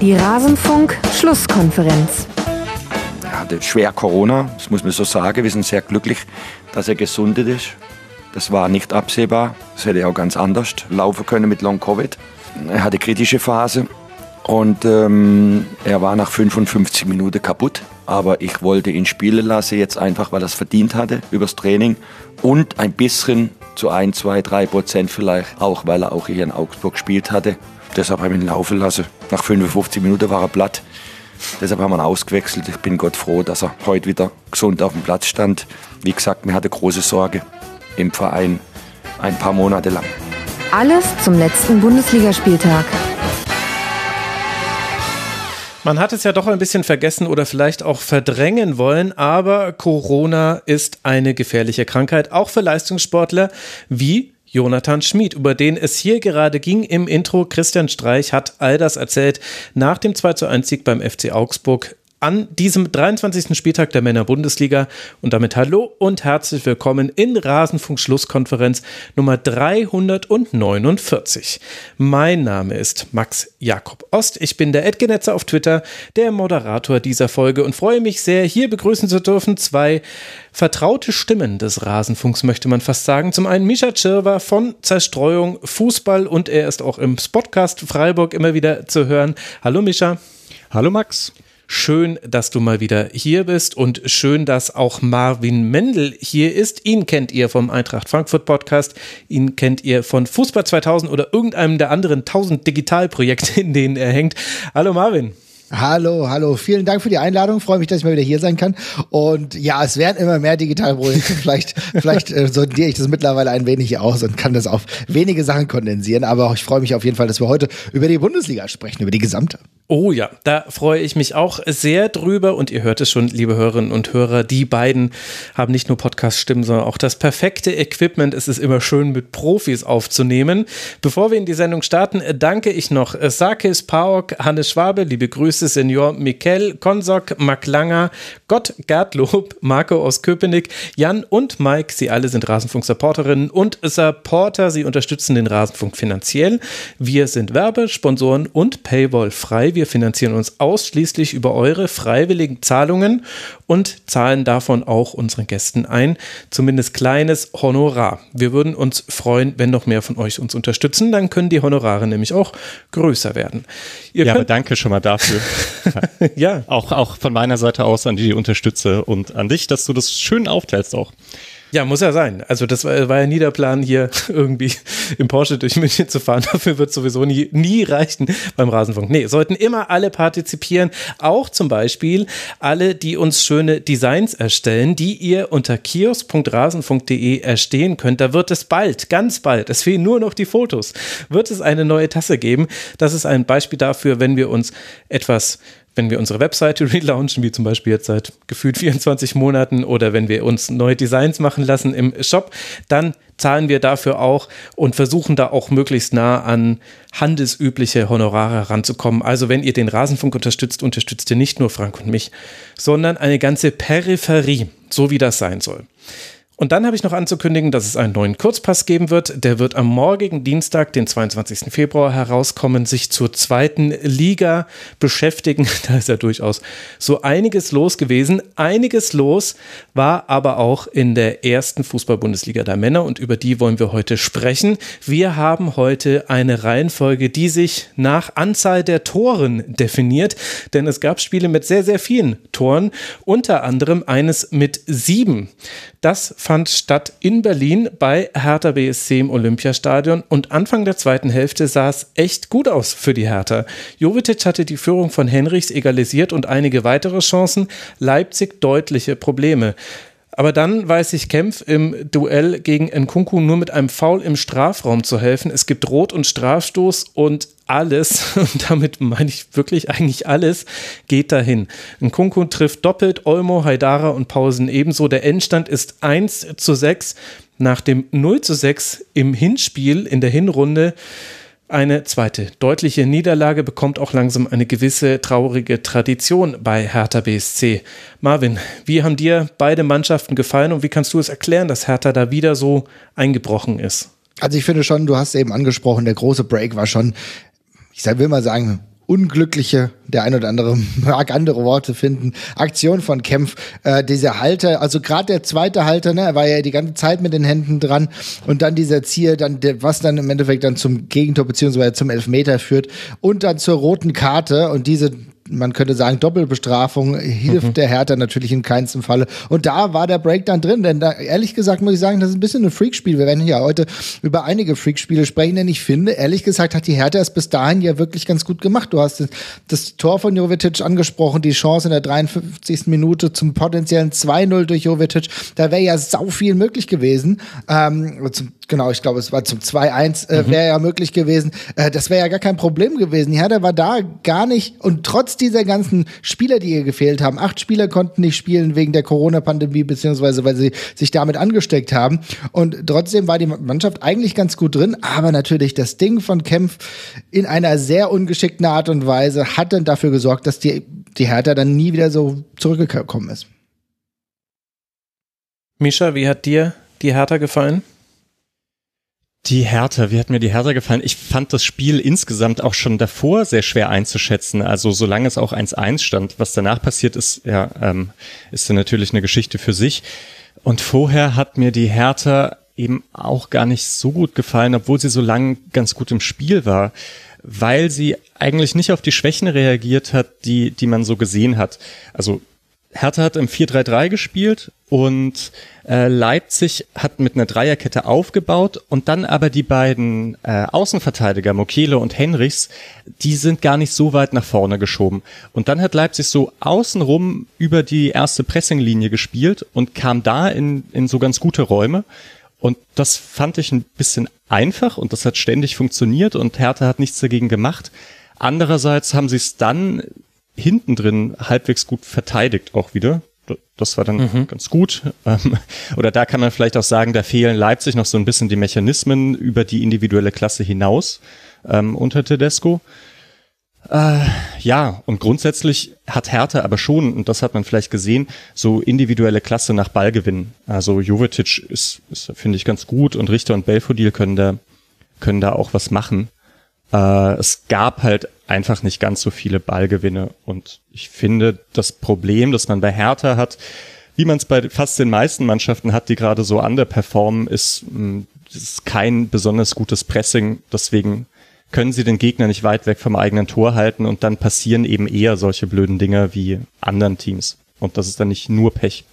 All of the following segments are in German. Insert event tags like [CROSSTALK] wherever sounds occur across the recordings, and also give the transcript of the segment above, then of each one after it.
Die Rasenfunk-Schlusskonferenz. Er hatte schwer Corona, das muss man so sagen. Wir sind sehr glücklich, dass er gesundet ist. Das war nicht absehbar. Das hätte auch ganz anders laufen können mit Long Covid. Er hatte kritische Phase und ähm, er war nach 55 Minuten kaputt. Aber ich wollte ihn spielen lassen, jetzt einfach, weil er es verdient hatte übers Training und ein bisschen zu ein, zwei, drei Prozent vielleicht auch, weil er auch hier in Augsburg gespielt hatte. Deshalb habe ich ihn laufen lassen. Nach 55 Minuten war er platt. Deshalb haben wir ihn ausgewechselt. Ich bin Gott froh, dass er heute wieder gesund auf dem Platz stand. Wie gesagt, mir hatte große Sorge im Verein ein paar Monate lang. Alles zum letzten Bundesligaspieltag. Man hat es ja doch ein bisschen vergessen oder vielleicht auch verdrängen wollen, aber Corona ist eine gefährliche Krankheit, auch für Leistungssportler wie Jonathan Schmid, über den es hier gerade ging im Intro. Christian Streich hat all das erzählt nach dem 2 zu 1 Sieg beim FC Augsburg an diesem 23. Spieltag der Männer-Bundesliga. Und damit hallo und herzlich willkommen in Rasenfunk Schlusskonferenz Nummer 349. Mein Name ist Max Jakob Ost. Ich bin der Edgenetzer auf Twitter, der Moderator dieser Folge und freue mich sehr, hier begrüßen zu dürfen zwei vertraute Stimmen des Rasenfunks, möchte man fast sagen. Zum einen Mischa Tschirwa von Zerstreuung Fußball und er ist auch im Spotcast Freiburg immer wieder zu hören. Hallo Mischa. Hallo Max. Schön, dass du mal wieder hier bist und schön, dass auch Marvin Mendel hier ist. Ihn kennt ihr vom Eintracht Frankfurt Podcast. Ihn kennt ihr von Fußball 2000 oder irgendeinem der anderen 1000 Digitalprojekte, [LAUGHS] in denen er hängt. Hallo Marvin. Hallo, hallo. Vielen Dank für die Einladung. Freue mich, dass ich mal wieder hier sein kann. Und ja, es werden immer mehr Digitalprojekte. [LAUGHS] vielleicht vielleicht äh, sondiere ich das mittlerweile ein wenig aus und kann das auf wenige Sachen kondensieren. Aber ich freue mich auf jeden Fall, dass wir heute über die Bundesliga sprechen, über die gesamte. Oh ja, da freue ich mich auch sehr drüber. Und ihr hört es schon, liebe Hörerinnen und Hörer, die beiden haben nicht nur Podcast-Stimmen, sondern auch das perfekte Equipment. Es ist immer schön, mit Profis aufzunehmen. Bevor wir in die Sendung starten, danke ich noch Sakis Paok, Hannes Schwabe, liebe Grüße, Senior Mikel, Konsok, Mark Langer, Gott Gertlob, Marco aus Köpenick, Jan und Mike. Sie alle sind Rasenfunk-Supporterinnen und Supporter. Sie unterstützen den Rasenfunk finanziell. Wir sind Werbesponsoren und Paywall frei. Wir finanzieren uns ausschließlich über eure freiwilligen Zahlungen und zahlen davon auch unseren Gästen ein, zumindest kleines Honorar. Wir würden uns freuen, wenn noch mehr von euch uns unterstützen, dann können die Honorare nämlich auch größer werden. Ihr ja, aber danke schon mal dafür. [LAUGHS] ja. Auch, auch von meiner Seite aus an die, unterstütze und an dich, dass du das schön aufteilst auch. Ja, muss ja sein. Also das war, war ja nie der Plan, hier [LAUGHS] irgendwie im Porsche durch München zu fahren. [LAUGHS] Dafür wird sowieso nie, nie reichen beim Rasenfunk. Nee, sollten immer alle partizipieren. Auch zum Beispiel alle, die uns schöne Designs erstellen, die ihr unter kiosk.rasenfunk.de erstehen könnt. Da wird es bald, ganz bald, es fehlen nur noch die Fotos, wird es eine neue Tasse geben. Das ist ein Beispiel dafür, wenn wir uns etwas wenn wir unsere Webseite [LAUGHS] relaunchen, wie zum Beispiel jetzt seit gefühlt 24 Monaten, oder wenn wir uns neue Designs machen lassen im Shop, dann zahlen wir dafür auch und versuchen da auch möglichst nah an handelsübliche Honorare ranzukommen. Also wenn ihr den Rasenfunk unterstützt, unterstützt ihr nicht nur Frank und mich, sondern eine ganze Peripherie, so wie das sein soll. Und dann habe ich noch anzukündigen, dass es einen neuen Kurzpass geben wird. Der wird am morgigen Dienstag, den 22. Februar, herauskommen, sich zur zweiten Liga beschäftigen. [LAUGHS] Da ist ja durchaus so einiges los gewesen. Einiges los war aber auch in der ersten Fußball-Bundesliga der Männer und über die wollen wir heute sprechen. Wir haben heute eine Reihenfolge, die sich nach Anzahl der Toren definiert, denn es gab Spiele mit sehr, sehr vielen Toren, unter anderem eines mit sieben. Das fand statt in Berlin bei Hertha BSC im Olympiastadion und Anfang der zweiten Hälfte sah es echt gut aus für die Hertha. Jovetic hatte die Führung von Henrichs egalisiert und einige weitere Chancen, Leipzig deutliche Probleme. Aber dann weiß sich Kempf im Duell gegen Nkunku nur mit einem Foul im Strafraum zu helfen. Es gibt Rot- und Strafstoß und alles, [LAUGHS] und damit meine ich wirklich eigentlich alles, geht dahin. Nkunku trifft doppelt, Olmo, Haidara und Pausen ebenso. Der Endstand ist 1 zu 6 nach dem 0 zu 6 im Hinspiel in der Hinrunde eine zweite deutliche Niederlage bekommt auch langsam eine gewisse traurige Tradition bei Hertha BSC. Marvin, wie haben dir beide Mannschaften gefallen und wie kannst du es erklären, dass Hertha da wieder so eingebrochen ist? Also ich finde schon, du hast eben angesprochen, der große Break war schon, ich will mal sagen, unglückliche, der ein oder andere [LAUGHS] mag andere Worte finden, Aktion von Kempf, äh, dieser Halter, also gerade der zweite Halter, ne, er war ja die ganze Zeit mit den Händen dran. Und dann dieser Ziel, dann der, was dann im Endeffekt dann zum Gegentor beziehungsweise zum Elfmeter führt. Und dann zur roten Karte. Und diese man könnte sagen, Doppelbestrafung hilft mhm. der Hertha natürlich in keinem Falle. Und da war der Breakdown drin, denn da, ehrlich gesagt muss ich sagen, das ist ein bisschen ein Freakspiel. Wir werden ja heute über einige Freakspiele sprechen, denn ich finde, ehrlich gesagt, hat die Hertha es bis dahin ja wirklich ganz gut gemacht. Du hast das, Tor von Jovetic angesprochen, die Chance in der 53. Minute zum potenziellen 2-0 durch Jovetic. Da wäre ja sau viel möglich gewesen. Ähm, zum, genau, ich glaube, es war zum 2-1 äh, mhm. wäre ja möglich gewesen. Äh, das wäre ja gar kein Problem gewesen. Die Hertha war da gar nicht und trotz dieser ganzen Spieler, die ihr gefehlt haben, acht Spieler konnten nicht spielen wegen der Corona-Pandemie, beziehungsweise weil sie sich damit angesteckt haben. Und trotzdem war die Mannschaft eigentlich ganz gut drin, aber natürlich das Ding von Kempf in einer sehr ungeschickten Art und Weise hat dann dafür gesorgt, dass die, die Hertha dann nie wieder so zurückgekommen ist. Misha, wie hat dir die Hertha gefallen? Die Hertha, wie hat mir die Hertha gefallen? Ich fand das Spiel insgesamt auch schon davor sehr schwer einzuschätzen. Also solange es auch 1-1 stand, was danach passiert ist, ja, ähm, ist dann natürlich eine Geschichte für sich. Und vorher hat mir die Hertha eben auch gar nicht so gut gefallen, obwohl sie so lang ganz gut im Spiel war, weil sie eigentlich nicht auf die Schwächen reagiert hat, die, die man so gesehen hat. Also Hertha hat im 4-3-3 gespielt und äh, Leipzig hat mit einer Dreierkette aufgebaut und dann aber die beiden äh, Außenverteidiger, Mokele und Henrichs, die sind gar nicht so weit nach vorne geschoben. Und dann hat Leipzig so außenrum über die erste Pressinglinie gespielt und kam da in, in so ganz gute Räume. Und das fand ich ein bisschen einfach und das hat ständig funktioniert und Hertha hat nichts dagegen gemacht. Andererseits haben sie es dann hinten drin halbwegs gut verteidigt auch wieder. Das war dann mhm. ganz gut. [LAUGHS] Ähm, oder da kann man vielleicht auch sagen, da fehlen Leipzig noch so ein bisschen die Mechanismen über die individuelle Klasse hinaus ähm, unter Tedesco. Äh, ja, und grundsätzlich hat Hertha aber schon, und das hat man vielleicht gesehen, so individuelle Klasse nach Ballgewinn. Also Jovetic ist, ist finde ich, ganz gut und Richter und Belfodil können da, können da auch was machen. Äh, es gab halt einfach nicht ganz so viele Ballgewinne. Und ich finde, das Problem, das man bei Hertha hat, wie man es bei fast den meisten Mannschaften hat, die gerade so underperformen, ist, hm, ist kein besonders gutes Pressing. Deswegen können sie den Gegner nicht weit weg vom eigenen Tor halten und dann passieren eben eher solche blöden Dinger wie anderen Teams. Und das ist dann nicht nur Pech.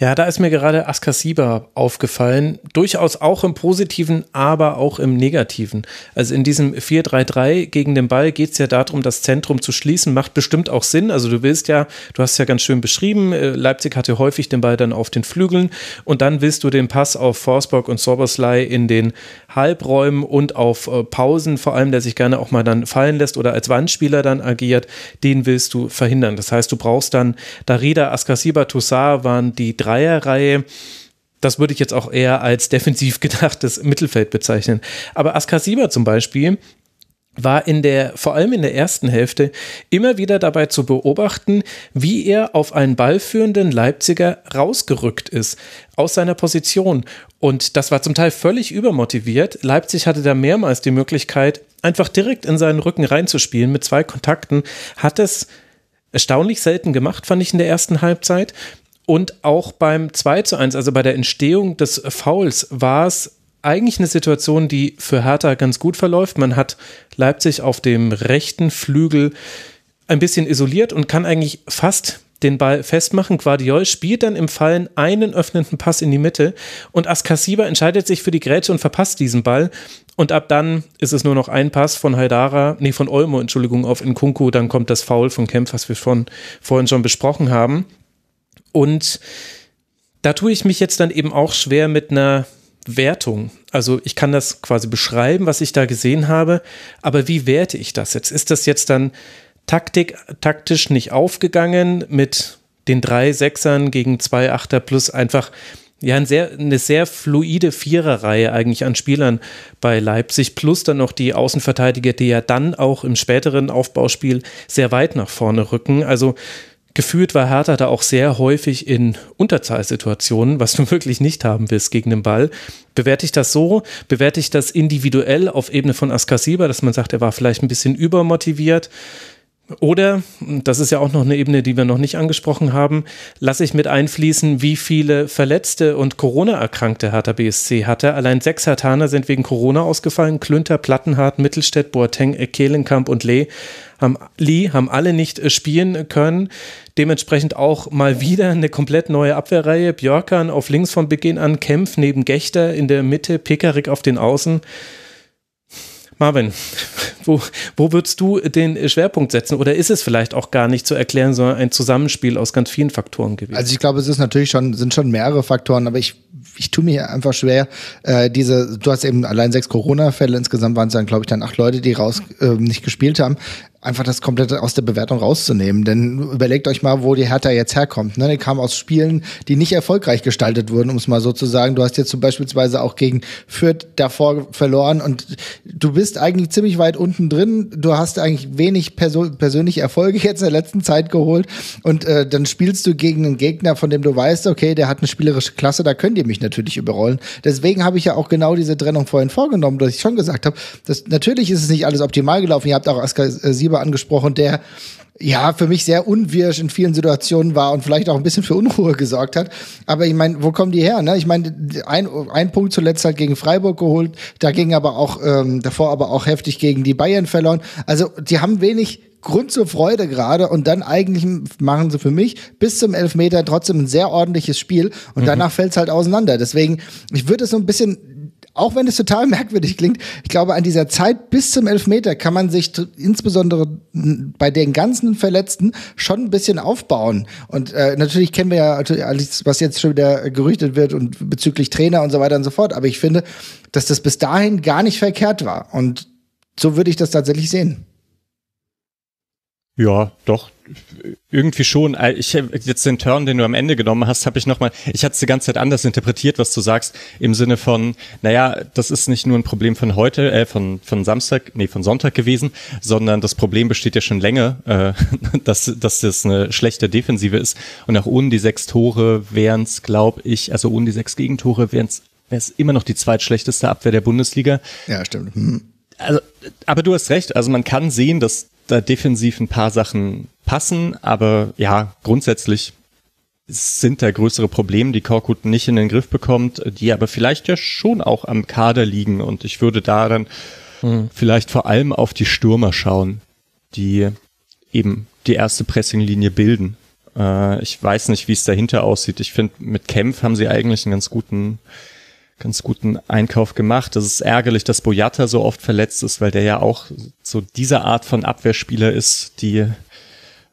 Ja, da ist mir gerade Askasiba aufgefallen. Durchaus auch im Positiven, aber auch im Negativen. Also in diesem 4-3-3 gegen den Ball geht es ja darum, das Zentrum zu schließen. Macht bestimmt auch Sinn. Also du willst ja, du hast ja ganz schön beschrieben, äh, Leipzig hatte häufig den Ball dann auf den Flügeln und dann willst du den Pass auf Forsberg und Soberslei in den Halbräumen und auf äh, Pausen, vor allem der sich gerne auch mal dann fallen lässt oder als Wandspieler dann agiert, den willst du verhindern. Das heißt, du brauchst dann Darida, Askasiba, Toussaint waren die drei Dreierreihe. Das würde ich jetzt auch eher als defensiv [LAUGHS] gedachtes Mittelfeld bezeichnen. Aber Askasiba zum Beispiel, war in der, vor allem in der ersten Hälfte, immer wieder dabei zu beobachten, wie er auf einen ballführenden Leipziger rausgerückt ist, aus seiner Position. Und das war zum Teil völlig übermotiviert. Leipzig hatte da mehrmals die Möglichkeit, einfach direkt in seinen Rücken reinzuspielen mit zwei Kontakten, hat es erstaunlich selten gemacht, fand ich in der ersten Halbzeit. Und auch beim 2 zu 1, also bei der Entstehung des Fouls, war es eigentlich eine Situation, die für Hertha ganz gut verläuft. Man hat Leipzig auf dem rechten Flügel ein bisschen isoliert und kann eigentlich fast den Ball festmachen. Guardiol spielt dann im Fallen einen öffnenden Pass in die Mitte und Askasiba entscheidet sich für die Grätsche und verpasst diesen Ball. Und ab dann ist es nur noch ein Pass von Haidara, nee, von Olmo, Entschuldigung, auf Nkunku. Dann kommt das Foul von Kempf, was wir von, vorhin schon besprochen haben. Und da tue ich mich jetzt dann eben auch schwer mit einer Wertung. Also ich kann das quasi beschreiben, was ich da gesehen habe, aber wie werte ich das jetzt? Ist das jetzt dann Taktik, taktisch nicht aufgegangen mit den drei Sechsern gegen zwei Achter plus einfach ja, ein sehr, eine sehr fluide Viererreihe eigentlich an Spielern bei Leipzig, plus dann noch die Außenverteidiger, die ja dann auch im späteren Aufbauspiel sehr weit nach vorne rücken. Also Gefühlt war Hertha da auch sehr häufig in Unterzahlsituationen, was du [LAUGHS] wirklich nicht haben willst gegen den Ball. Bewerte ich das so? Bewerte ich das individuell auf Ebene von Askasiba, dass man sagt, er war vielleicht ein bisschen übermotiviert? Oder, das ist ja auch noch eine Ebene, die wir noch nicht angesprochen haben, lasse ich mit einfließen, wie viele Verletzte und Corona-Erkrankte Hertha BSC hatte. Allein sechs Hertaner sind wegen Corona ausgefallen. Klünter, Plattenhardt, Mittelstädt, Boateng, Kelenkamp und Lee haben, Lee haben alle nicht äh, spielen können. Dementsprechend auch mal wieder eine komplett neue Abwehrreihe. Björkan auf links von Beginn an, Kempf neben Gechter in der Mitte, Pekarik auf den Außen. Marvin, [LAUGHS] wo, wo würdest du den Schwerpunkt setzen? Oder ist es vielleicht auch gar nicht zu erklären, sondern ein Zusammenspiel aus ganz vielen Faktoren gewesen? Also ich glaube, es ist natürlich schon, sind schon mehrere Faktoren, aber ich, ich tue mir einfach schwer, äh, diese, du hast eben allein sechs Corona-Fälle, insgesamt waren es dann, glaube ich, dann acht Leute, die raus äh, nicht gespielt haben einfach das komplette aus der Bewertung rauszunehmen. Denn überlegt euch mal, wo die Hertha jetzt herkommt. Ne? Die kam aus Spielen, die nicht erfolgreich gestaltet wurden, um es mal so zu sagen. Du hast jetzt zum beispielsweise auch gegen Fürth davor verloren und du bist eigentlich ziemlich weit unten drin. Du hast eigentlich wenig perso persönliche Erfolge [LAUGHS] jetzt in der letzten Zeit geholt und äh, dann spielst du gegen einen Gegner, von dem du weißt, okay, der hat eine spielerische Klasse, da könnt ihr mich natürlich überrollen. Deswegen habe ich ja auch genau diese Trennung vorhin vorgenommen, dass ich schon gesagt habe, dass natürlich ist es nicht alles optimal gelaufen. Ihr habt auch Askar äh, Sieber angesprochen, der ja, für mich sehr unwirsch in vielen Situationen war und vielleicht auch ein bisschen für Unruhe gesorgt hat. Aber ich meine, wo kommen die her? Ne? Ich meine, ein, ein Punkt zuletzt halt gegen Freiburg geholt, da ging aber auch, ähm, davor aber auch heftig gegen die Bayern verloren. Also die haben wenig Grund zur Freude gerade und dann eigentlich machen sie für mich bis zum Elfmeter trotzdem ein sehr ordentliches Spiel und mhm. danach fällt es halt auseinander. Deswegen, ich würde es so ein bisschen auch wenn es total [LAUGHS] merkwürdig klingt, ich glaube, an dieser Zeit bis zum Elfmeter kann man sich insbesondere bei den ganzen Verletzten schon ein bisschen aufbauen. Und äh, natürlich kennen wir ja alles, was jetzt schon wieder gerüchtet wird und bezüglich Trainer und so weiter und so fort. Aber ich finde, dass das bis dahin gar nicht verkehrt war. Und so würde ich das tatsächlich sehen. Ja, doch, irgendwie schon. Äh, ich jetzt den Turn, den du am Ende genommen hast, habe ich noch mal. Ich hatte es die ganze Zeit anders interpretiert, was du sagst, im Sinne von, naja, das ist nicht nur ein Problem von heute, äh, von von Samstag, nee, von Sonntag gewesen, sondern das Problem besteht ja schon länger, äh, [LAUGHS] dass dass das eine schlechte Defensive ist und auch ohne die sechs Tore wären es, glaube ich, also ohne die sechs Gegentore wären es wäre es immer noch die zweitschlechteste Abwehr der Bundesliga. Ja, stimmt. Hm. Also, aber du hast recht. Also man kann sehen, dass da defensiv ein paar Sachen passen, aber ja, grundsätzlich sind da größere Probleme, die Korkut nicht in den Griff bekommt, die aber vielleicht ja schon auch am Kader liegen und ich würde da dann hm. vielleicht vor allem auf die Stürmer schauen, die eben die erste Pressinglinie bilden. Äh, ich weiß nicht, wie es dahinter aussieht. Ich finde, mit Kempf haben sie eigentlich einen ganz guten ganz guten Einkauf gemacht. Es ist ärgerlich, dass Boyata so oft verletzt ist, weil der ja auch so diese Art von Abwehrspieler ist, die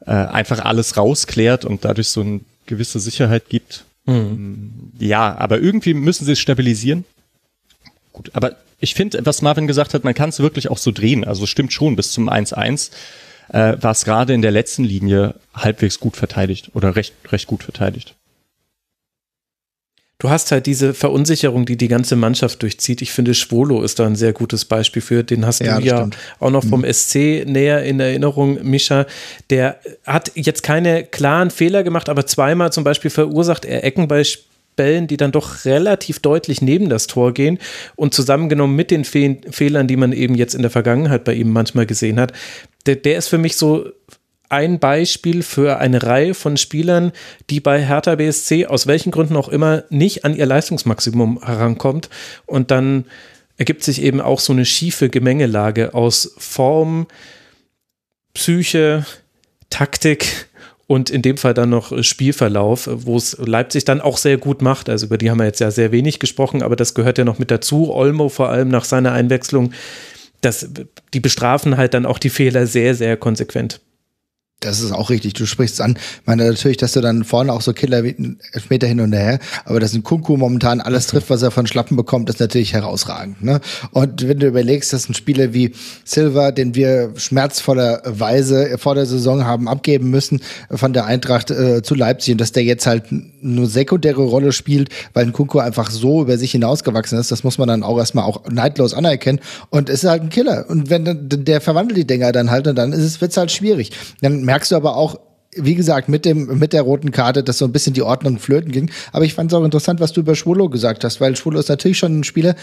äh, einfach alles rausklärt und dadurch so eine gewisse Sicherheit gibt. Mhm. Ja, aber irgendwie müssen sie es stabilisieren. Gut, aber ich finde, was Marvin gesagt hat, man kann es wirklich auch so drehen. Also stimmt schon, bis zum 1-1 äh, war es gerade in der letzten Linie halbwegs gut verteidigt oder recht, recht gut verteidigt du hast halt diese Verunsicherung, die die ganze Mannschaft durchzieht. Ich finde, Schwolo ist da ein sehr gutes Beispiel für. Den hast ja, du ja stimmt. auch noch vom mhm. SC näher in Erinnerung, Mischa. Der hat jetzt keine klaren Fehler gemacht, aber zweimal zum Beispiel verursacht er Ecken bei Bällen, die dann doch relativ deutlich neben das Tor gehen und zusammengenommen mit den Fe Fehlern, die man eben jetzt in der Vergangenheit bei ihm manchmal gesehen hat, der, der ist für mich so ein Beispiel für eine Reihe von Spielern, die bei Hertha BSC aus welchen Gründen auch immer nicht an ihr Leistungsmaximum herankommt. Und dann ergibt sich eben auch so eine schiefe Gemengelage aus Form, Psyche, Taktik und in dem Fall dann noch Spielverlauf, wo es Leipzig dann auch sehr gut macht. Also über die haben wir jetzt ja sehr wenig gesprochen, aber das gehört ja noch mit dazu. Olmo vor allem nach seiner Einwechslung, das, die bestrafen halt dann auch die Fehler sehr, sehr konsequent. Das ist auch richtig, du sprichst an. Ich meine natürlich, dass du dann vorne auch so Killer Elfmeter hin und her, aber dass ein Kunku momentan alles trifft, was er von Schlappen bekommt, ist natürlich herausragend. Ne? Und wenn du überlegst, dass ein Spieler wie Silva, den wir schmerzvollerweise vor der Saison haben abgeben müssen von der Eintracht äh, zu Leipzig und dass der jetzt halt eine sekundäre Rolle spielt, weil ein Kunku einfach so über sich hinausgewachsen ist, das muss man dann auch erstmal auch neidlos anerkennen. Und es ist halt ein Killer. Und wenn der verwandelt die Dinger dann halt, und dann ist es, wird's halt schwierig. Dann merkst du aber auch, wie gesagt, mit dem, mit der roten Karte, dass so ein bisschen die Ordnung flöten ging. Aber ich fand es auch interessant, was du über Schwolo gesagt hast, weil Schwolo ist natürlich schon ein Spieler,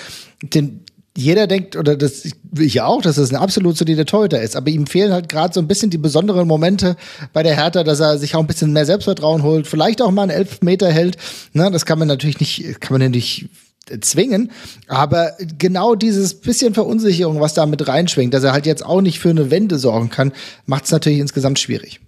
den, jeder denkt, oder das ich auch, dass es ein absolut solider Torhüter ist, aber ihm fehlen halt gerade so ein bisschen die besonderen Momente bei der Hertha, dass er sich auch ein bisschen mehr Selbstvertrauen holt, vielleicht auch mal einen Elfmeter hält. Ne, das kann man natürlich nicht, kann man ja nicht zwingen, aber genau dieses bisschen Verunsicherung, was da mit reinschwingt, dass er halt jetzt auch nicht für eine Wende sorgen kann, macht es natürlich insgesamt schwierig.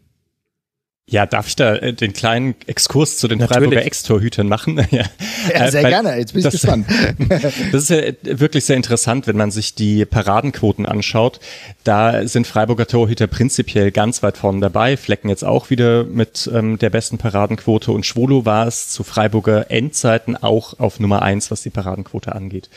Ja, darf ich da äh, den kleinen Exkurs zu den Natürlich. Freiburger Ex-Torhütern machen? [LAUGHS] ja, ja sehr äh, gerne. Jetzt bin ich das, gespannt. [LAUGHS] das ist ja wirklich sehr interessant, wenn man sich die Paradenquoten anschaut. Da sind Freiburger Torhüter prinzipiell ganz weit vorne dabei. Flecken jetzt auch wieder mit ähm, der besten Paradenquote und Schwolo war es zu Freiburger Endzeiten auch auf Nummer eins, was die Paradenquote angeht.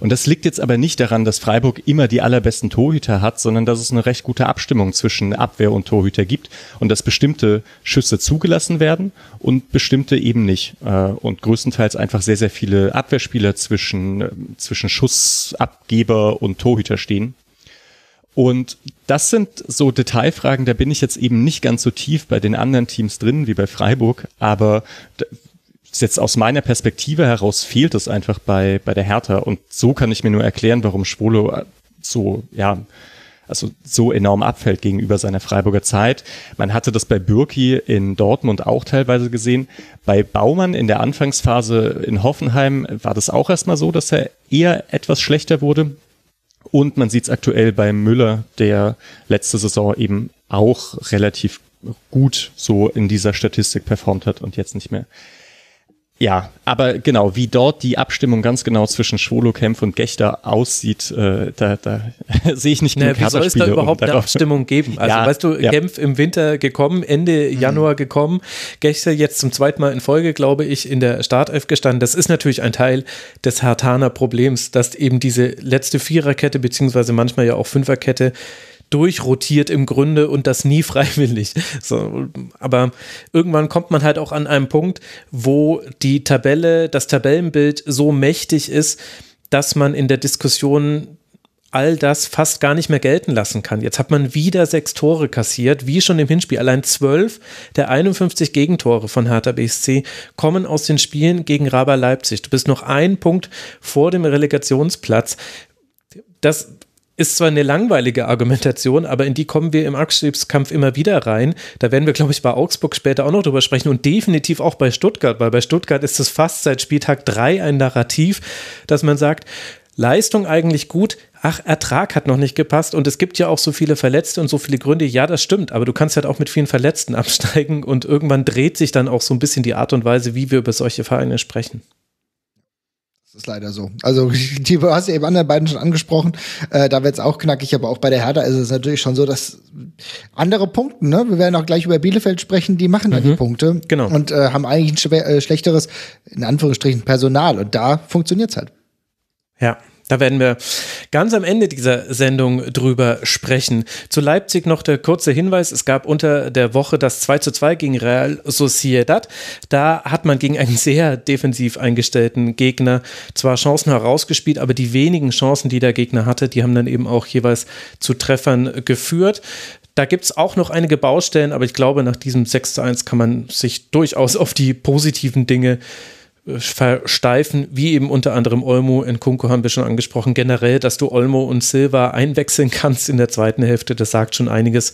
Und das liegt jetzt aber nicht daran, dass Freiburg immer die allerbesten Torhüter hat, sondern dass es eine recht gute Abstimmung zwischen Abwehr und Torhüter gibt und dass bestimmte Schüsse zugelassen werden und bestimmte eben nicht. Äh, und größtenteils einfach sehr, sehr viele Abwehrspieler zwischen, äh, zwischen Schussabgeber und Torhüter stehen. Und das sind so Detailfragen, da bin ich jetzt eben nicht ganz so tief bei den anderen Teams drin wie bei Freiburg, aber jetzt aus meiner Perspektive heraus fehlt es einfach bei, bei der Hertha. Und so kann ich mir nur erklären, warum Schwolo äh, so, ja, also so enorm abfällt gegenüber seiner Freiburger Zeit. Man hatte das bei Bürki in Dortmund auch teilweise gesehen. Bei Baumann in der Anfangsphase in Hoffenheim war das auch erstmal so, dass er eher etwas schlechter wurde. Und man sieht es aktuell bei Müller, der letzte Saison eben auch relativ gut so in dieser Statistik performt hat und jetzt nicht mehr. Ja, aber genau, wie dort die Abstimmung ganz genau zwischen Schwolo, Kempf und Gechter aussieht, äh, da, da [LAUGHS] sehe ich nicht genug naja, Wie soll es da überhaupt um eine Abstimmung geben? [LAUGHS] Also ja, weißt du, ja. Kempf im Winter gekommen, Ende mhm. Januar gekommen, Gechter jetzt zum zweiten Mal in Folge, glaube ich, in der Startelf gestanden. Das ist natürlich ein Teil des Hartaner Problems, dass eben diese letzte Viererkette, beziehungsweise manchmal ja auch Fünferkette, durchrotiert im Grunde und das nie [LAUGHS] freiwillig. So, aber irgendwann kommt man halt auch an einem Punkt, wo die Tabelle, das Tabellenbild so mächtig ist, dass man in der Diskussion all das fast gar nicht mehr gelten lassen kann. Jetzt hat man wieder sechs Tore kassiert, wie schon im Hinspiel. Allein zwölf der 51 Gegentore von Hertha BSC kommen aus den Spielen gegen Raber Leipzig. Du bist noch ein Punkt vor dem Relegationsplatz. Das ist zwar eine langweilige Argumentation, aber in die kommen wir im Abstiegskampf immer wieder rein. Da werden wir, glaube ich, bei Augsburg später auch noch drüber sprechen und definitiv auch bei Stuttgart, weil bei Stuttgart ist es fast seit Spieltag drei ein Narrativ, dass man sagt, Leistung eigentlich gut, ach, Ertrag hat noch nicht gepasst und es gibt ja auch so viele Verletzte und so viele Gründe. Ja, das stimmt, aber du kannst halt auch mit vielen Verletzten [LAUGHS] absteigen und irgendwann dreht sich dann auch so ein bisschen die Art und Weise, wie wir über solche Vereine sprechen. Das ist leider so. Also, [LAUGHS] die du hast ja eben anderen beiden schon angesprochen. Äh, da wird es auch knackig, aber auch bei der Hertha ist es natürlich schon so, dass andere Punkte, ne? Wir werden auch gleich über Bielefeld sprechen, die machen mhm. da die Punkte. Genau. Und äh, haben eigentlich ein äh, schlechteres, in Anführungsstrichen, Personal. Und da funktioniert's halt. Ja, da werden wir ganz am Ende dieser Sendung drüber sprechen. Zu Leipzig noch der kurze Hinweis. Es gab unter der Woche das 2 zu 2 gegen Real Sociedad. Da hat man gegen einen sehr defensiv eingestellten Gegner zwar Chancen herausgespielt, aber die wenigen Chancen, die der Gegner hatte, die haben dann eben auch jeweils zu Treffern geführt. Da gibt es auch noch einige Baustellen, aber ich glaube, nach diesem 6 zu 1 kann man sich durchaus auf die positiven Dinge versteifen, wie eben unter anderem Olmo in Kunko haben wir schon angesprochen. Generell, dass du Olmo und Silva einwechseln kannst in der zweiten Hälfte, das sagt schon einiges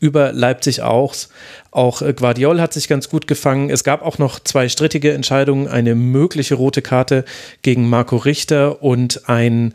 über Leipzig auch. Auch Guardiol hat sich ganz gut gefangen. Es gab auch noch zwei strittige Entscheidungen, eine mögliche rote Karte gegen Marco Richter und ein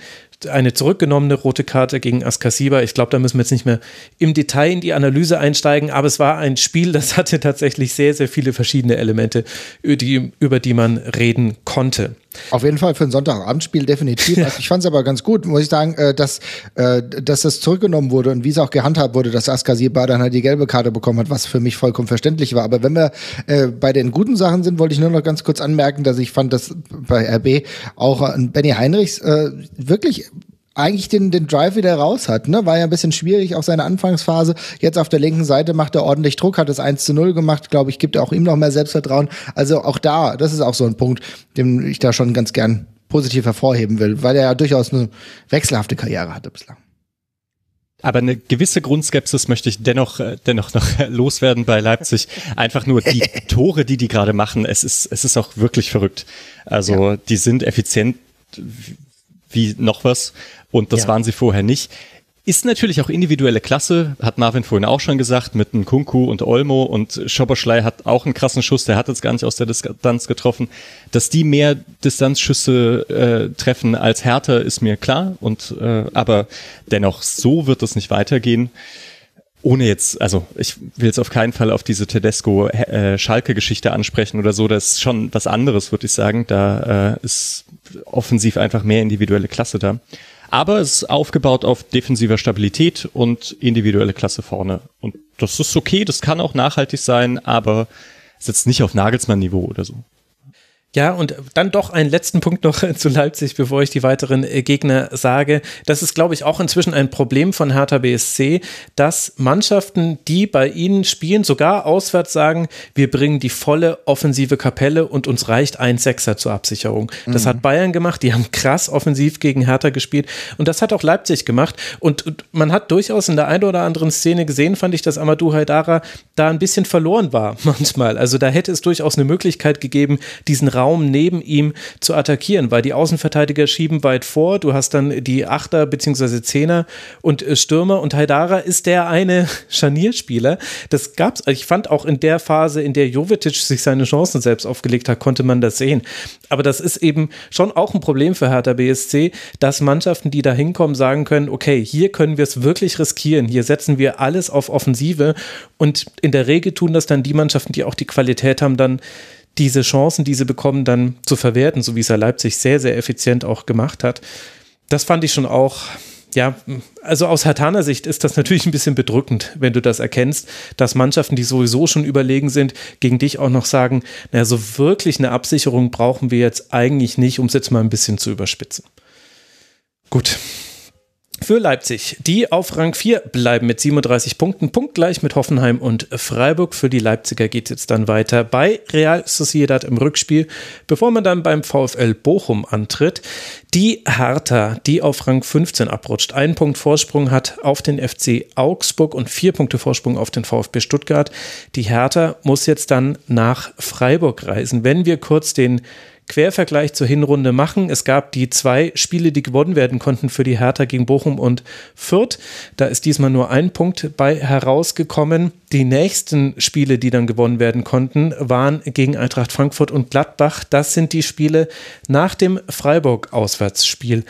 eine zurückgenommene rote Karte gegen Askasiba. Ich glaube, da müssen wir jetzt nicht mehr im Detail in die Analyse einsteigen, aber es war ein Spiel, das hatte tatsächlich sehr, sehr viele verschiedene Elemente, über die, über die man reden konnte. Auf jeden Fall für ein Sonntagabendspiel definitiv. Also ich fand es aber ganz gut, muss ich sagen, äh, dass, äh, dass das zurückgenommen wurde und wie es auch gehandhabt wurde, dass Askasiba dann halt die gelbe Karte bekommen hat, was für mich vollkommen verständlich war. Aber wenn wir äh, bei den guten Sachen sind, wollte ich nur noch ganz kurz anmerken, dass ich fand, dass bei RB auch Benny Heinrichs wirklich eigentlich den, den Drive wieder raus hat. Ne? War ja ein bisschen schwierig, auch seine Anfangsphase. Jetzt auf der linken Seite macht er ordentlich Druck, hat das 1 zu 0 gemacht, glaube ich, gibt auch ihm noch mehr Selbstvertrauen. Also auch da, das ist auch so ein Punkt, den ich da schon ganz gern positiv hervorheben will, weil er ja durchaus eine wechselhafte Karriere hatte bislang. Aber eine gewisse Grundskepsis möchte ich dennoch, äh, dennoch noch [LAUGHS] loswerden bei Leipzig. Einfach nur die [LAUGHS] Tore, die die gerade machen. Es ist, es ist auch wirklich verrückt. Also, ja. die sind effizient wie noch was. Und das ja. waren sie vorher nicht. Ist natürlich auch individuelle Klasse, hat Marvin vorhin auch schon gesagt, mit einem Kunku und Olmo und Schoberschlei hat auch einen krassen Schuss, der hat jetzt gar nicht aus der Distanz getroffen. Dass die mehr Distanzschüsse äh, treffen als Hertha, ist mir klar. Und äh, aber dennoch, so wird es nicht weitergehen. Ohne jetzt, also ich will jetzt auf keinen Fall auf diese Tedesco-Schalke-Geschichte äh, ansprechen oder so, das ist schon was anderes, würde ich sagen. Da äh, ist offensiv einfach mehr individuelle Klasse da. Aber es ist aufgebaut auf defensiver Stabilität und individuelle Klasse vorne. Und das ist okay, das kann auch nachhaltig sein, aber es ist jetzt nicht auf Nagelsmann-Niveau oder so. Ja, und dann doch einen letzten Punkt noch [LAUGHS] zu Leipzig, bevor ich die weiteren äh, Gegner sage. Das ist, glaube ich, auch inzwischen ein Problem von Hertha BSC, dass Mannschaften, die bei ihnen spielen, sogar auswärts sagen, wir bringen die volle offensive Kapelle und uns reicht ein Sechser zur Absicherung. Das mhm. hat Bayern gemacht, die haben krass offensiv gegen Hertha gespielt und das hat auch Leipzig gemacht. Und, und man hat durchaus in der einen oder anderen Szene gesehen, fand ich, dass Amadou Haidara da ein bisschen verloren war [LAUGHS] manchmal. Also da hätte es durchaus eine Möglichkeit gegeben, diesen Raum Raum neben ihm zu attackieren, weil die Außenverteidiger schieben weit vor. Du hast dann die Achter bzw. Zehner und äh, Stürmer und Haidara ist der eine [LAUGHS] Scharnierspieler. Das gab's. Ich fand auch in der Phase, in der Jovetic sich seine Chancen selbst aufgelegt hat, konnte man das sehen. Aber das ist eben schon auch ein Problem für Hertha BSC, dass Mannschaften, die da hinkommen, sagen können, okay, hier können wir es wirklich riskieren. Hier setzen wir alles auf Offensive und in der Regel tun das dann die Mannschaften, die auch die Qualität haben, dann diese Chancen, die sie bekommen, dann zu verwerten, so wie es ja Leipzig sehr, sehr effizient auch gemacht hat. Das fand ich schon auch, ja, also aus Hartaner Sicht ist das natürlich ein bisschen bedrückend, wenn du das erkennst, dass Mannschaften, die sowieso schon überlegen sind, gegen dich auch noch sagen, naja, so wirklich eine Absicherung brauchen wir jetzt eigentlich nicht, um es jetzt mal ein bisschen zu überspitzen. Gut, für Leipzig. Die auf Rang 4 bleiben mit 37 Punkten, punktgleich mit Hoffenheim und Freiburg. Für die Leipziger geht es jetzt dann weiter bei Real Sociedad im Rückspiel, bevor man dann beim VfL Bochum antritt. Die Hertha, die auf Rang 15 abrutscht, einen Punkt Vorsprung hat auf den FC Augsburg und vier Punkte Vorsprung auf den VfB Stuttgart. Die Hertha muss jetzt dann nach Freiburg reisen. Wenn wir kurz den Quervergleich zur Hinrunde machen. Es gab die zwei Spiele, die gewonnen werden konnten für die Hertha gegen Bochum und Fürth. Da ist diesmal nur ein Punkt bei herausgekommen. Die nächsten Spiele, die dann gewonnen werden konnten, waren gegen Eintracht Frankfurt und Gladbach. Das sind die Spiele nach dem Freiburg-Auswärtsspiel.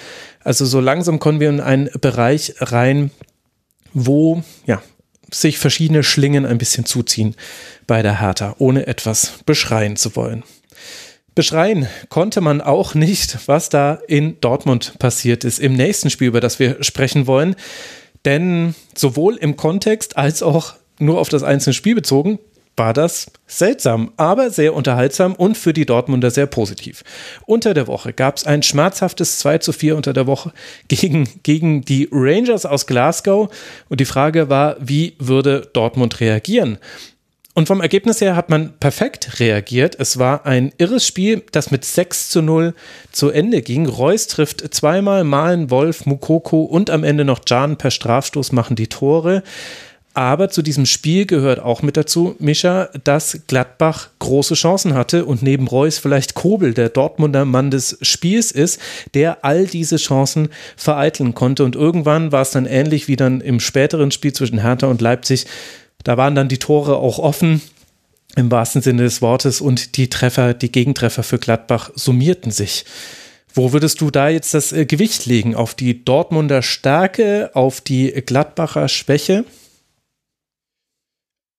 Also so langsam kommen wir in einen Bereich rein, wo ja, sich verschiedene Schlingen ein bisschen zuziehen bei der Hertha, ohne etwas beschreien zu wollen. Beschreien konnte man auch nicht, was da in Dortmund passiert ist im nächsten Spiel, über das wir sprechen wollen. Denn sowohl im Kontext als auch nur auf das einzelne Spiel bezogen war das seltsam, aber sehr unterhaltsam und für die Dortmunder sehr positiv. Unter der Woche gab es ein schmerzhaftes 2 zu 4 unter der Woche gegen, gegen die Rangers aus Glasgow und die Frage war, wie würde Dortmund reagieren? Und vom Ergebnis her hat man perfekt reagiert. Es war ein irres Spiel, das mit 6 zu 0 zu Ende ging. Reus trifft zweimal, Malen, Wolf, Mukoko und am Ende noch Jan per Strafstoß machen die Tore. Aber zu diesem Spiel gehört auch mit dazu, Mischa, dass Gladbach große Chancen hatte und neben Reus vielleicht Kobel, der Dortmunder Mann des Spiels ist, der all diese Chancen vereiteln konnte. Und irgendwann war es dann ähnlich wie dann im späteren Spiel zwischen Hertha und Leipzig. Da waren dann die Tore auch offen im wahrsten Sinne des Wortes und die Treffer, die Gegentreffer für Gladbach summierten sich. Wo würdest du da jetzt das äh, Gewicht legen? Auf die Dortmunder Stärke, auf die Gladbacher Schwäche?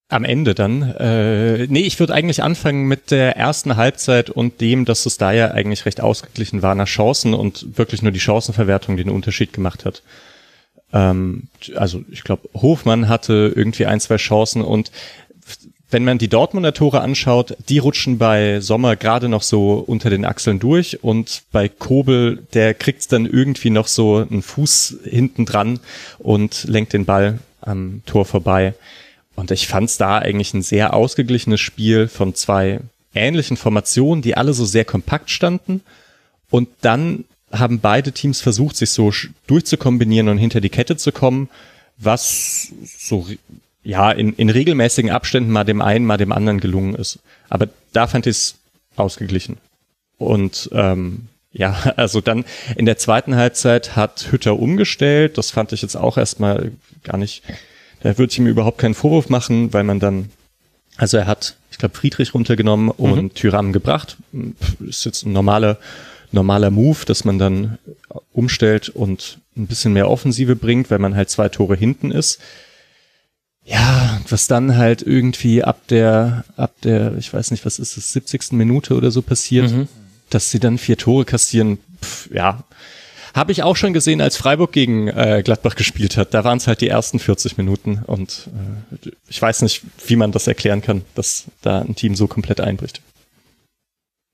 Am Ende dann. Äh, nee, ich würde eigentlich anfangen mit der ersten Halbzeit und dem, dass es da ja eigentlich recht ausgeglichen war nach Chancen und wirklich nur die Chancenverwertung den Unterschied gemacht hat. Ähm, also ich glaube, Hofmann hatte irgendwie ein, zwei Chancen und wenn man die Dortmunder Tore anschaut, die rutschen bei Sommer gerade noch so unter den Achseln durch und bei Kobel, der kriegt dann irgendwie noch so einen Fuß hinten dran und lenkt den Ball am Tor vorbei. Und ich fand es da eigentlich ein sehr ausgeglichenes Spiel von zwei ähnlichen Formationen, die alle so sehr kompakt standen. Und dann haben beide Teams versucht, sich so durchzukombinieren und hinter die Kette zu kommen. was so ja in, in regelmäßigen Abständen mal dem einen, mal dem anderen gelungen ist. Aber da fand ich es ausgeglichen. Und ähm, ja, [LAUGHS] also dann in der zweiten Halbzeit hat Hütter umgestellt. Das fand ich jetzt auch erstmal gar nicht. Da würde ich ihm überhaupt keinen Vorwurf machen, weil man dann, also er hat, ich glaube, Friedrich runtergenommen mhm. und Tyram gebracht. Ist jetzt ein normaler, normaler Move, dass man dann umstellt und ein bisschen mehr Offensive bringt, weil man halt zwei Tore hinten ist. Ja, was dann halt irgendwie ab der, ab der, ich weiß nicht, was ist es, 70. Minute oder so passiert, mhm. dass sie dann vier Tore kassieren, pff, ja. Habe ich auch schon gesehen, als Freiburg gegen äh, Gladbach gespielt hat. Da waren es halt die ersten 40 Minuten und äh, ich weiß nicht, wie man das erklären kann, dass da ein Team so komplett einbricht.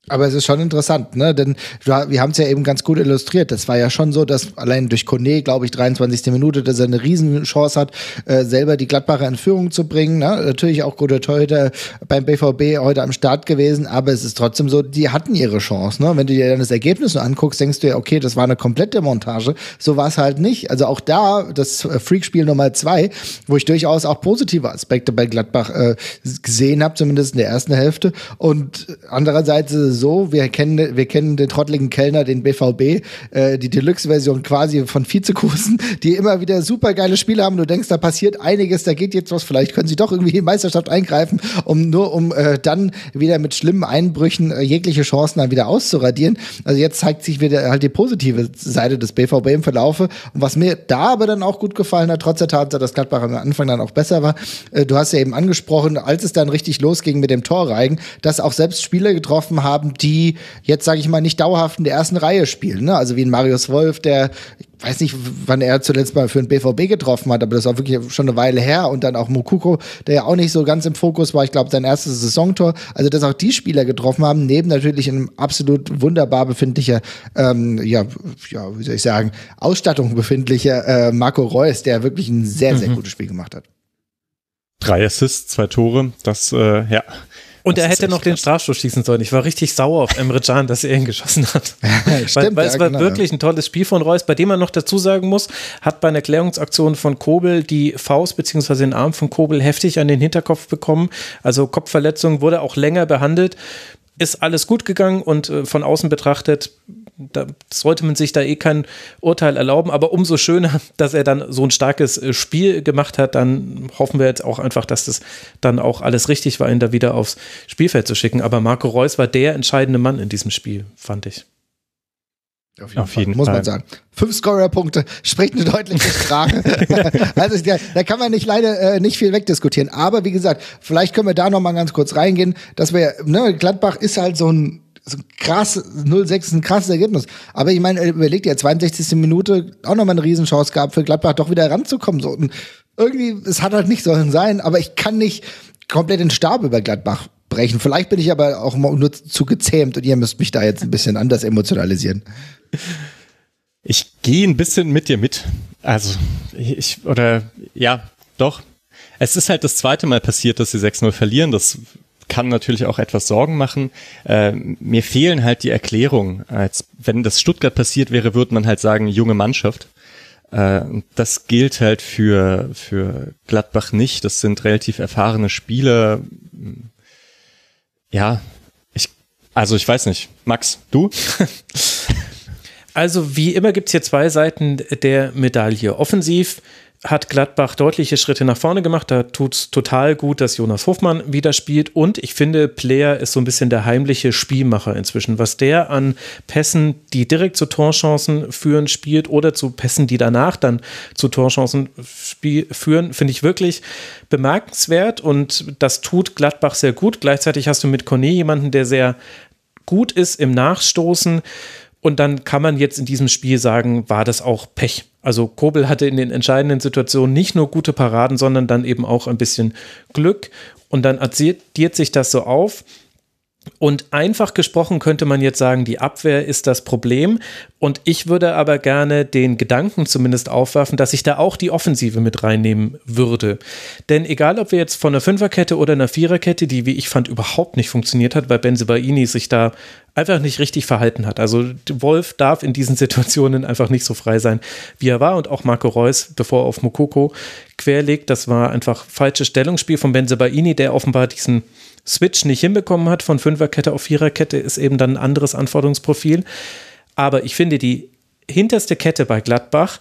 Aber es ist schon interessant, ne? Denn wir haben es ja eben ganz gut illustriert. Das war ja schon so, dass allein durch Kone, glaube ich, 23. Minute, dass er eine Riesenchance hat, äh, selber die Gladbacher in Führung zu bringen. Ne? Natürlich auch gute Torhüter beim BVB heute am Start gewesen, aber es ist trotzdem so, die hatten ihre Chance. Ne? Wenn du dir dann das Ergebnis nur anguckst, denkst du ja, okay, das war eine komplette Montage. So war es halt nicht. Also auch da, das Freakspiel Nummer zwei, wo ich durchaus auch positive Aspekte bei Gladbach äh, gesehen habe, zumindest in der ersten Hälfte. Und andererseits ist es so, wir kennen, wir kennen den trottligen Kellner, den BVB, äh, die Deluxe-Version quasi von Vizekusen, die immer wieder super geile Spiele haben. Du denkst, da passiert einiges, da geht jetzt was, vielleicht können sie doch irgendwie in die Meisterschaft eingreifen, um nur um äh, dann wieder mit schlimmen Einbrüchen äh, jegliche Chancen dann wieder auszuradieren. Also jetzt zeigt sich wieder halt die positive Seite des BVB im Verlaufe. Und was mir da aber dann auch gut gefallen hat, trotz der Tatsache, dass Gladbach am Anfang dann auch besser war, äh, du hast ja eben angesprochen, als es dann richtig losging mit dem Torreigen, dass auch selbst Spieler getroffen haben, die jetzt, sage ich mal, nicht dauerhaft in der ersten Reihe spielen. Ne? Also wie ein Marius Wolf, der, ich weiß nicht, wann er zuletzt mal für den BVB getroffen hat, aber das war wirklich schon eine Weile her. Und dann auch Mokuko, der ja auch nicht so ganz im Fokus war. Ich glaube, sein erstes Saisontor. Also, dass auch die Spieler getroffen haben, neben natürlich einem absolut wunderbar befindlicher, ähm, ja, ja, wie soll ich sagen, Ausstattung befindlicher äh, Marco Reus, der wirklich ein sehr, sehr mhm. gutes Spiel gemacht hat. Drei Assists, zwei Tore, das, äh, ja, und das er hätte noch den Strafstoß schießen sollen. Ich war richtig sauer auf Emre Can, dass er ihn geschossen hat. [LAUGHS] Stimmt, weil, weil ja, es war genau, wirklich ein tolles Spiel von Reus, bei dem man noch dazu sagen muss, hat bei einer Klärungsaktion von Kobel die Faust bzw. den Arm von Kobel heftig an den Hinterkopf bekommen. Also Kopfverletzung wurde auch länger behandelt ist alles gut gegangen und äh, von außen betrachtet da sollte man sich da eh kein Urteil erlauben, aber umso schöner, [LAUGHS] dass er dann so ein starkes äh, Spiel gemacht hat, dann hoffen wir jetzt auch einfach, dass das dann auch alles richtig war, ihn da wieder aufs Spielfeld zu schicken. Aber Marco Reus war der entscheidende Mann in diesem Spiel, fand ich. Auf jeden, Auf jeden Fall, muss man sagen. Fünf Scorer-Punkte spricht eine deutliche Sprache. [LAUGHS] also da, da, kann man nicht leider äh, nicht viel wegdiskutieren. Aber wie gesagt, vielleicht können wir da noch mal ganz kurz reingehen, dass wir, ne, Gladbach ist halt so ein so krass, 0-6 ist ein krasses Ergebnis. Aber ich meine, überlegt ja, 62. Minute auch nochmal eine Riesenchance gehabt für Gladbach, doch wieder ranzukommen. So, und irgendwie, es hat halt nicht sollen sein, aber ich kann nicht komplett den Stab über Gladbach brechen. Vielleicht bin ich aber auch nur zu gezähmt und ihr müsst mich da jetzt ein bisschen anders emotionalisieren. Ich gehe ein bisschen mit dir mit. Also, ich, oder, ja, doch. Es ist halt das zweite Mal passiert, dass sie 6-0 verlieren. Das kann natürlich auch etwas Sorgen machen. Äh, mir fehlen halt die Erklärungen. Als wenn das Stuttgart passiert wäre, würde man halt sagen, junge Mannschaft. Äh, das gilt halt für, für Gladbach nicht. Das sind relativ erfahrene Spieler. Ja, ich, also ich weiß nicht. Max, du? [LAUGHS] Also wie immer gibt es hier zwei Seiten der Medaille. Offensiv hat Gladbach deutliche Schritte nach vorne gemacht. Da tut es total gut, dass Jonas Hofmann wieder spielt. Und ich finde, Player ist so ein bisschen der heimliche Spielmacher inzwischen. Was der an Pässen, die direkt zu Torchancen führen, spielt oder zu Pässen, die danach dann zu Torchancen führen, finde ich wirklich bemerkenswert. Und das tut Gladbach sehr gut. Gleichzeitig hast du mit Cornet jemanden, der sehr gut ist im Nachstoßen. Und dann kann man jetzt in diesem Spiel sagen, war das auch Pech also Kobel hatte in den entscheidenden Situationen nicht nur gute Paraden, sondern dann eben auch ein bisschen Glück. Und dann addiert sich das so auf. Und einfach gesprochen könnte man jetzt sagen, die Abwehr ist das Problem. Und ich würde aber gerne den Gedanken zumindest aufwerfen, dass ich da auch die Offensive mit reinnehmen würde. Denn egal, ob wir jetzt von einer Fünferkette oder einer Viererkette, die, wie ich fand, überhaupt nicht funktioniert hat, weil Benzebaini sich da einfach nicht richtig verhalten hat. Also Wolf darf in diesen Situationen einfach nicht so frei sein, wie er war. Und auch Marco Reus, bevor er auf Mokoko querlegt, das war einfach falsches Stellungsspiel von Benzebaini, der offenbar diesen Switch nicht hinbekommen hat von Fünferkette auf Viererkette, ist eben dann ein anderes Anforderungsprofil. Aber ich finde, die hinterste Kette bei Gladbach,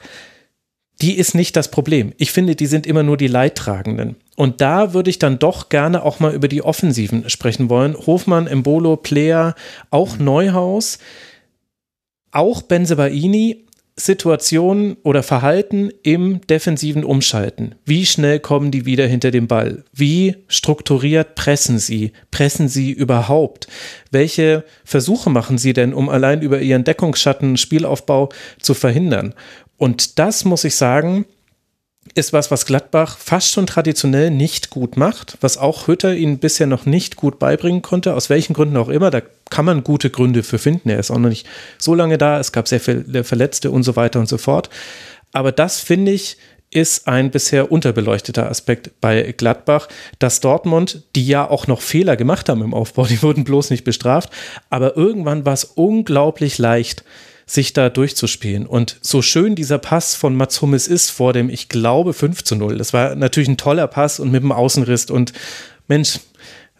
die ist nicht das Problem. Ich finde, die sind immer nur die Leidtragenden. Und da würde ich dann doch gerne auch mal über die Offensiven sprechen wollen. Hofmann, Embolo, Player, auch Neuhaus, auch Benzebaini, Situationen oder Verhalten im defensiven Umschalten. Wie schnell kommen die wieder hinter den Ball? Wie strukturiert pressen sie? Pressen sie überhaupt? Welche Versuche machen sie denn, um allein über ihren Deckungsschatten Spielaufbau zu verhindern? Und das muss ich sagen, ist was, was Gladbach fast schon traditionell nicht gut macht, was auch Hütter ihnen bisher noch nicht gut beibringen konnte, aus welchen Gründen auch immer. Da kann man gute Gründe für finden. Er ist auch noch nicht so lange da. Es gab sehr viele Verletzte und so weiter und so fort. Aber das finde ich ist ein bisher unterbeleuchteter Aspekt bei Gladbach, dass Dortmund, die ja auch noch Fehler gemacht haben im Aufbau, [LAUGHS] die wurden bloß nicht bestraft, aber irgendwann war es unglaublich leicht, sich da durchzuspielen. Und so schön dieser Pass von Mats Hummels ist vor dem, ich glaube, 5 zu 0. Das war natürlich ein toller Pass und mit dem Außenriss und Mensch,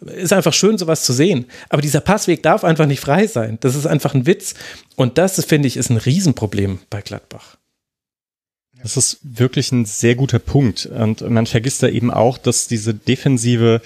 ist einfach schön, sowas zu sehen. Aber dieser Passweg darf einfach nicht frei sein. Das ist einfach ein Witz. Und das, finde ich, ist ein Riesenproblem bei Gladbach. Das ist wirklich ein sehr guter Punkt. Und man vergisst da eben auch, dass diese defensive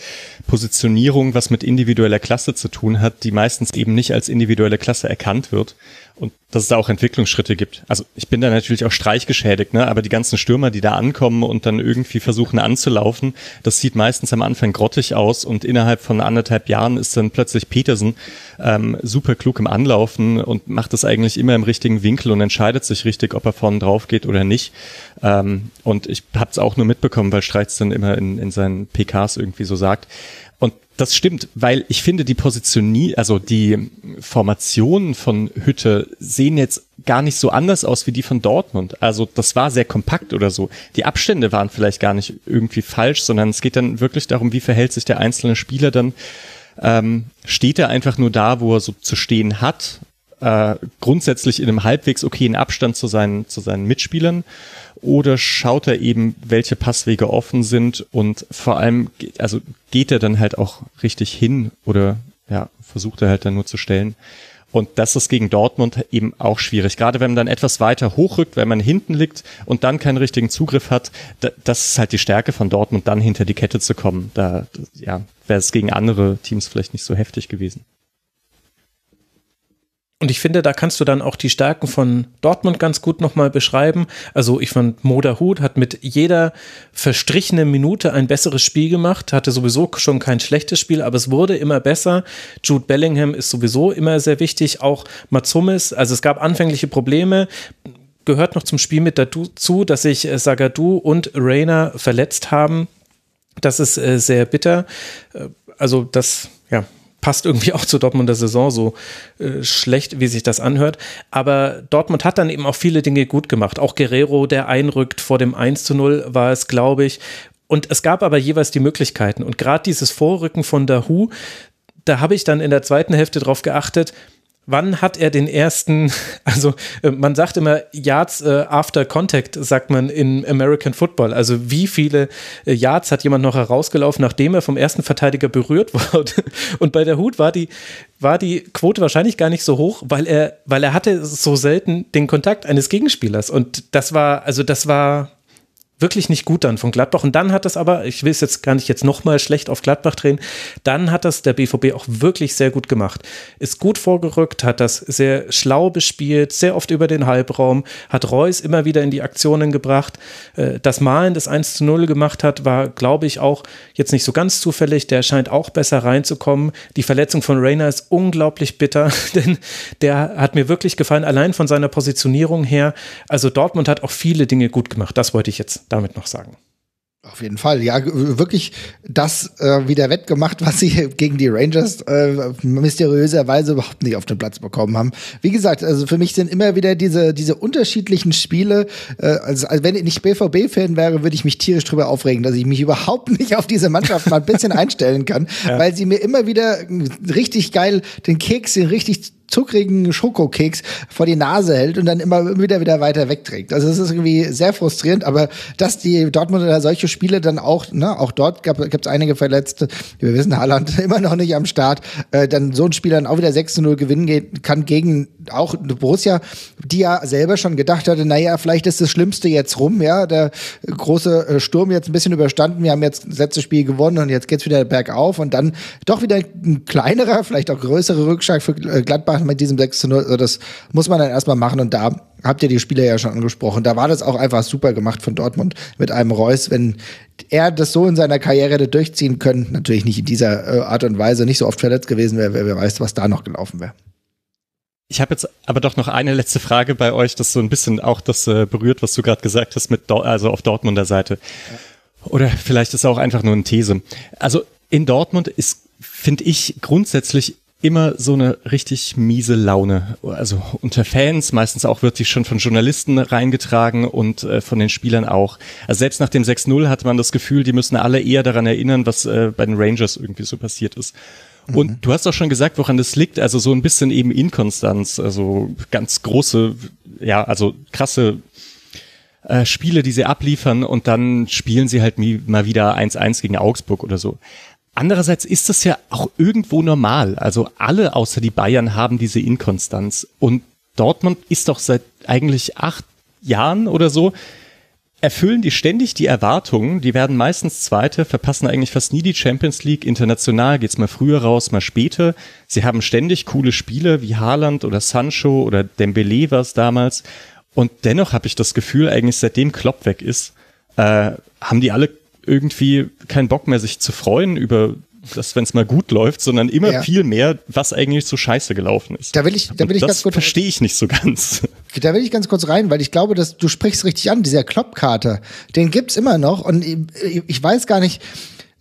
Positionierung, was mit individueller Klasse zu tun hat, die meistens eben nicht als individuelle Klasse erkannt wird und dass es da auch Entwicklungsschritte gibt. Also ich bin da natürlich auch streichgeschädigt, ne? aber die ganzen Stürmer, die da ankommen und dann irgendwie versuchen anzulaufen, das sieht meistens am Anfang grottig aus und innerhalb von anderthalb Jahren ist dann plötzlich Petersen ähm, super klug im Anlaufen und macht das eigentlich immer im richtigen Winkel und entscheidet sich richtig, ob er vorne drauf geht oder nicht. Ähm, und ich habe es auch nur mitbekommen, weil Streitz dann immer in, in seinen PKs irgendwie so sagt. Und das stimmt, weil ich finde, die Positionie, also die Formationen von Hütte sehen jetzt gar nicht so anders aus wie die von Dortmund. Also das war sehr kompakt oder so. Die Abstände waren vielleicht gar nicht irgendwie falsch, sondern es geht dann wirklich darum, wie verhält sich der einzelne Spieler dann. Ähm, steht er einfach nur da, wo er so zu stehen hat, äh, grundsätzlich in einem halbwegs okayen Abstand zu seinen, zu seinen Mitspielern oder schaut er eben, welche Passwege offen sind und vor allem, also geht er dann halt auch richtig hin oder ja, versucht er halt dann nur zu stellen. Und das ist gegen Dortmund eben auch schwierig. Gerade wenn man dann etwas weiter hochrückt, wenn man hinten liegt und dann keinen richtigen Zugriff hat, das ist halt die Stärke von Dortmund, dann hinter die Kette zu kommen. Da, ja, wäre es gegen andere Teams vielleicht nicht so heftig gewesen. Und ich finde, da kannst du dann auch die Stärken von Dortmund ganz gut nochmal beschreiben. Also ich fand, Moda Hut hat mit jeder verstrichenen Minute ein besseres Spiel gemacht, hatte sowieso schon kein schlechtes Spiel, aber es wurde immer besser. Jude Bellingham ist sowieso immer sehr wichtig, auch Matsumis. Also es gab anfängliche Probleme gehört noch zum Spiel mit dazu, dass sich äh, Sagadu und Rainer verletzt haben. Das ist äh, sehr bitter. Äh, also das, ja, passt irgendwie [LAUGHS] auch zur Dortmunder Saison so äh, schlecht, wie sich das anhört. Aber Dortmund hat dann eben auch viele Dinge gut gemacht. Auch Guerrero, der einrückt vor dem 1 zu 0, war es, glaube ich. Und es gab aber jeweils die Möglichkeiten. Und gerade dieses Vorrücken von Dahu, da habe ich dann in der zweiten Hälfte drauf geachtet, Wann hat er den ersten, [LAUGHS] also äh, man sagt immer Yards äh, after Contact, sagt man in American Football. Also wie viele äh, Yards hat jemand noch herausgelaufen, nachdem er vom ersten Verteidiger berührt [LAUGHS] wurde? Und bei der Hut war die, war die Quote wahrscheinlich gar nicht so hoch, weil er, weil er hatte so selten den Kontakt eines Gegenspielers. Und das war, also das war wirklich nicht gut dann von Gladbach. Und dann hat das aber, ich will es jetzt gar nicht jetzt nochmal schlecht auf Gladbach drehen, dann hat das der BVB auch wirklich sehr gut gemacht. Ist gut vorgerückt, hat das sehr schlau bespielt, sehr oft über den Halbraum, hat Reus immer wieder in die Aktionen gebracht. Äh, das Malen des 1 zu 0 gemacht hat, war, glaube ich, auch jetzt nicht so ganz zufällig. Der scheint auch besser reinzukommen. Die Verletzung von Rainer ist unglaublich bitter, [LAUGHS] denn der hat mir wirklich gefallen, allein von seiner Positionierung her. Also Dortmund hat auch viele Dinge gut gemacht. Das wollte ich jetzt damit noch sagen. Auf jeden Fall, ja, wirklich das äh, wieder wettgemacht, was sie [LAUGHS] gegen die Rangers äh, mysteriöserweise überhaupt nicht auf den Platz bekommen haben. Wie gesagt, also für mich sind immer wieder diese diese unterschiedlichen Spiele. Äh, also, also wenn ich nicht BVB-Fan wäre, würde ich mich tierisch drüber aufregen, dass ich mich [LAUGHS] überhaupt nicht auf diese Mannschaft mal ein bisschen einstellen kann, ja. weil sie mir immer wieder richtig geil den Keks, den richtig zuckrigen Schokokeks vor die Nase hält und dann immer wieder wieder weiter wegträgt. Also es ist irgendwie sehr frustrierend, aber dass die Dortmunder solche Spiele dann auch, ne, auch dort gab es einige Verletzte, wir wissen, Haaland [LAUGHS] immer noch nicht am Start, äh, dann so ein Spiel dann auch wieder 6 zu 0 gewinnen geht, kann gegen auch Borussia, die ja selber schon gedacht hatte, naja, vielleicht ist das Schlimmste jetzt rum, ja, der große äh, Sturm jetzt ein bisschen überstanden, wir haben jetzt das letzte Spiel gewonnen und jetzt geht's wieder bergauf und dann doch wieder ein kleinerer, vielleicht auch größere Rückschlag für äh, Gladbach mit diesem 6 zu 0, also das muss man dann erstmal machen und da habt ihr die Spieler ja schon angesprochen. Da war das auch einfach super gemacht von Dortmund mit einem Reus. Wenn er das so in seiner Karriere hätte durchziehen können, natürlich nicht in dieser äh, Art und Weise, nicht so oft verletzt gewesen wäre, wer, weiß, was da noch gelaufen wäre. Ich habe jetzt aber doch noch eine letzte Frage bei euch, das so ein bisschen auch das äh, berührt, was du gerade gesagt hast, mit Dor also auf Dortmunder Seite. Oder vielleicht ist auch einfach nur eine These. Also in Dortmund ist, finde ich, grundsätzlich immer so eine richtig miese Laune. Also unter Fans, meistens auch wird die schon von Journalisten reingetragen und äh, von den Spielern auch. Also selbst nach dem 6-0 hatte man das Gefühl, die müssen alle eher daran erinnern, was äh, bei den Rangers irgendwie so passiert ist. Und mhm. du hast auch schon gesagt, woran das liegt. Also so ein bisschen eben Inkonstanz, also ganz große, ja, also krasse äh, Spiele, die sie abliefern und dann spielen sie halt mal wieder 1-1 gegen Augsburg oder so. Andererseits ist das ja auch irgendwo normal. Also alle außer die Bayern haben diese Inkonstanz. Und Dortmund ist doch seit eigentlich acht Jahren oder so erfüllen die ständig die Erwartungen. Die werden meistens Zweite, verpassen eigentlich fast nie die Champions League. International geht's mal früher raus, mal später. Sie haben ständig coole Spiele wie Haaland oder Sancho oder Dembele war es damals. Und dennoch habe ich das Gefühl, eigentlich seitdem Klopp weg ist, äh, haben die alle irgendwie keinen Bock mehr, sich zu freuen über das, wenn es mal gut läuft, sondern immer ja. viel mehr, was eigentlich so scheiße gelaufen ist. Da will ich, da will ich das ganz kurz. Verstehe ich nicht so ganz. Da will ich ganz kurz rein, weil ich glaube, dass du sprichst richtig an, dieser Kloppkater, den gibt's immer noch und ich weiß gar nicht,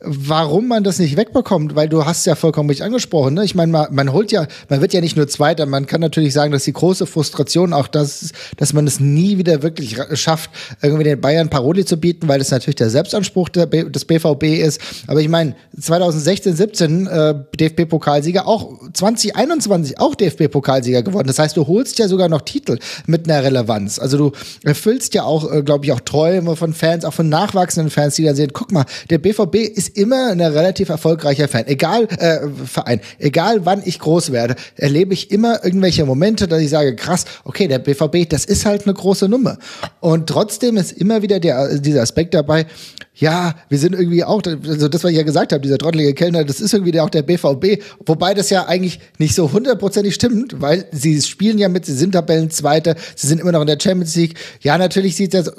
warum man das nicht wegbekommt, weil du hast ja vollkommen richtig angesprochen. Ne? Ich meine, man, man holt ja, man wird ja nicht nur Zweiter, man kann natürlich sagen, dass die große Frustration auch das, dass man es nie wieder wirklich schafft, irgendwie den Bayern Paroli zu bieten, weil das natürlich der Selbstanspruch der des BVB ist. Aber ich meine, 2016, 17 äh, DFB-Pokalsieger, auch 2021 auch DFB-Pokalsieger geworden. Das heißt, du holst ja sogar noch Titel mit einer Relevanz. Also du erfüllst ja auch, äh, glaube ich, auch Träume von Fans, auch von nachwachsenden Fans, die dann sehen, guck mal, der BVB ist immer ein relativ erfolgreicher Fan. Egal, äh, Verein, egal wann ich groß werde, erlebe ich immer irgendwelche Momente, dass ich sage, krass, okay, der BVB, das ist halt eine große Nummer. Und trotzdem ist immer wieder der, dieser Aspekt dabei, ja, wir sind irgendwie auch, also das, was ich ja gesagt habe, dieser trottelige Kellner, das ist irgendwie auch der BVB, wobei das ja eigentlich nicht so hundertprozentig stimmt, weil sie spielen ja mit, sie sind Tabellenzweiter, sie sind immer noch in der Champions League. Ja, natürlich sieht es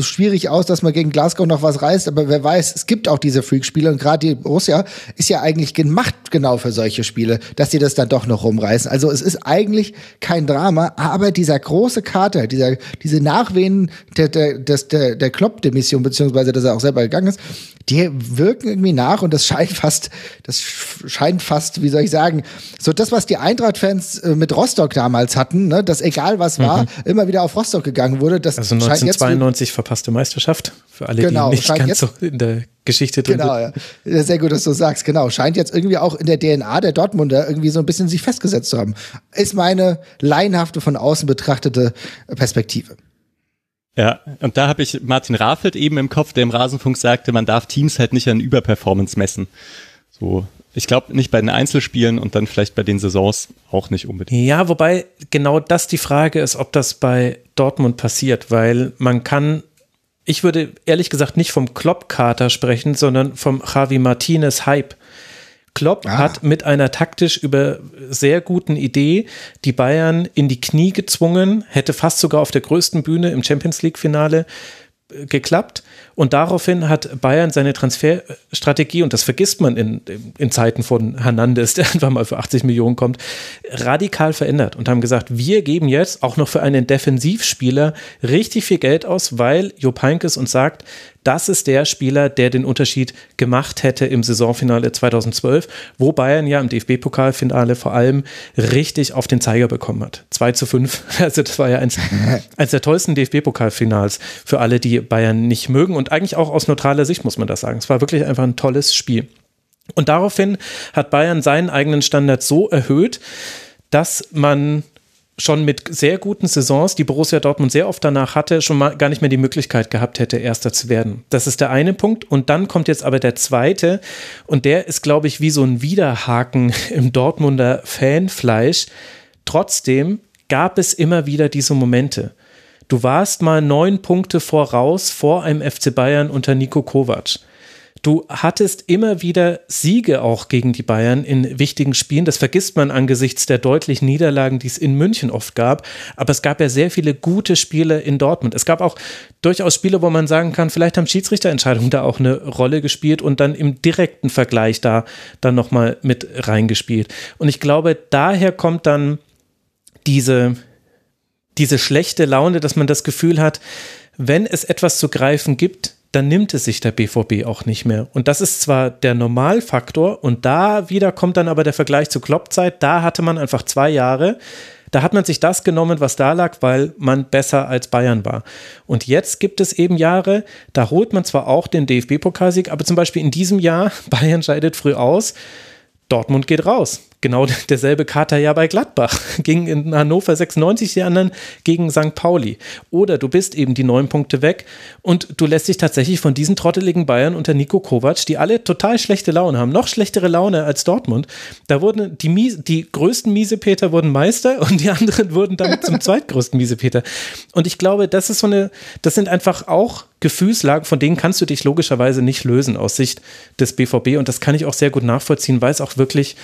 schwierig aus, dass man gegen Glasgow noch was reißt, aber wer weiß, es gibt auch diese Freak-Spiele und gerade die Borussia ist ja eigentlich gemacht genau für solche Spiele, dass sie das dann doch noch rumreißen. Also es ist eigentlich kein Drama, aber dieser große Kater, dieser, diese Nachwehen der, der, der, der, der Klopp-Demission, beziehungsweise dass er auch selber gegangen ist, die wirken irgendwie nach und das scheint fast, das scheint fast, wie soll ich sagen, so das, was die Eintracht-Fans äh, mit Rostock damals hatten, ne, dass egal was war, mhm. immer wieder auf Rostock gegangen wurde. Das also 1992 verpasste Meisterschaft, für alle, genau, die nicht ganz jetzt, so in der Geschichte drin genau, sind. Genau, ja. Sehr gut, dass du sagst, genau. Scheint jetzt irgendwie auch in der DNA der Dortmunder irgendwie so ein bisschen sich festgesetzt zu haben. Ist meine laienhafte, von außen betrachtete Perspektive. Ja, und da habe ich Martin Rafelt eben im Kopf, der im Rasenfunk sagte, man darf Teams halt nicht an Überperformance messen. So, ich glaube nicht bei den Einzelspielen und dann vielleicht bei den Saisons auch nicht unbedingt. Ja, wobei genau das die Frage ist, ob das bei Dortmund passiert, weil man kann, ich würde ehrlich gesagt nicht vom Klopp-Kater sprechen, sondern vom Javi Martinez Hype. Klopp ah. hat mit einer taktisch über sehr guten Idee die Bayern in die Knie gezwungen, hätte fast sogar auf der größten Bühne im Champions League Finale äh, geklappt. Und daraufhin hat Bayern seine Transferstrategie, und das vergisst man in, in Zeiten von Hernandez, der [LAUGHS] einfach mal für 80 Millionen kommt, radikal verändert und haben gesagt, wir geben jetzt auch noch für einen Defensivspieler richtig viel Geld aus, weil Jupp Heynckes uns sagt, das ist der Spieler, der den Unterschied gemacht hätte im Saisonfinale 2012, wo Bayern ja im DFB-Pokalfinale vor allem richtig auf den Zeiger bekommen hat. 2 zu 5. [LAUGHS] Also das war ja eins, [LAUGHS] eins der tollsten DFB-Pokalfinals für alle, die Bayern nicht mögen und eigentlich auch aus neutraler Sicht muss man das sagen. Es war wirklich einfach ein tolles Spiel. Und daraufhin hat Bayern seinen eigenen Standard so erhöht, dass man schon mit sehr guten Saisons, die Borussia Dortmund sehr oft danach hatte, schon mal gar nicht mehr die Möglichkeit gehabt hätte, Erster zu werden. Das ist der eine Punkt. Und dann kommt jetzt aber der zweite. Und der ist, glaube ich, wie so ein Widerhaken [LAUGHS] im Dortmunder Fanfleisch. Trotzdem gab es immer wieder diese Momente. Du warst mal neun Punkte voraus vor einem FC Bayern unter Nico Kovac. Du hattest immer wieder Siege auch gegen die Bayern in wichtigen Spielen. Das vergisst man angesichts der deutlichen Niederlagen, die es in München oft gab. Aber es gab ja sehr viele gute Spiele in Dortmund. Es gab auch durchaus Spiele, wo man sagen kann, vielleicht haben Schiedsrichterentscheidungen da auch eine Rolle gespielt und dann im direkten Vergleich da dann nochmal mit reingespielt. Und ich glaube, daher kommt dann diese, diese schlechte Laune, dass man das Gefühl hat, wenn es etwas zu greifen gibt, dann nimmt es sich der BVB auch nicht mehr. Und das ist zwar der Normalfaktor und da wieder kommt dann aber der Vergleich zur Kloppzeit. Da hatte man einfach zwei Jahre. Da hat man sich das genommen, was da lag, weil man besser als Bayern war. Und jetzt gibt es eben Jahre, da holt man zwar auch den DFB-Pokalsieg, aber zum Beispiel in diesem Jahr, [LAUGHS] Bayern scheidet früh aus, Dortmund geht raus genau [LAUGHS] derselbe Kater ja bei Gladbach. [LAUGHS] Ging in Hannover 96 die anderen gegen St. Pauli. Oder du bist eben die neun Punkte weg und du lässt dich tatsächlich von diesen trotteligen Bayern unter Nico Kovac, die alle total schlechte Laune haben, noch schlechtere Laune als Dortmund. Da wurden die, Mies, die größten Miesepeter wurden Meister [LAUGHS] und die anderen wurden dann zum zweitgrößten Miesepeter. Und ich glaube, das ist so eine, das sind einfach auch Gefühlslagen, von denen kannst du dich logischerweise nicht lösen aus Sicht des BVB. Und das kann ich auch sehr gut nachvollziehen, weil es auch wirklich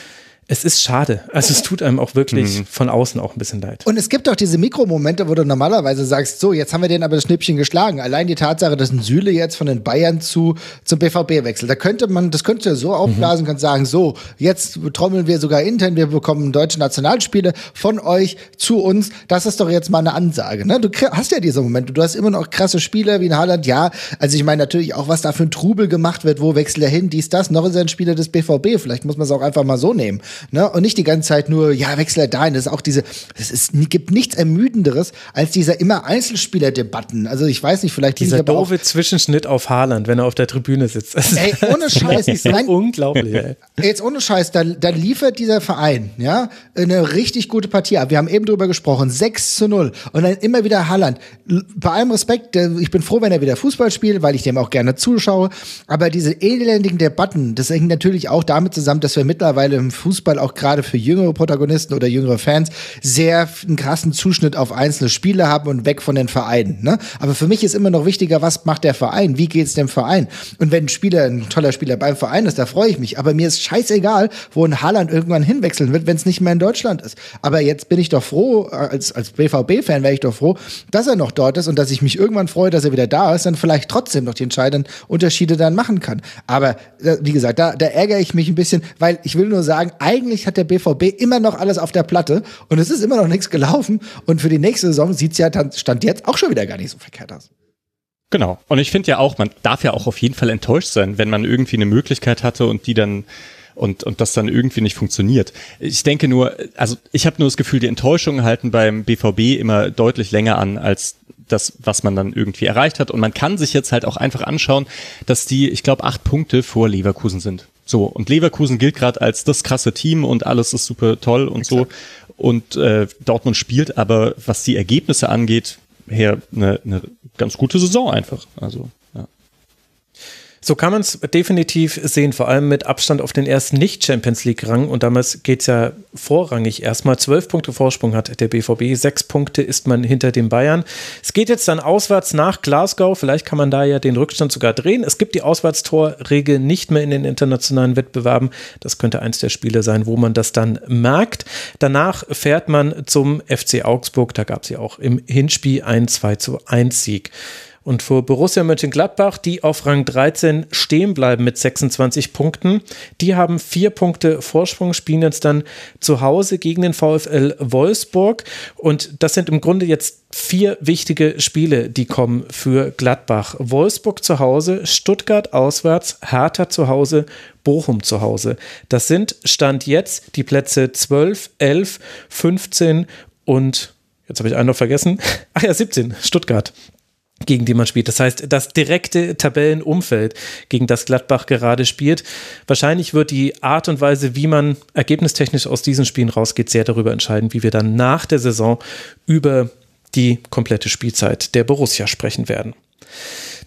es ist schade. Also es tut einem auch wirklich mhm. von außen auch ein bisschen leid. Und es gibt auch diese Mikromomente, wo du normalerweise sagst, so, jetzt haben wir den aber das Schnippchen geschlagen. Allein die Tatsache, dass ein Süle jetzt von den Bayern zu zum BVB wechselt. Da könnte man, das könnte so aufblasen, mhm. kann sagen, so, jetzt trommeln wir sogar intern, wir bekommen deutsche Nationalspiele von euch zu uns. Das ist doch jetzt mal eine Ansage. Ne? Du hast ja diese Momente. Du hast immer noch krasse Spieler wie in Haaland. Ja, also ich meine natürlich auch, was da für ein Trubel gemacht wird. Wo wechselt er hin? Dies, das. Noch ist er ein Spieler des BVB. Vielleicht muss man es auch einfach mal so nehmen. Ne? Und nicht die ganze Zeit nur, ja, wechsel dahin. Das ist auch diese, es ist, gibt nichts Ermüdenderes als dieser immer Einzelspieler-Debatten. Also ich weiß nicht, vielleicht dieser doofe Zwischenschnitt auf Haaland, wenn er auf der Tribüne sitzt. ey, ohne [LAUGHS] Scheiß. ist so unglaublich, ey. Jetzt ohne Scheiß, da, da liefert dieser Verein, ja, eine richtig gute Partie ab. Wir haben eben drüber gesprochen, 6 zu 0. Und dann immer wieder Haaland. Bei allem Respekt, ich bin froh, wenn er wieder Fußball spielt, weil ich dem auch gerne zuschaue. Aber diese elendigen Debatten, das hängt natürlich auch damit zusammen, dass wir mittlerweile im Fußball auch gerade für jüngere Protagonisten oder jüngere Fans sehr einen krassen Zuschnitt auf einzelne Spiele haben und weg von den Vereinen. Ne? Aber für mich ist immer noch wichtiger, was macht der Verein? Wie geht's dem Verein? Und wenn ein Spieler, ein toller Spieler beim Verein ist, da freue ich mich. Aber mir ist scheißegal, wo ein Haaland irgendwann hinwechseln wird, wenn es nicht mehr in Deutschland ist. Aber jetzt bin ich doch froh, als, als BVB-Fan wäre ich doch froh, dass er noch dort ist und dass ich mich irgendwann freue, dass er wieder da ist, dann vielleicht trotzdem noch die entscheidenden Unterschiede dann machen kann. Aber äh, wie gesagt, da, da ärgere ich mich ein bisschen, weil ich will nur sagen, eigentlich hat der BVB immer noch alles auf der Platte und es ist immer noch nichts gelaufen. Und für die nächste Saison sieht es ja dann Stand jetzt auch schon wieder gar nicht so verkehrt aus. Genau. Und ich finde ja auch, man darf ja auch auf jeden Fall enttäuscht sein, wenn man irgendwie eine Möglichkeit hatte und die dann und, und das dann irgendwie nicht funktioniert. Ich denke nur, also ich habe nur das Gefühl, die Enttäuschungen halten beim BVB immer deutlich länger an als das, was man dann irgendwie erreicht hat. Und man kann sich jetzt halt auch einfach anschauen, dass die, ich glaube, acht Punkte vor Leverkusen sind. So, und Leverkusen gilt gerade als das krasse Team und alles ist super toll und Exakt. so. Und äh, Dortmund spielt aber, was die Ergebnisse angeht, her eine, eine ganz gute Saison einfach. Also so kann man es definitiv sehen, vor allem mit Abstand auf den ersten Nicht-Champions League-Rang. Und damals geht es ja vorrangig erstmal. Zwölf Punkte Vorsprung hat der BVB, sechs Punkte ist man hinter den Bayern. Es geht jetzt dann auswärts nach Glasgow. Vielleicht kann man da ja den Rückstand sogar drehen. Es gibt die Auswärtstorregel nicht mehr in den internationalen Wettbewerben. Das könnte eins der Spiele sein, wo man das dann merkt. Danach fährt man zum FC Augsburg. Da gab es ja auch im Hinspiel ein 2 zu 1 Sieg. Und für Borussia Mönchengladbach, die auf Rang 13 stehen bleiben mit 26 Punkten, die haben vier Punkte Vorsprung, spielen jetzt dann zu Hause gegen den VfL Wolfsburg. Und das sind im Grunde jetzt vier wichtige Spiele, die kommen für Gladbach. Wolfsburg zu Hause, Stuttgart auswärts, Hertha zu Hause, Bochum zu Hause. Das sind Stand jetzt die Plätze 12, 11, 15 und jetzt habe ich einen noch vergessen. Ach [LAUGHS] ja, 17, Stuttgart. Gegen die man spielt. Das heißt, das direkte Tabellenumfeld, gegen das Gladbach gerade spielt. Wahrscheinlich wird die Art und Weise, wie man ergebnistechnisch aus diesen Spielen rausgeht, sehr darüber entscheiden, wie wir dann nach der Saison über die komplette Spielzeit der Borussia sprechen werden.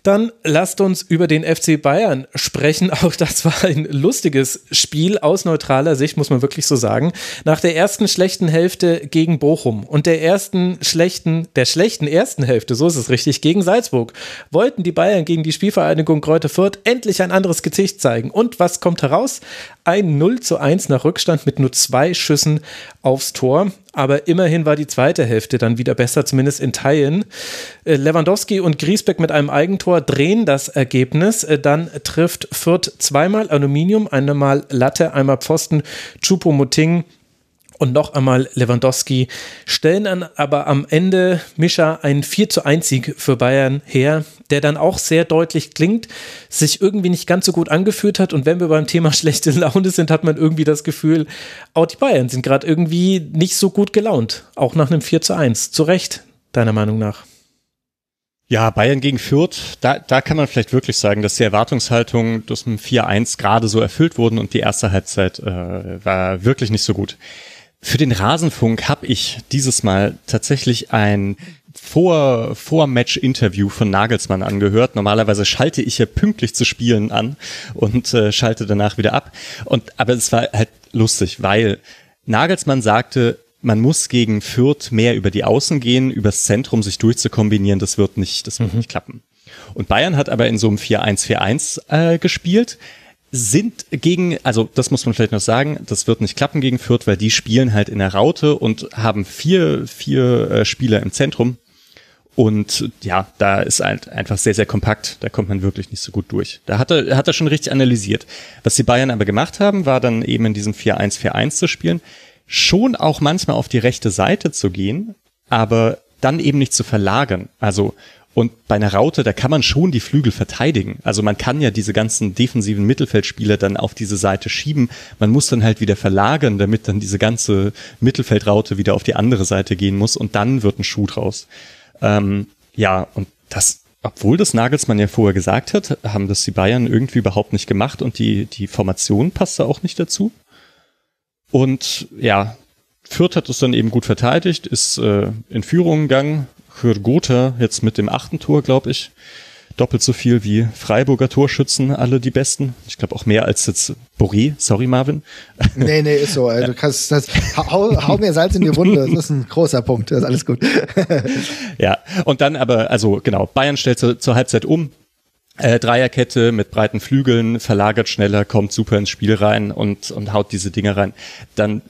Dann lasst uns über den FC Bayern sprechen. [LAUGHS] Auch das war ein lustiges Spiel aus neutraler Sicht, muss man wirklich so sagen. Nach der ersten schlechten Hälfte gegen Bochum und der ersten schlechten, der schlechten ersten Hälfte, so ist es richtig, gegen Salzburg, wollten die Bayern gegen die Spielvereinigung Kräuter Fürth endlich ein anderes Gesicht zeigen. Und was kommt heraus? Ein 0 zu 1 nach Rückstand mit nur zwei Schüssen aufs Tor aber immerhin war die zweite Hälfte dann wieder besser, zumindest in Teilen. Äh, Lewandowski und Griesbeck mit einem Eigentor drehen das Ergebnis. Äh, dann trifft Fürth zweimal Aluminium, einmal Latte, einmal Pfosten. Chupo-Moting und noch einmal Lewandowski stellen dann aber am Ende Mischa einen 4 zu 1 Sieg für Bayern her, der dann auch sehr deutlich klingt, sich irgendwie nicht ganz so gut angeführt hat und wenn wir beim Thema [LAUGHS] schlechte Laune sind, hat man irgendwie das Gefühl, auch die Bayern sind gerade irgendwie nicht so gut gelaunt, auch nach einem 4 zu 1. Zu Recht, deiner Meinung nach? Ja, Bayern gegen Fürth, da, da kann man vielleicht wirklich sagen, dass die Erwartungshaltungen durch ein 4-1 gerade so erfüllt wurden und die erste Halbzeit äh, war wirklich nicht so gut. Für den Rasenfunk habe ich dieses Mal tatsächlich ein vor, vor Match-Interview von Nagelsmann angehört. Normalerweise schalte ich ja pünktlich zu Spielen an und äh, schalte danach wieder ab. Und, aber es war halt lustig, weil Nagelsmann sagte, man muss gegen Fürth mehr über die Außen gehen, übers Zentrum sich durchzukombinieren, das wird nicht, das wird mhm. nicht klappen. Und Bayern hat aber in so einem 4-1-4-1 äh, gespielt sind gegen, also das muss man vielleicht noch sagen, das wird nicht klappen gegen Fürth, weil die spielen halt in der Raute und haben vier, vier äh, Spieler im Zentrum. Und ja, da ist halt einfach sehr, sehr kompakt. Da kommt man wirklich nicht so gut durch. Da hat er, hat er schon richtig analysiert. Was die Bayern aber gemacht haben, war dann eben in diesem 4-1-4-1 zu spielen. Schon auch manchmal auf die rechte Seite zu gehen, aber dann eben nicht zu verlagern. Also und bei einer Raute, da kann man schon die Flügel verteidigen. Also man kann ja diese ganzen defensiven Mittelfeldspieler dann auf diese Seite schieben. Man muss dann halt wieder verlagern, damit dann diese ganze Mittelfeldraute wieder auf die andere Seite gehen muss und dann wird ein Schuh draus. Ähm, ja, und das, obwohl das Nagelsmann ja vorher gesagt hat, haben das die Bayern irgendwie überhaupt nicht gemacht und die, die Formation passte auch nicht dazu. Und ja, Fürth hat es dann eben gut verteidigt, ist äh, in Führung gegangen, Hürgotha jetzt mit dem achten Tor, glaube ich. Doppelt so viel wie Freiburger Torschützen, alle die besten. Ich glaube auch mehr als jetzt Boré. Sorry, Marvin. [LAUGHS] Nee, nee, ist so. Also, du kannst das, hau, hau mir Salz in die Wunde. Das ist ein großer Punkt. Das ist alles gut. [LAUGHS] ja, und dann aber, also genau, Bayern stellt zur, zur Halbzeit um. Äh, Dreierkette mit breiten Flügeln, verlagert schneller, kommt super ins Spiel rein und, und haut diese Dinge rein. Dann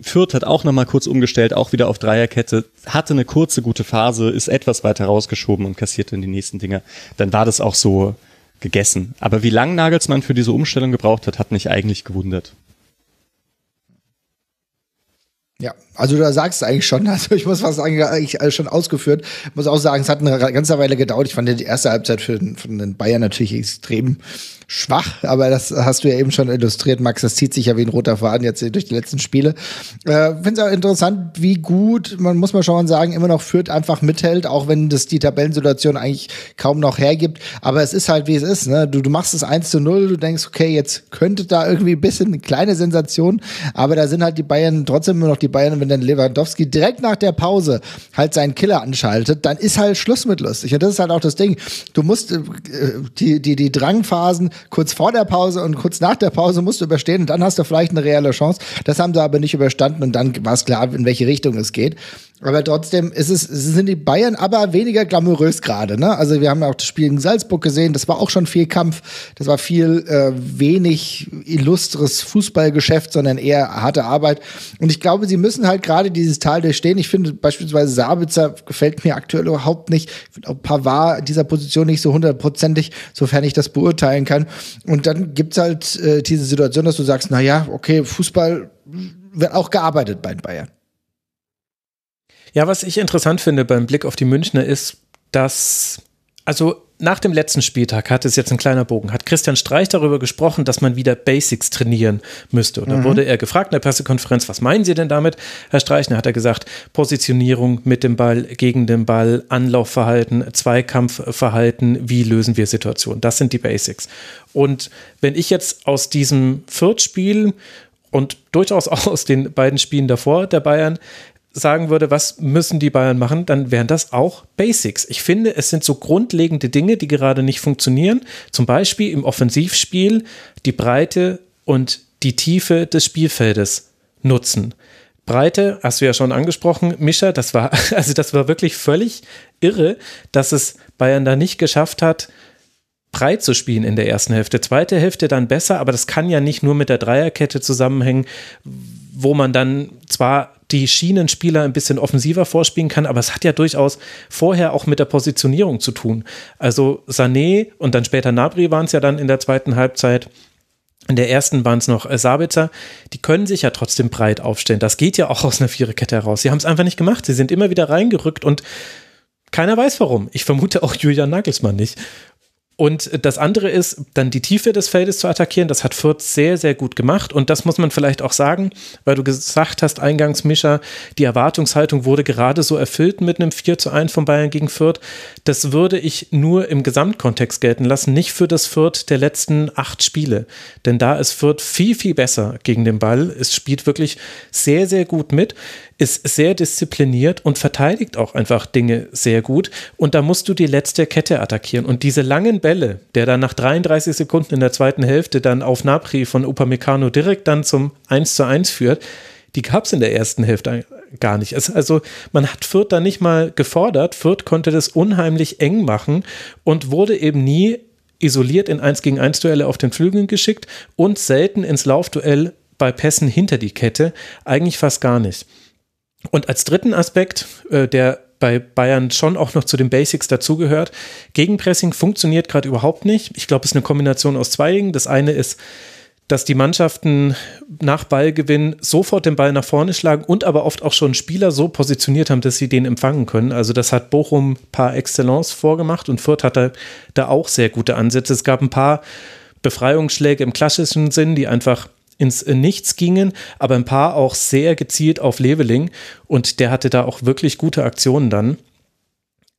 Fürth hat auch nochmal kurz umgestellt, auch wieder auf Dreierkette, hatte eine kurze gute Phase, ist etwas weiter rausgeschoben und kassierte in die nächsten Dinge. Dann war das auch so gegessen. Aber wie lang Nagelsmann für diese Umstellung gebraucht hat, hat mich eigentlich gewundert. Ja, also du sagst es eigentlich schon, [LAUGHS] also ich muss fast sagen, eigentlich alles schon ausgeführt. Ich muss auch sagen, es hat eine ganze Weile gedauert. Ich fand die erste Halbzeit für, für den Bayern natürlich extrem schwach, aber das hast du ja eben schon illustriert, Max. Das zieht sich ja wie ein roter Faden jetzt durch die letzten Spiele. Äh, Finde es auch interessant, wie gut, man muss mal schon sagen, immer noch Fürth einfach mithält, auch wenn das die Tabellensituation eigentlich kaum noch hergibt. Aber es ist halt, wie es ist. Ne? Du, du machst es 1 zu 0, du denkst, okay, jetzt könnte da irgendwie ein bisschen eine kleine Sensation, aber da sind halt die Bayern trotzdem immer noch die Bayern, wenn dann Lewandowski direkt nach der Pause halt seinen Killer anschaltet, dann ist halt Schluss mit lustig. Und das ist halt auch das Ding. Du musst äh, die, die, die Drangphasen kurz vor der Pause und kurz nach der Pause musst du überstehen und dann hast du vielleicht eine reelle Chance. Das haben sie aber nicht überstanden und dann war es klar, in welche Richtung es geht. Aber trotzdem ist es, sind die Bayern aber weniger glamourös gerade. Ne? Also wir haben auch das Spiel in Salzburg gesehen, das war auch schon viel Kampf, das war viel äh, wenig illustres Fußballgeschäft, sondern eher harte Arbeit. Und ich glaube, sie müssen halt gerade dieses Tal durchstehen. Ich finde beispielsweise Sabitzer gefällt mir aktuell überhaupt nicht. Ich finde auch Pavard dieser Position nicht so hundertprozentig, sofern ich das beurteilen kann. Und dann gibt's halt äh, diese Situation, dass du sagst, na ja, okay, Fußball wird auch gearbeitet bei den Bayern. Ja, was ich interessant finde beim Blick auf die Münchner ist, dass Also nach dem letzten Spieltag hat es jetzt ein kleiner Bogen, hat Christian Streich darüber gesprochen, dass man wieder Basics trainieren müsste. Und dann mhm. wurde er gefragt in der Pressekonferenz, was meinen Sie denn damit, Herr Streich? Und dann hat er gesagt, Positionierung mit dem Ball, gegen den Ball, Anlaufverhalten, Zweikampfverhalten, wie lösen wir Situationen? Das sind die Basics. Und wenn ich jetzt aus diesem Viertspiel und durchaus [LAUGHS] auch aus den beiden Spielen davor der Bayern sagen würde, was müssen die Bayern machen, dann wären das auch Basics. Ich finde, es sind so grundlegende Dinge, die gerade nicht funktionieren. Zum Beispiel im Offensivspiel die Breite und die Tiefe des Spielfeldes nutzen. Breite, hast du ja schon angesprochen, Mischa, das war, [LAUGHS] also das war wirklich völlig irre, dass es Bayern da nicht geschafft hat, breit zu spielen in der ersten Hälfte. Zweite Hälfte dann besser, aber das kann ja nicht nur mit der Dreierkette zusammenhängen, wo man dann zwar die Schienenspieler ein bisschen offensiver vorspielen kann, aber es hat ja durchaus vorher auch mit der Positionierung zu tun. Also Sané und dann später Nabri waren es ja dann in der zweiten Halbzeit. In der ersten waren es noch äh, Sabitzer. Die können sich ja trotzdem breit aufstellen. Das geht ja auch aus einer Viererkette heraus. Sie haben es einfach nicht gemacht. Sie sind immer wieder reingerückt und keiner weiß warum. Ich vermute auch Julian Nagelsmann nicht. Und das andere ist, dann die Tiefe des Feldes zu attackieren. Das hat Fürth sehr, sehr gut gemacht. Und das muss man vielleicht auch sagen, weil du gesagt hast, eingangs, Mischa, die Erwartungshaltung wurde gerade so erfüllt mit einem 4 zu 1 von Bayern gegen Fürth. Das würde ich nur im Gesamtkontext gelten lassen, nicht für das Fürth der letzten acht Spiele. Denn da ist Fürth viel, viel besser gegen den Ball. Es spielt wirklich sehr, sehr gut mit ist sehr diszipliniert und verteidigt auch einfach Dinge sehr gut. Und da musst du die letzte Kette attackieren. Und diese langen Bälle, der dann nach 33 Sekunden in der zweiten Hälfte dann auf Napri von Upamecano direkt dann zum 1 zu 1 führt, die gab es in der ersten Hälfte gar nicht. Also man hat Fürth da nicht mal gefordert. Fürth konnte das unheimlich eng machen und wurde eben nie isoliert in 1 gegen 1 Duelle auf den Flügeln geschickt und selten ins Laufduell bei Pässen hinter die Kette. Eigentlich fast gar nicht. Und als dritten Aspekt, äh, der bei Bayern schon auch noch zu den Basics dazugehört, Gegenpressing funktioniert gerade überhaupt nicht. Ich glaube, es ist eine Kombination aus zwei Dingen. Das eine ist, dass die Mannschaften nach Ballgewinn sofort den Ball nach vorne schlagen und aber oft auch schon Spieler so positioniert haben, dass sie den empfangen können. Also das hat Bochum par excellence vorgemacht und Fürth hatte da auch sehr gute Ansätze. Es gab ein paar Befreiungsschläge im klassischen Sinn, die einfach ins Nichts gingen, aber ein paar auch sehr gezielt auf Leveling und der hatte da auch wirklich gute Aktionen dann.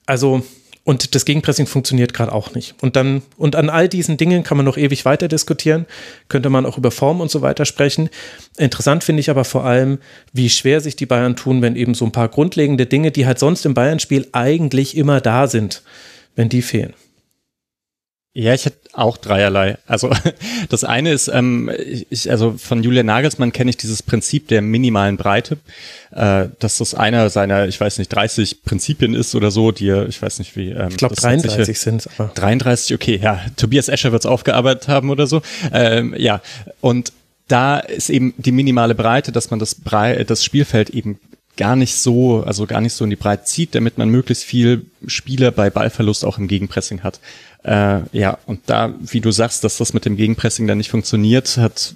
Also und das Gegenpressing funktioniert gerade auch nicht. Und dann, und an all diesen Dingen kann man noch ewig weiter diskutieren, könnte man auch über Form und so weiter sprechen. Interessant finde ich aber vor allem, wie schwer sich die Bayern tun, wenn eben so ein paar grundlegende Dinge, die halt sonst im Bayern-Spiel eigentlich immer da sind, wenn die fehlen. Ja, ich hätte auch dreierlei. Also [LAUGHS] das eine ist, ähm, ich, also von Julian Nagelsmann kenne ich dieses Prinzip der minimalen Breite, äh, dass das einer seiner, ich weiß nicht, 30 Prinzipien ist oder so, die ich weiß nicht wie. Ähm, ich glaube 33 sind es. 33, okay, ja. Tobias Escher wird es aufgearbeitet haben oder so. Ähm, ja, und da ist eben die minimale Breite, dass man das, Brei das Spielfeld eben gar nicht so, also gar nicht so in die Breite zieht, damit man möglichst viel Spieler bei Ballverlust auch im Gegenpressing hat. Äh, ja, und da, wie du sagst, dass das mit dem Gegenpressing dann nicht funktioniert, hat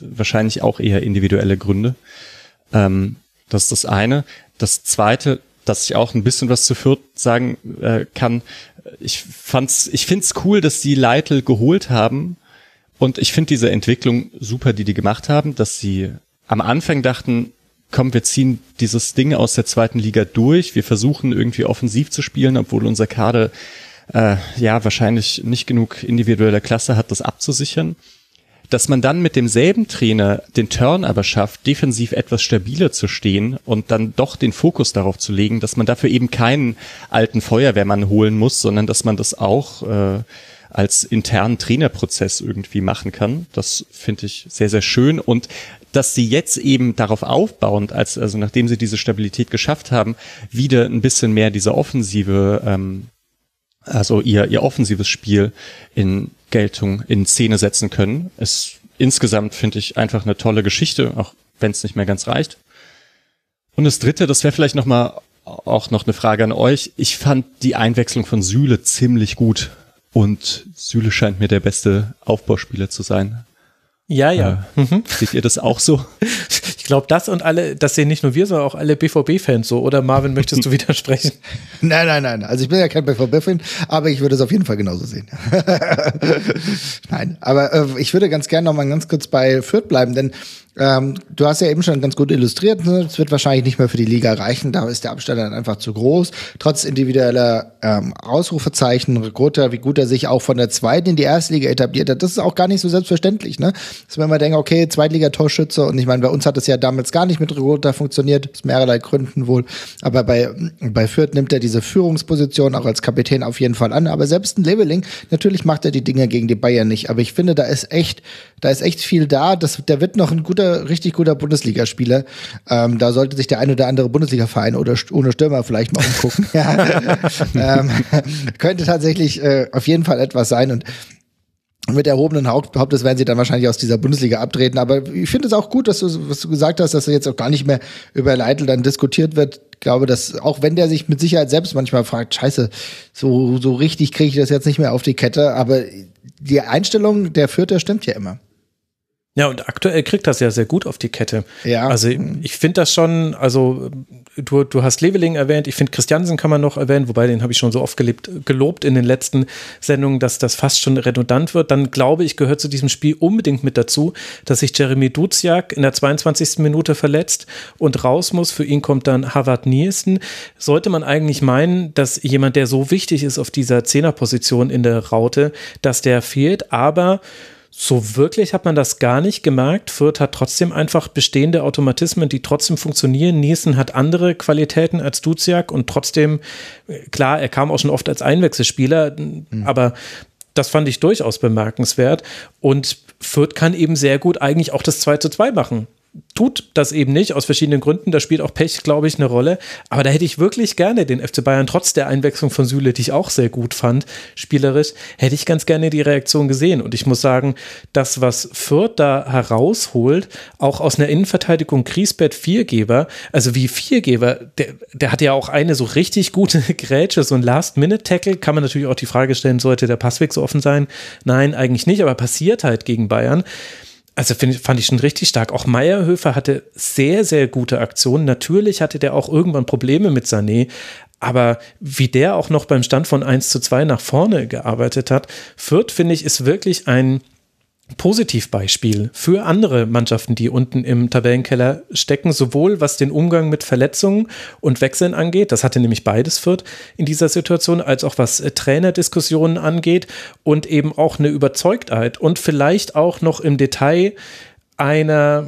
wahrscheinlich auch eher individuelle Gründe. Ähm, das ist das eine. Das zweite, dass ich auch ein bisschen was zu Fürth sagen äh, kann. Ich fand's, ich find's cool, dass die Leitl geholt haben. Und ich finde diese Entwicklung super, die die gemacht haben, dass sie am Anfang dachten, komm, wir ziehen dieses Ding aus der zweiten Liga durch. Wir versuchen irgendwie offensiv zu spielen, obwohl unser Kader äh, ja wahrscheinlich nicht genug individuelle Klasse hat, das abzusichern. Dass man dann mit demselben Trainer den Turn aber schafft, defensiv etwas stabiler zu stehen und dann doch den Fokus darauf zu legen, dass man dafür eben keinen alten Feuerwehrmann holen muss, sondern dass man das auch äh, als internen Trainerprozess irgendwie machen kann. Das finde ich sehr, sehr schön. Und dass sie jetzt eben darauf aufbauend, als, also nachdem sie diese Stabilität geschafft haben, wieder ein bisschen mehr diese offensive ähm, also ihr, ihr offensives Spiel in Geltung, in Szene setzen können. Ist insgesamt, finde ich, einfach eine tolle Geschichte, auch wenn es nicht mehr ganz reicht. Und das dritte, das wäre vielleicht nochmal auch noch eine Frage an euch. Ich fand die Einwechslung von Süle ziemlich gut und Süle scheint mir der beste Aufbauspieler zu sein. Ja, ja. Äh, mhm. Seht ihr das auch so? [LAUGHS] Ich glaube, das und alle, das sehen nicht nur wir, sondern auch alle BVB-Fans so. Oder Marvin, möchtest du [LAUGHS] widersprechen? Nein, nein, nein. Also ich bin ja kein BVB-Fan, aber ich würde es auf jeden Fall genauso sehen. [LAUGHS] nein, aber äh, ich würde ganz gerne noch mal ganz kurz bei Fürth bleiben, denn ähm, du hast ja eben schon ganz gut illustriert, ne? es wird wahrscheinlich nicht mehr für die Liga reichen, da ist der Abstand dann einfach zu groß. Trotz individueller ähm, Ausrufezeichen, Rekruter, wie gut er sich auch von der zweiten in die erste Liga etabliert hat, das ist auch gar nicht so selbstverständlich. Ne? Dass man immer denkt, okay, Zweitliga-Torschütze und ich meine, bei uns hat es ja damals gar nicht mit Rekruter funktioniert, aus mehrerlei Gründen wohl, aber bei, bei Fürth nimmt er diese Führungsposition auch als Kapitän auf jeden Fall an, aber selbst ein Leveling, natürlich macht er die Dinge gegen die Bayern nicht, aber ich finde, da ist echt, da ist echt viel da, das, der wird noch ein guter guter, richtig guter Bundesligaspieler. Ähm, da sollte sich der ein oder andere Bundesliga-Verein oder ohne Stürmer vielleicht mal umgucken. ja. [LAUGHS] [LAUGHS] ähm, könnte tatsächlich äh, auf jeden Fall etwas sein und mit erhobenen Hauptes werden sie dann wahrscheinlich aus dieser Bundesliga abtreten. Aber ich finde es auch gut, dass du, was du gesagt hast, dass er jetzt auch gar nicht mehr über Leitl dann diskutiert wird. Ich glaube, dass auch wenn der sich mit Sicherheit selbst manchmal fragt, scheiße, so, so richtig kriege ich das jetzt nicht mehr auf die Kette. Aber die Einstellung der Fürther stimmt ja immer. Ja, und aktuell kriegt das ja sehr gut auf die Kette. Ja. Also ich finde das schon, also du, du hast Leveling erwähnt, ich finde Christiansen kann man noch erwähnen, wobei den habe ich schon so oft gelebt, gelobt in den letzten Sendungen, dass das fast schon redundant wird. Dann glaube ich, gehört zu diesem Spiel unbedingt mit dazu, dass sich Jeremy Duziak in der 22. Minute verletzt und raus muss. Für ihn kommt dann Harvard Nielsen. Sollte man eigentlich meinen, dass jemand, der so wichtig ist auf dieser Zehnerposition in der Raute, dass der fehlt, aber so wirklich hat man das gar nicht gemerkt. Fürth hat trotzdem einfach bestehende Automatismen, die trotzdem funktionieren. Nielsen hat andere Qualitäten als Duziak und trotzdem, äh, klar, er kam auch schon oft als Einwechselspieler, mhm. aber das fand ich durchaus bemerkenswert. Und Fürth kann eben sehr gut eigentlich auch das 2 zu 2 machen tut das eben nicht, aus verschiedenen Gründen. Da spielt auch Pech, glaube ich, eine Rolle. Aber da hätte ich wirklich gerne den FC Bayern, trotz der Einwechslung von Süle, die ich auch sehr gut fand, spielerisch, hätte ich ganz gerne die Reaktion gesehen. Und ich muss sagen, das, was Fürth da herausholt, auch aus einer Innenverteidigung Griesbett Viergeber, also wie Viergeber, der, der hat ja auch eine so richtig gute [LAUGHS] Grätsche, so ein Last-Minute-Tackle, kann man natürlich auch die Frage stellen, sollte der Passweg so offen sein? Nein, eigentlich nicht, aber passiert halt gegen Bayern. Also find, fand ich schon richtig stark. Auch Meierhöfer hatte sehr, sehr gute Aktionen. Natürlich hatte der auch irgendwann Probleme mit Sané, aber wie der auch noch beim Stand von 1 zu 2 nach vorne gearbeitet hat, Fürth, finde ich, ist wirklich ein Positivbeispiel für andere Mannschaften, die unten im Tabellenkeller stecken, sowohl was den Umgang mit Verletzungen und Wechseln angeht, das hatte nämlich beides Fürth in dieser Situation, als auch was äh, Trainerdiskussionen angeht und eben auch eine Überzeugtheit und vielleicht auch noch im Detail einer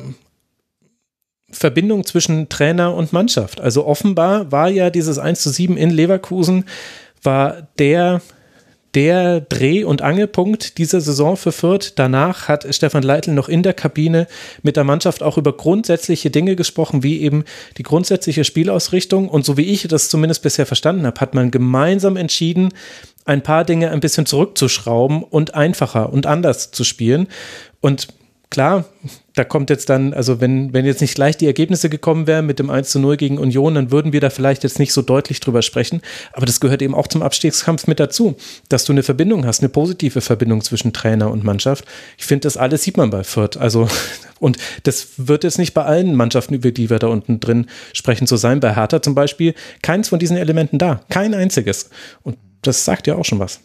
Verbindung zwischen Trainer und Mannschaft. Also offenbar war ja dieses 1 zu 7 in Leverkusen, war der der Dreh- und Angelpunkt dieser Saison für Fürth. Danach hat Stefan Leitl noch in der Kabine mit der Mannschaft auch über grundsätzliche Dinge gesprochen, wie eben die grundsätzliche Spielausrichtung. Und so wie ich das zumindest bisher verstanden habe, hat man gemeinsam entschieden, ein paar Dinge ein bisschen zurückzuschrauben und einfacher und anders zu spielen. Und klar, da kommt jetzt dann, also wenn, wenn jetzt nicht gleich die Ergebnisse gekommen wären mit dem 1 zu 0 gegen Union, dann würden wir da vielleicht jetzt nicht so deutlich drüber sprechen. Aber das gehört eben auch zum Abstiegskampf mit dazu, dass du eine Verbindung hast, eine positive Verbindung zwischen Trainer und Mannschaft. Ich finde, das alles sieht man bei Fürth. Also, [LAUGHS] und das wird jetzt nicht bei allen Mannschaften, über die wir da unten drin sprechen, so sein. Bei Hertha zum Beispiel, keins von diesen Elementen da. Kein einziges. Und das sagt ja auch schon was.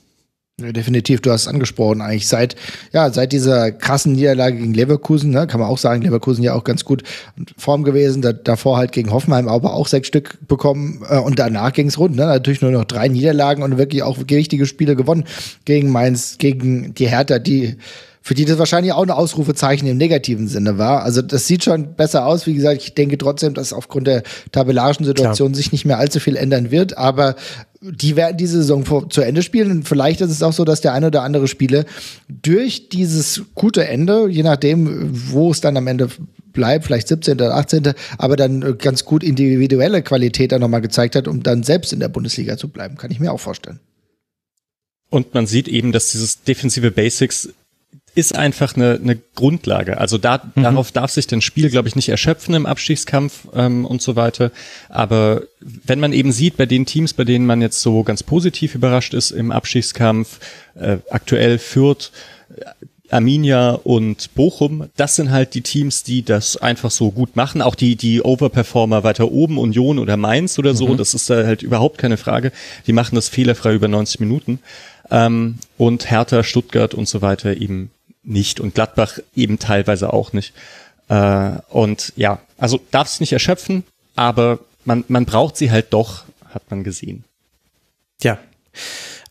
Ja, definitiv, du hast es angesprochen, eigentlich. Seit, ja, seit dieser krassen Niederlage gegen Leverkusen, ne, kann man auch sagen, Leverkusen ja auch ganz gut in Form gewesen, da, davor halt gegen Hoffenheim aber auch sechs Stück bekommen äh, und danach ging es rund, ne, natürlich nur noch drei Niederlagen und wirklich auch wichtige Spiele gewonnen gegen Mainz, gegen die Hertha, die für die das wahrscheinlich auch ein Ausrufezeichen im negativen Sinne war. Also das sieht schon besser aus. Wie gesagt, ich denke trotzdem, dass aufgrund der tabellarischen Situation Klar. sich nicht mehr allzu viel ändern wird. Aber die werden diese Saison vor, zu Ende spielen. Und vielleicht ist es auch so, dass der eine oder andere Spiele durch dieses gute Ende, je nachdem, wo es dann am Ende bleibt, vielleicht 17. oder 18., aber dann ganz gut individuelle Qualität dann nochmal gezeigt hat, um dann selbst in der Bundesliga zu bleiben. Kann ich mir auch vorstellen. Und man sieht eben, dass dieses defensive Basics ist einfach eine, eine Grundlage. Also da, mhm. darauf darf sich das Spiel, glaube ich, nicht erschöpfen im Abstiegskampf ähm, und so weiter. Aber wenn man eben sieht, bei den Teams, bei denen man jetzt so ganz positiv überrascht ist im Abstiegskampf, äh, aktuell führt, Arminia und Bochum, das sind halt die Teams, die das einfach so gut machen. Auch die, die Overperformer weiter oben, Union oder Mainz oder so, mhm. das ist da halt überhaupt keine Frage. Die machen das fehlerfrei über 90 Minuten. Ähm, und Hertha, Stuttgart und so weiter eben nicht. Und Gladbach eben teilweise auch nicht. Äh, und ja, also darf es nicht erschöpfen, aber man, man braucht sie halt doch, hat man gesehen. Ja.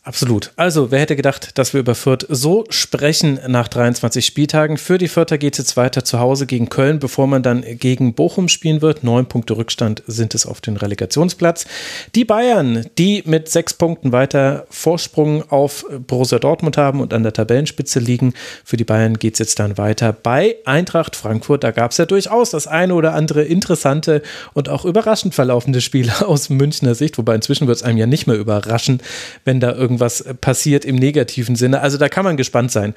Absolut. Also, wer hätte gedacht, dass wir über Fürth so sprechen nach 23 Spieltagen? Für die Fürther geht es jetzt weiter zu Hause gegen Köln, bevor man dann gegen Bochum spielen wird. Neun Punkte Rückstand sind es auf den Relegationsplatz. Die Bayern, die mit sechs Punkten weiter Vorsprung auf Borussia Dortmund haben und an der Tabellenspitze liegen. Für die Bayern geht es jetzt dann weiter bei Eintracht Frankfurt. Da gab es ja durchaus das eine oder andere interessante und auch überraschend verlaufende Spiel [LAUGHS] aus Münchner Sicht. Wobei inzwischen wird es einem ja nicht mehr überraschen, wenn da irgendwie irgendwas passiert im negativen Sinne. Also da kann man gespannt sein.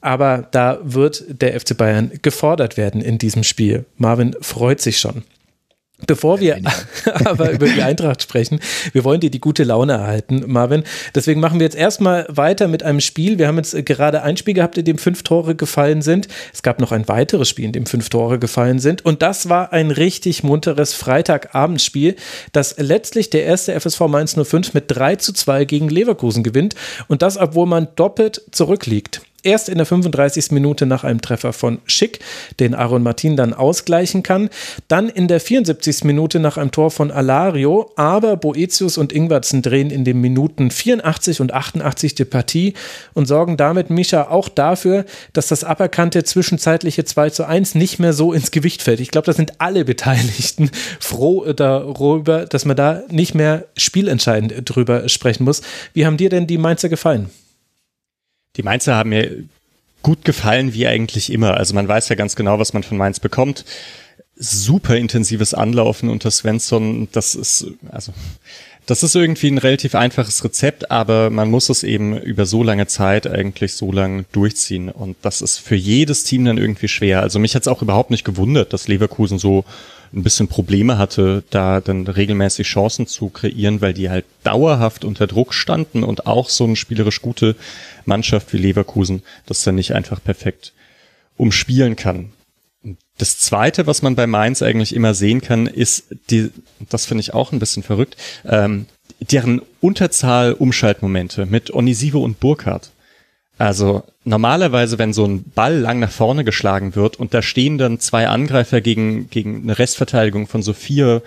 Aber da wird der FC Bayern gefordert werden in diesem Spiel. Marvin freut sich schon. Bevor wir [LAUGHS] aber über die Eintracht sprechen, wir wollen dir die gute Laune erhalten, Marvin. Deswegen machen wir jetzt erstmal weiter mit einem Spiel. Wir haben jetzt gerade ein Spiel gehabt, in dem fünf Tore gefallen sind. Es gab noch ein weiteres Spiel, in dem fünf Tore gefallen sind. Und das war ein richtig munteres Freitagabendspiel, das letztlich der erste FSV Mainz 05 mit 3 zu 2 gegen Leverkusen gewinnt. Und das, obwohl man doppelt zurückliegt. Erst in der 35. Minute nach einem Treffer von Schick, den Aaron Martin dann ausgleichen kann. Dann in der 74. Minute nach einem Tor von Alario. Aber Boetius und Ingwertsen drehen in den Minuten 84 und 88 die Partie und sorgen damit, Mischa, auch dafür, dass das aberkannte zwischenzeitliche 2 zu 1 nicht mehr so ins Gewicht fällt. Ich glaube, da sind alle Beteiligten [LAUGHS] froh darüber, dass man da nicht mehr spielentscheidend drüber sprechen muss. Wie haben dir denn die Mainzer gefallen? Die Mainzer haben mir gut gefallen, wie eigentlich immer. Also man weiß ja ganz genau, was man von Mainz bekommt. Super intensives Anlaufen unter Svensson. Das ist, also, das ist irgendwie ein relativ einfaches Rezept, aber man muss es eben über so lange Zeit eigentlich so lang durchziehen. Und das ist für jedes Team dann irgendwie schwer. Also mich hat es auch überhaupt nicht gewundert, dass Leverkusen so ein bisschen Probleme hatte, da dann regelmäßig Chancen zu kreieren, weil die halt dauerhaft unter Druck standen und auch so eine spielerisch gute Mannschaft wie Leverkusen das dann nicht einfach perfekt umspielen kann. Das zweite, was man bei Mainz eigentlich immer sehen kann, ist die, das finde ich auch ein bisschen verrückt, ähm, deren Unterzahl-Umschaltmomente mit Onisivo und Burkhardt. Also normalerweise, wenn so ein Ball lang nach vorne geschlagen wird und da stehen dann zwei Angreifer gegen, gegen eine Restverteidigung von so vier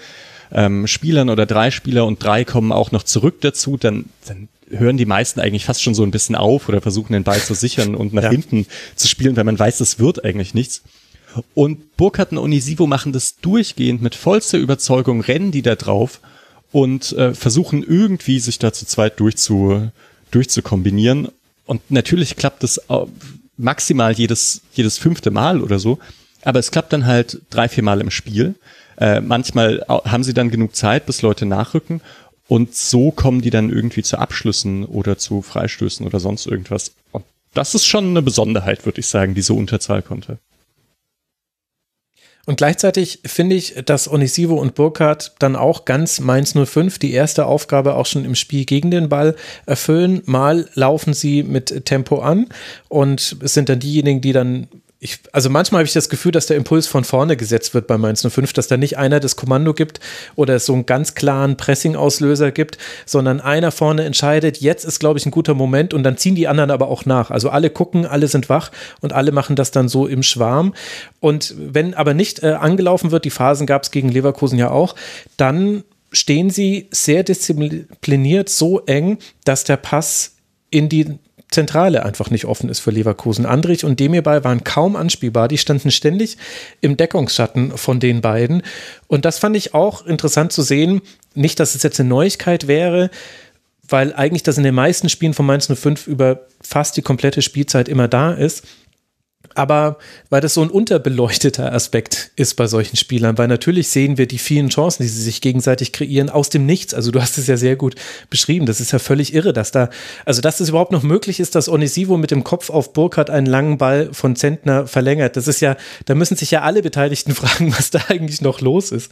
ähm, Spielern oder drei Spieler und drei kommen auch noch zurück dazu, dann, dann hören die meisten eigentlich fast schon so ein bisschen auf oder versuchen den Ball zu sichern und nach ja. hinten zu spielen, weil man weiß, das wird eigentlich nichts. Und Burkhardt und Onisivo machen das durchgehend mit vollster Überzeugung, rennen die da drauf und äh, versuchen irgendwie sich da zu zweit durchzu, durchzukombinieren und natürlich klappt es maximal jedes, jedes fünfte Mal oder so. Aber es klappt dann halt drei, vier Mal im Spiel. Äh, manchmal haben sie dann genug Zeit, bis Leute nachrücken. Und so kommen die dann irgendwie zu Abschlüssen oder zu Freistößen oder sonst irgendwas. Und das ist schon eine Besonderheit, würde ich sagen, diese Unterzahl konnte. Und gleichzeitig finde ich, dass Onisivo und Burkhardt dann auch ganz Mainz 05 die erste Aufgabe auch schon im Spiel gegen den Ball erfüllen. Mal laufen sie mit Tempo an und es sind dann diejenigen, die dann ich, also manchmal habe ich das Gefühl, dass der Impuls von vorne gesetzt wird bei Mainz 05, dass da nicht einer das Kommando gibt oder es so einen ganz klaren Pressing-Auslöser gibt, sondern einer vorne entscheidet, jetzt ist, glaube ich, ein guter Moment und dann ziehen die anderen aber auch nach. Also alle gucken, alle sind wach und alle machen das dann so im Schwarm. Und wenn aber nicht äh, angelaufen wird, die Phasen gab es gegen Leverkusen ja auch, dann stehen sie sehr diszipliniert so eng, dass der Pass in die Zentrale einfach nicht offen ist für Leverkusen. Andrich und Demirbay waren kaum anspielbar. Die standen ständig im Deckungsschatten von den beiden. Und das fand ich auch interessant zu sehen. Nicht, dass es jetzt eine Neuigkeit wäre, weil eigentlich das in den meisten Spielen von Mainz 05 über fast die komplette Spielzeit immer da ist. Aber weil das so ein unterbeleuchteter Aspekt ist bei solchen Spielern, weil natürlich sehen wir die vielen Chancen, die sie sich gegenseitig kreieren, aus dem Nichts. Also du hast es ja sehr gut beschrieben. Das ist ja völlig irre, dass da, also dass es überhaupt noch möglich ist, dass Onisivo mit dem Kopf auf Burkhardt einen langen Ball von Zentner verlängert. Das ist ja, da müssen sich ja alle Beteiligten [LAUGHS] fragen, was da eigentlich noch los ist.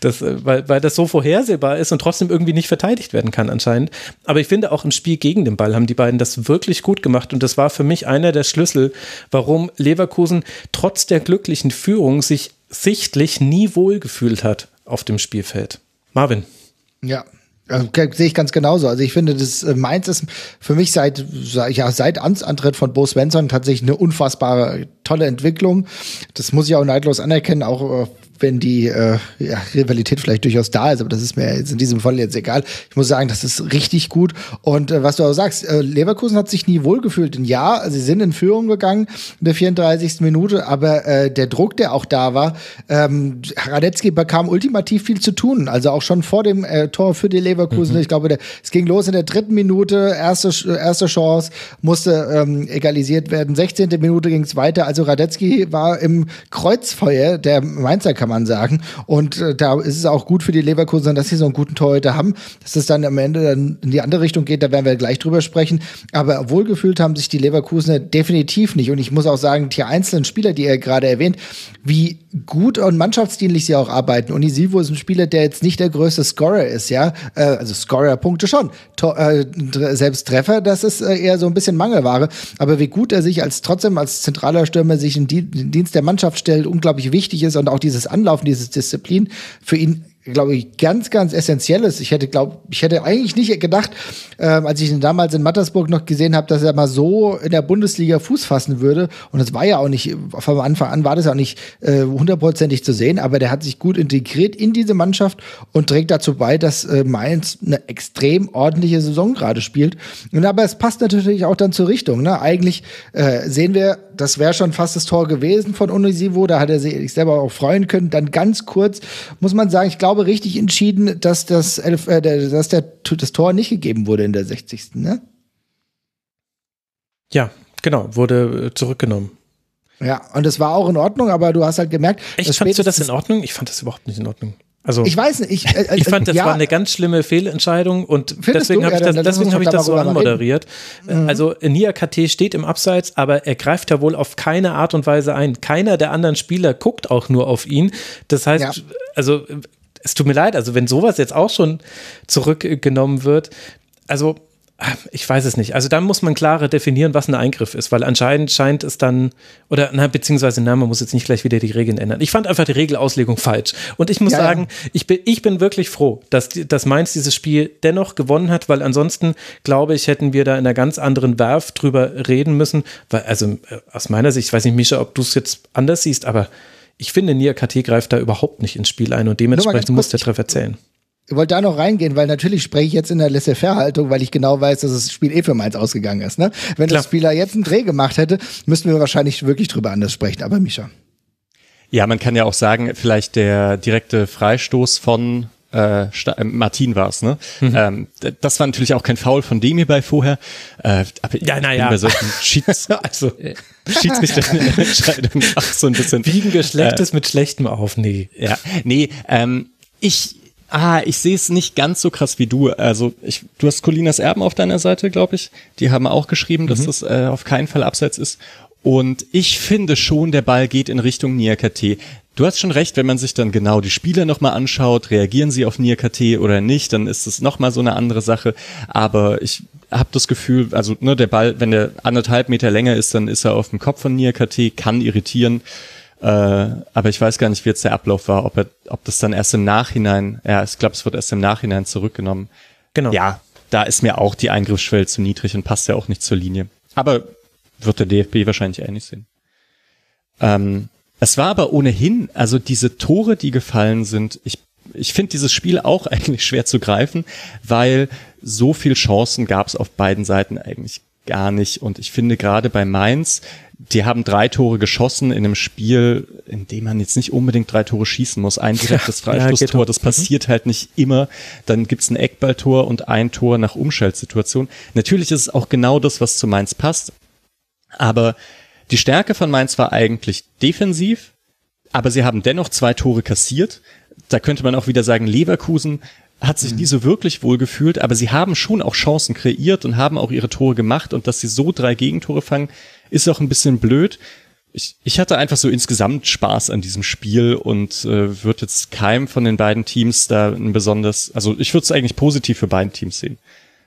Das, äh, weil, weil das so vorhersehbar ist und trotzdem irgendwie nicht verteidigt werden kann anscheinend. Aber ich finde auch im Spiel gegen den Ball haben die beiden das wirklich gut gemacht und das war für mich einer der Schlüssel, warum Leverkusen trotz der glücklichen Führung sich sichtlich nie wohlgefühlt hat auf dem Spielfeld. Marvin. Ja, also, sehe ich ganz genauso. Also ich finde, das äh, Mainz ist für mich seit ja seit Amtsantritt von Bo Svensson tatsächlich eine unfassbare tolle Entwicklung. Das muss ich auch neidlos anerkennen, auch äh, wenn die äh, ja, Rivalität vielleicht durchaus da ist, aber das ist mir jetzt in diesem Fall jetzt egal. Ich muss sagen, das ist richtig gut. Und äh, was du auch sagst, äh, Leverkusen hat sich nie wohlgefühlt. Und ja, sie sind in Führung gegangen in der 34. Minute, aber äh, der Druck, der auch da war, ähm, Radetzky bekam ultimativ viel zu tun. Also auch schon vor dem äh, Tor für die Leverkusen. Mhm. Ich glaube, der, es ging los in der dritten Minute, erste, erste Chance, musste ähm, egalisiert werden. 16. Minute ging es weiter. Also Radetzky war im Kreuzfeuer der Mainzer kann man sagen. Und äh, da ist es auch gut für die Leverkusen, dass sie so einen guten Torhüter haben. Dass es dann am Ende dann in die andere Richtung geht, da werden wir gleich drüber sprechen. Aber wohlgefühlt haben sich die Leverkusener definitiv nicht. Und ich muss auch sagen, die einzelnen Spieler, die ihr gerade erwähnt, wie gut und mannschaftsdienlich sie auch arbeiten. Und Isivo ist ein Spieler, der jetzt nicht der größte Scorer ist, ja. Äh, also Scorer-Punkte schon. Tor, äh, selbst Treffer, das ist äh, eher so ein bisschen Mangelware. Aber wie gut er sich als trotzdem als zentraler Stürmer sich in, den Dienst der Mannschaft stellt, unglaublich wichtig ist und auch dieses Anlaufen, dieses Disziplin für ihn glaube ich, ganz, ganz essentiell ist. Ich hätte, glaube ich hätte eigentlich nicht gedacht, äh, als ich ihn damals in Mattersburg noch gesehen habe, dass er mal so in der Bundesliga Fuß fassen würde. Und das war ja auch nicht, von Anfang an war das auch nicht äh, hundertprozentig zu sehen, aber der hat sich gut integriert in diese Mannschaft und trägt dazu bei, dass äh, Mainz eine extrem ordentliche Saison gerade spielt. Und aber es passt natürlich auch dann zur Richtung. Ne? Eigentlich äh, sehen wir, das wäre schon fast das Tor gewesen von Unisivo, da hat er sich selber auch freuen können. Dann ganz kurz muss man sagen, ich glaube, richtig entschieden, dass das, äh, dass der, das Tor nicht gegeben wurde in der 60. Ne? Ja, genau, wurde äh, zurückgenommen. Ja, und es war auch in Ordnung, aber du hast halt gemerkt. Echt, fandest du das in Ordnung? Ich fand das überhaupt nicht in Ordnung. Also, ich weiß nicht. Ich, äh, ich fand, das ja, war eine ganz schlimme Fehlentscheidung und deswegen habe ich das, deswegen hab ich das so anmoderiert. Mhm. Also Nia KT steht im Abseits, aber er greift ja wohl auf keine Art und Weise ein. Keiner der anderen Spieler guckt auch nur auf ihn. Das heißt, ja. also es tut mir leid, also wenn sowas jetzt auch schon zurückgenommen wird, also ich weiß es nicht. Also da muss man klarer definieren, was ein Eingriff ist, weil anscheinend scheint es dann, oder na, beziehungsweise, na, man muss jetzt nicht gleich wieder die Regeln ändern. Ich fand einfach die Regelauslegung falsch. Und ich muss ja, sagen, ja. Ich, bin, ich bin wirklich froh, dass, dass Mainz dieses Spiel dennoch gewonnen hat, weil ansonsten, glaube ich, hätten wir da in einer ganz anderen Werf drüber reden müssen. Weil, also äh, aus meiner Sicht, ich weiß nicht, Mischa, ob du es jetzt anders siehst, aber ich finde, Nia KT greift da überhaupt nicht ins Spiel ein und dementsprechend muss der Treffer zählen. Ich wollte da noch reingehen, weil natürlich spreche ich jetzt in der Laissez-faire-Haltung, weil ich genau weiß, dass das Spiel eh für Mainz ausgegangen ist. Ne? Wenn Klar. das Spieler jetzt einen Dreh gemacht hätte, müssten wir wahrscheinlich wirklich drüber anders sprechen. Aber Misha. Ja, man kann ja auch sagen, vielleicht der direkte Freistoß von äh, äh Martin war es, ne? Mhm. Ähm, das war natürlich auch kein Foul von dem hierbei vorher. Äh, aber ja, naja. Bei solchen Schieds [LAUGHS] also, Schiedsrichterentscheidungen [LAUGHS] auch so ein bisschen. Wiegen wir Schlechtes äh, mit Schlechtem auf, nee. Ja, nee, ähm, ich, Ah, ich sehe es nicht ganz so krass wie du. Also, ich, du hast Colinas Erben auf deiner Seite, glaube ich. Die haben auch geschrieben, dass mhm. das äh, auf keinen Fall abseits ist. Und ich finde schon, der Ball geht in Richtung Niakate. Du hast schon recht, wenn man sich dann genau die Spieler nochmal anschaut, reagieren sie auf NIR-KT oder nicht, dann ist es nochmal so eine andere Sache. Aber ich habe das Gefühl, also ne, der Ball, wenn der anderthalb Meter länger ist, dann ist er auf dem Kopf von NIR-KT, kann irritieren. Äh, aber ich weiß gar nicht, wie jetzt der Ablauf war, ob, er, ob das dann erst im Nachhinein, ja, ich glaube, es wird erst im Nachhinein zurückgenommen. Genau. Ja, da ist mir auch die Eingriffsschwelle zu niedrig und passt ja auch nicht zur Linie. Aber wird der DFB wahrscheinlich ähnlich sehen. Ähm, es war aber ohnehin, also diese Tore, die gefallen sind, ich, ich finde dieses Spiel auch [LAUGHS] eigentlich schwer zu greifen, weil so viel Chancen gab es auf beiden Seiten eigentlich gar nicht. Und ich finde gerade bei Mainz, die haben drei Tore geschossen in einem Spiel, in dem man jetzt nicht unbedingt drei Tore schießen muss. Ein [LAUGHS] direktes Freistoßtor, das passiert mhm. halt nicht immer. Dann gibt's ein Eckballtor und ein Tor nach Umschaltsituation. Natürlich ist es auch genau das, was zu Mainz passt. Aber Die Stärke von Mainz war eigentlich defensiv, aber sie haben dennoch zwei Tore kassiert. Da könnte man auch wieder sagen, Leverkusen hat sich nie so wirklich wohl gefühlt, aber sie haben schon auch Chancen kreiert und haben auch ihre Tore gemacht und dass sie so drei Gegentore fangen, ist auch ein bisschen blöd. Ich, ich hatte einfach so insgesamt Spaß an diesem Spiel und äh, würde jetzt keinem von den beiden Teams da ein besonders, also ich würde es eigentlich positiv für beide Teams sehen.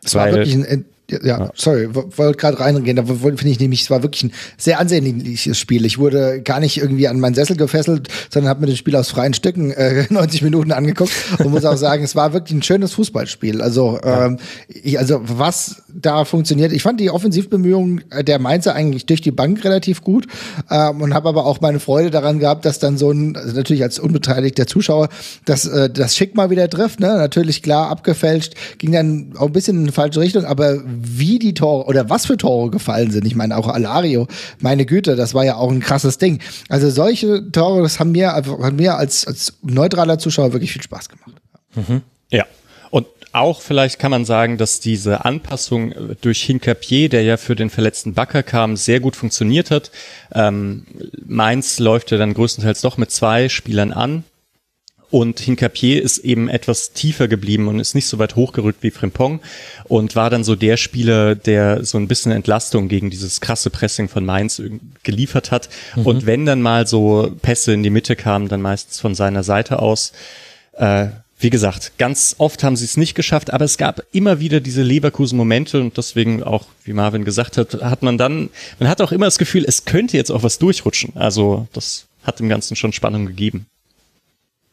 Es war wirklich ein ja, ja, sorry, wollte gerade reingehen, da finde ich nämlich, es war wirklich ein sehr ansehnliches Spiel. Ich wurde gar nicht irgendwie an meinen Sessel gefesselt, sondern habe mir das Spiel aus freien Stücken äh, [LAUGHS] 90 Minuten angeguckt und muss auch sagen, es war wirklich ein schönes Fußballspiel. Also, ähm, ich, also was da funktioniert, ich fand die Offensivbemühungen der Mainzer eigentlich durch die Bank relativ gut ähm, und habe aber auch meine Freude daran gehabt, dass dann so ein, also natürlich als unbeteiligter Zuschauer, dass äh, das Schick mal wieder trifft, ne? natürlich klar abgefälscht, ging dann auch ein bisschen in die falsche Richtung, aber wie die Tore oder was für Tore gefallen sind. Ich meine, auch Alario, meine Güte, das war ja auch ein krasses Ding. Also solche Tore, das haben mir, haben mir als, als neutraler Zuschauer wirklich viel Spaß gemacht. Mhm. Ja. Und auch vielleicht kann man sagen, dass diese Anpassung durch Hinkapier, der ja für den verletzten Backer kam, sehr gut funktioniert hat. Ähm, Mainz läuft ja dann größtenteils doch mit zwei Spielern an. Und Hincapier ist eben etwas tiefer geblieben und ist nicht so weit hochgerückt wie Frimpong und war dann so der Spieler, der so ein bisschen Entlastung gegen dieses krasse Pressing von Mainz geliefert hat. Mhm. Und wenn dann mal so Pässe in die Mitte kamen, dann meistens von seiner Seite aus. Äh, wie gesagt, ganz oft haben sie es nicht geschafft, aber es gab immer wieder diese Leverkusen-Momente und deswegen auch, wie Marvin gesagt hat, hat man dann, man hat auch immer das Gefühl, es könnte jetzt auch was durchrutschen. Also das hat dem Ganzen schon Spannung gegeben.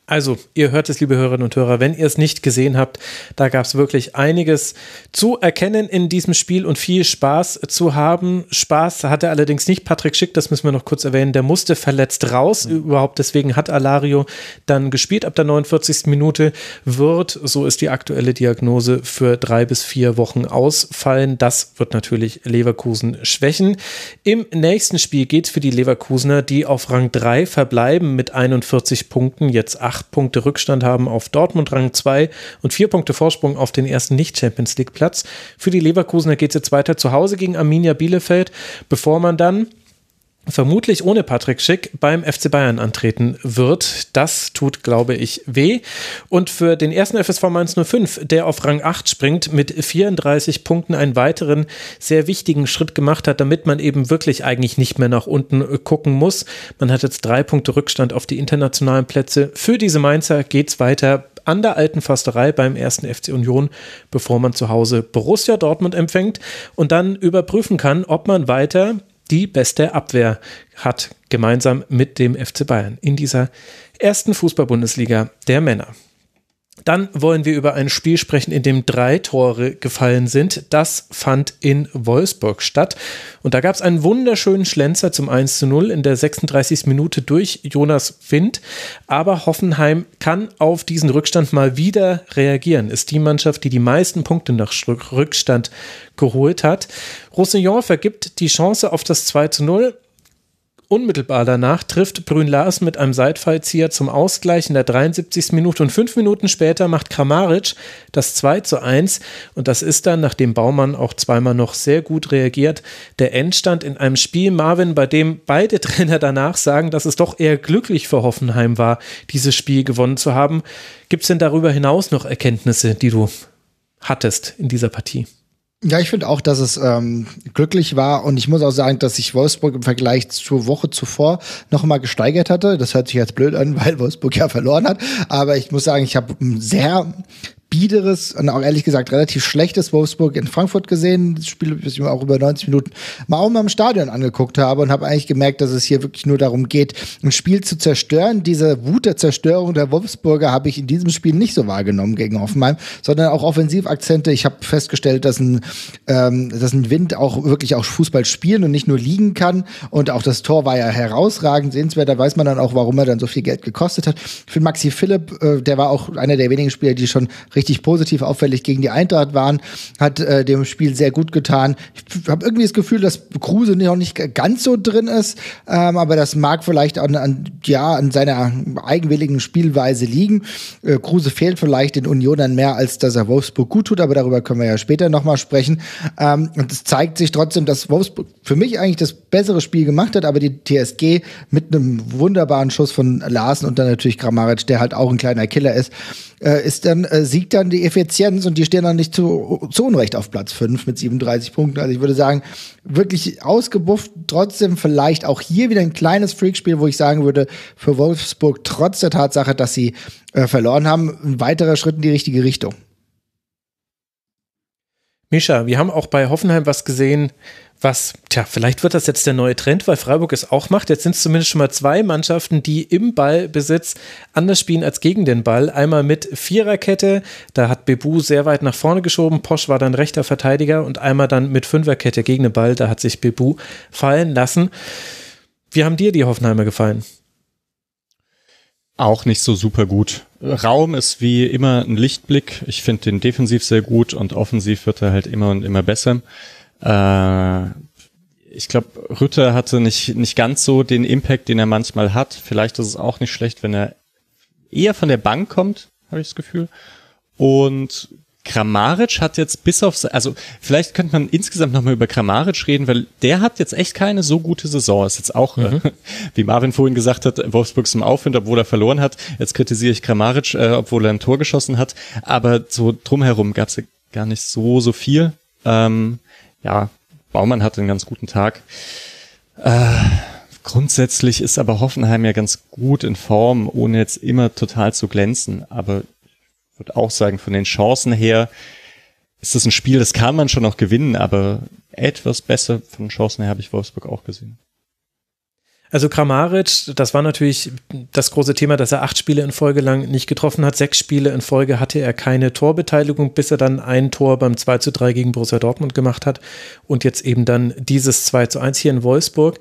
Also, ihr hört es, liebe Hörerinnen und Hörer, wenn ihr es nicht gesehen habt, da gab es wirklich einiges zu erkennen in diesem Spiel und viel Spaß zu haben. Spaß hatte allerdings nicht Patrick Schick, das müssen wir noch kurz erwähnen, der musste verletzt raus. Mhm. Überhaupt deswegen hat Alario dann gespielt ab der 49. Minute, wird, so ist die aktuelle Diagnose, für drei bis vier Wochen ausfallen. Das wird natürlich Leverkusen schwächen. Im nächsten Spiel geht es für die Leverkusener, die auf Rang 3 verbleiben mit 41 Punkten, jetzt 8 acht Punkte Rückstand haben auf Dortmund Rang 2 und vier Punkte Vorsprung auf den ersten Nicht-Champions League-Platz. Für die Leverkusener geht es jetzt weiter zu Hause gegen Arminia Bielefeld, bevor man dann vermutlich ohne Patrick Schick beim FC Bayern antreten wird. Das tut, glaube ich, weh. Und für den ersten FSV Mainz 05, der auf Rang 8 springt, mit 34 Punkten einen weiteren sehr wichtigen Schritt gemacht hat, damit man eben wirklich eigentlich nicht mehr nach unten gucken muss. Man hat jetzt drei Punkte Rückstand auf die internationalen Plätze. Für diese Mainzer geht's weiter an der alten Fasterei beim ersten FC Union, bevor man zu Hause Borussia Dortmund empfängt und dann überprüfen kann, ob man weiter die beste Abwehr hat, gemeinsam mit dem FC Bayern in dieser ersten Fußball-Bundesliga der Männer. Dann wollen wir über ein Spiel sprechen, in dem drei Tore gefallen sind. Das fand in Wolfsburg statt. Und da gab es einen wunderschönen Schlenzer zum 1 zu 0 in der 36. Minute durch Jonas Wind. Aber Hoffenheim kann auf diesen Rückstand mal wieder reagieren. Ist die Mannschaft, die die meisten Punkte nach Rückstand geholt hat. Roussillon vergibt die Chance auf das 2 zu 0 Unmittelbar danach trifft Brün Lars mit einem Seitfallzieher zum Ausgleich in der 73. Minute und fünf Minuten später macht Kramaric das 2 zu 1 und das ist dann, nachdem Baumann auch zweimal noch sehr gut reagiert, der Endstand in einem Spiel, Marvin, bei dem beide [LAUGHS] Trainer danach sagen, dass es doch eher glücklich für Hoffenheim war, dieses Spiel gewonnen zu haben. Gibt es denn darüber hinaus noch Erkenntnisse, die du hattest in dieser Partie? Ja, ich finde auch, dass es ähm, glücklich war und ich muss auch sagen, dass sich Wolfsburg im Vergleich zur Woche zuvor noch mal gesteigert hatte. Das hört sich jetzt blöd an, [LAUGHS] weil Wolfsburg ja verloren hat, aber ich muss sagen, ich habe sehr biederes und auch ehrlich gesagt relativ schlechtes Wolfsburg in Frankfurt gesehen. Das Spiel, das ich mir auch über 90 Minuten mal auch mal im Stadion angeguckt habe und habe eigentlich gemerkt, dass es hier wirklich nur darum geht, ein Spiel zu zerstören. Diese Wut der Zerstörung der Wolfsburger habe ich in diesem Spiel nicht so wahrgenommen gegen Hoffenheim, sondern auch Offensivakzente. Ich habe festgestellt, dass ein, ähm, dass ein Wind auch wirklich auch Fußball spielen und nicht nur liegen kann. Und auch das Tor war ja herausragend sehenswert. Da weiß man dann auch, warum er dann so viel Geld gekostet hat. Für Maxi Philipp, äh, der war auch einer der wenigen Spieler, die schon richtig richtig positiv auffällig gegen die Eintracht waren, hat äh, dem Spiel sehr gut getan. Ich habe irgendwie das Gefühl, dass Kruse noch nicht ganz so drin ist, ähm, aber das mag vielleicht an, an, ja, an seiner eigenwilligen Spielweise liegen. Äh, Kruse fehlt vielleicht den Unionern mehr, als dass er Wolfsburg gut tut, aber darüber können wir ja später nochmal sprechen. Ähm, und es zeigt sich trotzdem, dass Wolfsburg für mich eigentlich das bessere Spiel gemacht hat, aber die TSG mit einem wunderbaren Schuss von Larsen und dann natürlich Kramaric, der halt auch ein kleiner Killer ist, äh, ist dann, äh, siegt dann die Effizienz und die stehen dann nicht zu, zu Unrecht auf Platz 5 mit 37 Punkten. Also ich würde sagen, wirklich ausgebufft, trotzdem vielleicht auch hier wieder ein kleines Freakspiel, wo ich sagen würde, für Wolfsburg trotz der Tatsache, dass sie äh, verloren haben, ein weiterer Schritt in die richtige Richtung. Misha, wir haben auch bei Hoffenheim was gesehen, was, tja, vielleicht wird das jetzt der neue Trend, weil Freiburg es auch macht. Jetzt sind es zumindest schon mal zwei Mannschaften, die im Ballbesitz anders spielen als gegen den Ball. Einmal mit Viererkette, da hat Bebu sehr weit nach vorne geschoben, Posch war dann rechter Verteidiger und einmal dann mit Fünferkette gegen den Ball, da hat sich Bebu fallen lassen. Wie haben dir die Hoffenheimer gefallen? Auch nicht so super gut. Raum ist wie immer ein Lichtblick. Ich finde den defensiv sehr gut und offensiv wird er halt immer und immer besser. Äh, ich glaube, Rütter hatte nicht, nicht ganz so den Impact, den er manchmal hat. Vielleicht ist es auch nicht schlecht, wenn er eher von der Bank kommt, habe ich das Gefühl. Und Kramaric hat jetzt bis auf, also vielleicht könnte man insgesamt nochmal über Kramaric reden, weil der hat jetzt echt keine so gute Saison. Ist jetzt auch, mhm. äh, [LAUGHS] wie Marvin vorhin gesagt hat, Wolfsburg im Aufwind, obwohl er verloren hat. Jetzt kritisiere ich Kramaric, äh, obwohl er ein Tor geschossen hat. Aber so drumherum gab es ja gar nicht so, so viel. Ähm, ja, Baumann hatte einen ganz guten Tag. Äh, grundsätzlich ist aber Hoffenheim ja ganz gut in Form, ohne jetzt immer total zu glänzen. Aber würde auch sagen, von den Chancen her ist das ein Spiel, das kann man schon noch gewinnen, aber etwas besser von Chancen her habe ich Wolfsburg auch gesehen. Also Kramaric, das war natürlich das große Thema, dass er acht Spiele in Folge lang nicht getroffen hat. Sechs Spiele in Folge hatte er keine Torbeteiligung, bis er dann ein Tor beim 2 zu 3 gegen Borussia Dortmund gemacht hat und jetzt eben dann dieses 2 zu 1 hier in Wolfsburg.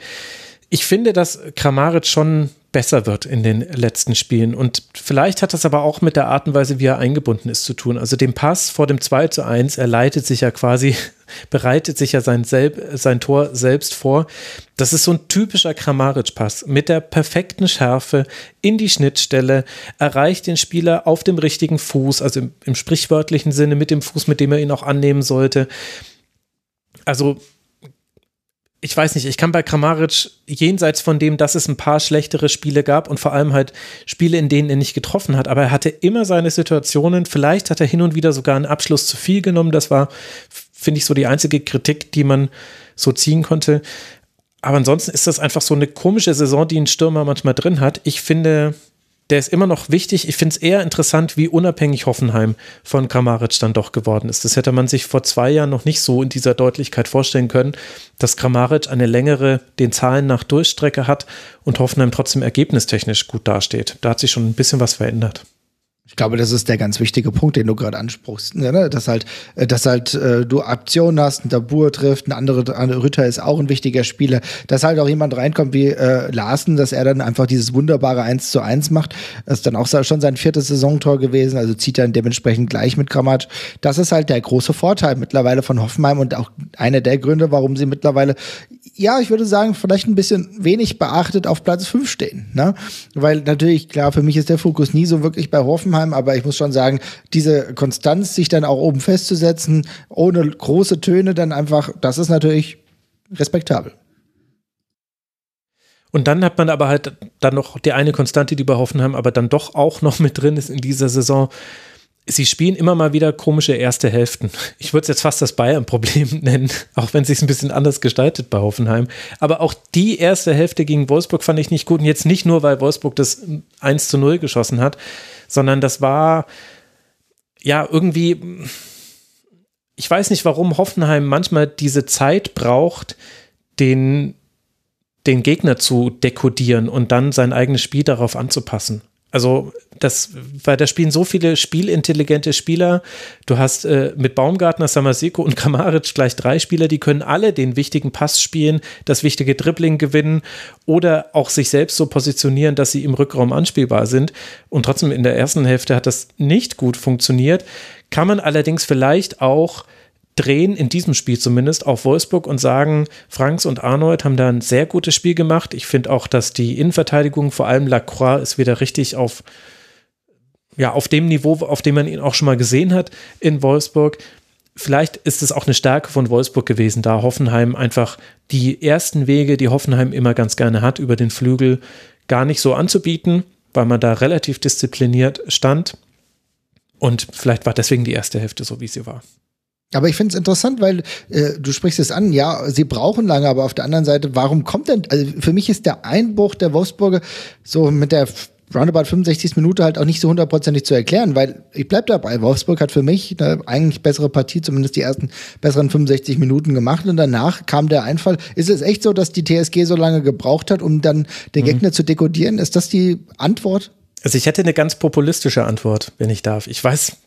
Ich finde, dass Kramaric schon besser wird in den letzten Spielen. Und vielleicht hat das aber auch mit der Art und Weise, wie er eingebunden ist, zu tun. Also dem Pass vor dem 2 zu 1, er leitet sich ja quasi, [LAUGHS] bereitet sich ja sein, Selb, sein Tor selbst vor. Das ist so ein typischer Kramaric-Pass mit der perfekten Schärfe in die Schnittstelle, erreicht den Spieler auf dem richtigen Fuß, also im, im sprichwörtlichen Sinne mit dem Fuß, mit dem er ihn auch annehmen sollte. Also ich weiß nicht, ich kann bei Kramaric jenseits von dem, dass es ein paar schlechtere Spiele gab und vor allem halt Spiele, in denen er nicht getroffen hat, aber er hatte immer seine Situationen. Vielleicht hat er hin und wieder sogar einen Abschluss zu viel genommen. Das war, finde ich, so die einzige Kritik, die man so ziehen konnte. Aber ansonsten ist das einfach so eine komische Saison, die ein Stürmer manchmal drin hat. Ich finde, der ist immer noch wichtig. Ich finde es eher interessant, wie unabhängig Hoffenheim von Kramaric dann doch geworden ist. Das hätte man sich vor zwei Jahren noch nicht so in dieser Deutlichkeit vorstellen können, dass Kramaric eine längere, den Zahlen nach Durchstrecke hat und Hoffenheim trotzdem ergebnistechnisch gut dasteht. Da hat sich schon ein bisschen was verändert. Ich glaube, das ist der ganz wichtige Punkt, den du gerade ansprichst, ne? dass halt, äh, dass halt äh, du Optionen hast, ein Tabur trifft, ein anderer andere Ritter ist auch ein wichtiger Spieler, dass halt auch jemand reinkommt wie äh, Larsen, dass er dann einfach dieses wunderbare 1 zu 1 macht. Das ist dann auch schon sein viertes Saisontor gewesen, also zieht er dementsprechend gleich mit Grammatsch. Das ist halt der große Vorteil mittlerweile von Hoffenheim und auch einer der Gründe, warum sie mittlerweile ja, ich würde sagen, vielleicht ein bisschen wenig beachtet auf Platz 5 stehen. Ne? Weil natürlich, klar, für mich ist der Fokus nie so wirklich bei Hoffenheim, aber ich muss schon sagen, diese Konstanz, sich dann auch oben festzusetzen, ohne große Töne, dann einfach, das ist natürlich respektabel. Und dann hat man aber halt dann noch die eine Konstante, die bei Hoffenheim aber dann doch auch noch mit drin ist in dieser Saison sie spielen immer mal wieder komische erste Hälften. Ich würde es jetzt fast das Bayern-Problem [LAUGHS] nennen, auch wenn es sich ein bisschen anders gestaltet bei Hoffenheim. Aber auch die erste Hälfte gegen Wolfsburg fand ich nicht gut. Und jetzt nicht nur, weil Wolfsburg das 1 zu 0 geschossen hat, sondern das war ja irgendwie, ich weiß nicht, warum Hoffenheim manchmal diese Zeit braucht, den, den Gegner zu dekodieren und dann sein eigenes Spiel darauf anzupassen. Also das, weil da spielen so viele spielintelligente Spieler. Du hast äh, mit Baumgartner, Samaseko und Kamaric gleich drei Spieler, die können alle den wichtigen Pass spielen, das wichtige Dribbling gewinnen oder auch sich selbst so positionieren, dass sie im Rückraum anspielbar sind. Und trotzdem in der ersten Hälfte hat das nicht gut funktioniert. kann man allerdings vielleicht auch drehen, in diesem Spiel zumindest, auf Wolfsburg und sagen, Franks und Arnold haben da ein sehr gutes Spiel gemacht. Ich finde auch, dass die Innenverteidigung, vor allem Lacroix, ist wieder richtig auf, ja, auf dem Niveau, auf dem man ihn auch schon mal gesehen hat in Wolfsburg. Vielleicht ist es auch eine Stärke von Wolfsburg gewesen, da Hoffenheim einfach die ersten Wege, die Hoffenheim immer ganz gerne hat, über den Flügel gar nicht so anzubieten, weil man da relativ diszipliniert stand. Und vielleicht war deswegen die erste Hälfte so, wie sie war. Aber ich finde es interessant, weil äh, du sprichst es an, ja, sie brauchen lange, aber auf der anderen Seite, warum kommt denn, also für mich ist der Einbruch der Wolfsburger so mit der roundabout 65. Minute halt auch nicht so hundertprozentig zu erklären, weil ich bleib dabei, Wolfsburg hat für mich eine eigentlich bessere Partie, zumindest die ersten besseren 65 Minuten gemacht und danach kam der Einfall. Ist es echt so, dass die TSG so lange gebraucht hat, um dann den mhm. Gegner zu dekodieren? Ist das die Antwort? Also ich hätte eine ganz populistische Antwort, wenn ich darf. Ich weiß,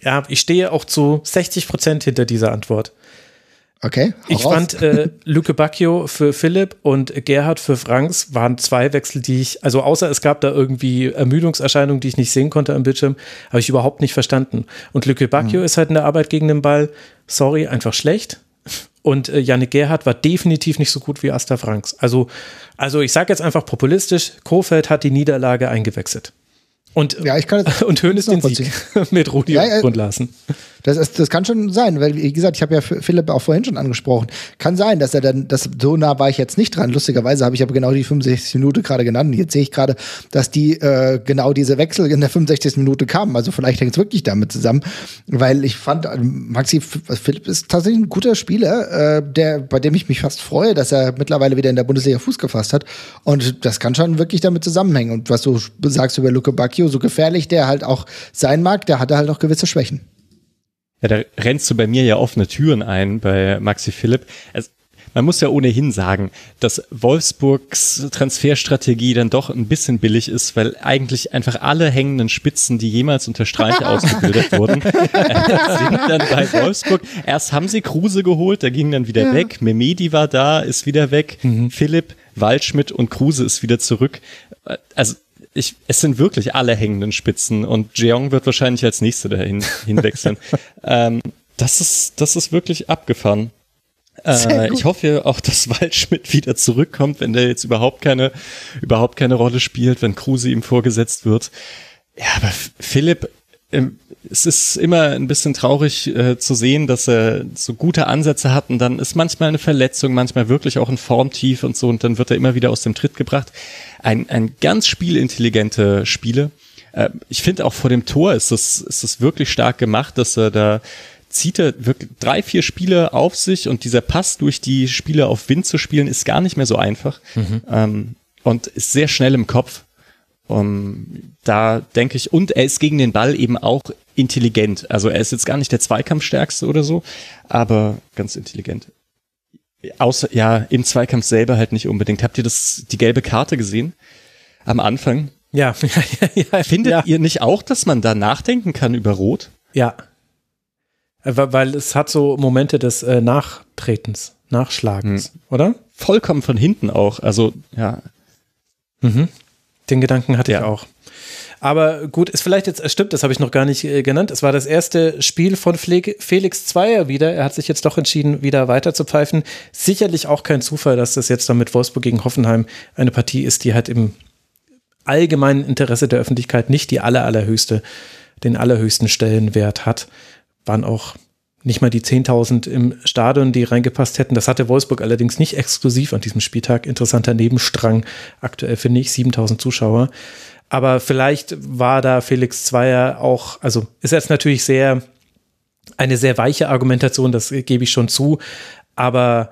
ja, ich stehe auch zu 60 Prozent hinter dieser Antwort. Okay. Ich raus. fand äh, Luke Bacchio für Philipp und Gerhard für Franks waren zwei Wechsel, die ich, also außer es gab da irgendwie Ermüdungserscheinungen, die ich nicht sehen konnte am Bildschirm, habe ich überhaupt nicht verstanden. Und Luke Bacchio mhm. ist halt in der Arbeit gegen den Ball, sorry, einfach schlecht. Und äh, Yannick Gerhardt war definitiv nicht so gut wie Asta Franks. Also, also ich sage jetzt einfach populistisch, Kofeld hat die Niederlage eingewechselt. Und, ja, ich kann [LAUGHS] und Hönes den Sieg [LAUGHS] mit Rudi ja, ja, und Larsen. Das, ist, das kann schon sein, weil, wie gesagt, ich habe ja Philipp auch vorhin schon angesprochen. Kann sein, dass er dann, das, so nah war ich jetzt nicht dran. Lustigerweise habe ich aber genau die 65 Minute gerade genannt. Jetzt sehe ich gerade, dass die äh, genau diese Wechsel in der 65. Minute kamen. Also vielleicht hängt es wirklich damit zusammen, weil ich fand, äh, Maxi Philipp ist tatsächlich ein guter Spieler, äh, der, bei dem ich mich fast freue, dass er mittlerweile wieder in der Bundesliga Fuß gefasst hat. Und das kann schon wirklich damit zusammenhängen. Und was du sagst über Luke Bacchio, so gefährlich der halt auch sein mag, der hatte halt auch gewisse Schwächen. Ja, da rennst du bei mir ja offene Türen ein bei Maxi Philipp. Es, man muss ja ohnehin sagen, dass Wolfsburgs Transferstrategie dann doch ein bisschen billig ist, weil eigentlich einfach alle hängenden Spitzen, die jemals unter Streiche [LAUGHS] ausgebildet wurden, [LAUGHS] [LAUGHS] sind dann bei Wolfsburg. Erst haben sie Kruse geholt, der ging dann wieder ja. weg. Memedi war da, ist wieder weg. Mhm. Philipp, Waldschmidt und Kruse ist wieder zurück. Also ich, es sind wirklich alle hängenden Spitzen und Jeong wird wahrscheinlich als Nächste dahin [LAUGHS] hinwechseln. ähm, das ist, das ist wirklich abgefahren. Äh, ich hoffe auch, dass Waldschmidt wieder zurückkommt, wenn der jetzt überhaupt keine, überhaupt keine Rolle spielt, wenn Kruse ihm vorgesetzt wird. Ja, aber Philipp, es ist immer ein bisschen traurig äh, zu sehen, dass er so gute Ansätze hat und dann ist manchmal eine Verletzung, manchmal wirklich auch ein Formtief und so und dann wird er immer wieder aus dem Tritt gebracht. Ein, ein ganz spielintelligente Spiele. Äh, ich finde auch vor dem Tor ist das, ist das wirklich stark gemacht, dass er da zieht er wirklich drei, vier Spiele auf sich und dieser Pass durch die Spiele auf Wind zu spielen ist gar nicht mehr so einfach mhm. ähm, und ist sehr schnell im Kopf. Um, da denke ich, und er ist gegen den Ball eben auch intelligent. Also er ist jetzt gar nicht der Zweikampfstärkste oder so, aber ganz intelligent. Außer, ja, im Zweikampf selber halt nicht unbedingt. Habt ihr das, die gelbe Karte gesehen? Am Anfang? Ja, [LAUGHS] ja, ja, ja Findet ja. ihr nicht auch, dass man da nachdenken kann über Rot? Ja. Äh, weil es hat so Momente des äh, Nachtretens, Nachschlagens, hm. oder? Vollkommen von hinten auch. Also, ja. Mhm. Den Gedanken hatte ja. ich auch. Aber gut, ist vielleicht jetzt, es stimmt, das habe ich noch gar nicht äh, genannt. Es war das erste Spiel von Felix Zweier wieder. Er hat sich jetzt doch entschieden, wieder weiter zu pfeifen. Sicherlich auch kein Zufall, dass das jetzt dann mit Wolfsburg gegen Hoffenheim eine Partie ist, die halt im allgemeinen Interesse der Öffentlichkeit nicht die aller, allerhöchste, den allerhöchsten Stellenwert hat. Waren auch nicht mal die 10.000 im Stadion, die reingepasst hätten. Das hatte Wolfsburg allerdings nicht exklusiv an diesem Spieltag. Interessanter Nebenstrang. Aktuell finde ich 7.000 Zuschauer. Aber vielleicht war da Felix Zweier auch, also ist jetzt natürlich sehr, eine sehr weiche Argumentation, das gebe ich schon zu. Aber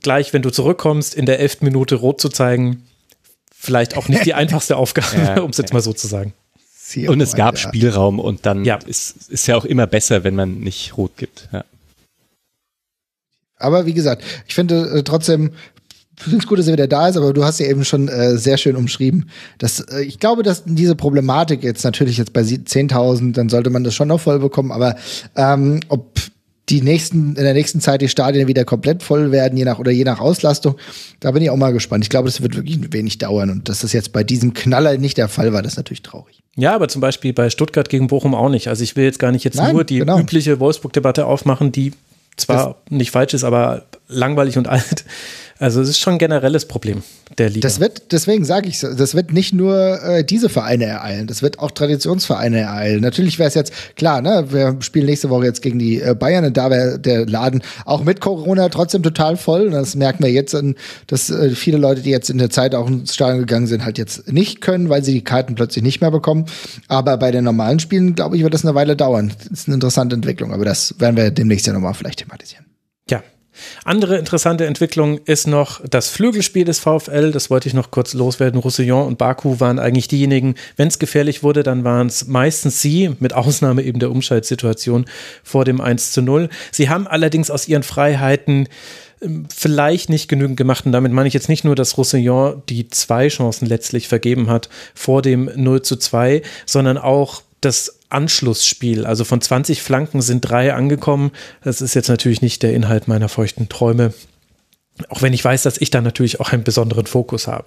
gleich, wenn du zurückkommst, in der elften Minute rot zu zeigen, vielleicht auch nicht die [LAUGHS] einfachste Aufgabe, ja, um es jetzt mal so zu sagen. Und es gab ja. Spielraum und dann ja. ist, ist ja auch immer besser, wenn man nicht rot gibt. Ja. Aber wie gesagt, ich finde äh, trotzdem, finde es gut, dass er wieder da ist, aber du hast ja eben schon äh, sehr schön umschrieben. Dass, äh, ich glaube, dass diese Problematik jetzt natürlich jetzt bei 10.000, dann sollte man das schon noch voll bekommen, aber ähm, ob die nächsten, in der nächsten Zeit die Stadien wieder komplett voll werden, je nach oder je nach Auslastung. Da bin ich auch mal gespannt. Ich glaube, das wird wirklich wenig dauern. Und dass das jetzt bei diesem Knaller nicht der Fall war, das ist natürlich traurig. Ja, aber zum Beispiel bei Stuttgart gegen Bochum auch nicht. Also ich will jetzt gar nicht jetzt Nein, nur die genau. übliche Wolfsburg-Debatte aufmachen, die zwar das nicht falsch ist, aber langweilig und [LAUGHS] alt. Also es ist schon ein generelles Problem der Liga. Das wird, deswegen sage ich, das wird nicht nur äh, diese Vereine ereilen, das wird auch Traditionsvereine ereilen. Natürlich wäre es jetzt klar, ne, wir spielen nächste Woche jetzt gegen die äh, Bayern und da wäre der Laden auch mit Corona trotzdem total voll. Und das merken wir jetzt, an, dass äh, viele Leute, die jetzt in der Zeit auch ins Stadion gegangen sind, halt jetzt nicht können, weil sie die Karten plötzlich nicht mehr bekommen. Aber bei den normalen Spielen, glaube ich, wird das eine Weile dauern. Das ist eine interessante Entwicklung, aber das werden wir demnächst ja nochmal vielleicht thematisieren. Ja, andere interessante Entwicklung ist noch das Flügelspiel des VfL. Das wollte ich noch kurz loswerden. Roussillon und Baku waren eigentlich diejenigen, wenn es gefährlich wurde, dann waren es meistens sie, mit Ausnahme eben der Umschaltsituation vor dem 1 zu 0. Sie haben allerdings aus ihren Freiheiten ähm, vielleicht nicht genügend gemacht. Und damit meine ich jetzt nicht nur, dass Roussillon die zwei Chancen letztlich vergeben hat vor dem 0 zu 2, sondern auch das Anschlussspiel. Also von 20 Flanken sind drei angekommen. Das ist jetzt natürlich nicht der Inhalt meiner feuchten Träume. Auch wenn ich weiß, dass ich da natürlich auch einen besonderen Fokus habe.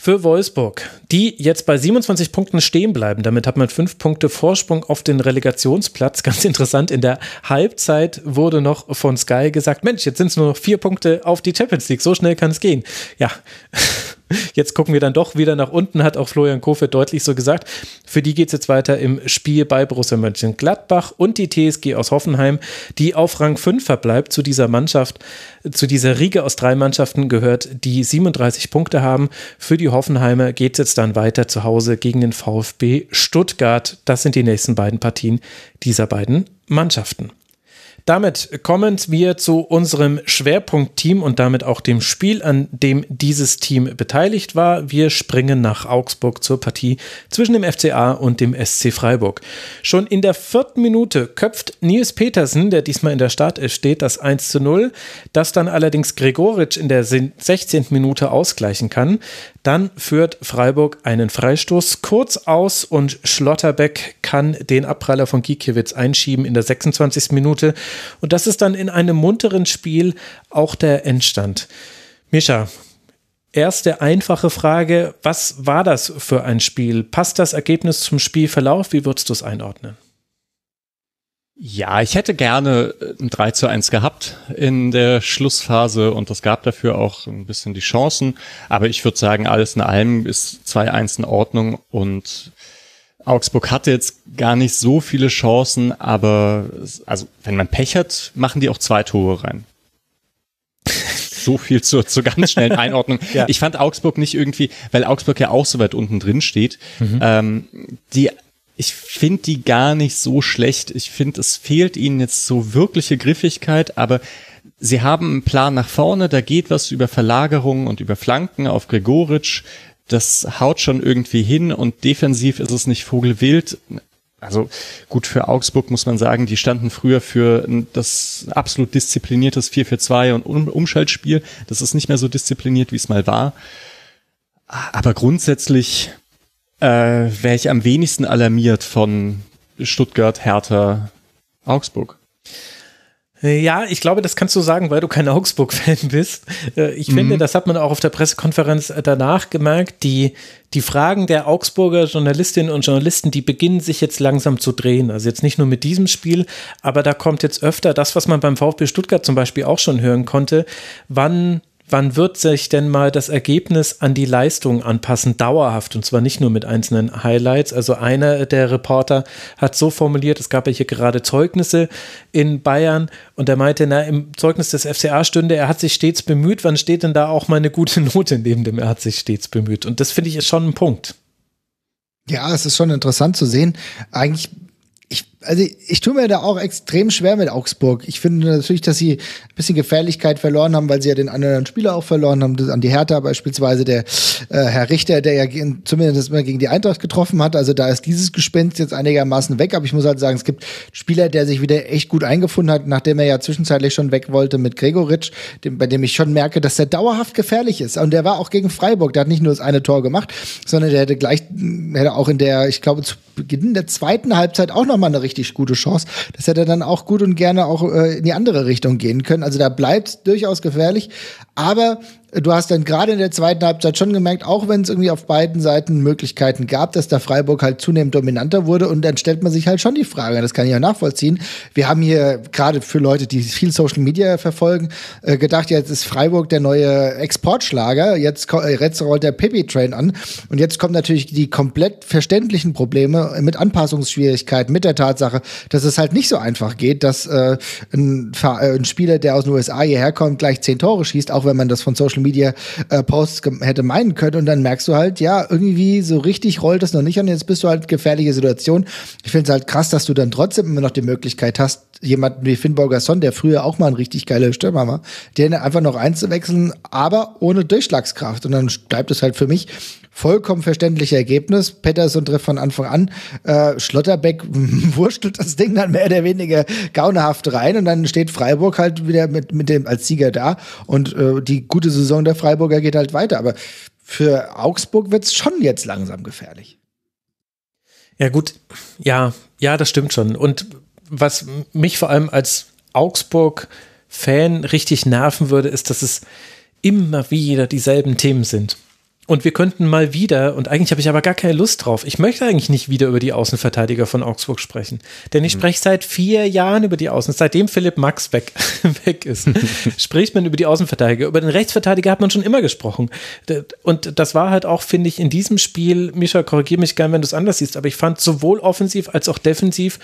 Für Wolfsburg, die jetzt bei 27 Punkten stehen bleiben. Damit hat man fünf Punkte Vorsprung auf den Relegationsplatz. Ganz interessant, in der Halbzeit wurde noch von Sky gesagt, Mensch, jetzt sind es nur noch vier Punkte auf die Champions League. So schnell kann es gehen. Ja, [LAUGHS] Jetzt gucken wir dann doch wieder nach unten, hat auch Florian Kofeld deutlich so gesagt. Für die geht es jetzt weiter im Spiel bei Borussia Mönchengladbach und die TSG aus Hoffenheim, die auf Rang 5 verbleibt. Zu dieser Mannschaft, zu dieser Riege aus drei Mannschaften gehört, die 37 Punkte haben. Für die Hoffenheimer geht es jetzt dann weiter zu Hause gegen den VfB Stuttgart. Das sind die nächsten beiden Partien dieser beiden Mannschaften. Damit kommen wir zu unserem Schwerpunktteam und damit auch dem Spiel, an dem dieses Team beteiligt war. Wir springen nach Augsburg zur Partie zwischen dem FCA und dem SC Freiburg. Schon in der vierten Minute köpft Nils Petersen, der diesmal in der Startelf steht, das 1 zu 0, das dann allerdings Gregoritsch in der 16. Minute ausgleichen kann. Dann führt Freiburg einen Freistoß kurz aus und Schlotterbeck kann den Abpraller von Gikiewicz einschieben in der 26. Minute. Und das ist dann in einem munteren Spiel auch der Endstand. Mischa, erste einfache Frage, was war das für ein Spiel? Passt das Ergebnis zum Spielverlauf? Wie würdest du es einordnen? Ja, ich hätte gerne äh, ein 3 zu 1 gehabt in der Schlussphase und das gab dafür auch ein bisschen die Chancen. Aber ich würde sagen, alles in allem ist 2-1 in Ordnung und Augsburg hatte jetzt gar nicht so viele Chancen, aber also wenn man Pech hat, machen die auch zwei Tore rein. [LAUGHS] so viel zur, zur ganz schnellen [LAUGHS] Einordnung. ja. Ich fand Augsburg nicht irgendwie, weil Augsburg ja auch so weit unten drin steht, mhm. ähm, die ich finde die gar nicht so schlecht. Ich finde, es fehlt ihnen jetzt so wirkliche Griffigkeit, aber sie haben einen Plan nach vorne, da geht was über Verlagerungen und über Flanken auf Gregoritsch. Das haut schon irgendwie hin und defensiv ist es nicht vogelwild. Also gut, für Augsburg muss man sagen, die standen früher für das absolut diszipliniertes 4-4-2 und Umschaltspiel. Das ist nicht mehr so diszipliniert, wie es mal war. Aber grundsätzlich äh, wäre ich am wenigsten alarmiert von Stuttgart, Hertha, Augsburg. Ja, ich glaube, das kannst du sagen, weil du kein Augsburg-Fan [LAUGHS] bist. Äh, ich mhm. finde, das hat man auch auf der Pressekonferenz danach gemerkt. Die, die Fragen der Augsburger Journalistinnen und Journalisten, die beginnen sich jetzt langsam zu drehen. Also jetzt nicht nur mit diesem Spiel, aber da kommt jetzt öfter das, was man beim VfB Stuttgart zum Beispiel auch schon hören konnte. Wann wann wird sich denn mal das Ergebnis an die Leistung anpassen, dauerhaft und zwar nicht nur mit einzelnen Highlights. Also einer der Reporter hat so formuliert, es gab ja hier gerade Zeugnisse in Bayern und er meinte, na, im Zeugnis des FCA stünde, er hat sich stets bemüht, wann steht denn da auch mal eine gute Note neben dem, er hat sich stets bemüht. Und das finde ich ist schon ein Punkt. Ja, es ist schon interessant zu sehen. Eigentlich ich, also ich tue mir da auch extrem schwer mit Augsburg. Ich finde natürlich, dass sie ein bisschen Gefährlichkeit verloren haben, weil sie ja den anderen Spieler auch verloren haben. An die Hertha beispielsweise der äh, Herr Richter, der ja gegen, zumindest mal gegen die Eintracht getroffen hat. Also da ist dieses Gespenst jetzt einigermaßen weg. Aber ich muss halt sagen, es gibt Spieler, der sich wieder echt gut eingefunden hat, nachdem er ja zwischenzeitlich schon weg wollte mit Gregoritsch, dem, bei dem ich schon merke, dass der dauerhaft gefährlich ist. Und der war auch gegen Freiburg. Der hat nicht nur das eine Tor gemacht, sondern der hätte gleich, hätte auch in der, ich glaube, zu Beginn der zweiten Halbzeit auch noch mal eine richtig gute Chance. Das hätte dann auch gut und gerne auch äh, in die andere Richtung gehen können. Also da bleibt durchaus gefährlich. Aber du hast dann gerade in der zweiten Halbzeit schon gemerkt, auch wenn es irgendwie auf beiden Seiten Möglichkeiten gab, dass da Freiburg halt zunehmend dominanter wurde und dann stellt man sich halt schon die Frage, das kann ich ja nachvollziehen. Wir haben hier gerade für Leute, die viel Social Media verfolgen, äh, gedacht, jetzt ist Freiburg der neue Exportschlager, jetzt, äh, jetzt rollt der Pippi Train an und jetzt kommen natürlich die komplett verständlichen Probleme mit Anpassungsschwierigkeiten, mit der Tatsache, dass es halt nicht so einfach geht, dass äh, ein, äh, ein Spieler, der aus den USA hierher kommt, gleich zehn Tore schießt, auch wenn man das von Social Media äh, Posts hätte meinen können. Und dann merkst du halt, ja, irgendwie so richtig rollt es noch nicht an. Jetzt bist du halt gefährliche Situation. Ich finde es halt krass, dass du dann trotzdem immer noch die Möglichkeit hast, jemanden wie Finn Borgerson, der früher auch mal ein richtig geiler Stürmer war, den einfach noch einzuwechseln, aber ohne Durchschlagskraft. Und dann bleibt es halt für mich vollkommen verständliche Ergebnis. Pettersson trifft von Anfang an. Äh, Schlotterbeck [LAUGHS] wurstelt das Ding dann mehr oder weniger gaunerhaft rein und dann steht Freiburg halt wieder mit, mit dem als Sieger da und äh, die gute Saison der Freiburger geht halt weiter. Aber für Augsburg wird's schon jetzt langsam gefährlich. Ja, gut. Ja, ja, das stimmt schon. Und was mich vor allem als Augsburg-Fan richtig nerven würde, ist, dass es immer wieder dieselben Themen sind. Und wir könnten mal wieder, und eigentlich habe ich aber gar keine Lust drauf, ich möchte eigentlich nicht wieder über die Außenverteidiger von Augsburg sprechen. Denn ich mhm. spreche seit vier Jahren über die Außen, seitdem Philipp Max weg, [LAUGHS] weg ist, [LAUGHS] spricht man über die Außenverteidiger. Über den Rechtsverteidiger hat man schon immer gesprochen. Und das war halt auch, finde ich, in diesem Spiel, Mischa, korrigiere mich gern, wenn du es anders siehst, aber ich fand sowohl offensiv als auch defensiv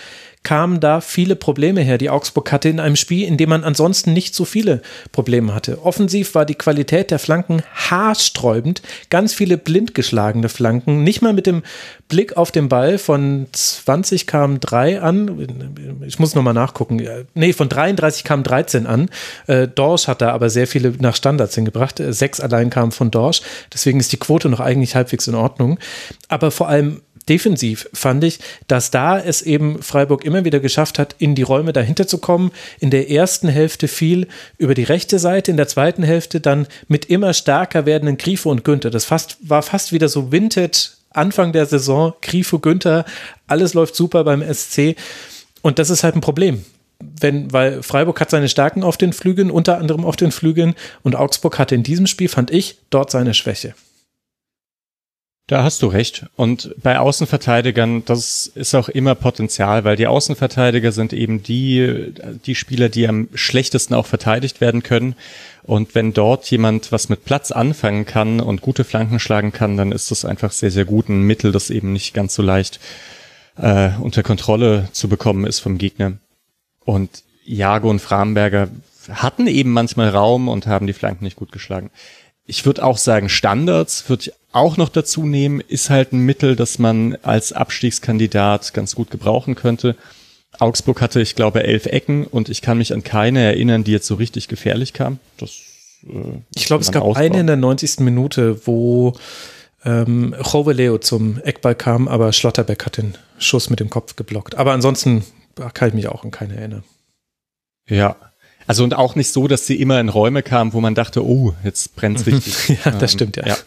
kamen da viele Probleme her, die Augsburg hatte in einem Spiel, in dem man ansonsten nicht so viele Probleme hatte. Offensiv war die Qualität der Flanken haarsträubend, ganz viele blind geschlagene Flanken, nicht mal mit dem Blick auf den Ball von 20 kamen 3 an, ich muss nochmal nachgucken, nee, von 33 kamen 13 an, äh, Dorsch hat da aber sehr viele nach Standards hingebracht, sechs allein kamen von Dorsch, deswegen ist die Quote noch eigentlich halbwegs in Ordnung, aber vor allem defensiv fand ich, dass da es eben Freiburg immer wieder geschafft hat, in die Räume dahinter zu kommen. In der ersten Hälfte viel über die rechte Seite, in der zweiten Hälfte dann mit immer stärker werdenden Grifo und Günther. Das fast, war fast wieder so Vintage Anfang der Saison, Grifo, Günther, alles läuft super beim SC. Und das ist halt ein Problem. Wenn, weil Freiburg hat seine Stärken auf den Flügeln, unter anderem auf den Flügeln, und Augsburg hatte in diesem Spiel, fand ich, dort seine Schwäche. Da hast du recht. Und bei Außenverteidigern, das ist auch immer Potenzial, weil die Außenverteidiger sind eben die, die Spieler, die am schlechtesten auch verteidigt werden können. Und wenn dort jemand was mit Platz anfangen kann und gute Flanken schlagen kann, dann ist das einfach sehr, sehr gut ein Mittel, das eben nicht ganz so leicht äh, unter Kontrolle zu bekommen ist vom Gegner. Und Jago und Framberger hatten eben manchmal Raum und haben die Flanken nicht gut geschlagen. Ich würde auch sagen, Standards würde ich auch noch dazu nehmen, ist halt ein Mittel, das man als Abstiegskandidat ganz gut gebrauchen könnte. Augsburg hatte, ich glaube, elf Ecken und ich kann mich an keine erinnern, die jetzt so richtig gefährlich kam. Das, äh, ich glaube, es gab ausbauen. eine in der 90. Minute, wo ähm, Leo zum Eckball kam, aber Schlotterbeck hat den Schuss mit dem Kopf geblockt. Aber ansonsten kann ich mich auch an keine erinnern. Ja, also und auch nicht so, dass sie immer in Räume kamen, wo man dachte, oh, jetzt brennt's richtig. [LAUGHS] ja, das stimmt, ja. ja.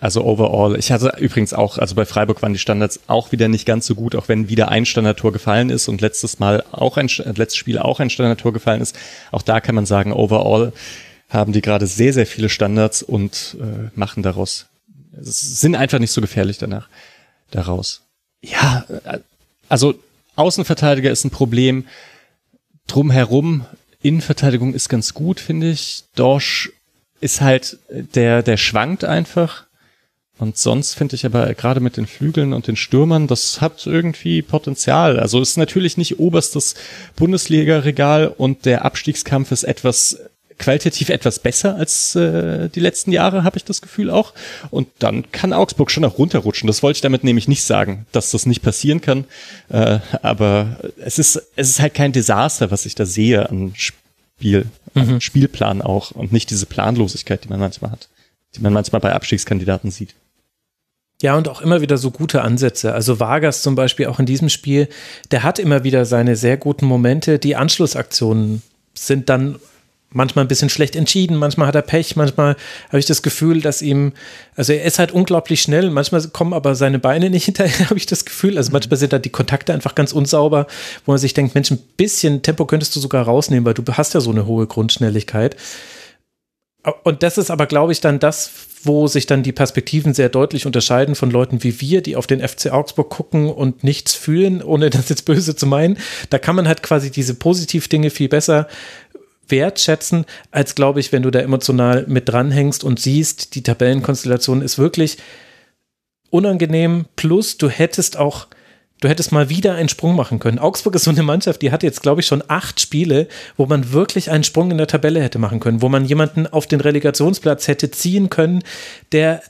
Also overall. Ich hatte übrigens auch, also bei Freiburg waren die Standards auch wieder nicht ganz so gut, auch wenn wieder ein Standardtor gefallen ist und letztes Mal auch ein, letztes Spiel auch ein Standardtor gefallen ist. Auch da kann man sagen, overall haben die gerade sehr, sehr viele Standards und äh, machen daraus, sind einfach nicht so gefährlich danach, daraus. Ja, äh, also Außenverteidiger ist ein Problem. Drumherum Innenverteidigung ist ganz gut, finde ich. Dorsch ist halt, der, der schwankt einfach. Und sonst finde ich aber gerade mit den Flügeln und den Stürmern, das hat irgendwie Potenzial. Also ist natürlich nicht oberstes Bundesliga-Regal und der Abstiegskampf ist etwas qualitativ etwas besser als äh, die letzten Jahre, habe ich das Gefühl auch. Und dann kann Augsburg schon auch runterrutschen. Das wollte ich damit nämlich nicht sagen, dass das nicht passieren kann. Äh, aber es ist, es ist halt kein Desaster, was ich da sehe an Spiel, mhm. an Spielplan auch und nicht diese Planlosigkeit, die man manchmal hat, die man manchmal bei Abstiegskandidaten sieht. Ja, und auch immer wieder so gute Ansätze. Also Vargas zum Beispiel auch in diesem Spiel, der hat immer wieder seine sehr guten Momente. Die Anschlussaktionen sind dann manchmal ein bisschen schlecht entschieden, manchmal hat er Pech, manchmal habe ich das Gefühl, dass ihm, also er ist halt unglaublich schnell, manchmal kommen aber seine Beine nicht [LAUGHS] hinterher, habe ich das Gefühl. Also manchmal sind da die Kontakte einfach ganz unsauber, wo man sich denkt, Mensch, ein bisschen Tempo könntest du sogar rausnehmen, weil du hast ja so eine hohe Grundschnelligkeit. Und das ist aber, glaube ich, dann das, wo sich dann die Perspektiven sehr deutlich unterscheiden von Leuten wie wir, die auf den FC Augsburg gucken und nichts fühlen, ohne [LAUGHS] das jetzt böse zu meinen. Da kann man halt quasi diese Positivdinge viel besser wertschätzen, als glaube ich, wenn du da emotional mit dranhängst und siehst, die Tabellenkonstellation ist wirklich unangenehm. Plus, du hättest auch, du hättest mal wieder einen Sprung machen können. Augsburg ist so eine Mannschaft, die hat jetzt, glaube ich, schon acht Spiele, wo man wirklich einen Sprung in der Tabelle hätte machen können, wo man jemanden auf den Relegationsplatz hätte ziehen können, der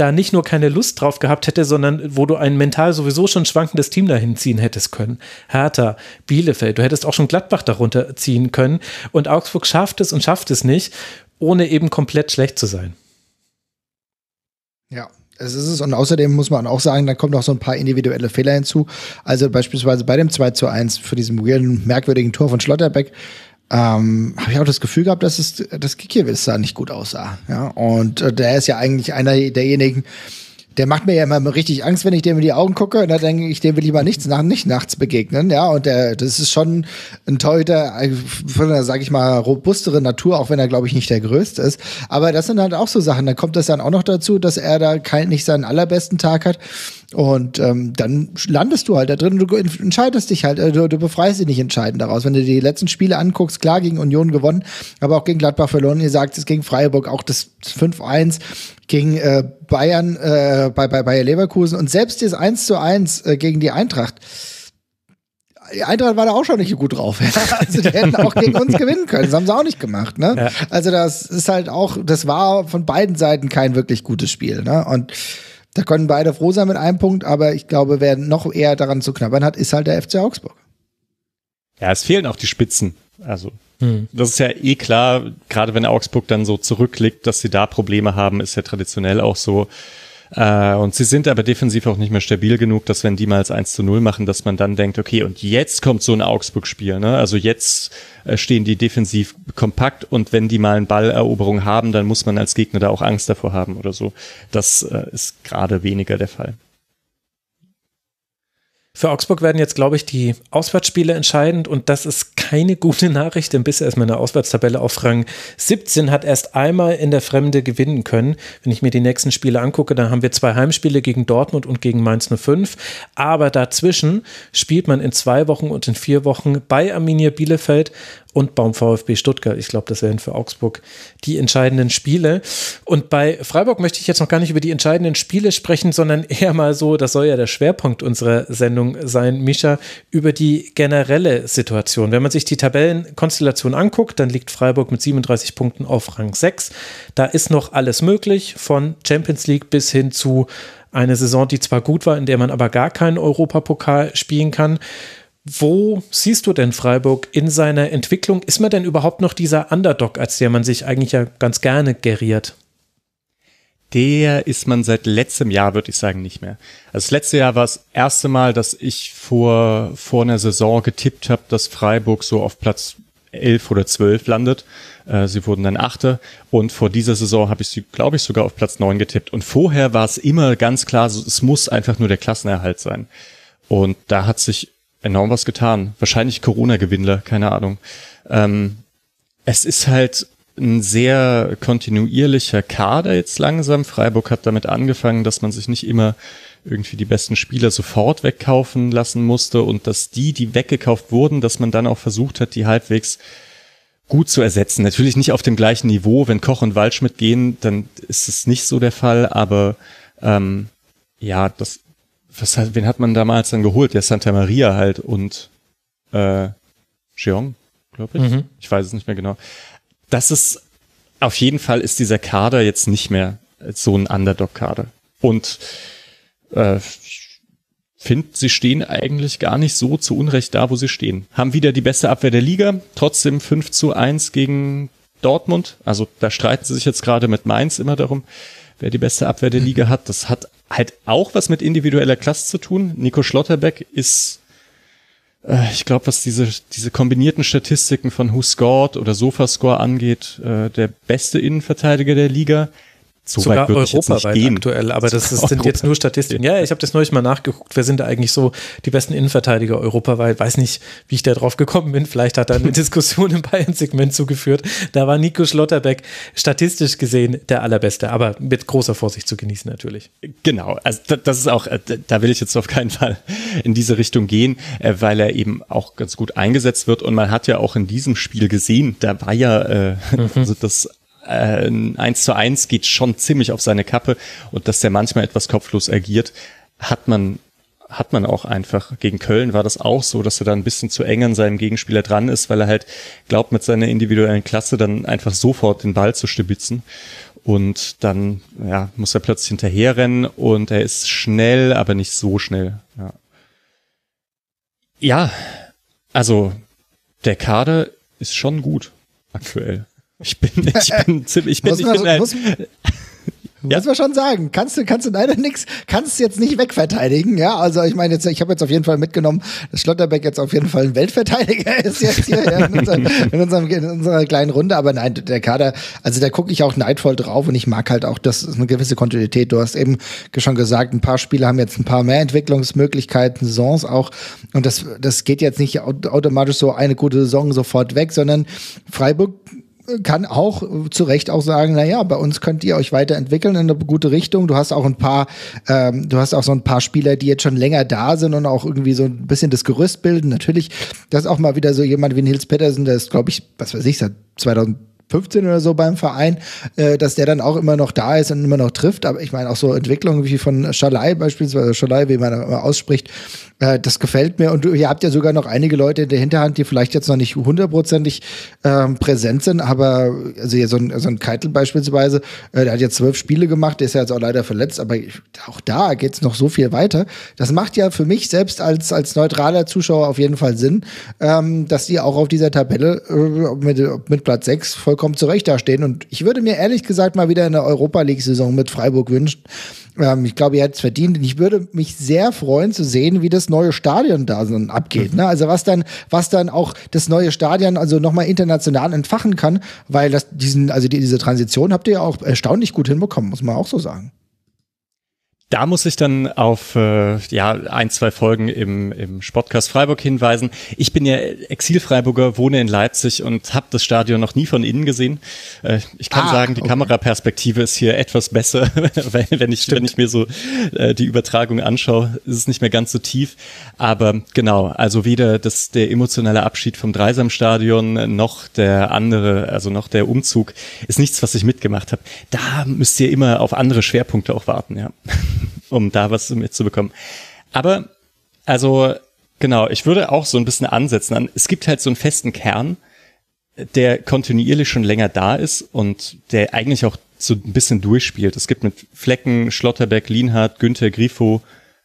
da nicht nur keine Lust drauf gehabt hätte, sondern wo du ein mental sowieso schon schwankendes Team dahin ziehen hättest können. Hertha, Bielefeld, du hättest auch schon Gladbach darunter ziehen können. Und Augsburg schafft es und schafft es nicht, ohne eben komplett schlecht zu sein. Ja, es ist es. Und außerdem muss man auch sagen, da kommen noch so ein paar individuelle Fehler hinzu. Also beispielsweise bei dem 2 zu 1 für diesem merkwürdigen Tor von Schlotterbeck ähm, habe ich auch das Gefühl gehabt, dass es das Kikiewicz da nicht gut aussah. Ja, und äh, der ist ja eigentlich einer derjenigen, der macht mir ja immer richtig Angst, wenn ich dem in die Augen gucke. Und da denke ich, dem will ich mal nichts nach, nicht nachts begegnen. Ja, und der, das ist schon ein Torhüter von einer, sag ich mal, robustere Natur, auch wenn er, glaube ich, nicht der größte ist. Aber das sind halt auch so Sachen. Da kommt das dann auch noch dazu, dass er da kein, nicht seinen allerbesten Tag hat. Und ähm, dann landest du halt da drin und du entscheidest dich halt, äh, du, du befreist dich nicht entscheidend daraus. Wenn du die letzten Spiele anguckst, klar gegen Union gewonnen, aber auch gegen Gladbach verloren. Ihr sagt es gegen Freiburg auch das 5-1 gegen äh, Bayern äh, bei, bei Bayer Leverkusen und selbst das 1 zu 1 äh, gegen die Eintracht. Die Eintracht war da auch schon nicht gut drauf. [LAUGHS] Also die hätten auch gegen uns gewinnen können. Das haben sie auch nicht gemacht. Ne? Ja. Also das ist halt auch, das war von beiden Seiten kein wirklich gutes Spiel. Ne? Und da können beide froh sein mit einem Punkt, aber ich glaube, wer noch eher daran zu knabbern hat, ist halt der FC Augsburg. Ja, es fehlen auch die Spitzen. Also, hm. das ist ja eh klar, gerade wenn Augsburg dann so zurückliegt, dass sie da Probleme haben, ist ja traditionell auch so. Äh, und sie sind aber defensiv auch nicht mehr stabil genug, dass wenn die mal als 1 zu 0 machen, dass man dann denkt, okay, und jetzt kommt so ein Augsburg-Spiel. Ne? Also jetzt äh, stehen die defensiv kompakt und wenn die mal eine Balleroberung haben, dann muss man als Gegner da auch Angst davor haben oder so. Das äh, ist gerade weniger der Fall. Für Augsburg werden jetzt, glaube ich, die Auswärtsspiele entscheidend und das ist keine gute [LAUGHS] Nachricht, denn bisher ist meine Auswärtstabelle auf Rang 17, hat erst einmal in der Fremde gewinnen können. Wenn ich mir die nächsten Spiele angucke, dann haben wir zwei Heimspiele gegen Dortmund und gegen Mainz 05, aber dazwischen spielt man in zwei Wochen und in vier Wochen bei Arminia Bielefeld und beim VfB Stuttgart. Ich glaube, das wären für Augsburg die entscheidenden Spiele. Und bei Freiburg möchte ich jetzt noch gar nicht über die entscheidenden Spiele sprechen, sondern eher mal so, das soll ja der Schwerpunkt unserer Sendung sein, Mischa, über die generelle Situation. Wenn man sich die Tabellenkonstellation anguckt, dann liegt Freiburg mit 37 Punkten auf Rang 6. Da ist noch alles möglich, von Champions League bis hin zu eine Saison, die zwar gut war, in der man aber gar keinen Europapokal spielen kann. Wo siehst du denn Freiburg in seiner Entwicklung? Ist man denn überhaupt noch dieser Underdog, als der man sich eigentlich ja ganz gerne geriert? Der ist man seit letztem Jahr, würde ich sagen, nicht mehr. Also das letzte Jahr war das erste Mal, dass ich vor, vor einer Saison getippt habe, dass Freiburg so auf Platz elf oder zwölf landet. Äh, sie wurden dann Achte und vor dieser Saison habe ich sie, glaube ich, sogar auf Platz neun getippt. Und vorher war es immer ganz klar, es muss einfach nur der Klassenerhalt sein. Und da hat sich enorm was getan. Wahrscheinlich Corona-Gewinnler, keine Ahnung. Ähm, es ist halt ein sehr kontinuierlicher Kader jetzt langsam. Freiburg hat damit angefangen, dass man sich nicht immer irgendwie die besten Spieler sofort wegkaufen lassen musste und dass die, die weggekauft wurden, dass man dann auch versucht hat, die halbwegs gut zu ersetzen. Natürlich nicht auf dem gleichen Niveau. Wenn Koch und Waldschmidt gehen, dann ist es nicht so der Fall, aber ähm, ja, das was hat, wen hat man damals dann geholt? Der Santa Maria halt und äh, Jeong, glaube ich. Mhm. Ich weiß es nicht mehr genau. Das ist auf jeden Fall ist dieser Kader jetzt nicht mehr so ein Underdog-Kader. Und äh, finde, sie stehen eigentlich gar nicht so zu Unrecht da, wo sie stehen. Haben wieder die beste Abwehr der Liga, trotzdem 5 zu 1 gegen Dortmund. Also da streiten sie sich jetzt gerade mit Mainz immer darum, wer die beste Abwehr der Liga hat. Das hat halt auch was mit individueller Klasse zu tun. Nico Schlotterbeck ist äh, ich glaube, was diese, diese kombinierten Statistiken von Who Scored oder Sofascore angeht, äh, der beste Innenverteidiger der Liga. So Sogar europaweit aktuell, aber das [LAUGHS] ist, sind jetzt nur Statistiken. Ja, ich habe das neulich mal nachgeguckt. Wer sind da eigentlich so die besten Innenverteidiger europaweit? Weiß nicht, wie ich da drauf gekommen bin. Vielleicht hat da eine [LAUGHS] Diskussion im Bayern-Segment zugeführt. Da war Nico Schlotterbeck statistisch gesehen der allerbeste, aber mit großer Vorsicht zu genießen natürlich. Genau, also das ist auch, äh, da will ich jetzt auf keinen Fall in diese Richtung gehen, äh, weil er eben auch ganz gut eingesetzt wird und man hat ja auch in diesem Spiel gesehen, da war ja äh, mhm. also das äh, eins zu eins geht schon ziemlich auf seine Kappe und dass der manchmal etwas kopflos agiert, hat man hat man auch einfach. Gegen Köln war das auch so, dass er da ein bisschen zu eng an seinem Gegenspieler dran ist, weil er halt glaubt, mit seiner individuellen Klasse dann einfach sofort den Ball zu stibitzen. Und dann ja, muss er plötzlich hinterherrennen und er ist schnell, aber nicht so schnell. Ja, ja also der Kader ist schon gut aktuell. Ich bin, ich bin [LAUGHS] ziemlich, ich bin, ich bin, ja. Muss man schon sagen. Kannst du, kannst du leider nichts, kannst du jetzt nicht wegverteidigen, ja. Also ich meine jetzt, ich habe jetzt auf jeden Fall mitgenommen, dass Schlotterbeck jetzt auf jeden Fall ein Weltverteidiger [LAUGHS] ist jetzt hier ja, in, unserem, in, unserem, in unserer kleinen Runde. Aber nein, der Kader, also da gucke ich auch neidvoll drauf und ich mag halt auch, das ist eine gewisse Kontinuität. Du hast eben schon gesagt, ein paar Spieler haben jetzt ein paar mehr Entwicklungsmöglichkeiten, Saisons auch. Und das, das geht jetzt nicht automatisch so eine gute Saison sofort weg, sondern Freiburg kann auch zu Recht auch sagen, na ja, bei uns könnt ihr euch weiterentwickeln in eine gute Richtung. Du hast auch ein paar, ähm, du hast auch so ein paar Spieler, die jetzt schon länger da sind und auch irgendwie so ein bisschen das Gerüst bilden. Natürlich, das ist auch mal wieder so jemand wie Nils Pettersen, der ist, glaube ich, was weiß ich, seit 2000 15 oder so beim Verein, äh, dass der dann auch immer noch da ist und immer noch trifft. Aber ich meine auch so Entwicklungen wie von Schalai beispielsweise, Schalai, wie man immer ausspricht, äh, das gefällt mir. Und ihr habt ja sogar noch einige Leute in der Hinterhand, die vielleicht jetzt noch nicht hundertprozentig ähm, präsent sind, aber also so ein, so ein Keitel beispielsweise, äh, der hat jetzt zwölf Spiele gemacht, der ist ja jetzt auch leider verletzt, aber auch da geht's noch so viel weiter. Das macht ja für mich selbst als, als neutraler Zuschauer auf jeden Fall Sinn, ähm, dass die auch auf dieser Tabelle äh, mit, mit Platz sechs vollkommen zurecht dastehen. Und ich würde mir ehrlich gesagt mal wieder eine Europa League-Saison mit Freiburg wünschen. Ähm, ich glaube, ihr hättet es verdient. Ich würde mich sehr freuen zu sehen, wie das neue Stadion da so abgeht. Mhm. Ne? Also was dann, was dann auch das neue Stadion also nochmal international entfachen kann, weil das diesen, also die, diese Transition habt ihr ja auch erstaunlich gut hinbekommen, muss man auch so sagen. Da muss ich dann auf äh, ja ein, zwei Folgen im, im Sportcast Freiburg hinweisen. Ich bin ja Exil-Freiburger, wohne in Leipzig und habe das Stadion noch nie von innen gesehen. Äh, ich kann ah, sagen, die okay. Kameraperspektive ist hier etwas besser, [LAUGHS] wenn ich, wenn ich mir so äh, die Übertragung anschaue, ist es nicht mehr ganz so tief. Aber genau, also weder das, der emotionale Abschied vom Dreisamstadion noch der andere, also noch der Umzug, ist nichts, was ich mitgemacht habe. Da müsst ihr immer auf andere Schwerpunkte auch warten, ja. [LAUGHS] um da was mitzubekommen. Aber, also, genau, ich würde auch so ein bisschen ansetzen an, es gibt halt so einen festen Kern, der kontinuierlich schon länger da ist und der eigentlich auch so ein bisschen durchspielt. Es gibt mit Flecken, Schlotterbeck, Lienhardt, Günther, Grifo,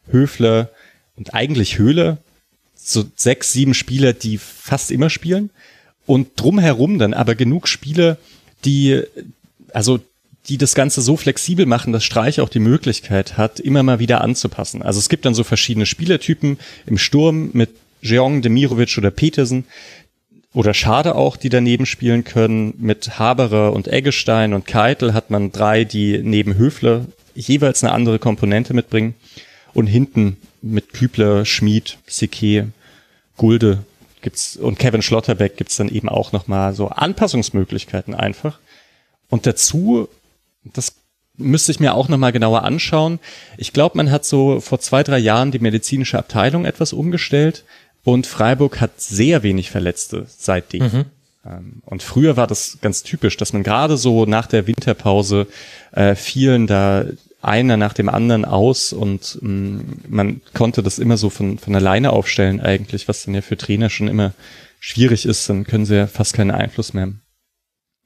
Höfler und eigentlich Höhle so sechs, sieben Spieler, die fast immer spielen und drumherum dann aber genug Spieler, die also die das Ganze so flexibel machen, dass Streich auch die Möglichkeit hat, immer mal wieder anzupassen. Also es gibt dann so verschiedene Spielertypen im Sturm mit Jeong, Demirovic oder Petersen oder Schade auch, die daneben spielen können. Mit Haberer und Eggestein und Keitel hat man drei, die neben Höfler jeweils eine andere Komponente mitbringen. Und hinten mit Kübler, Schmid, Sique, Gulde gibt's und Kevin Schlotterbeck gibt's dann eben auch nochmal so Anpassungsmöglichkeiten einfach. Und dazu das müsste ich mir auch nochmal genauer anschauen. Ich glaube, man hat so vor zwei, drei Jahren die medizinische Abteilung etwas umgestellt und Freiburg hat sehr wenig Verletzte seitdem. Mhm. Ähm, und früher war das ganz typisch, dass man gerade so nach der Winterpause äh, fielen da einer nach dem anderen aus und mh, mm, man konnte das immer so von, von alleine aufstellen eigentlich, was dann ja für Trainer schon immer schwierig ist, dann können sie ja fast keinen Einfluss mehr.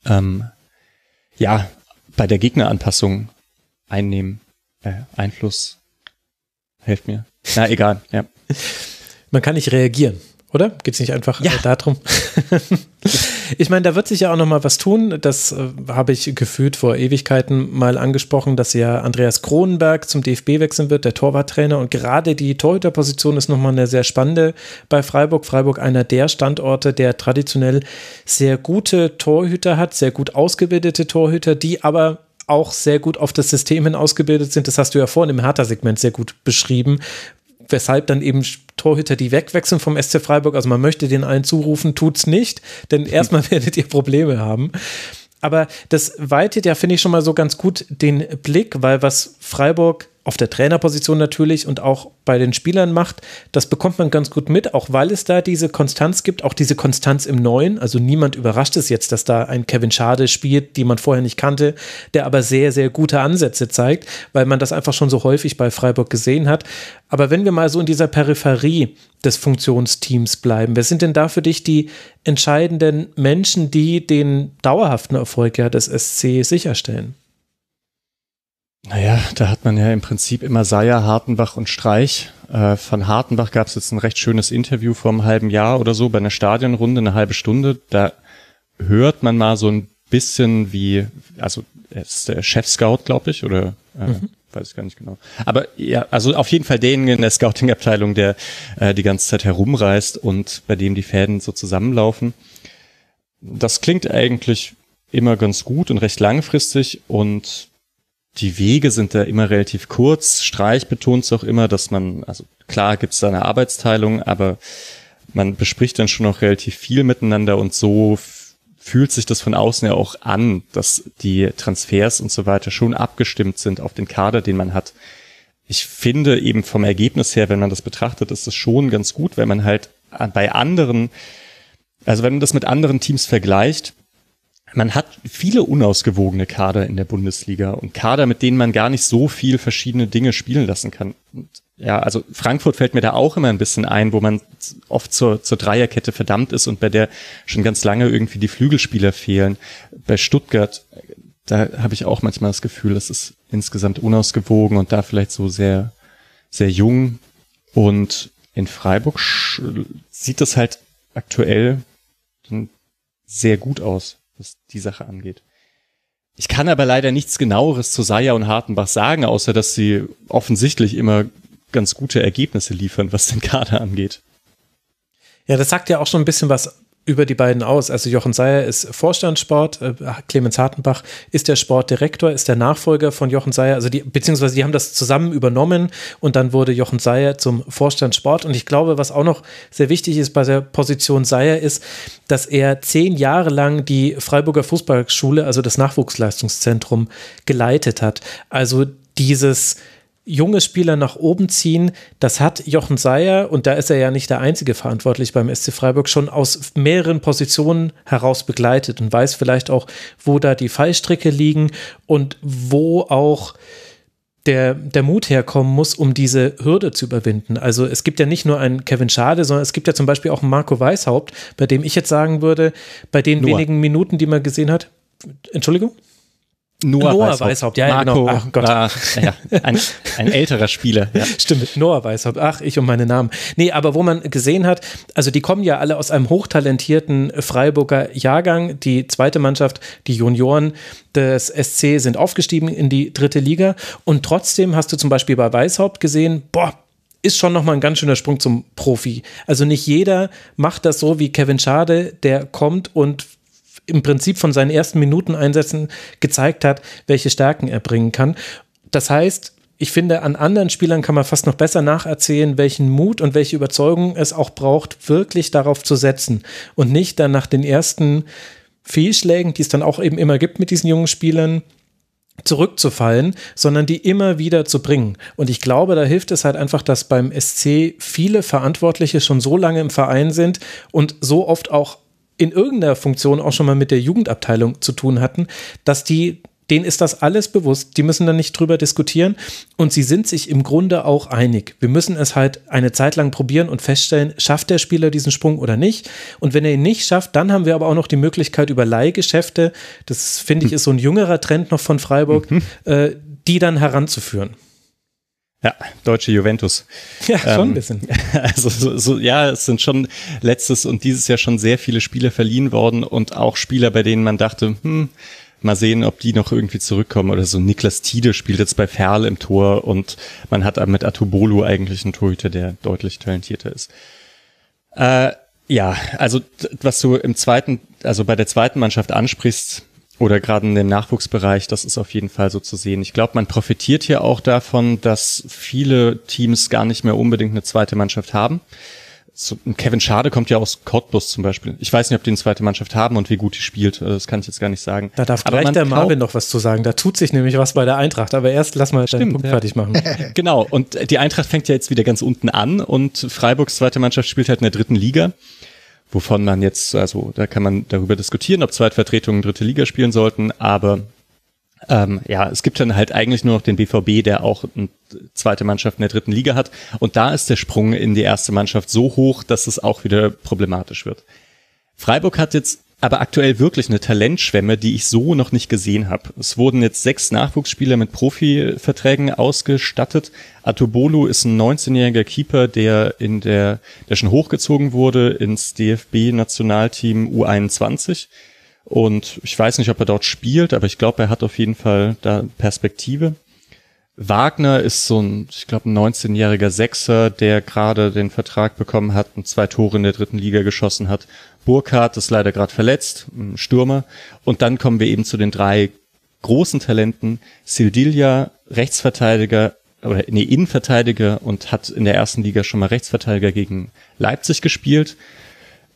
Ähm, ja, bei der Gegneranpassung einnehmen, äh, Einfluss. Helft mir. Na, [LAUGHS] egal, ja. Man kann nicht reagieren, oder? Geht es nicht einfach ja. darum? [LAUGHS] ich meine, da wird sich ja auch noch mal was tun. Das äh, habe ich gefühlt vor Ewigkeiten mal angesprochen, dass ja Andreas Kronenberg zum DFB wechseln wird, der Torwarttrainer. Und gerade die Torhüterposition ist noch mal eine sehr spannende bei Freiburg. Freiburg einer der Standorte, der traditionell sehr gute Torhüter hat, sehr gut ausgebildete Torhüter, die aber auch sehr gut auf das System hin ausgebildet sind. Das hast du ja vorhin im Hertha-Segment sehr gut beschrieben, weshalb dann eben Torhüter, die wegwechseln vom SC Freiburg, also man möchte den allen zurufen, tut's nicht, denn [LAUGHS] erstmal werdet ihr Probleme haben. Aber das weitet ja, finde ich, schon mal so ganz gut den Blick, weil was Freiburg auf der Trainerposition natürlich und auch bei den Spielern macht, das bekommt man ganz gut mit, auch weil es da diese Konstanz gibt, auch diese Konstanz im Neuen. Also niemand überrascht es jetzt, dass da ein Kevin Schade spielt, die man vorher nicht kannte, der aber sehr, sehr gute Ansätze zeigt, weil man das einfach schon so häufig bei Freiburg gesehen hat. Aber wenn wir mal so in dieser Peripherie des Funktionsteams bleiben, wer sind denn da für dich die entscheidenden Menschen, die den dauerhaften Erfolg ja des SC sicherstellen? Naja, da hat man ja im Prinzip immer Seier, Hartenbach und Streich. Äh, von Hartenbach gab es jetzt ein recht schönes Interview vor einem halben Jahr oder so bei einer Stadionrunde, eine halbe Stunde. Da hört man mal so ein bisschen wie, also er ist der Chef-Scout, glaube ich, oder äh, mhm. weiß ich gar nicht genau. Aber ja, also auf jeden Fall den in der Scouting-Abteilung, der äh, die ganze Zeit herumreist und bei dem die Fäden so zusammenlaufen. Das klingt eigentlich immer ganz gut und recht langfristig und die Wege sind da immer relativ kurz. Streich betont es auch immer, dass man, also klar gibt es da eine Arbeitsteilung, aber man bespricht dann schon noch relativ viel miteinander und so fühlt sich das von außen ja auch an, dass die Transfers und so weiter schon abgestimmt sind auf den Kader, den man hat. Ich finde eben vom Ergebnis her, wenn man das betrachtet, ist es schon ganz gut, wenn man halt bei anderen, also wenn man das mit anderen Teams vergleicht, man hat viele unausgewogene Kader in der Bundesliga und Kader, mit denen man gar nicht so viel verschiedene Dinge spielen lassen kann. Und ja, also Frankfurt fällt mir da auch immer ein bisschen ein, wo man oft zur, zur Dreierkette verdammt ist und bei der schon ganz lange irgendwie die Flügelspieler fehlen. Bei Stuttgart, da habe ich auch manchmal das Gefühl, das ist insgesamt unausgewogen und da vielleicht so sehr, sehr jung. Und in Freiburg sieht das halt aktuell sehr gut aus was die Sache angeht. Ich kann aber leider nichts genaueres zu Saya und Hartenbach sagen, außer dass sie offensichtlich immer ganz gute Ergebnisse liefern, was den Kader angeht. Ja, das sagt ja auch schon ein bisschen was über die beiden aus. Also Jochen Seyer ist Vorstandssport, äh, Clemens Hartenbach ist der Sportdirektor, ist der Nachfolger von Jochen Seyer, also die, beziehungsweise die haben das zusammen übernommen und dann wurde Jochen Seyer zum Vorstandssport. Und ich glaube, was auch noch sehr wichtig ist bei der Position Seyer ist, dass er zehn Jahre lang die Freiburger Fußballschule, also das Nachwuchsleistungszentrum, geleitet hat. Also dieses junge Spieler nach oben ziehen, das hat Jochen Seyer, und da ist er ja nicht der einzige verantwortlich beim SC Freiburg, schon aus mehreren Positionen heraus begleitet und weiß vielleicht auch, wo da die Fallstricke liegen und wo auch der, der Mut herkommen muss, um diese Hürde zu überwinden. Also es gibt ja nicht nur einen Kevin Schade, sondern es gibt ja zum Beispiel auch einen Marco Weishaupt, bei dem ich jetzt sagen würde, bei den Noah. wenigen Minuten, die man gesehen hat, Entschuldigung? Noah, Noah Weishaupt. Weishaupt, ja, Marco, genau. Ach Gott. War, ja, ein, ein älterer Spieler. Ja. [LAUGHS] Stimmt, Noah Weishaupt. Ach, ich und meine Namen. Nee, aber wo man gesehen hat, also die kommen ja alle aus einem hochtalentierten Freiburger Jahrgang. Die zweite Mannschaft, die Junioren des SC sind aufgestiegen in die dritte Liga. Und trotzdem hast du zum Beispiel bei Weishaupt gesehen, boah, ist schon nochmal ein ganz schöner Sprung zum Profi. Also nicht jeder macht das so wie Kevin Schade, der kommt und im Prinzip von seinen ersten Minuten Einsätzen gezeigt hat, welche Stärken er bringen kann. Das heißt, ich finde, an anderen Spielern kann man fast noch besser nacherzählen, welchen Mut und welche Überzeugung es auch braucht, wirklich darauf zu setzen und nicht dann nach den ersten Fehlschlägen, die es dann auch eben immer gibt mit diesen jungen Spielern, zurückzufallen, sondern die immer wieder zu bringen. Und ich glaube, da hilft es halt einfach, dass beim SC viele Verantwortliche schon so lange im Verein sind und so oft auch in irgendeiner Funktion auch schon mal mit der Jugendabteilung zu tun hatten, dass die denen ist das alles bewusst, die müssen da nicht drüber diskutieren und sie sind sich im Grunde auch einig. Wir müssen es halt eine Zeit lang probieren und feststellen, schafft der Spieler diesen Sprung oder nicht. Und wenn er ihn nicht schafft, dann haben wir aber auch noch die Möglichkeit über Leihgeschäfte, das finde ich ist so ein jüngerer Trend noch von Freiburg, mhm. äh, die dann heranzuführen. Ja, deutsche Juventus. Ja, schon ähm, ein bisschen. [LAUGHS] Also so, so, ja, es sind schon letztes und dieses Jahr schon sehr viele Spieler verliehen worden und auch Spieler, bei denen man dachte, hm, mal sehen, ob die noch irgendwie zurückkommen oder so. Niklas Tiede spielt jetzt bei Ferl im Tor und man hat mit Atubolu eigentlich einen Torhüter, der deutlich talentierter ist. Äh, ja, also was du im zweiten, also bei der zweiten Mannschaft ansprichst, oder gerade in dem Nachwuchsbereich, das ist auf jeden Fall so zu sehen. Ich glaube, man profitiert hier auch davon, dass viele Teams gar nicht mehr unbedingt eine zweite Mannschaft haben. So, Kevin Schade kommt ja aus Cottbus zum Beispiel. Ich weiß nicht, ob die eine zweite Mannschaft haben und wie gut die spielt. Also das kann ich jetzt gar nicht sagen. Da darf aber gleich der Marvin noch was zu sagen. Da tut sich nämlich was bei der Eintracht. Aber erst lass mal Stimmt, deinen Punkt ja. fertig machen. [LAUGHS] [LAUGHS] genau. Und die Eintracht fängt ja jetzt wieder ganz unten an und Freiburgs zweite Mannschaft spielt halt in der dritten Liga wovon man jetzt, also da kann man darüber diskutieren, ob Zweitvertretungen dritte Liga spielen sollten, aber ähm, ja, es gibt dann halt eigentlich nur noch den BVB, der auch eine zweite Mannschaft in der dritten Liga hat. Und da ist der Sprung in die erste Mannschaft so hoch, dass es auch wieder problematisch wird. Freiburg hat jetzt aber aktuell wirklich eine Talentschwemme, die ich so noch nicht gesehen habe. Es wurden jetzt sechs Nachwuchsspieler mit Profiverträgen ausgestattet. Atobolu ist ein 19-jähriger Keeper, der in der, der schon hochgezogen wurde ins DFB-Nationalteam U21. Und ich weiß nicht, ob er dort spielt, aber ich glaube, er hat auf jeden Fall da Perspektive. Wagner ist so ein, ich glaube, ein 19-jähriger Sechser, der gerade den Vertrag bekommen hat und zwei Tore in der dritten Liga geschossen hat. Burkhardt ist leider gerade verletzt, ein Stürmer. Und dann kommen wir eben zu den drei großen Talenten. Sildilia, Rechtsverteidiger, oder nee, Innenverteidiger und hat in der ersten Liga schon mal Rechtsverteidiger gegen Leipzig gespielt.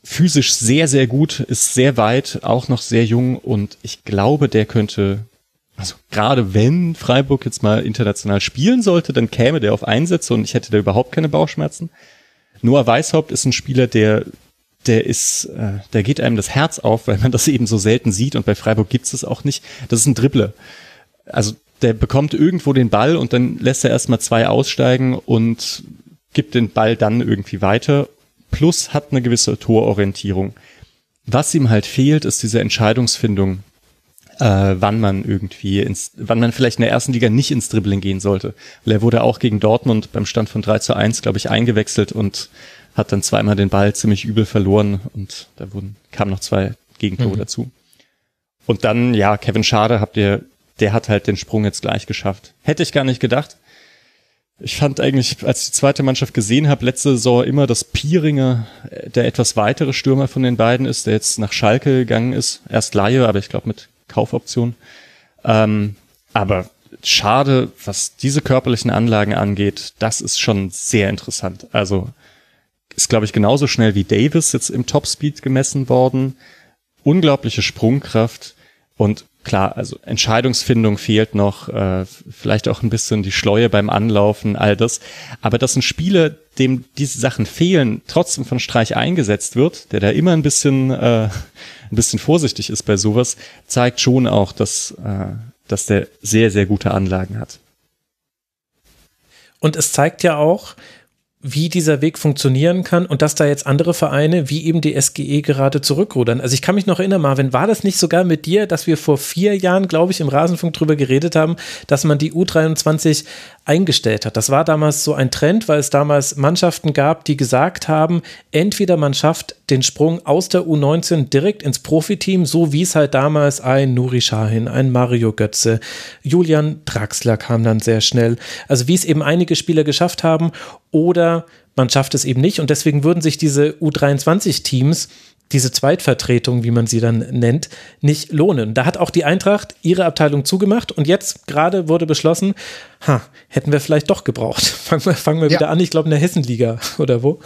Physisch sehr, sehr gut, ist sehr weit, auch noch sehr jung und ich glaube, der könnte also gerade wenn Freiburg jetzt mal international spielen sollte, dann käme der auf Einsätze und ich hätte da überhaupt keine Bauchschmerzen. Noah Weishaupt ist ein Spieler, der der ist, äh, der geht einem das Herz auf, weil man das eben so selten sieht und bei Freiburg gibt's es auch nicht. Das ist ein Dribbler. Also der bekommt irgendwo den Ball und dann lässt er erstmal zwei aussteigen und gibt den Ball dann irgendwie weiter. Plus hat eine gewisse Tororientierung. Was ihm halt fehlt, ist diese Entscheidungsfindung äh, wann man irgendwie ins, wann man vielleicht in der ersten Liga nicht ins Dribbling gehen sollte. Weil er wurde auch gegen Dortmund beim Stand von 3 zu 1, glaube ich, eingewechselt und hat dann zweimal den Ball ziemlich übel verloren und da wurden, kamen noch zwei Gegentore mhm. dazu. Und dann, ja, Kevin Schade habt ihr, der hat halt den Sprung jetzt gleich geschafft. Hätte ich gar nicht gedacht. Ich fand eigentlich, als ich die zweite Mannschaft gesehen habe, letzte Saison immer, dass Pieringer äh, der etwas weitere Stürmer von den beiden ist, der jetzt nach Schalke gegangen ist. Erst Laie, aber ich glaube mit Kaufoption. Ähm, aber schade, was diese körperlichen Anlagen angeht, das ist schon sehr interessant. Also ist, glaube ich, genauso schnell wie Davis jetzt im Topspeed gemessen worden. Unglaubliche Sprungkraft und klar, also Entscheidungsfindung fehlt noch, äh, vielleicht auch ein bisschen die Schleue beim Anlaufen, all das. Aber dass ein Spieler, dem diese Sachen fehlen, trotzdem von Streich eingesetzt wird, der da immer ein bisschen äh, ein bisschen vorsichtig ist bei sowas, zeigt schon auch, dass, äh, dass der sehr, sehr gute Anlagen hat. Und es zeigt ja auch, wie dieser Weg funktionieren kann und dass da jetzt andere Vereine wie eben die SGE gerade zurückrudern. Also ich kann mich noch erinnern, Marvin, war das nicht sogar mit dir, dass wir vor vier Jahren, glaube ich, im Rasenfunk drüber geredet haben, dass man die U23 eingestellt hat. Das war damals so ein Trend, weil es damals Mannschaften gab, die gesagt haben, entweder man schafft den Sprung aus der U19 direkt ins Profiteam, so wie es halt damals ein Nuri Sahin, ein Mario Götze, Julian Draxler kam dann sehr schnell. Also wie es eben einige Spieler geschafft haben oder man schafft es eben nicht und deswegen würden sich diese U23-Teams diese Zweitvertretung, wie man sie dann nennt, nicht lohnen. Da hat auch die Eintracht ihre Abteilung zugemacht und jetzt gerade wurde beschlossen, ha, hätten wir vielleicht doch gebraucht. [LAUGHS] Fangen wir, fangen wir ja. wieder an, ich glaube in der Hessenliga oder wo?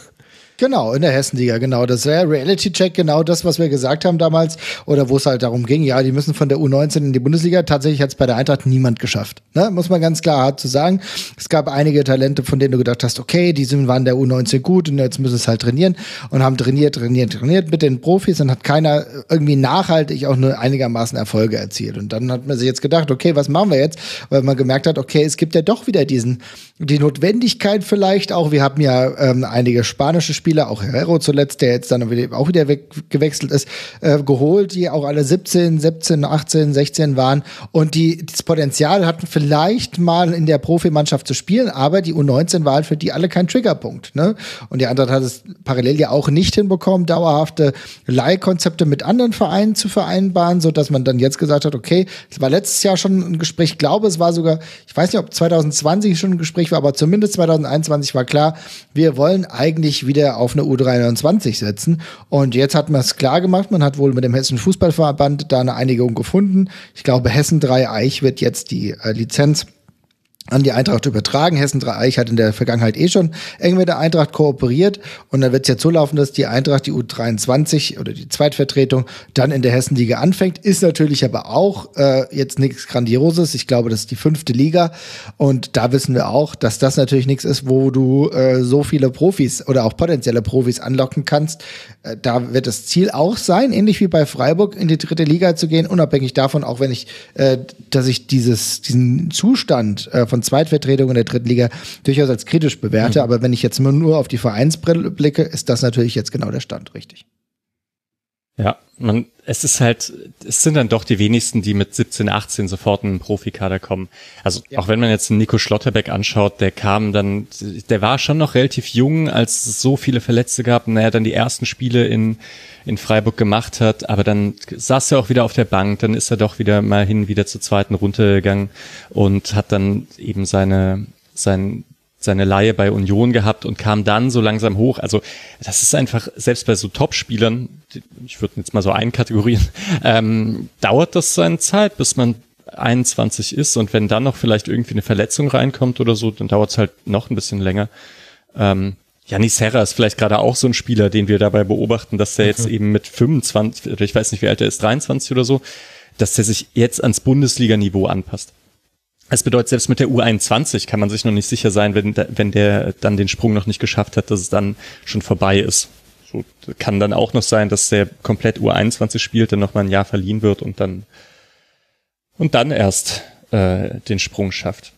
Genau, in der Hessenliga, genau. Das wäre Reality Check, genau das, was wir gesagt haben damals. Oder wo es halt darum ging, ja, die müssen von der U19 in die Bundesliga. Tatsächlich hat es bei der Eintracht niemand geschafft. Ne? Muss man ganz klar hart zu sagen. Es gab einige Talente, von denen du gedacht hast, okay, die sind, waren der U19 gut und jetzt müssen es halt trainieren und haben trainiert, trainiert, trainiert mit den Profis und hat keiner irgendwie nachhaltig auch nur einigermaßen Erfolge erzielt. Und dann hat man sich jetzt gedacht, okay, was machen wir jetzt? Weil man gemerkt hat, okay, es gibt ja doch wieder diesen, die Notwendigkeit vielleicht auch. Wir haben ja ähm, einige spanische Spieler Spieler, auch Herrero zuletzt, der jetzt dann auch wieder weg, gewechselt ist, äh, geholt, die auch alle 17, 17, 18, 16 waren und die das Potenzial hatten, vielleicht mal in der Profimannschaft zu spielen, aber die U19 war halt für die alle kein Triggerpunkt. Ne? Und die Eintracht hat es parallel ja auch nicht hinbekommen, dauerhafte Leihkonzepte mit anderen Vereinen zu vereinbaren, so dass man dann jetzt gesagt hat, okay, es war letztes Jahr schon ein Gespräch, ich glaube, es war sogar, ich weiß nicht, ob 2020 schon ein Gespräch war, aber zumindest 2021 war klar, wir wollen eigentlich wieder auf eine U23 setzen. Und jetzt hat man es klar gemacht, man hat wohl mit dem Hessischen Fußballverband da eine Einigung gefunden. Ich glaube, Hessen 3 Eich wird jetzt die äh, Lizenz an die Eintracht übertragen. Hessen Dreieich hat in der Vergangenheit eh schon eng mit der Eintracht kooperiert und dann wird es jetzt so laufen, dass die Eintracht die U23 oder die Zweitvertretung dann in der Hessenliga anfängt. Ist natürlich aber auch äh, jetzt nichts Grandioses. Ich glaube, das ist die fünfte Liga und da wissen wir auch, dass das natürlich nichts ist, wo du äh, so viele Profis oder auch potenzielle Profis anlocken kannst. Äh, da wird das Ziel auch sein, ähnlich wie bei Freiburg in die dritte Liga zu gehen, unabhängig davon, auch wenn ich, äh, dass ich dieses diesen Zustand äh, von Zweitvertretung in der dritten Liga durchaus als kritisch bewerte. Mhm. Aber wenn ich jetzt nur auf die Vereinsbrille blicke, ist das natürlich jetzt genau der Stand, richtig. Ja, man, es ist halt, es sind dann doch die wenigsten, die mit 17, 18 sofort in einen Profikader kommen. Also ja. auch wenn man jetzt Nico Schlotterbeck anschaut, der kam dann, der war schon noch relativ jung, als es so viele Verletzte gab, naja, dann die ersten Spiele in, in Freiburg gemacht hat, aber dann saß er auch wieder auf der Bank, dann ist er doch wieder mal hin, wieder zur zweiten Runde gegangen und hat dann eben seine, sein seine Laie bei Union gehabt und kam dann so langsam hoch. Also das ist einfach, selbst bei so Top-Spielern, ich würde jetzt mal so einkategorieren, [LAUGHS] ähm, dauert das seine Zeit, bis man 21 ist und wenn dann noch vielleicht irgendwie eine Verletzung reinkommt oder so, dann dauert es halt noch ein bisschen länger. Ähm, Janis Serra ist vielleicht gerade auch so ein Spieler, den wir dabei beobachten, dass der jetzt mhm. eben mit 25, oder ich weiß nicht, wie alt er ist, 23 oder so, dass der sich jetzt ans Bundesliga-Niveau anpasst. Es bedeutet, selbst mit der U21 kann man sich noch nicht sicher sein, wenn, wenn der dann den Sprung noch nicht geschafft hat, dass es dann schon vorbei ist. So kann dann auch noch sein, dass der komplett U21 spielt, dann noch mal ein Jahr verliehen wird und dann und dann erst äh, den Sprung schafft.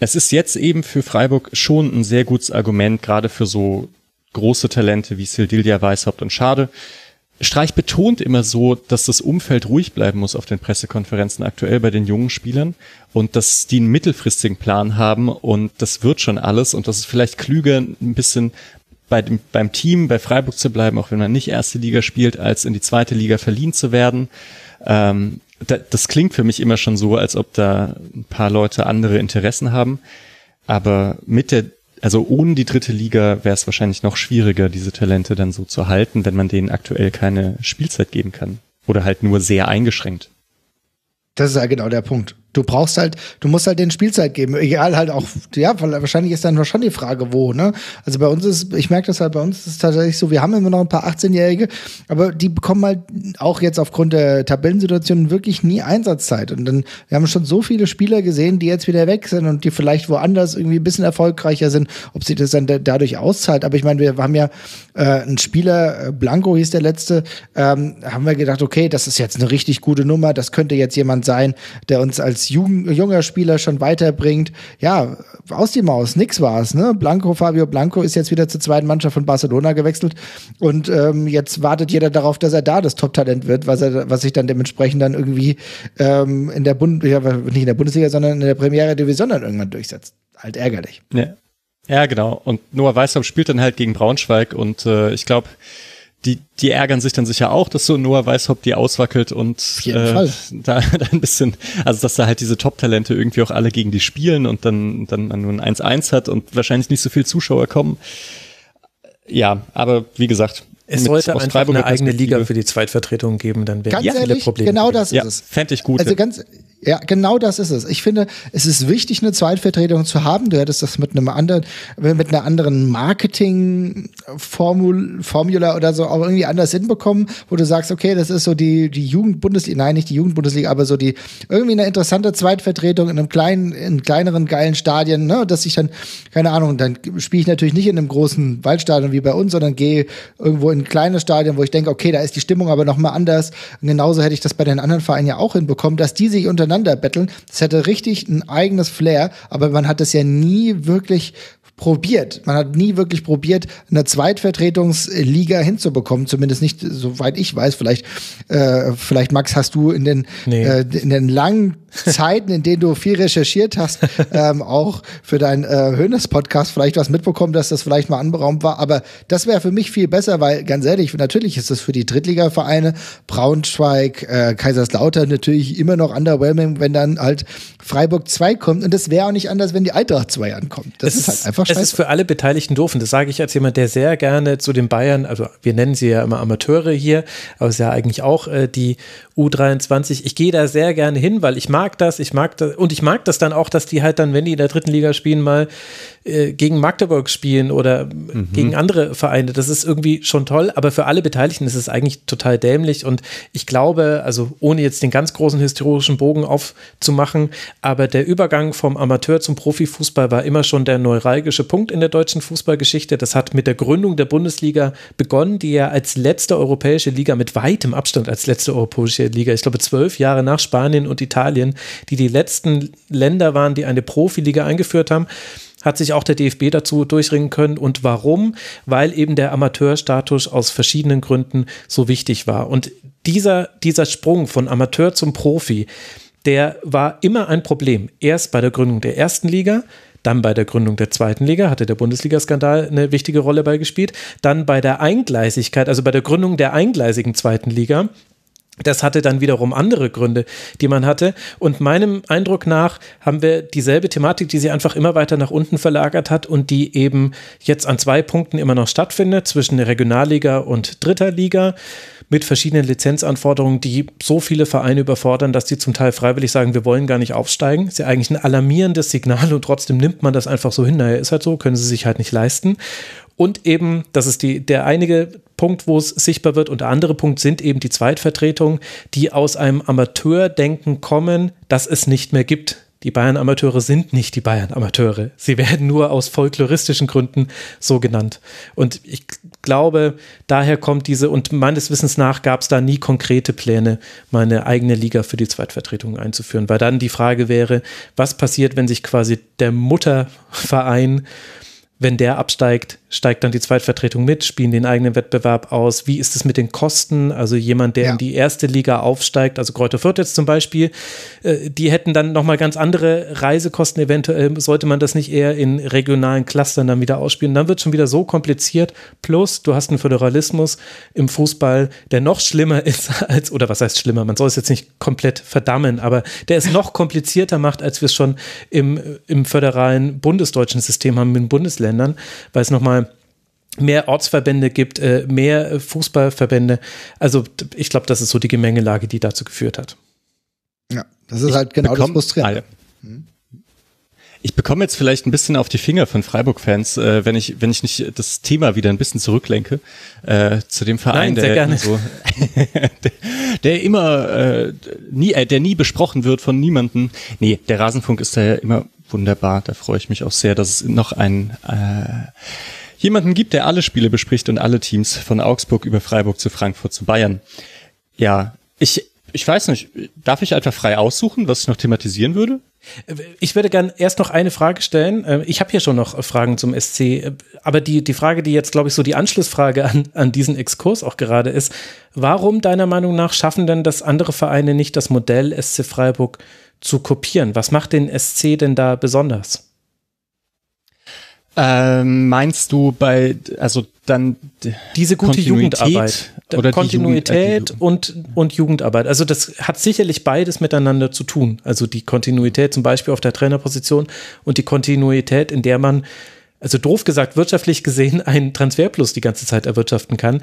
Es ist jetzt eben für Freiburg schon ein sehr gutes Argument, gerade für so große Talente wie Sildilia, Weishaupt und Schade, Streich betont immer so, dass das Umfeld ruhig bleiben muss auf den Pressekonferenzen aktuell bei den jungen Spielern und dass die einen mittelfristigen Plan haben und das wird schon alles und das ist vielleicht klüger, ein bisschen bei dem, beim Team, bei Freiburg zu bleiben, auch wenn man nicht erste Liga spielt, als in die zweite Liga verliehen zu werden. Ähm, da, das klingt für mich immer schon so, als ob da ein paar Leute andere Interessen haben. Aber mit der also ohne die dritte Liga wäre es wahrscheinlich noch schwieriger, diese Talente dann so zu halten, wenn man denen aktuell keine Spielzeit geben kann. Oder halt nur sehr eingeschränkt. Das ist ja genau der Punkt. Du brauchst halt, du musst halt den Spielzeit geben. Egal halt auch, ja, wahrscheinlich ist dann schon die Frage, wo, ne? Also bei uns ist, ich merke das halt, bei uns ist es tatsächlich so, wir haben immer noch ein paar 18-Jährige, aber die bekommen halt auch jetzt aufgrund der Tabellensituation wirklich nie Einsatzzeit. Und dann, wir haben schon so viele Spieler gesehen, die jetzt wieder weg sind und die vielleicht woanders irgendwie ein bisschen erfolgreicher sind, ob sich das dann dadurch auszahlt. Aber ich meine, wir haben ja äh, einen Spieler, äh, Blanco hieß der letzte, ähm, haben wir gedacht, okay, das ist jetzt eine richtig gute Nummer, das könnte jetzt jemand sein, der uns als als Jugend, junger Spieler schon weiterbringt. Ja, aus die Maus, nix war's. Ne? Blanco, Fabio Blanco ist jetzt wieder zur zweiten Mannschaft von Barcelona gewechselt und ähm, jetzt wartet jeder darauf, dass er da das Top-Talent wird, was er, was sich dann dementsprechend dann irgendwie ähm, in der Bund, ja, nicht in der Bundesliga, sondern in der Premiere Division dann irgendwann durchsetzt. Halt ärgerlich. Ja. Ja, genau. Und Noah Weißhaupt spielt dann halt gegen Braunschweig und äh, ich glaube, die, die ärgern sich dann sicher auch, dass so Noah Weißhaupt die auswackelt und äh, [LAUGHS] da, da ein bisschen, also dass da halt diese Top-Talente irgendwie auch alle gegen die spielen und dann, dann man nur ein 1-1 hat und wahrscheinlich nicht so viel Zuschauer kommen. Ja, aber wie gesagt, es sollte einfach eine eigene Liga für die Zweitvertretung geben, dann wären ja, viele Probleme. Genau das ist ja, es. Fände ich gut. Also ganz, ja, genau das ist es. Ich finde, es ist wichtig, eine Zweitvertretung zu haben. Du hättest das mit einem anderen, mit einer anderen Marketing-Formula oder so auch irgendwie anders hinbekommen, wo du sagst, okay, das ist so die, die Jugendbundesliga, nein, nicht die Jugendbundesliga, aber so die, irgendwie eine interessante Zweitvertretung in einem kleinen, in kleineren, geilen Stadien, ne, dass ich dann, keine Ahnung, dann spiele ich natürlich nicht in einem großen Waldstadion wie bei uns, sondern gehe irgendwo in ein kleines Stadion, wo ich denke, okay, da ist die Stimmung aber nochmal anders. Und genauso hätte ich das bei den anderen Vereinen ja auch hinbekommen, dass die sich unter untereinander betteln. Das hätte richtig ein eigenes Flair, aber man hat es ja nie wirklich probiert. Man hat nie wirklich probiert, eine Zweitvertretungsliga hinzubekommen, zumindest nicht, soweit ich weiß. Vielleicht, äh, vielleicht Max, hast du in den, nee. äh, in den langen Zeiten, in denen du viel recherchiert hast, [LAUGHS] ähm, auch für deinen äh, Hönes-Podcast vielleicht was mitbekommen, dass das vielleicht mal anberaumt war. Aber das wäre für mich viel besser, weil ganz ehrlich, natürlich ist das für die Drittligavereine, Braunschweig, äh, Kaiserslautern natürlich immer noch underwhelming, wenn dann halt Freiburg 2 kommt. Und das wäre auch nicht anders, wenn die Eintracht 2 ankommt. Das ist, ist, halt einfach scheiße. Es ist für alle Beteiligten doof. Und das sage ich als jemand, der sehr gerne zu den Bayern, also wir nennen sie ja immer Amateure hier, aber es ist ja eigentlich auch äh, die U23. Ich gehe da sehr gerne hin, weil ich mag das, ich mag das und ich mag das dann auch, dass die halt dann, wenn die in der dritten Liga spielen, mal äh, gegen Magdeburg spielen oder mhm. gegen andere Vereine. Das ist irgendwie schon toll, aber für alle Beteiligten ist es eigentlich total dämlich und ich glaube, also ohne jetzt den ganz großen historischen Bogen aufzumachen, aber der Übergang vom Amateur zum Profifußball war immer schon der neuralgische Punkt in der deutschen Fußballgeschichte. Das hat mit der Gründung der Bundesliga begonnen, die ja als letzte europäische Liga mit weitem Abstand als letzte europäische Liga, ich glaube zwölf Jahre nach Spanien und Italien, die die letzten Länder waren, die eine Profiliga eingeführt haben hat sich auch der DFB dazu durchringen können. Und warum? Weil eben der Amateurstatus aus verschiedenen Gründen so wichtig war. Und dieser, dieser Sprung von Amateur zum Profi, der war immer ein Problem. Erst bei der Gründung der ersten Liga, dann bei der Gründung der zweiten Liga hatte der Bundesliga-Skandal eine wichtige Rolle beigespielt. Dann bei der Eingleisigkeit, also bei der Gründung der eingleisigen zweiten Liga, das hatte dann wiederum andere Gründe, die man hatte. Und meinem Eindruck nach haben wir dieselbe Thematik, die sie einfach immer weiter nach unten verlagert hat und die eben jetzt an zwei Punkten immer noch stattfindet, zwischen der Regionalliga und Dritter Liga mit verschiedenen Lizenzanforderungen, die so viele Vereine überfordern, dass die zum Teil freiwillig sagen, wir wollen gar nicht aufsteigen. Ist ja eigentlich ein alarmierendes Signal und trotzdem nimmt man das einfach so hin. Naja, ist halt so, können sie sich halt nicht leisten. Und eben, das ist die, der einige Punkt, wo es sichtbar wird. Und der andere Punkt sind eben die Zweitvertretungen, die aus einem Amateurdenken kommen, das es nicht mehr gibt. Die Bayern-Amateure sind nicht die Bayern-Amateure. Sie werden nur aus folkloristischen Gründen so genannt. Und ich glaube, daher kommt diese, und meines Wissens nach gab es da nie konkrete Pläne, meine eigene Liga für die Zweitvertretung einzuführen. Weil dann die Frage wäre, was passiert, wenn sich quasi der Mutterverein wenn der absteigt, steigt dann die Zweitvertretung mit, spielen den eigenen Wettbewerb aus. Wie ist es mit den Kosten? Also jemand, der ja. in die erste Liga aufsteigt, also Kräuter Fürth jetzt zum Beispiel, äh, die hätten dann nochmal ganz andere Reisekosten. Eventuell sollte man das nicht eher in regionalen Clustern dann wieder ausspielen. Dann wird es schon wieder so kompliziert. Plus, du hast einen Föderalismus im Fußball, der noch schlimmer [LAUGHS] ist als, oder was heißt schlimmer? Man soll es jetzt nicht komplett verdammen, aber der es noch komplizierter macht, als wir es schon im, im föderalen bundesdeutschen System haben, mit den Bundesländern, weil es nochmal mehr Ortsverbände gibt, äh, mehr Fußballverbände. Also ich glaube, das ist so die Gemengelage, die dazu geführt hat. Ja, das ist ich halt genau das Frustrierende. Hm? Ich bekomme jetzt vielleicht ein bisschen auf die Finger von Freiburg-Fans, äh, wenn ich wenn ich nicht das Thema wieder ein bisschen zurücklenke äh, zu dem Verein, Nein, der, so, [LAUGHS] der, der immer äh, nie äh, der nie besprochen wird von niemanden. Nee, der Rasenfunk ist da ja immer wunderbar. Da freue ich mich auch sehr, dass es noch ein äh, jemanden gibt, der alle Spiele bespricht und alle Teams von Augsburg über Freiburg zu Frankfurt zu Bayern. Ja, ich, ich weiß nicht, darf ich einfach frei aussuchen, was ich noch thematisieren würde? Ich würde gern erst noch eine Frage stellen. Äh, ich habe hier schon noch Fragen zum SC, aber die, die Frage, die jetzt, glaube ich, so die Anschlussfrage an, an diesen Exkurs auch gerade ist, warum deiner Meinung nach schaffen denn das andere Vereine nicht das Modell SC Freiburg zu kopieren? Was macht den SC denn da besonders? Ähm, meinst du bei, also dann diese gute Jugendarbeit oder Kontinuität Jugend, äh, und, und Jugendarbeit. Also das hat sicherlich beides miteinander zu tun. Also die Kontinuität zum Beispiel auf der Trainerposition und die Kontinuität, in der man also doof gesagt, wirtschaftlich gesehen [LAUGHS] einen Transferplus die ganze Zeit erwirtschaften kann.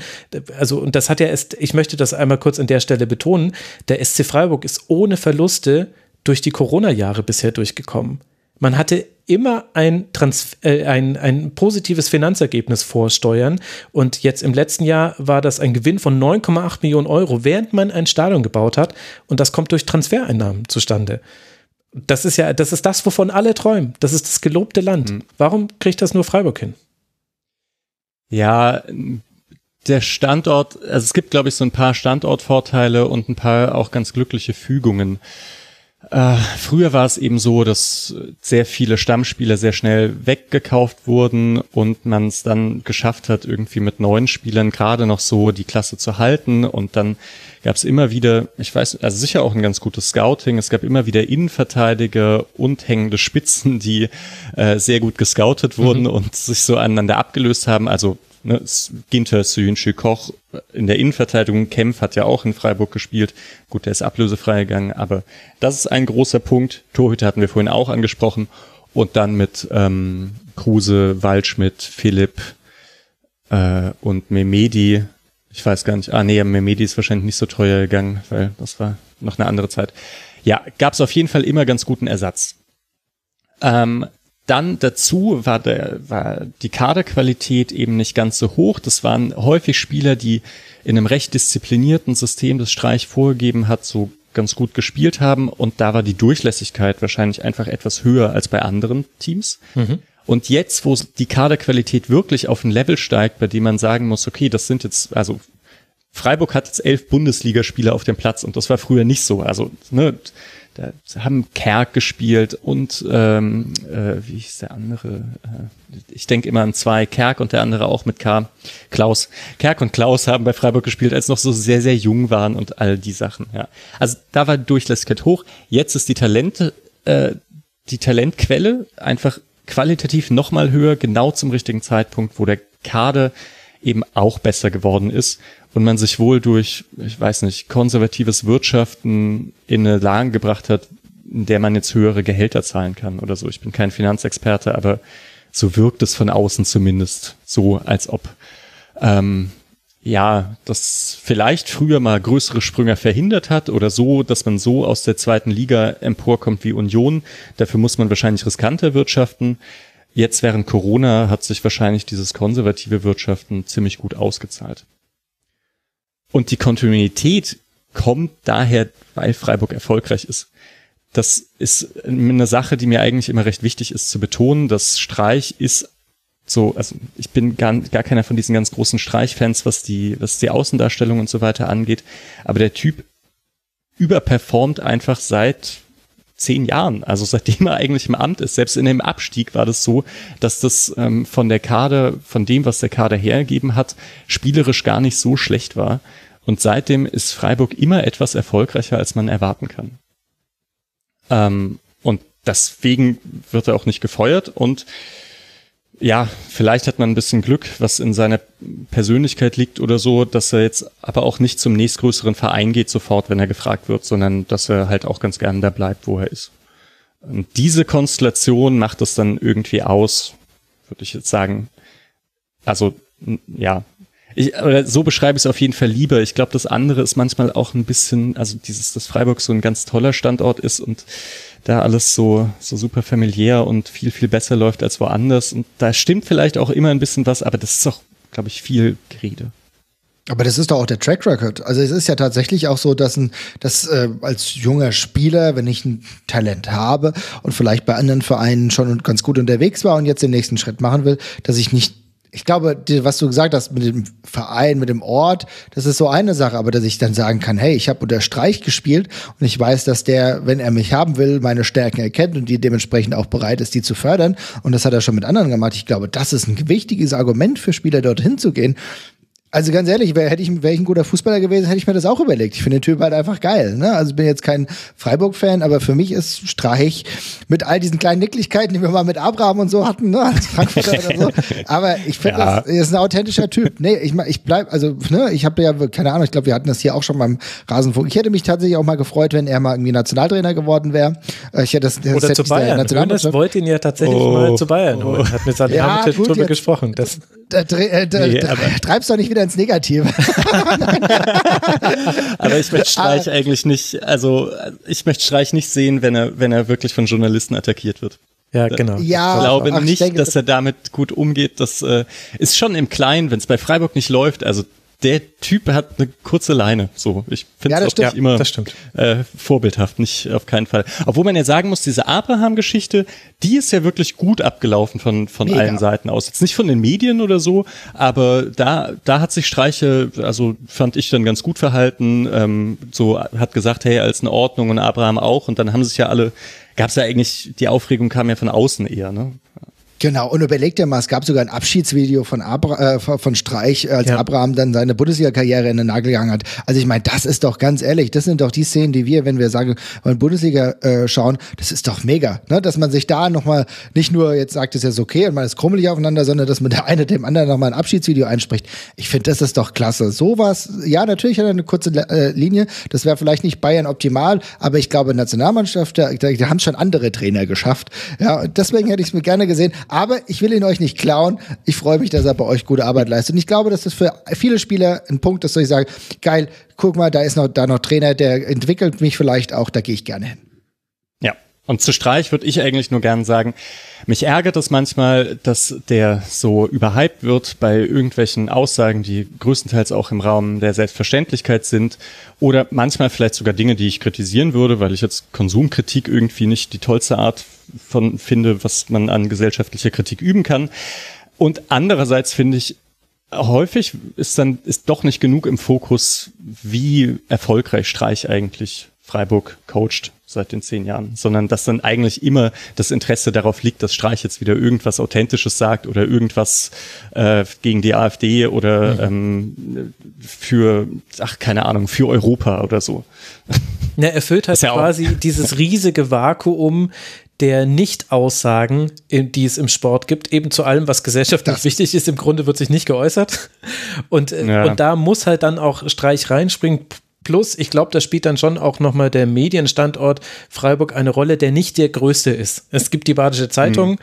Also, und das hat ja erst, ich möchte das einmal kurz an der Stelle betonen, der SC Freiburg ist ohne Verluste durch die Corona-Jahre bisher durchgekommen. Man hatte immer ein, Trans äh, ein, ein positives Finanzergebnis vorsteuern. Und jetzt im letzten Jahr war das ein Gewinn von 9,8 Millionen Euro, während man ein Stadion gebaut hat. Und das kommt durch Transfereinnahmen zustande. Das ist ja, das ist das, wovon alle träumen. Das ist das gelobte Land. Mhm. Warum kriegt das nur Freiburg hin? Ja, der Standort, also es gibt, glaube ich, so ein paar Standortvorteile und ein paar auch ganz glückliche Fügungen. Äh, früher war es eben so, dass sehr viele Stammspieler sehr schnell weggekauft wurden und man es dann geschafft hat, irgendwie mit neuen Spielern gerade noch so die Klasse zu halten. Und dann gab es immer wieder, ich weiß, also sicher auch ein ganz gutes Scouting. Es gab immer wieder Innenverteidiger und hängende Spitzen, die äh, sehr gut gescoutet wurden mhm. und sich so aneinander abgelöst haben. Also ne, Ginter, Sünsche, Koch in der Innenverteidigung, Kempf hat ja auch in Freiburg gespielt. Gut, der ist ablösefrei gegangen, aber das ist ein großer Punkt. Torhüter hatten wir vorhin auch angesprochen. Und dann mit ähm, Kruse, Waldschmidt, Philipp äh, und Memedi. Ich weiß gar nicht. Ah, nee, Memedi ist wahrscheinlich nicht so teuer gegangen, weil das war noch eine andere Zeit. Ja, gab es auf jeden Fall immer ganz guten Ersatz. Ähm, dann dazu war, der, war die Kaderqualität eben nicht ganz so hoch. Das waren häufig Spieler, die in einem recht disziplinierten System, das Streich vorgegeben hat, so ganz gut gespielt haben. Und da war die Durchlässigkeit wahrscheinlich einfach etwas höher als bei anderen Teams. Mhm. Und jetzt, wo die Kaderqualität wirklich auf ein Level steigt, bei dem man sagen muss, okay, das sind jetzt, also Freiburg hat jetzt elf Bundesligaspieler auf dem Platz und das war früher nicht so. Also, ne, da haben Kerk gespielt und ähm, äh, wie ist der andere? Äh, ich denke immer an zwei, Kerk und der andere auch mit K, Klaus. Kerk und Klaus haben bei Freiburg gespielt, als noch so sehr, sehr jung waren und all die Sachen. Ja. Also da war die Durchlässigkeit hoch. Jetzt ist die Talente, äh, die Talentquelle einfach qualitativ nochmal höher, genau zum richtigen Zeitpunkt, wo der Kader eben auch besser geworden ist und man sich wohl durch, ich weiß nicht, konservatives Wirtschaften in eine Lage gebracht hat, in der man jetzt höhere Gehälter zahlen kann oder so. Ich bin kein Finanzexperte, aber so wirkt es von außen zumindest so, als ob ähm, ja, das vielleicht früher mal größere Sprünge verhindert hat oder so, dass man so aus der zweiten Liga emporkommt wie Union. Dafür muss man wahrscheinlich riskanter wirtschaften. Jetzt während Corona hat sich wahrscheinlich dieses konservative Wirtschaften ziemlich gut ausgezahlt. Und die Kontinuität kommt daher, weil Freiburg erfolgreich ist. Das ist eine Sache, die mir eigentlich immer recht wichtig ist zu betonen. Das Streich ist so, also ich bin gar, gar keiner von diesen ganz großen Streichfans, was die, was die Außendarstellung und so weiter angeht. Aber der Typ überperformt einfach seit zehn Jahren, also seitdem er eigentlich im Amt ist. Selbst in dem Abstieg war das so, dass das ähm, von der Kader, von dem, was der Kader hergegeben hat, spielerisch gar nicht so schlecht war. Und seitdem ist Freiburg immer etwas erfolgreicher, als man erwarten kann. Ähm, und deswegen wird er auch nicht gefeuert. Und ja, vielleicht hat man ein bisschen Glück, was in seiner Persönlichkeit liegt oder so, dass er jetzt aber auch nicht zum nächstgrößeren Verein geht sofort, wenn er gefragt wird, sondern dass er halt auch ganz gerne da bleibt, wo er ist. Und diese Konstellation macht es dann irgendwie aus, würde ich jetzt sagen. Also, ja, ich, oder so beschreibe ich es auf jeden Fall lieber. Ich glaube, das andere ist manchmal auch ein bisschen, also dieses, dass Freiburg so ein ganz toller Standort ist und da alles so, so super familiär und viel, viel besser läuft als woanders. Und da stimmt vielleicht auch immer ein bisschen was, aber das ist auch, glaube ich, viel Gerede. Aber das ist doch auch der Track Record. Also es ist ja tatsächlich auch so, dass, ein, dass äh, als junger Spieler, wenn ich ein Talent habe und vielleicht bei anderen Vereinen schon ganz gut unterwegs war und jetzt den nächsten Schritt machen will, dass ich nicht ich glaube, was du gesagt hast mit dem Verein, mit dem Ort, das ist so eine Sache, aber dass ich dann sagen kann, hey, ich habe unter Streich gespielt und ich weiß, dass der, wenn er mich haben will, meine Stärken erkennt und die dementsprechend auch bereit ist, die zu fördern. Und das hat er schon mit anderen gemacht. Ich glaube, das ist ein wichtiges Argument für Spieler, dorthin zu gehen. Also ganz ehrlich, wär, hätte ich, wäre ich ein guter Fußballer gewesen, hätte ich mir das auch überlegt. Ich finde den Typ halt einfach geil. Ne? Also bin jetzt kein Freiburg-Fan, aber für mich ist Streich mit all diesen kleinen Nicklichkeiten, die wir mal mit Abraham und so hatten, ne, als Frankfurter oder so. [LAUGHS] Aber ich finde, ja. das ist ein authentischer Typ. Nee, ich, ich bleib, also, ne, ich habe ja, keine Ahnung, ich glaube, wir hatten das hier auch schon beim Rasenfunk. Ich hätte mich tatsächlich auch mal gefreut, wenn er mal irgendwie Nationaltrainer geworden wäre. Äh, ich hätte das, das Oder zu Bayern. Hönes wollte ihn ja tatsächlich oh. mal zu Bayern holen. Hat mit seinem ja, drüber gesprochen. Das, da, da, da, nee, treibst doch nicht wieder ins Negative. [LAUGHS] aber ich möchte Streich eigentlich nicht, also ich möchte Streich nicht sehen, wenn er, wenn er wirklich von Journalisten attackiert wird. Ja, genau. Ja, ich glaube ach, nicht, ich denke, dass er damit gut umgeht. Das äh, ist schon im Kleinen, wenn es bei Freiburg nicht läuft. Also der Typ hat eine kurze Leine. So, ich finde Ja, es das auch nicht immer. Äh, vorbildhaft, nicht auf keinen Fall. Obwohl man ja sagen muss, diese Abraham-Geschichte, die ist ja wirklich gut abgelaufen von von Mega. allen Seiten aus. Jetzt nicht von den Medien oder so, aber da da hat sich Streiche, also fand ich dann ganz gut verhalten. Ähm, so hat gesagt, hey, als eine Ordnung und Abraham auch. Und dann haben sich ja alle, gab es ja eigentlich die Aufregung kam ja von außen eher, ne? Genau, und überleg dir mal, es gab sogar ein Abschiedsvideo von, Abra äh, von Streich, als Ja. Abraham dann seine Bundesliga-Karriere in den Nagel gegangen hat. Also ich meine, das ist doch ganz ehrlich, das sind doch die Szenen, die wir, wenn wir sagen, wollen Bundesliga äh, schauen, das ist doch mega, ne? dass man sich da nochmal nicht nur jetzt sagt, es ist okay und man ist krummelig aufeinander, sondern dass man der eine dem anderen nochmal ein Abschiedsvideo einspricht. Ich finde, das ist doch klasse. Sowas, ja, natürlich hat er eine kurze äh, Linie, das wäre vielleicht nicht Bayern optimal, aber ich glaube, Nationalmannschaft, da, da, da haben schon andere Trainer geschafft. Ja, und deswegen hätte ich es mir gerne gesehen. Aber ich will ihn euch nicht klauen. Ich freue mich, dass er bei euch gute Arbeit leistet. Und ich glaube, dass das für viele Spieler ein Punkt ist, dass ich sage, geil, guck mal, da ist noch, da noch Trainer, der entwickelt mich vielleicht auch, da gehe ich gerne hin. Ja. Und zu Streich würde ich eigentlich nur gern sagen, mich ärgert es manchmal, dass der so überhyped wird bei irgendwelchen Aussagen, die größtenteils auch im Raum der Selbstverständlichkeit sind oder manchmal vielleicht sogar Dinge, die ich kritisieren würde, weil ich jetzt Konsumkritik irgendwie nicht die tollste Art von finde, was man an gesellschaftlicher Kritik üben kann. Und andererseits finde ich, häufig ist dann ist doch nicht genug im Fokus, wie erfolgreich Streich eigentlich Freiburg coacht seit den zehn Jahren, sondern dass dann eigentlich immer das Interesse darauf liegt, dass Streich jetzt wieder irgendwas Authentisches sagt oder irgendwas äh, gegen die AfD oder ähm, für, ach keine Ahnung, für Europa oder so. Ja, erfüllt halt Ist ja auch- quasi dieses riesige Vakuum der Nicht-Aussagen, die es im Sport gibt, eben zu allem, was gesellschaftlich wichtig ist. Im Grunde wird sich nicht geäußert. Und, äh, Ja. und da muss halt dann auch Streich reinspringen. Plus, ich glaube, da spielt dann schon auch nochmal der Medienstandort Freiburg eine Rolle, der nicht der größte ist. Es gibt die Badische Zeitung.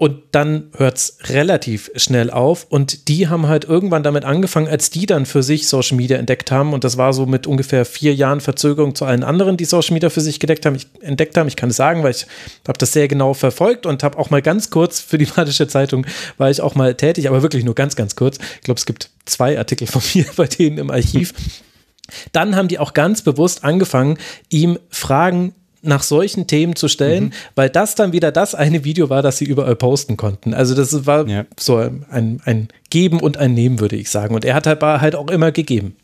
Und dann hört's relativ schnell auf. Und die haben halt irgendwann damit angefangen, als die dann für sich Social Media entdeckt haben. Und das war so mit ungefähr vier Jahren Verzögerung zu allen anderen, die Social Media für sich gedeckt haben. Ich, entdeckt haben. Ich kann es sagen, weil ich habe das sehr genau verfolgt und habe auch mal ganz kurz für die Badische Zeitung war ich auch mal tätig, aber wirklich nur ganz, ganz kurz. Ich glaube, es gibt zwei Artikel von mir [LAUGHS] bei denen im Archiv. Dann haben die auch ganz bewusst angefangen, ihm Fragen nach solchen Themen zu stellen, weil das dann wieder das eine Video war, das sie überall posten konnten. Also das war Ja. so ein, ein Geben und ein Nehmen, würde ich sagen. Und er hat halt, halt auch immer gegeben.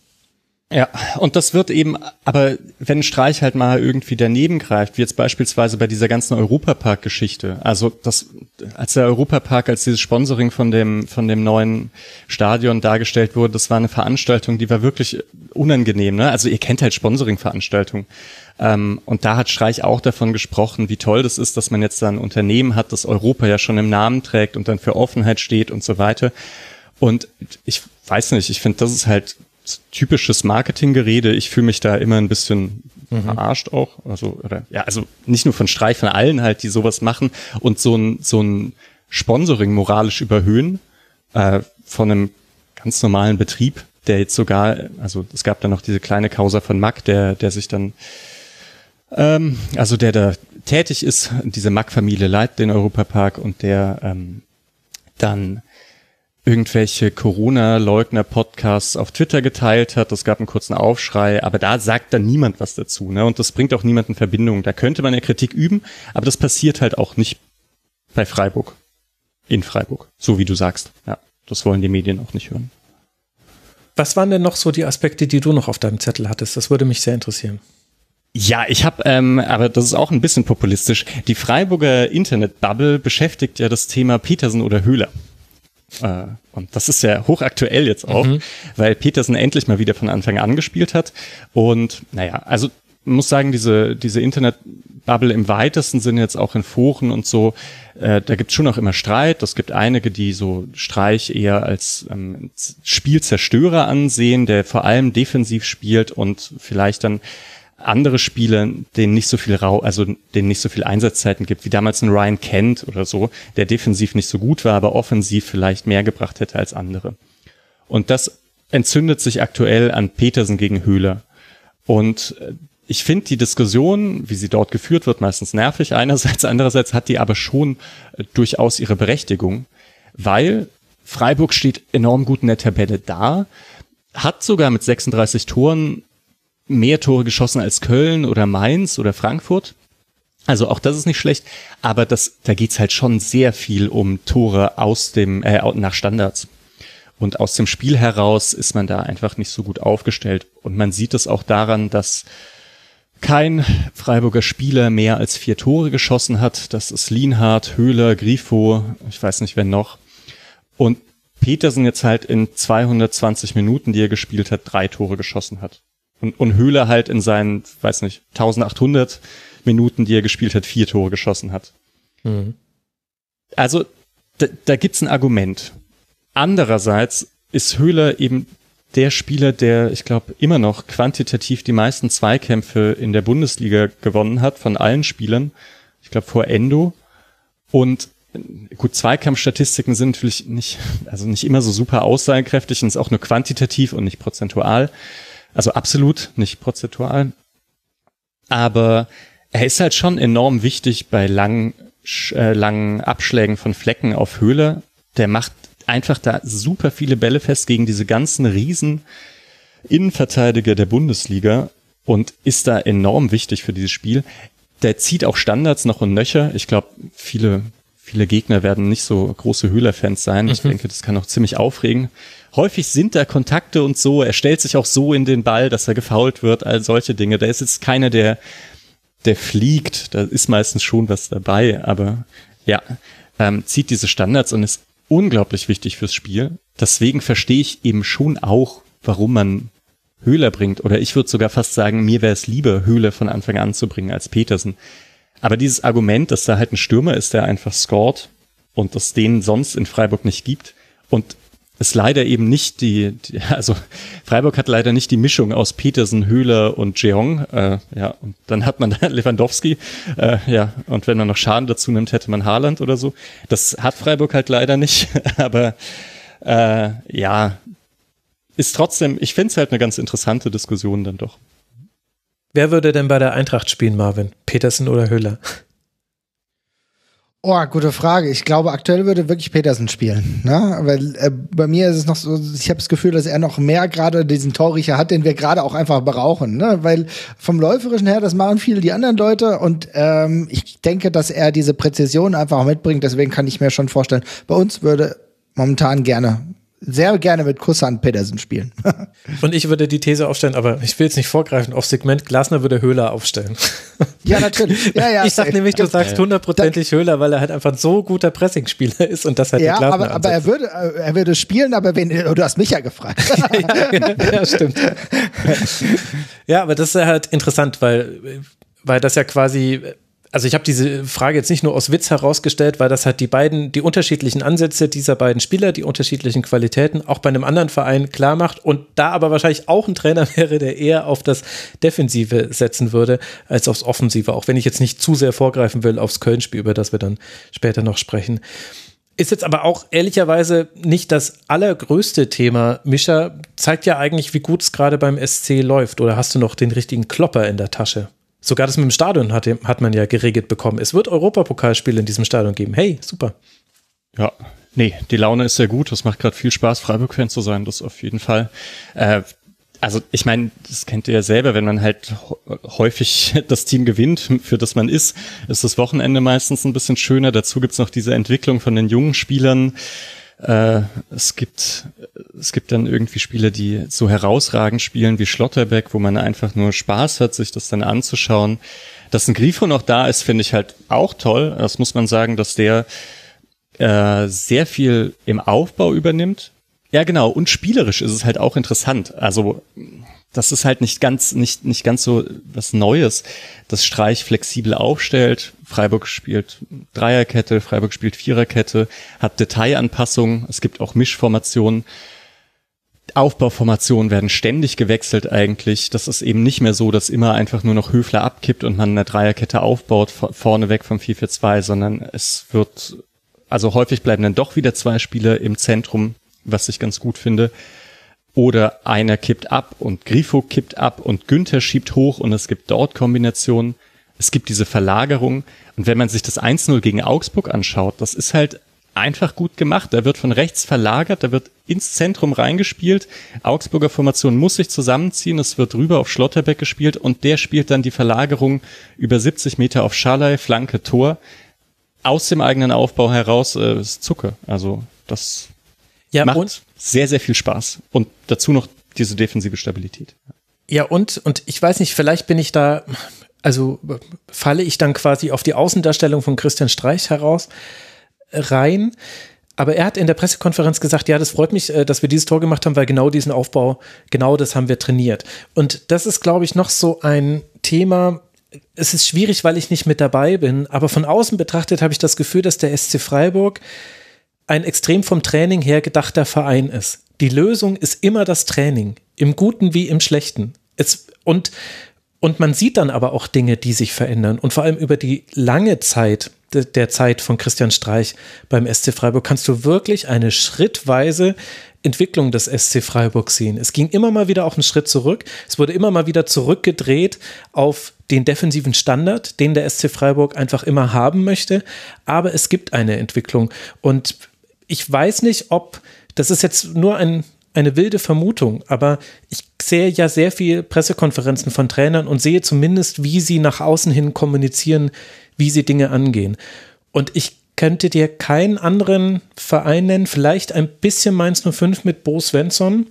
Ja, und das wird eben, aber wenn Streich halt mal irgendwie daneben greift, wie jetzt beispielsweise bei dieser ganzen Europapark-Geschichte, also das, als der Europapark, als dieses Sponsoring von dem, von dem neuen Stadion dargestellt wurde, das war eine Veranstaltung, die war wirklich unangenehm, ne? Also ihr kennt halt Sponsoring-Veranstaltungen. Ähm, und da hat Streich auch davon gesprochen, wie toll das ist, dass man jetzt da ein Unternehmen hat, das Europa ja schon im Namen trägt und dann für Offenheit steht und so weiter. Und ich weiß nicht, ich finde, das ist halt typisches Marketinggerede. Ich fühle mich da immer ein bisschen verarscht auch. Also, oder, ja, also nicht nur von Streich, von allen halt, die sowas machen und so ein, so ein Sponsoring moralisch überhöhen, äh, von einem ganz normalen Betrieb, der jetzt sogar, also es gab dann noch diese kleine Causa von Mack, der, der sich dann ähm, also der da tätig ist, diese Mack-Familie leitet den Europapark und der ähm, dann irgendwelche Corona-Leugner-Podcasts auf Twitter geteilt hat. Es gab einen kurzen Aufschrei, aber da sagt dann niemand was dazu. Ne? Und das bringt auch niemand in Verbindung. Da könnte man ja Kritik üben, aber das passiert halt auch nicht bei Freiburg. In Freiburg, so wie du sagst. Ja, das wollen die Medien auch nicht hören. Was waren denn noch so die Aspekte, die du noch auf deinem Zettel hattest? Das würde mich sehr interessieren. Ja, ich habe, ähm, aber das ist auch ein bisschen populistisch. Die Freiburger Internetbubble beschäftigt ja das Thema Petersen oder Höhler. Äh, und das ist ja hochaktuell jetzt auch, weil Petersen endlich mal wieder von Anfang an gespielt hat. Und naja, also muss sagen, diese, diese Internetbubble im weitesten Sinne jetzt auch in Foren und so, äh, da gibt's schon auch immer Streit. Es gibt einige, die so Streich eher als ähm, Spielzerstörer ansehen, der vor allem defensiv spielt und vielleicht dann andere Spieler, denen nicht so viel Rau, also denen nicht so viel Einsatzzeiten gibt, wie damals ein Ryan Kent oder so, der defensiv nicht so gut war, aber offensiv vielleicht mehr gebracht hätte als andere. Und das entzündet sich aktuell an Petersen gegen Höhler. Und äh, ich finde die Diskussion, wie sie dort geführt wird, meistens nervig einerseits, [LAUGHS] andererseits hat die aber schon äh, durchaus ihre Berechtigung, weil Freiburg steht enorm gut in der Tabelle da. hat sogar mit 36 Toren mehr Tore geschossen als Köln oder Mainz oder Frankfurt. Also auch das ist nicht schlecht, aber das, da geht's halt schon sehr viel um Tore aus dem, äh, nach Standards. Und aus dem Spiel heraus ist man da einfach nicht so gut aufgestellt. Und man sieht es auch daran, dass kein Freiburger Spieler mehr als vier Tore geschossen hat. Das ist Lienhardt, Höhler, Grifo, ich weiß nicht, wer noch. Und Petersen jetzt halt in 220 Minuten, die er gespielt hat, drei Tore geschossen hat. Und, und Höhler halt in seinen, weiß nicht, 1800 Minuten, die er gespielt hat, vier Tore geschossen hat. Mhm. Also da, da gibt's ein Argument. Andererseits ist Höhler eben der Spieler, der, ich glaube, immer noch quantitativ die meisten Zweikämpfe in der Bundesliga gewonnen hat von allen Spielern. Ich glaube, vor Endo. Und gut, Zweikampfstatistiken sind natürlich nicht, also nicht immer so super aussagekräftig und ist auch nur quantitativ und nicht prozentual. Also absolut, nicht prozentual. Aber er ist halt schon enorm wichtig bei langen, äh, langen Abschlägen von Flecken auf Höhle. Der macht einfach da super viele Bälle fest gegen diese ganzen riesen Innenverteidiger der Bundesliga und ist da enorm wichtig für dieses Spiel. Der zieht auch Standards noch und nöcher. Ich glaube, viele, viele Gegner werden nicht so große Höhler-Fans sein. Ich mhm. denke, das kann auch ziemlich aufregen. Häufig sind da Kontakte und so. Er stellt sich auch so in den Ball, dass er gefault wird, all solche Dinge. Da ist jetzt keiner, der, der fliegt. Da ist meistens schon was dabei, aber ja, ähm, zieht diese Standards und ist unglaublich wichtig fürs Spiel. Deswegen verstehe ich eben schon auch, warum man Höhler bringt. Oder ich würde sogar fast sagen, mir wäre es lieber, Höhler von Anfang an zu bringen als Petersen. Aber dieses Argument, dass da halt ein Stürmer ist, der einfach scored und das den sonst in Freiburg nicht gibt und ist leider eben nicht die, die, [LAUGHS] also Freiburg hat leider nicht die Mischung aus Petersen, Höhler und Jeong. Äh, ja, und dann hat man [LAUGHS] Lewandowski. Äh, ja, und wenn man noch Schaden dazu nimmt, hätte man Haaland oder so. Das hat Freiburg halt leider nicht. [LAUGHS] Aber äh, ja, ist trotzdem, ich finde es halt eine ganz interessante Diskussion dann doch. Wer würde denn bei der Eintracht spielen, Marvin? Petersen oder Höhler? Oh, gute Frage. Ich glaube, aktuell würde wirklich Petersen spielen. Ne? Weil äh, bei mir ist es noch so, ich habe das Gefühl, dass er noch mehr gerade diesen Torricher hat, den wir gerade auch einfach brauchen. Ne? Weil vom Läuferischen her, das machen viele die anderen Leute und ähm, ich denke, dass er diese Präzision einfach auch mitbringt. Deswegen kann ich mir schon vorstellen, bei uns würde momentan gerne sehr gerne mit Kusshand Petersen spielen. [LAUGHS] Und ich würde die These aufstellen, aber ich will jetzt nicht vorgreifen, auf Segment Glasner würde Höhler aufstellen. [LAUGHS] Ja, natürlich. Ja, ja, ich sag nämlich, du sagst hundertprozentig Höhler, weil er halt einfach so guter Pressingspieler ist und das halt Ja, aber, aber er würde, er würde spielen, aber wen, du hast mich ja gefragt. [LAUGHS] ja, ja, stimmt. Ja, aber das ist halt interessant, weil, weil das ja quasi also ich habe diese Frage jetzt nicht nur aus Witz herausgestellt, weil das halt die beiden, die unterschiedlichen Ansätze dieser beiden Spieler, die unterschiedlichen Qualitäten auch bei einem anderen Verein klar macht und da aber wahrscheinlich auch ein Trainer [LAUGHS] wäre, der eher auf das Defensive setzen würde als aufs Offensive, auch wenn ich jetzt nicht zu sehr vorgreifen will aufs Köln-Spiel, über das wir dann später noch sprechen. Ist jetzt aber auch ehrlicherweise nicht das allergrößte Thema. Mischa zeigt ja eigentlich, wie gut es gerade beim SC läuft. Oder hast du noch den richtigen Klopper in der Tasche? Sogar das mit dem Stadion hat, hat man ja geregelt bekommen. Es wird Europapokalspiele in diesem Stadion geben. Hey, super. Ja, nee, die Laune ist sehr gut. Es macht gerade viel Spaß, Freiburg-Fan zu sein, das auf jeden Fall. Äh, also ich meine, das kennt ihr ja selber, wenn man halt häufig [LAUGHS] das Team gewinnt, für das man ist, ist das Wochenende meistens ein bisschen schöner. Dazu gibt's noch diese Entwicklung von den jungen Spielern. Äh, es gibt es gibt dann irgendwie Spiele, die so herausragend spielen wie Schlotterbeck, wo man einfach nur Spaß hat, sich das dann anzuschauen. Dass ein Grifo noch da ist, finde ich halt auch toll. Das muss man sagen, dass der äh, sehr viel im Aufbau übernimmt. Ja, genau. Und spielerisch ist es halt auch interessant. Also das ist halt nicht ganz, nicht, nicht ganz so was Neues, dass Streich flexibel aufstellt. Freiburg spielt Dreierkette, Freiburg spielt Viererkette, hat Detailanpassungen, es gibt auch Mischformationen. Aufbauformationen werden ständig gewechselt eigentlich. Das ist eben nicht mehr so, dass immer einfach nur noch Höfler abkippt und man eine Dreierkette aufbaut, vorne weg vom 4-4-2, sondern es wird, also häufig bleiben dann doch wieder zwei Spieler im Zentrum, was ich ganz gut finde. Oder einer kippt ab und Grifo kippt ab und Günther schiebt hoch und es gibt dort Kombinationen. Es gibt diese Verlagerung. Und wenn man sich das 1-0 gegen Augsburg anschaut, das ist halt einfach gut gemacht. Da wird von rechts verlagert, da wird ins Zentrum reingespielt. Augsburger Formation muss sich zusammenziehen, es wird rüber auf Schlotterbeck gespielt und der spielt dann die Verlagerung über 70 Meter auf Schalay, Flanke, Tor. Aus dem eigenen Aufbau heraus äh, ist Zucke. Also das ja, macht sehr, sehr viel Spaß. Und dazu noch diese defensive Stabilität. Ja, und, und ich weiß nicht, vielleicht bin ich da, also falle ich dann quasi auf die Außendarstellung von Christian Streich heraus rein. Aber er hat in der Pressekonferenz gesagt, ja, das freut mich, äh, dass wir dieses Tor gemacht haben, weil genau diesen Aufbau, genau das haben wir trainiert. Und das ist, glaube ich, noch so ein Thema. Es ist schwierig, weil ich nicht mit dabei bin, aber von außen betrachtet habe ich das Gefühl, dass der SC Freiburg ein extrem vom Training her gedachter Verein ist. Die Lösung ist immer das Training, im Guten wie im Schlechten. Es, und, und man sieht dann aber auch Dinge, die sich verändern. Und vor allem über die lange Zeit der Zeit von Christian Streich beim SC Freiburg kannst du wirklich eine schrittweise Entwicklung des SC Freiburg sehen. Es ging immer mal wieder auch einen Schritt zurück. Es wurde immer mal wieder zurückgedreht auf den defensiven Standard, den der SC Freiburg einfach immer haben möchte. Aber es gibt eine Entwicklung. Und ich weiß nicht, ob, das ist jetzt nur ein, eine wilde Vermutung, aber ich sehe ja sehr viel Pressekonferenzen von Trainern und sehe zumindest, wie sie nach außen hin kommunizieren, wie sie Dinge angehen. Und ich könnte dir keinen anderen Verein nennen, vielleicht ein bisschen Mainz 05 mit Bo Svensson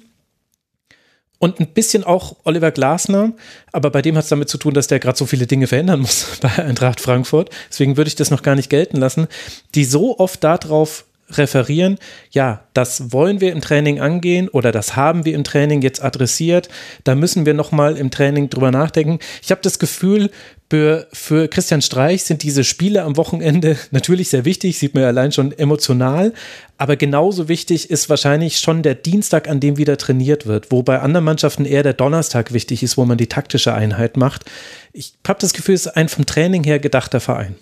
und ein bisschen auch Oliver Glasner, aber bei dem hat es damit zu tun, dass der gerade so viele Dinge verändern muss [LAUGHS] bei Eintracht Frankfurt. Deswegen würde ich das noch gar nicht gelten lassen, die so oft darauf referieren, ja, das wollen wir im Training angehen oder das haben wir im Training jetzt adressiert, da müssen wir nochmal im Training drüber nachdenken. Ich habe das Gefühl, für, für Christian Streich sind diese Spiele am Wochenende [LAUGHS] natürlich sehr wichtig, sieht man ja allein schon emotional, aber genauso wichtig ist wahrscheinlich schon der Dienstag, an dem wieder trainiert wird, wo bei anderen Mannschaften eher der Donnerstag wichtig ist, wo man die taktische Einheit macht. Ich habe das Gefühl, es ist ein vom Training her gedachter Verein.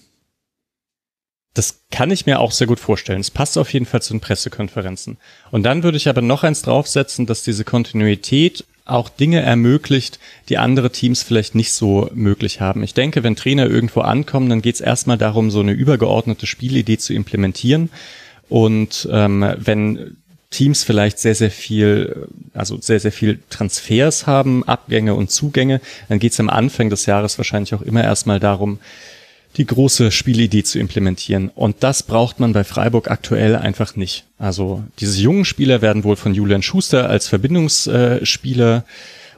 Das kann ich mir auch sehr gut vorstellen. Es passt auf jeden Fall zu den Pressekonferenzen. Und dann würde ich aber noch eins draufsetzen, dass diese Kontinuität auch Dinge ermöglicht, die andere Teams vielleicht nicht so möglich haben. Ich denke, wenn Trainer irgendwo ankommen, dann geht es erstmal darum, so eine übergeordnete Spielidee zu implementieren. Und ähm, wenn Teams vielleicht sehr, sehr viel, also sehr, sehr viel Transfers haben, Abgänge und Zugänge, dann geht es am Anfang des Jahres wahrscheinlich auch immer erstmal darum, die große Spielidee zu implementieren. Und das braucht man bei Freiburg aktuell einfach nicht. Also diese jungen Spieler werden wohl von Julian Schuster als Verbindungsspieler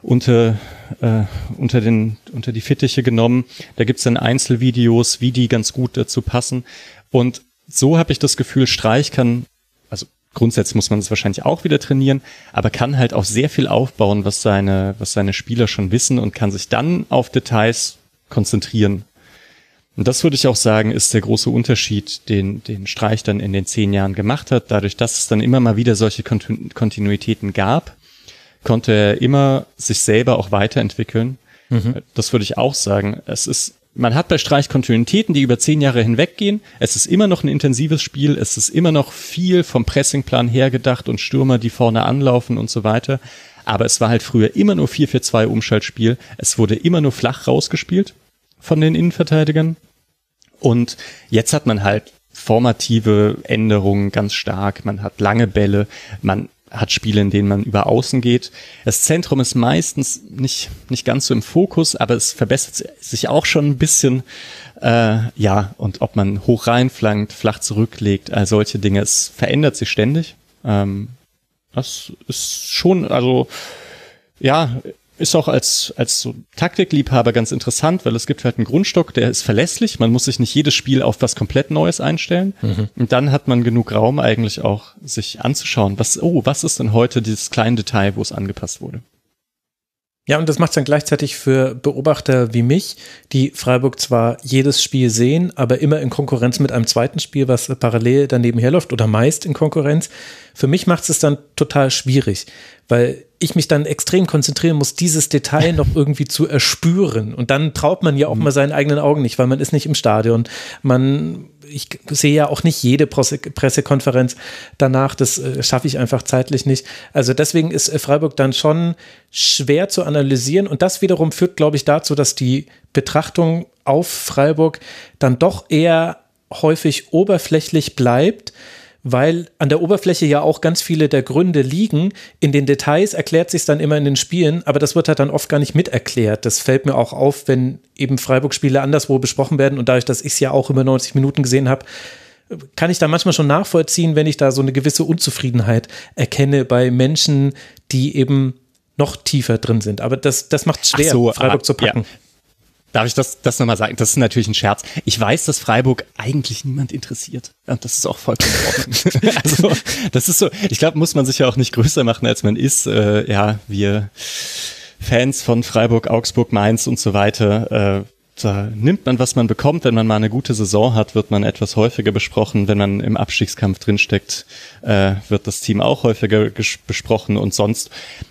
unter, äh, unter, den, unter die Fittiche genommen. Da gibt's dann Einzelvideos, wie die ganz gut dazu passen. Und so habe ich das Gefühl, Streich kann, also grundsätzlich muss man es wahrscheinlich auch wieder trainieren, aber kann halt auch sehr viel aufbauen, was seine, was seine Spieler schon wissen und kann sich dann auf Details konzentrieren und das würde ich auch sagen, ist der große Unterschied, den, den Streich dann in den zehn Jahren gemacht hat. Dadurch, dass es dann immer mal wieder solche Kontinuitäten gab, konnte er immer sich selber auch weiterentwickeln. Mhm. Das würde ich auch sagen. Es ist, man hat bei Streich Kontinuitäten, die über zehn Jahre hinweggehen. Es ist immer noch ein intensives Spiel. Es ist immer noch viel vom Pressingplan her gedacht und Stürmer, die vorne anlaufen und so weiter. Aber es war halt früher immer nur 4-4-2 Umschaltspiel. Es wurde immer nur flach rausgespielt von den Innenverteidigern. Und jetzt hat man halt formative Änderungen ganz stark. Man hat lange Bälle, man hat Spiele, in denen man über Außen geht. Das Zentrum ist meistens nicht, nicht ganz so im Fokus, aber es verbessert sich auch schon ein bisschen. Äh, ja, und ob man hoch reinflankt, flach zurücklegt, all solche Dinge, es verändert sich ständig. Ähm, das ist schon, also ja, ist auch als, als so Taktikliebhaber ganz interessant, weil es gibt halt einen Grundstock, der ist verlässlich. Man muss sich nicht jedes Spiel auf was komplett Neues einstellen. Mhm. Und dann hat man genug Raum eigentlich auch, sich anzuschauen, was, oh, was ist denn heute dieses kleine Detail, wo es angepasst wurde. Ja, und das macht es dann gleichzeitig für Beobachter wie mich, die Freiburg zwar jedes Spiel sehen, aber immer in Konkurrenz mit einem zweiten Spiel, was parallel daneben herläuft oder meist in Konkurrenz. Für mich macht es dann total schwierig, weil ich mich dann extrem konzentrieren muss, dieses Detail noch irgendwie zu erspüren. Und dann traut man ja auch mhm. mal seinen eigenen Augen nicht, weil man ist nicht im Stadion. Man, ich sehe ja auch nicht jede Pressekonferenz danach. Das äh, schaffe ich einfach zeitlich nicht. Also deswegen ist äh, Freiburg dann schon schwer zu analysieren. Und das wiederum führt, glaube ich, dazu, dass die Betrachtung auf Freiburg dann doch eher häufig oberflächlich bleibt weil an der Oberfläche ja auch ganz viele der Gründe liegen. In den Details erklärt sich dann immer in den Spielen, aber das wird halt dann oft gar nicht miterklärt. Das fällt mir auch auf, wenn eben Freiburg-Spiele anderswo besprochen werden und dadurch, dass ich es ja auch über 90 Minuten gesehen habe, kann ich da manchmal schon nachvollziehen, wenn ich da so eine gewisse Unzufriedenheit erkenne bei Menschen, die eben noch tiefer drin sind. Aber das, das macht es schwer, so, Freiburg ah, zu packen. Ja. Darf ich das, das nochmal sagen? Das ist natürlich ein Scherz. Ich weiß, dass Freiburg eigentlich niemand interessiert. Und das ist auch vollkommen in Ordnung. [LAUGHS] also, das ist so, ich glaube, muss man sich ja auch nicht größer machen, als man ist. Äh, ja, wir Fans von Freiburg, Augsburg, Mainz und so weiter, äh, da nimmt man, was man bekommt. Wenn man mal eine gute Saison hat, wird man etwas häufiger besprochen. Wenn man im Abstiegskampf drinsteckt, äh, wird das Team auch häufiger besprochen. Und sonst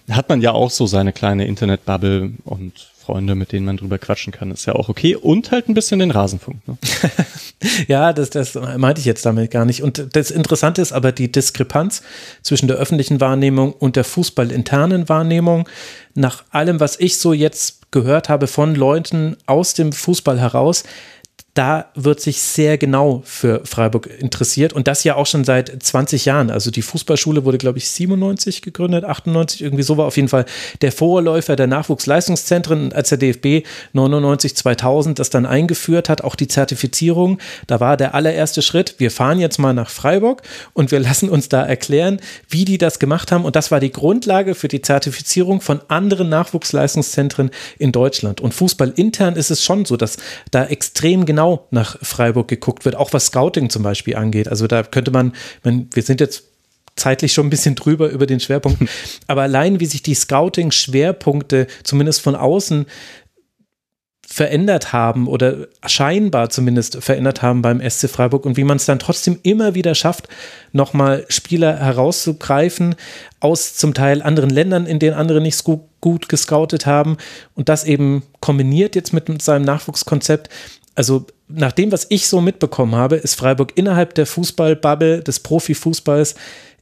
hat man ja auch so seine kleine Internetbubble und Freunde, mit denen man drüber quatschen kann, ist ja auch okay. Und halt ein bisschen den Rasenfunk. Ne? [LAUGHS] ja, das, das meinte ich jetzt damit gar nicht. Und das Interessante ist aber die Diskrepanz zwischen der öffentlichen Wahrnehmung und der fußballinternen Wahrnehmung. Nach allem, was ich so jetzt gehört habe von Leuten aus dem Fußball heraus, da wird sich sehr genau für Freiburg interessiert und das ja auch schon seit 20 Jahren. Also die Fußballschule wurde, glaube ich, 97 gegründet, 98, irgendwie so war auf jeden Fall der Vorläufer der Nachwuchsleistungszentren, als der DFB 99, 2000 das dann eingeführt hat, auch die Zertifizierung. Da war der allererste Schritt, wir fahren jetzt mal nach Freiburg und wir lassen uns da erklären, wie die das gemacht haben und das war die Grundlage für die Zertifizierung von anderen Nachwuchsleistungszentren in Deutschland. Und Fußball intern ist es schon so, dass da extrem genau genau nach Freiburg geguckt wird, auch was Scouting zum Beispiel angeht. Also da könnte man, man wir sind jetzt zeitlich schon ein bisschen drüber über den Schwerpunkten, [LAUGHS] aber allein wie sich die Scouting-Schwerpunkte zumindest von außen verändert haben oder scheinbar zumindest verändert haben beim SC Freiburg und wie man es dann trotzdem immer wieder schafft, nochmal Spieler herauszugreifen aus zum Teil anderen Ländern, in denen andere nicht so gut gescoutet haben und das eben kombiniert jetzt mit seinem Nachwuchskonzept also nach dem, was ich so mitbekommen habe, ist Freiburg innerhalb der Fußballbubble des Profifußballs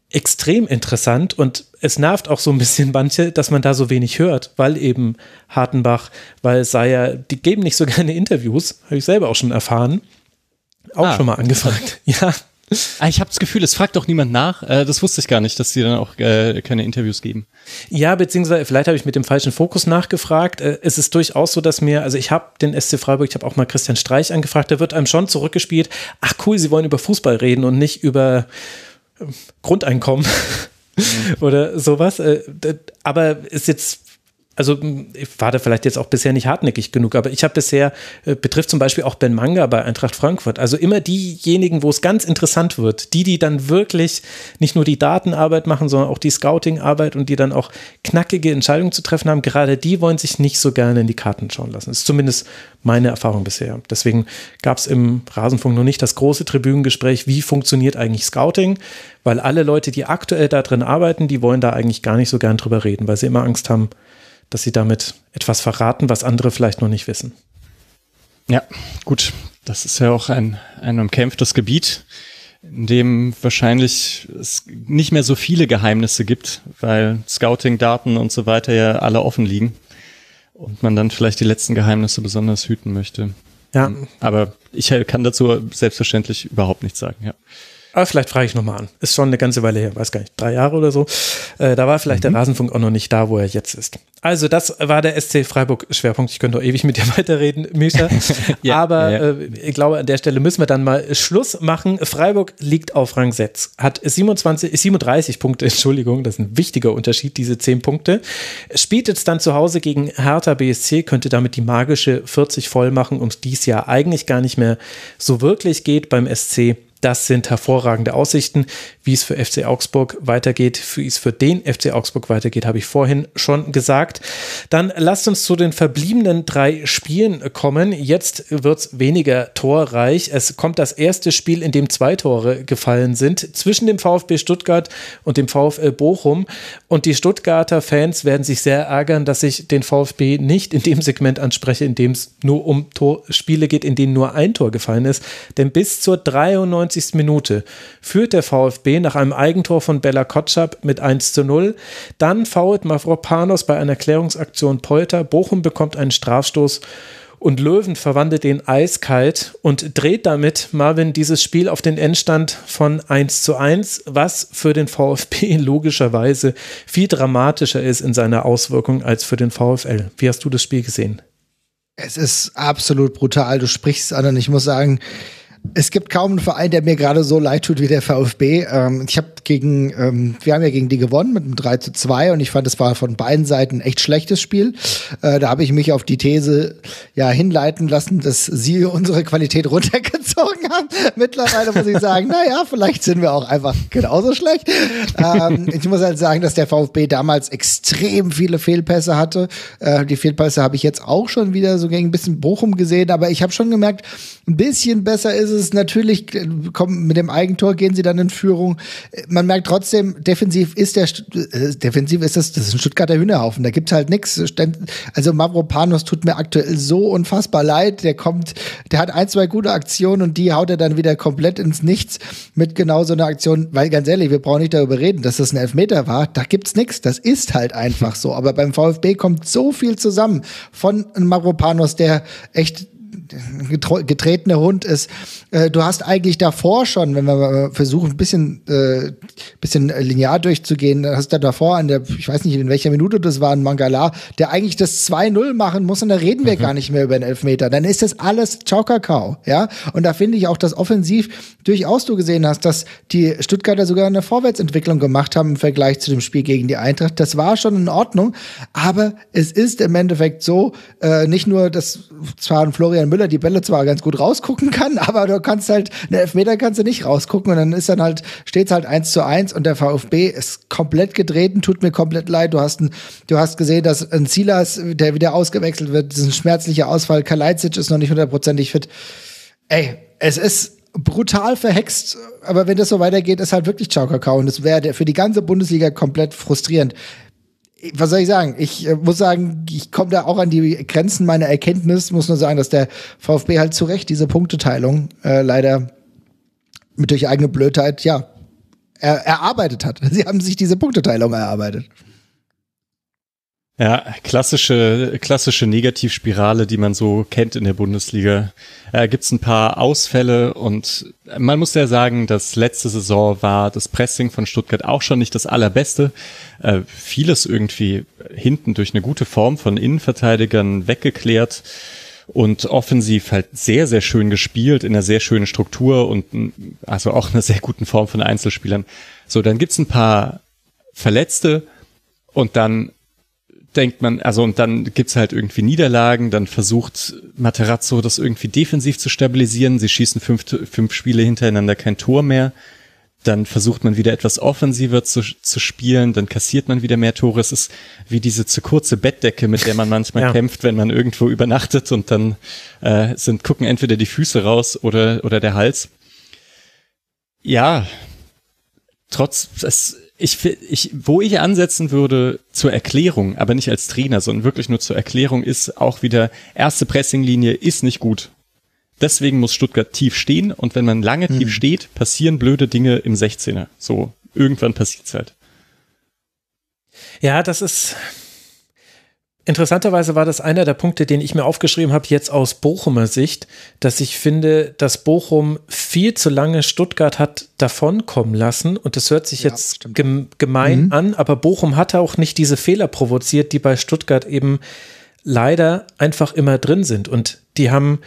extrem interessant und es nervt auch so ein bisschen manche, dass man da so wenig hört, weil eben Hartenbach, weil Seyer, die geben nicht so [LAUGHS] gerne Interviews, habe ich selber auch schon erfahren. Auch ah, schon mal angefragt. [LAUGHS] Ja, ich habe das Gefühl, es fragt doch niemand nach. Äh, das wusste ich gar nicht, dass sie dann auch äh, keine Interviews geben. Ja, beziehungsweise vielleicht habe ich mit dem falschen Fokus nachgefragt. Äh, es ist durchaus so, dass mir, also ich habe den SC Freiburg, ich habe auch mal Christian Streich angefragt, der wird einem schon zurückgespielt. Ach cool, sie wollen über Fußball reden und nicht über äh, Grundeinkommen. Mhm. [LAUGHS] oder sowas. Aber ist jetzt also ich war da vielleicht jetzt auch bisher nicht hartnäckig genug, aber ich habe bisher, äh, betrifft zum Beispiel auch Ben Manga bei Eintracht Frankfurt, also immer diejenigen, wo es ganz interessant wird, die, die dann wirklich nicht nur die Datenarbeit machen, sondern auch die Scouting-Arbeit und die dann auch knackige Entscheidungen zu treffen haben, gerade die wollen sich nicht so gerne in die Karten schauen lassen. Das ist zumindest meine Erfahrung bisher. Deswegen gab es im Rasenfunk noch nicht das große Tribünengespräch, wie funktioniert eigentlich Scouting, weil alle Leute, die aktuell da drin arbeiten, die wollen da eigentlich gar nicht so gern drüber reden, weil sie immer Angst haben, dass sie damit etwas verraten, was andere vielleicht noch nicht wissen. Ja, gut. Das ist ja auch ein, ein umkämpftes Gebiet, in dem wahrscheinlich es nicht mehr so viele Geheimnisse gibt, weil Scouting-Daten und so weiter ja alle offen liegen und man dann vielleicht die letzten Geheimnisse besonders hüten möchte. Ja. Aber ich kann dazu selbstverständlich überhaupt nichts sagen, ja. Aber vielleicht frage ich nochmal an. Ist schon eine ganze Weile her, weiß gar nicht, drei Jahre oder so. Äh, da war vielleicht mhm. der Rasenfunk auch noch nicht da, wo er jetzt ist. Also, das war der SC Freiburg-Schwerpunkt. Ich könnte doch ewig mit dir [LAUGHS] weiterreden, Misha. [LAUGHS] ja, Aber ja. Äh, ich glaube, an der Stelle müssen wir dann mal Schluss machen. Freiburg liegt auf Rang 6, hat 27, 37 Punkte, [LAUGHS] Entschuldigung, das ist ein wichtiger Unterschied, diese 10 Punkte. Spielt jetzt dann zu Hause gegen Hertha BSC, könnte damit die magische 40 voll machen und dies Jahr eigentlich gar nicht mehr so wirklich geht beim SC. Das sind hervorragende Aussichten. Wie es für FC Augsburg weitergeht, wie es für den FC Augsburg weitergeht, habe ich vorhin schon gesagt. Dann lasst uns zu den verbliebenen drei Spielen kommen. Jetzt wird es weniger torreich. Es kommt das erste Spiel, in dem zwei Tore gefallen sind, zwischen dem VfB Stuttgart und dem VfL Bochum. Und die Stuttgarter Fans werden sich sehr ärgern, dass ich den VfB nicht in dem Segment anspreche, in dem es nur um Tor Spiele geht, in denen nur ein Tor gefallen ist. Denn bis zur 93. Minute führt der VfB nach einem Eigentor von Bella Kotschap mit 1 zu 0. Dann fault Mavropanos bei einer Klärungsaktion Polter. Bochum bekommt einen Strafstoß Und Löwen verwandelt den eiskalt und dreht damit Marvin dieses Spiel auf den Endstand von 1 zu 1, was für den VfB [LAUGHS] logischerweise viel dramatischer ist in seiner Auswirkung als für den VfL. Wie hast du das Spiel gesehen? Es ist absolut brutal. Du sprichst es an und ich muss sagen, es gibt kaum einen Verein, der mir gerade so leid tut wie der VfB. Ähm, ich habe gegen, ähm, wir haben ja gegen die gewonnen mit einem 3 zu 2 und ich fand, es war von beiden Seiten ein echt schlechtes Spiel. Äh, da habe ich mich auf die These ja hinleiten lassen, dass sie [LAUGHS] unsere Qualität runtergezogen haben. Mittlerweile muss ich sagen, naja, vielleicht sind wir auch einfach genauso schlecht. Ähm, ich muss halt sagen, dass der VfB damals extrem viele Fehlpässe hatte. Äh, die Fehlpässe habe ich jetzt auch schon wieder so gegen ein bisschen Bochum gesehen, aber ich habe schon gemerkt, ein bisschen besser ist es natürlich, kommen, mit dem Eigentor gehen sie dann in Führung. Man merkt trotzdem, defensiv ist der, äh, defensiv ist das, das ist ein Stuttgarter Hühnerhaufen. Da gibt's halt nichts. Also Mavropanos tut mir aktuell so unfassbar leid. Der kommt, der hat ein, zwei gute Aktionen und die haut er dann wieder komplett ins Nichts mit genau so einer Aktion. Weil ganz ehrlich, wir brauchen nicht darüber reden, dass das ein Elfmeter war. Da gibt's nichts. Das ist halt einfach so. Aber beim VfB kommt so viel zusammen von Mavropanos, der echt getretener Hund ist. Äh, du hast eigentlich davor schon, wenn wir versuchen, ein bisschen, äh, bisschen linear durchzugehen, hast du davor an der, ich weiß nicht, in welcher Minute das war, ein Mangala, der eigentlich das 2-0 machen muss und da reden wir mhm. gar nicht mehr über den Elfmeter. Dann ist das alles Ciao Kakao, ja. Und da finde ich auch, dass offensiv durchaus du gesehen hast, dass die Stuttgarter sogar eine Vorwärtsentwicklung gemacht haben im Vergleich zu dem Spiel gegen die Eintracht. Das war schon in Ordnung, aber es ist im Endeffekt so, äh, nicht nur, dass zwar ein Florian Müller die Bälle zwar ganz gut rausgucken kann, [LAUGHS] aber kannst halt, eine Elfmeter kannst du nicht rausgucken und dann ist dann halt, steht's halt eins zu eins und der VfB ist komplett getreten, tut mir komplett leid. Du hast, ein, du hast gesehen, dass ein Silas, der wieder ausgewechselt wird, das ist ein schmerzlicher Ausfall. Kalajdzic ist noch nicht hundertprozentig fit. Ey, es ist brutal verhext, aber wenn das so weitergeht, ist halt wirklich Ciao Kakao und das wäre für die ganze Bundesliga komplett frustrierend was soll ich sagen? Ich äh, muss sagen, ich komme da auch an die Grenzen meiner Erkenntnis. Muss nur sagen, dass der VfB halt zu Recht diese Punkteteilung äh, leider mit durch eigene Blödheit, ja, er, erarbeitet hat. [LAUGHS] Sie haben sich diese Punkteteilung erarbeitet. Ja, klassische, klassische Negativspirale, die man so kennt in der Bundesliga. Äh, Gibt es ein paar Ausfälle und man muss ja sagen, dass letzte Saison war das Pressing von Stuttgart auch schon nicht das allerbeste. Äh, vieles irgendwie hinten durch eine gute Form von Innenverteidigern weggeklärt und offensiv halt sehr, sehr schön gespielt, in einer sehr schönen Struktur und also auch einer sehr guten Form von Einzelspielern. So, dann gibt's ein paar Verletzte und dann denkt man, also und dann gibt's halt irgendwie Niederlagen, dann versucht Materazzo das irgendwie defensiv zu stabilisieren, sie schießen fünf, fünf Spiele hintereinander kein Tor mehr, dann versucht man wieder etwas offensiver zu, zu spielen, dann kassiert man wieder mehr Tore. Es ist wie diese zu kurze Bettdecke, mit der man manchmal [LAUGHS] ja. kämpft, wenn man irgendwo übernachtet und dann äh, sind, gucken entweder die Füße raus oder, oder der Hals. Ja, trotz, es, ich, ich, wo ich ansetzen würde zur Erklärung, aber nicht als Trainer, sondern wirklich nur zur Erklärung, ist auch wieder erste Pressinglinie ist nicht gut. Deswegen muss Stuttgart tief stehen und wenn man lange hm. tief steht, passieren blöde Dinge im 16er. So, irgendwann passiert's halt. Ja, das ist, Interessanterweise war das einer der Punkte, den ich mir aufgeschrieben habe, jetzt aus Bochumer Sicht, dass ich finde, dass Bochum viel zu lange Stuttgart hat davonkommen lassen. Und das hört sich ja, jetzt gemein mhm. an, aber Bochum hatte auch nicht diese Fehler provoziert, die bei Stuttgart eben leider einfach immer drin sind. Und die haben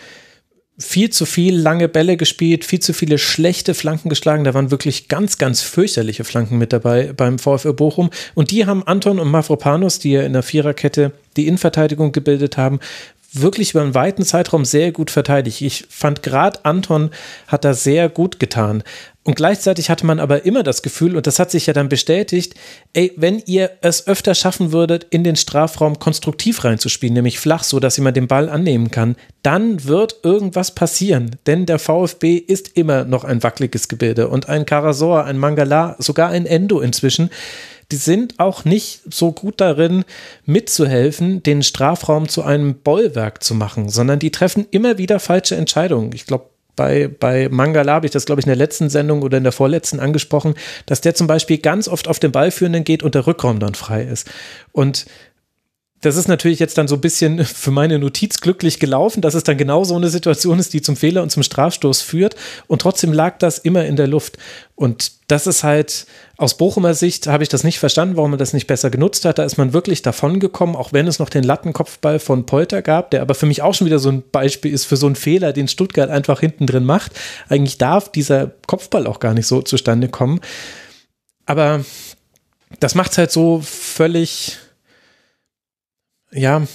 viel zu viel lange Bälle gespielt, viel zu viele schlechte Flanken geschlagen. Da waren wirklich ganz, ganz fürchterliche Flanken mit dabei beim VfL Bochum. Und die haben Anton und Mavropanos, die ja in der Viererkette die Innenverteidigung gebildet haben, wirklich über einen weiten Zeitraum sehr gut verteidigt. Ich fand gerade Anton hat da sehr gut getan. Und gleichzeitig hatte man aber immer das Gefühl, und das hat sich ja dann bestätigt, ey, wenn ihr es öfter schaffen würdet, in den Strafraum konstruktiv reinzuspielen, nämlich flach, so dass jemand den Ball annehmen kann, dann wird irgendwas passieren. Denn der VfB ist immer noch ein wackeliges Gebilde und ein Karasor, ein Mangala, sogar ein Endo inzwischen die sind auch nicht so gut darin, mitzuhelfen, den Strafraum zu einem Bollwerk zu machen, sondern die treffen immer wieder falsche Entscheidungen. Ich glaube, bei, bei Mangala habe ich das, glaube ich, in der letzten Sendung oder in der vorletzten angesprochen, dass der zum Beispiel ganz oft auf den Ballführenden geht und der Rückraum dann frei ist. Und das ist natürlich jetzt dann so ein bisschen [LAUGHS] für meine Notiz glücklich gelaufen, dass es dann genau so eine Situation ist, die zum Fehler und zum Strafstoß führt. Und trotzdem lag das immer in der Luft. Und das ist halt, aus Bochumer Sicht habe ich das nicht verstanden, warum man das nicht besser genutzt hat. Da ist man wirklich davon gekommen, auch wenn es noch den Lattenkopfball von Polter gab, der aber für mich auch schon wieder so ein Beispiel ist für so einen Fehler, den Stuttgart einfach hinten drin macht. Eigentlich darf dieser Kopfball auch gar nicht so zustande kommen. Aber das macht es halt so völlig ja,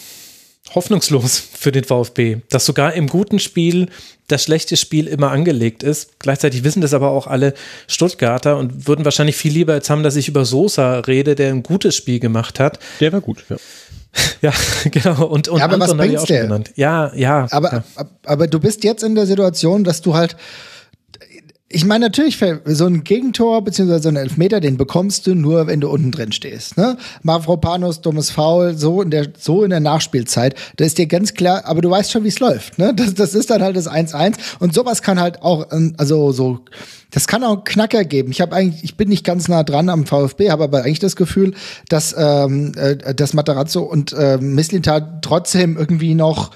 hoffnungslos [LAUGHS] für den VfB, dass sogar im guten Spiel das schlechte Spiel immer angelegt ist. Gleichzeitig wissen das aber auch alle Stuttgarter und würden wahrscheinlich viel lieber jetzt haben, dass ich über Sosa rede, der ein gutes Spiel gemacht hat. Der war gut, ja. [LAUGHS] Ja, [LAUGHS] genau. Und, und ja, aber Anton was bringt's der? genannt. Ja, ja. Aber, ja. aber du bist jetzt in der Situation, dass du halt ich meine, natürlich, so ein Gegentor beziehungsweise so ein Elfmeter, den bekommst du nur, wenn du unten drin stehst. Ne? Mavropanos, dummes Foul, so in der, so in der Nachspielzeit, da ist dir ganz klar, aber du weißt schon, wie es läuft. Ne? Das, das ist dann halt das 1-1 und sowas kann halt auch, ähm, also so das kann auch Knacker geben. Ich habe eigentlich, ich bin nicht ganz nah dran am VfB, habe aber eigentlich das Gefühl, dass ähm, äh, dass Matarazzo und äh, Mislintat trotzdem irgendwie noch,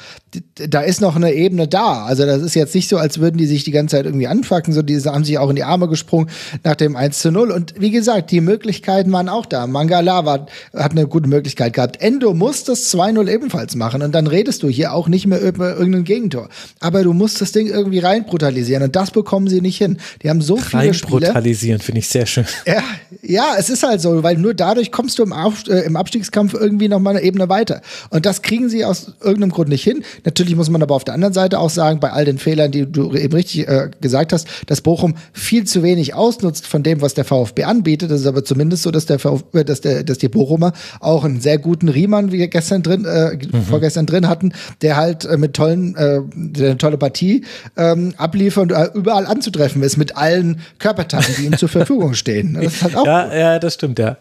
da ist noch eine Ebene da. Also das ist jetzt nicht so, als würden die sich die ganze Zeit irgendwie anfacken, so diese haben sich auch in die Arme gesprungen nach dem 1 zu 0. Und wie gesagt, die Möglichkeiten waren auch da. Mangala war, hat eine gute Möglichkeit gehabt. Endo muss das 2-0 ebenfalls machen. Und dann redest du hier auch nicht mehr über irgendein Gegentor. Aber du musst das Ding irgendwie rein brutalisieren. Und das bekommen sie nicht hin. Die haben so viele Spiele. brutalisieren, finde ich sehr schön. Ja, ja, es ist halt so, weil nur dadurch kommst du im, Auf, äh, im Abstiegskampf irgendwie noch mal eine Ebene weiter. Und das kriegen sie aus irgendeinem Grund nicht hin. Natürlich muss man aber auf der anderen Seite auch sagen, bei all den Fehlern, die du eben richtig äh, gesagt hast, dass Bochum viel zu wenig ausnutzt von dem, was der VfB anbietet. Das ist aber zumindest so, dass der VfB, dass der, dass die Bochumer auch einen sehr guten Riemann, wie wir gestern drin, äh, mhm. vorgestern drin hatten, der halt äh, mit tollen, äh, der eine tolle Partie ähm, abliefert und äh, überall anzutreffen ist mit allen allen Körperteilen, die ihm zur Verfügung stehen. Das ist halt auch ja, ja, das stimmt, ja.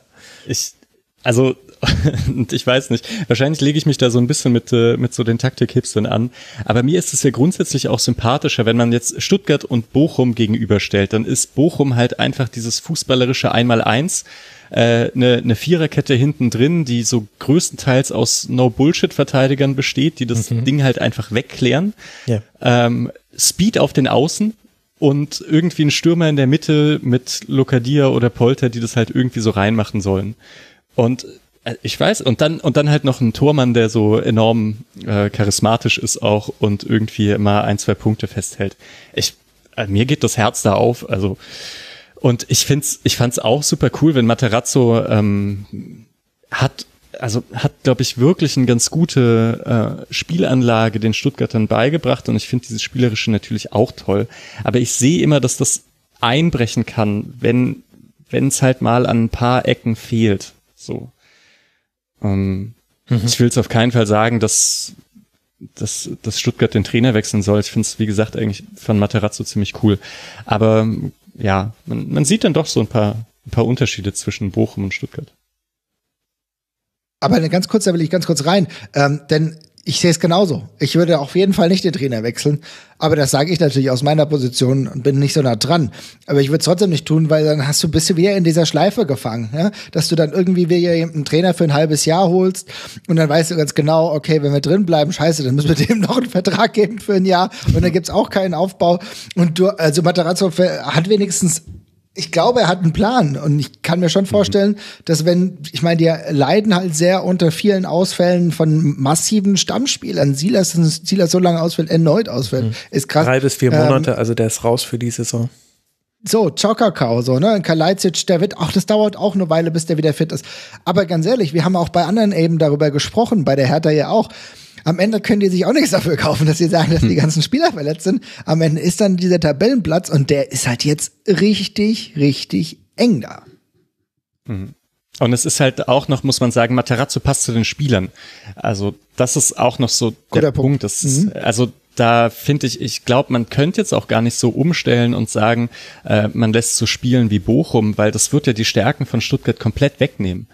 Ich, also, [LAUGHS] ich weiß nicht. Wahrscheinlich lege ich mich da so ein bisschen mit, äh, mit so den Taktik-Hipstern an. Aber mir ist es ja grundsätzlich auch sympathischer, wenn man jetzt Stuttgart und Bochum gegenüberstellt. Dann ist Bochum halt einfach dieses fußballerische Einmal-Eins äh, eine, eine Viererkette hinten drin, die so größtenteils aus No-Bullshit-Verteidigern besteht, die das mhm. Ding halt einfach wegklären. Ja. Ähm, Speed auf den Außen, und irgendwie ein Stürmer in der Mitte mit Lokadia oder Polter, die das halt irgendwie so reinmachen sollen. Und äh, ich weiß, und dann, und dann halt noch ein Tormann, der so enorm äh, charismatisch ist auch und irgendwie immer ein, zwei Punkte festhält. Ich, äh, mir geht das Herz da auf, also und ich find's, ich fand's auch super cool, wenn Materazzo ähm, hat also hat, glaube ich, wirklich eine ganz gute äh, Spielanlage den Stuttgartern beigebracht und ich finde dieses Spielerische natürlich auch toll. Aber ich sehe immer, dass das einbrechen kann, wenn wenn es halt mal an ein paar Ecken fehlt. So. Ähm, mhm. Ich will es auf keinen Fall sagen, dass, dass, dass Stuttgart den Trainer wechseln soll. Ich finde es, wie gesagt, eigentlich von Materazzo ziemlich cool. Aber ja, man, man sieht dann doch so ein paar, ein paar Unterschiede zwischen Bochum und Stuttgart. Aber ganz kurz, da will ich ganz kurz rein, ähm, denn ich sehe es genauso. Ich würde auf jeden Fall nicht den Trainer wechseln, aber das sage ich natürlich aus meiner Position und bin nicht so nah dran. Aber ich würde es trotzdem nicht tun, weil dann hast du bist du wieder in dieser Schleife gefangen, ja? dass du dann irgendwie wieder einen Trainer für ein halbes Jahr holst und dann weißt du ganz genau, okay, wenn wir drin bleiben, scheiße, dann müssen wir [LAUGHS] dem noch einen Vertrag geben für ein Jahr und dann gibt's auch keinen Aufbau. Und du, also Materazzo hat wenigstens ich glaube, er hat einen Plan und ich kann mir schon vorstellen, mhm. dass wenn, ich meine, die leiden halt sehr unter vielen Ausfällen von massiven Stammspielern. Silas, Silas so lange ausfällt, erneut ausfällt, mhm. ist krass. Drei bis vier Monate, ähm, also der ist raus für die Saison. So, Chokakao, so, ne? Kalajdzic, der wird, ach, das dauert auch eine Weile, bis der wieder fit ist. Aber ganz ehrlich, wir haben auch bei anderen eben darüber gesprochen, bei der Hertha ja auch am Ende können die sich auch nichts dafür kaufen, dass sie sagen, dass die hm. ganzen Spieler verletzt sind. Am Ende ist dann dieser Tabellenplatz und der ist halt jetzt richtig, richtig eng da. Mhm. Und es ist halt auch noch, muss man sagen, Materazzo passt zu den Spielern. Also das ist auch noch so Guter der Punkt. Punkt. Das mhm. also da finde ich, ich glaube, man könnte jetzt auch gar nicht so umstellen und sagen, äh, man lässt so spielen wie Bochum, weil das wird ja die Stärken von Stuttgart komplett wegnehmen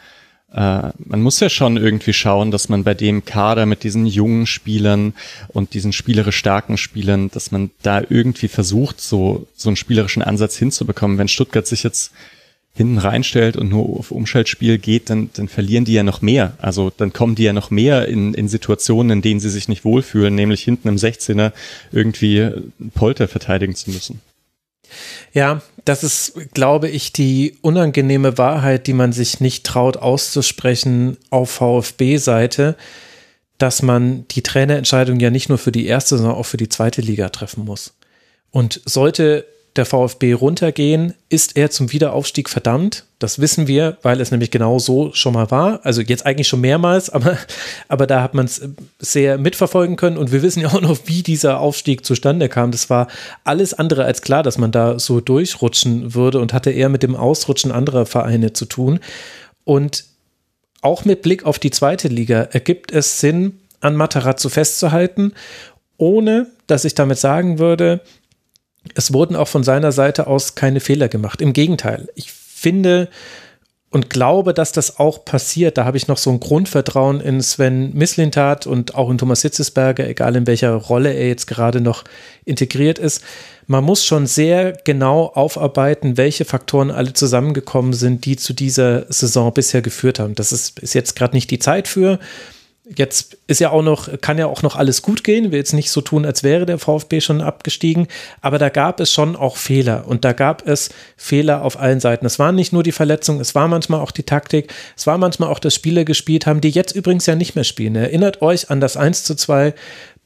äh, man muss ja schon irgendwie schauen, dass man bei dem Kader mit diesen jungen Spielern und diesen spielerisch starken Spielern, dass man da irgendwie versucht, so, so einen spielerischen Ansatz hinzubekommen. Wenn Stuttgart sich jetzt hinten reinstellt und nur auf Umschaltspiel geht, dann, dann verlieren die ja noch mehr. Also dann kommen die ja noch mehr in, in Situationen, in denen sie sich nicht wohlfühlen, nämlich hinten im 16er irgendwie Polter verteidigen zu müssen. Ja, das ist, glaube ich, die unangenehme Wahrheit, die man sich nicht traut auszusprechen auf VfB-Seite, dass man die Trainerentscheidung ja nicht nur für die erste, sondern auch für die zweite Liga treffen muss. Und sollte der VfB runtergehen, ist er zum Wiederaufstieg verdammt. Das wissen wir, weil es nämlich genau so schon mal war. Also jetzt eigentlich schon mehrmals, [LAUGHS] aber, aber da hat man es sehr mitverfolgen können. Und wir wissen ja auch noch, wie dieser Aufstieg zustande kam. Das war alles andere als klar, dass man da so durchrutschen würde und hatte eher mit dem Ausrutschen anderer Vereine zu tun. Und auch mit Blick auf die zweite Liga ergibt es Sinn, an Matarazzo festzuhalten, ohne dass ich damit sagen würde, es wurden auch von seiner Seite aus keine Fehler gemacht. Im Gegenteil, ich finde und glaube, dass das auch passiert. Da habe ich noch so ein Grundvertrauen in Sven Mislintat und auch in Thomas Hitzesberger, egal in welcher Rolle er jetzt gerade noch integriert ist. Man muss schon sehr genau aufarbeiten, welche Faktoren alle zusammengekommen sind, die zu dieser Saison bisher geführt haben. Das ist, ist jetzt gerade nicht die Zeit für. Jetzt ist ja auch noch, kann ja auch noch alles gut gehen. Wir jetzt nicht so tun, als wäre der VfB schon abgestiegen. Aber da gab es schon auch Fehler. Und da gab es Fehler auf allen Seiten. Es waren nicht nur die Verletzungen, es war manchmal auch die Taktik. Es war manchmal auch, dass Spieler gespielt haben, die jetzt übrigens ja nicht mehr spielen. Erinnert euch an das 1 zu 2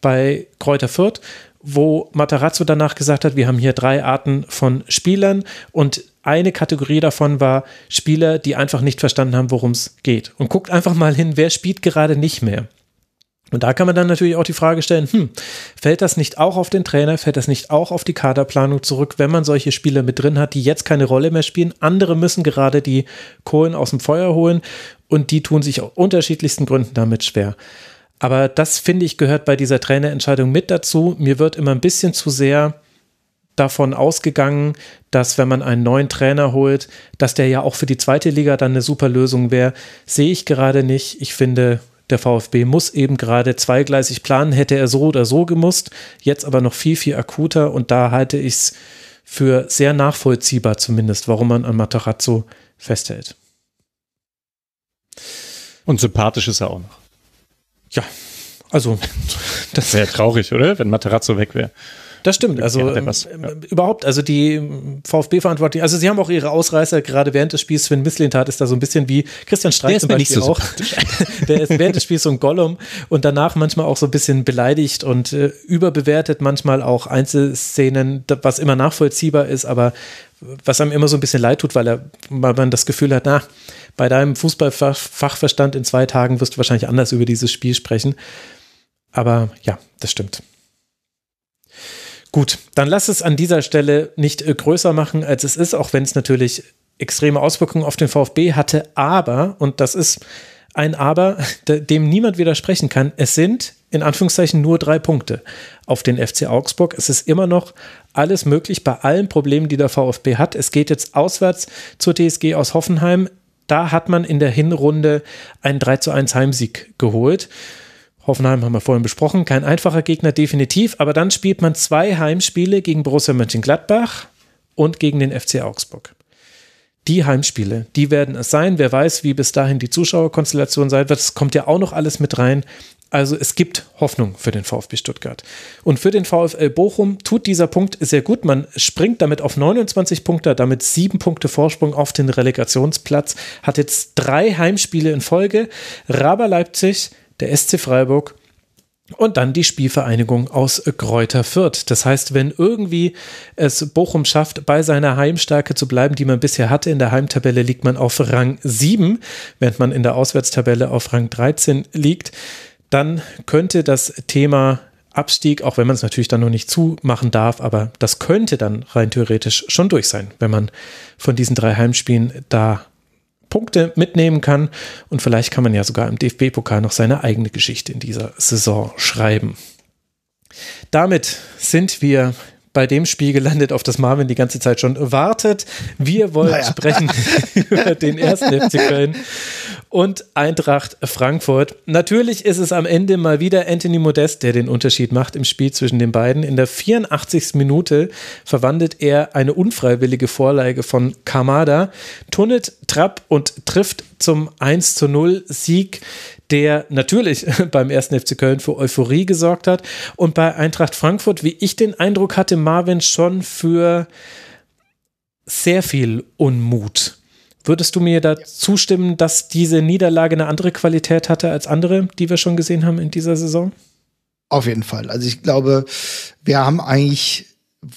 bei Kräuter Fürth, wo Matarazzo danach gesagt hat, wir haben hier drei Arten von Spielern und eine Kategorie davon war Spieler, die einfach nicht verstanden haben, worum es geht. Und guckt einfach mal hin, wer spielt gerade nicht mehr. Und da kann man dann natürlich auch die Frage stellen, hm, fällt das nicht auch auf den Trainer, fällt das nicht auch auf die Kaderplanung zurück, wenn man solche Spieler mit drin hat, die jetzt keine Rolle mehr spielen? Andere müssen gerade die Kohlen aus dem Feuer holen und die tun sich aus unterschiedlichsten Gründen damit schwer. Aber das finde ich gehört bei dieser Trainerentscheidung mit dazu. Mir wird immer ein bisschen zu sehr davon ausgegangen, dass wenn man einen neuen Trainer holt, dass der ja auch für die zweite Liga dann eine super Lösung wäre. Sehe ich gerade nicht. Ich finde, der VfB muss eben gerade zweigleisig planen, hätte er so oder so gemusst, jetzt aber noch viel, viel akuter und da halte ich es für sehr nachvollziehbar zumindest, warum man an Matarazzo festhält. Und sympathisch ist er auch noch. Ja, also [LAUGHS] das wäre traurig, oder? Wenn Matarazzo weg wäre. Das stimmt. Also ja, was, ja. überhaupt, also die VfB-Verantwortlichen, also sie haben auch ihre Ausreißer gerade während des Spiels. Sven Mislintat ist da so ein bisschen wie Christian Streich zum Beispiel so auch. [LAUGHS] Der ist während des Spiels so ein Gollum und danach manchmal auch so ein bisschen beleidigt und äh, überbewertet, manchmal auch Einzelszenen, was immer nachvollziehbar ist, aber was einem immer so ein bisschen leid tut, weil, er, weil man das Gefühl hat, na, bei deinem Fußballfachverstand in zwei Tagen wirst du wahrscheinlich anders über dieses Spiel sprechen. Aber ja, das stimmt. Gut, dann lass es an dieser Stelle nicht äh, größer machen, als es ist, auch wenn es natürlich extreme Auswirkungen auf den VfB hatte. Aber, und das ist ein Aber, [LAUGHS] dem niemand widersprechen kann, es sind in Anführungszeichen nur drei Punkte auf den FC Augsburg. Es ist immer noch alles möglich bei allen Problemen, die der VfB hat. Es geht jetzt auswärts zur TSG aus Hoffenheim. Da hat man in der Hinrunde einen 3 zu 1 Heimsieg geholt. Hoffenheim haben wir vorhin besprochen, kein einfacher Gegner definitiv, aber dann spielt man zwei Heimspiele gegen Borussia Mönchengladbach und gegen den FC Augsburg. Die Heimspiele, die werden es sein. Wer weiß, wie bis dahin die Zuschauerkonstellation sein wird. Das kommt ja auch noch alles mit rein. Also es gibt Hoffnung für den VfB Stuttgart. Und für den VfL Bochum tut dieser Punkt sehr gut. Man springt damit auf 29 Punkte, damit sieben Punkte Vorsprung auf den Relegationsplatz, hat jetzt drei Heimspiele in Folge. Raber Leipzig, der SC Freiburg und dann die Spielvereinigung aus Kräuter Fürth. Das heißt, wenn irgendwie es Bochum schafft, bei seiner Heimstärke zu bleiben, die man bisher hatte, in der Heimtabelle liegt man auf Rang 7, während man in der Auswärtstabelle auf Rang 13 liegt, dann könnte das Thema Abstieg, auch wenn man es natürlich dann noch nicht zumachen darf, aber das könnte dann rein theoretisch schon durch sein, wenn man von diesen drei Heimspielen da Punkte mitnehmen kann. Und vielleicht kann man ja sogar im DFB-Pokal noch seine eigene Geschichte in dieser Saison schreiben. Damit sind wir bei dem Spiel gelandet, auf das Marvin die ganze Zeit schon wartet. Wir wollen naja. sprechen [LAUGHS] über den ersten FC Köln und Eintracht Frankfurt. Natürlich ist es am Ende mal wieder Anthony Modest, der den Unterschied macht im Spiel zwischen den beiden. In der 84. Minute verwandelt er eine unfreiwillige Vorlage von Kamada, tunnet Trapp und trifft zum 1 zu 0 Sieg der natürlich [LAUGHS] beim ersten FC Köln für Euphorie gesorgt hat und bei Eintracht Frankfurt, wie ich den Eindruck hatte, Marvin schon für sehr viel Unmut. Würdest du mir da zustimmen, dass diese Niederlage eine andere Qualität hatte als andere, die wir schon gesehen haben in dieser Saison? Auf jeden Fall. Also ich glaube, wir haben eigentlich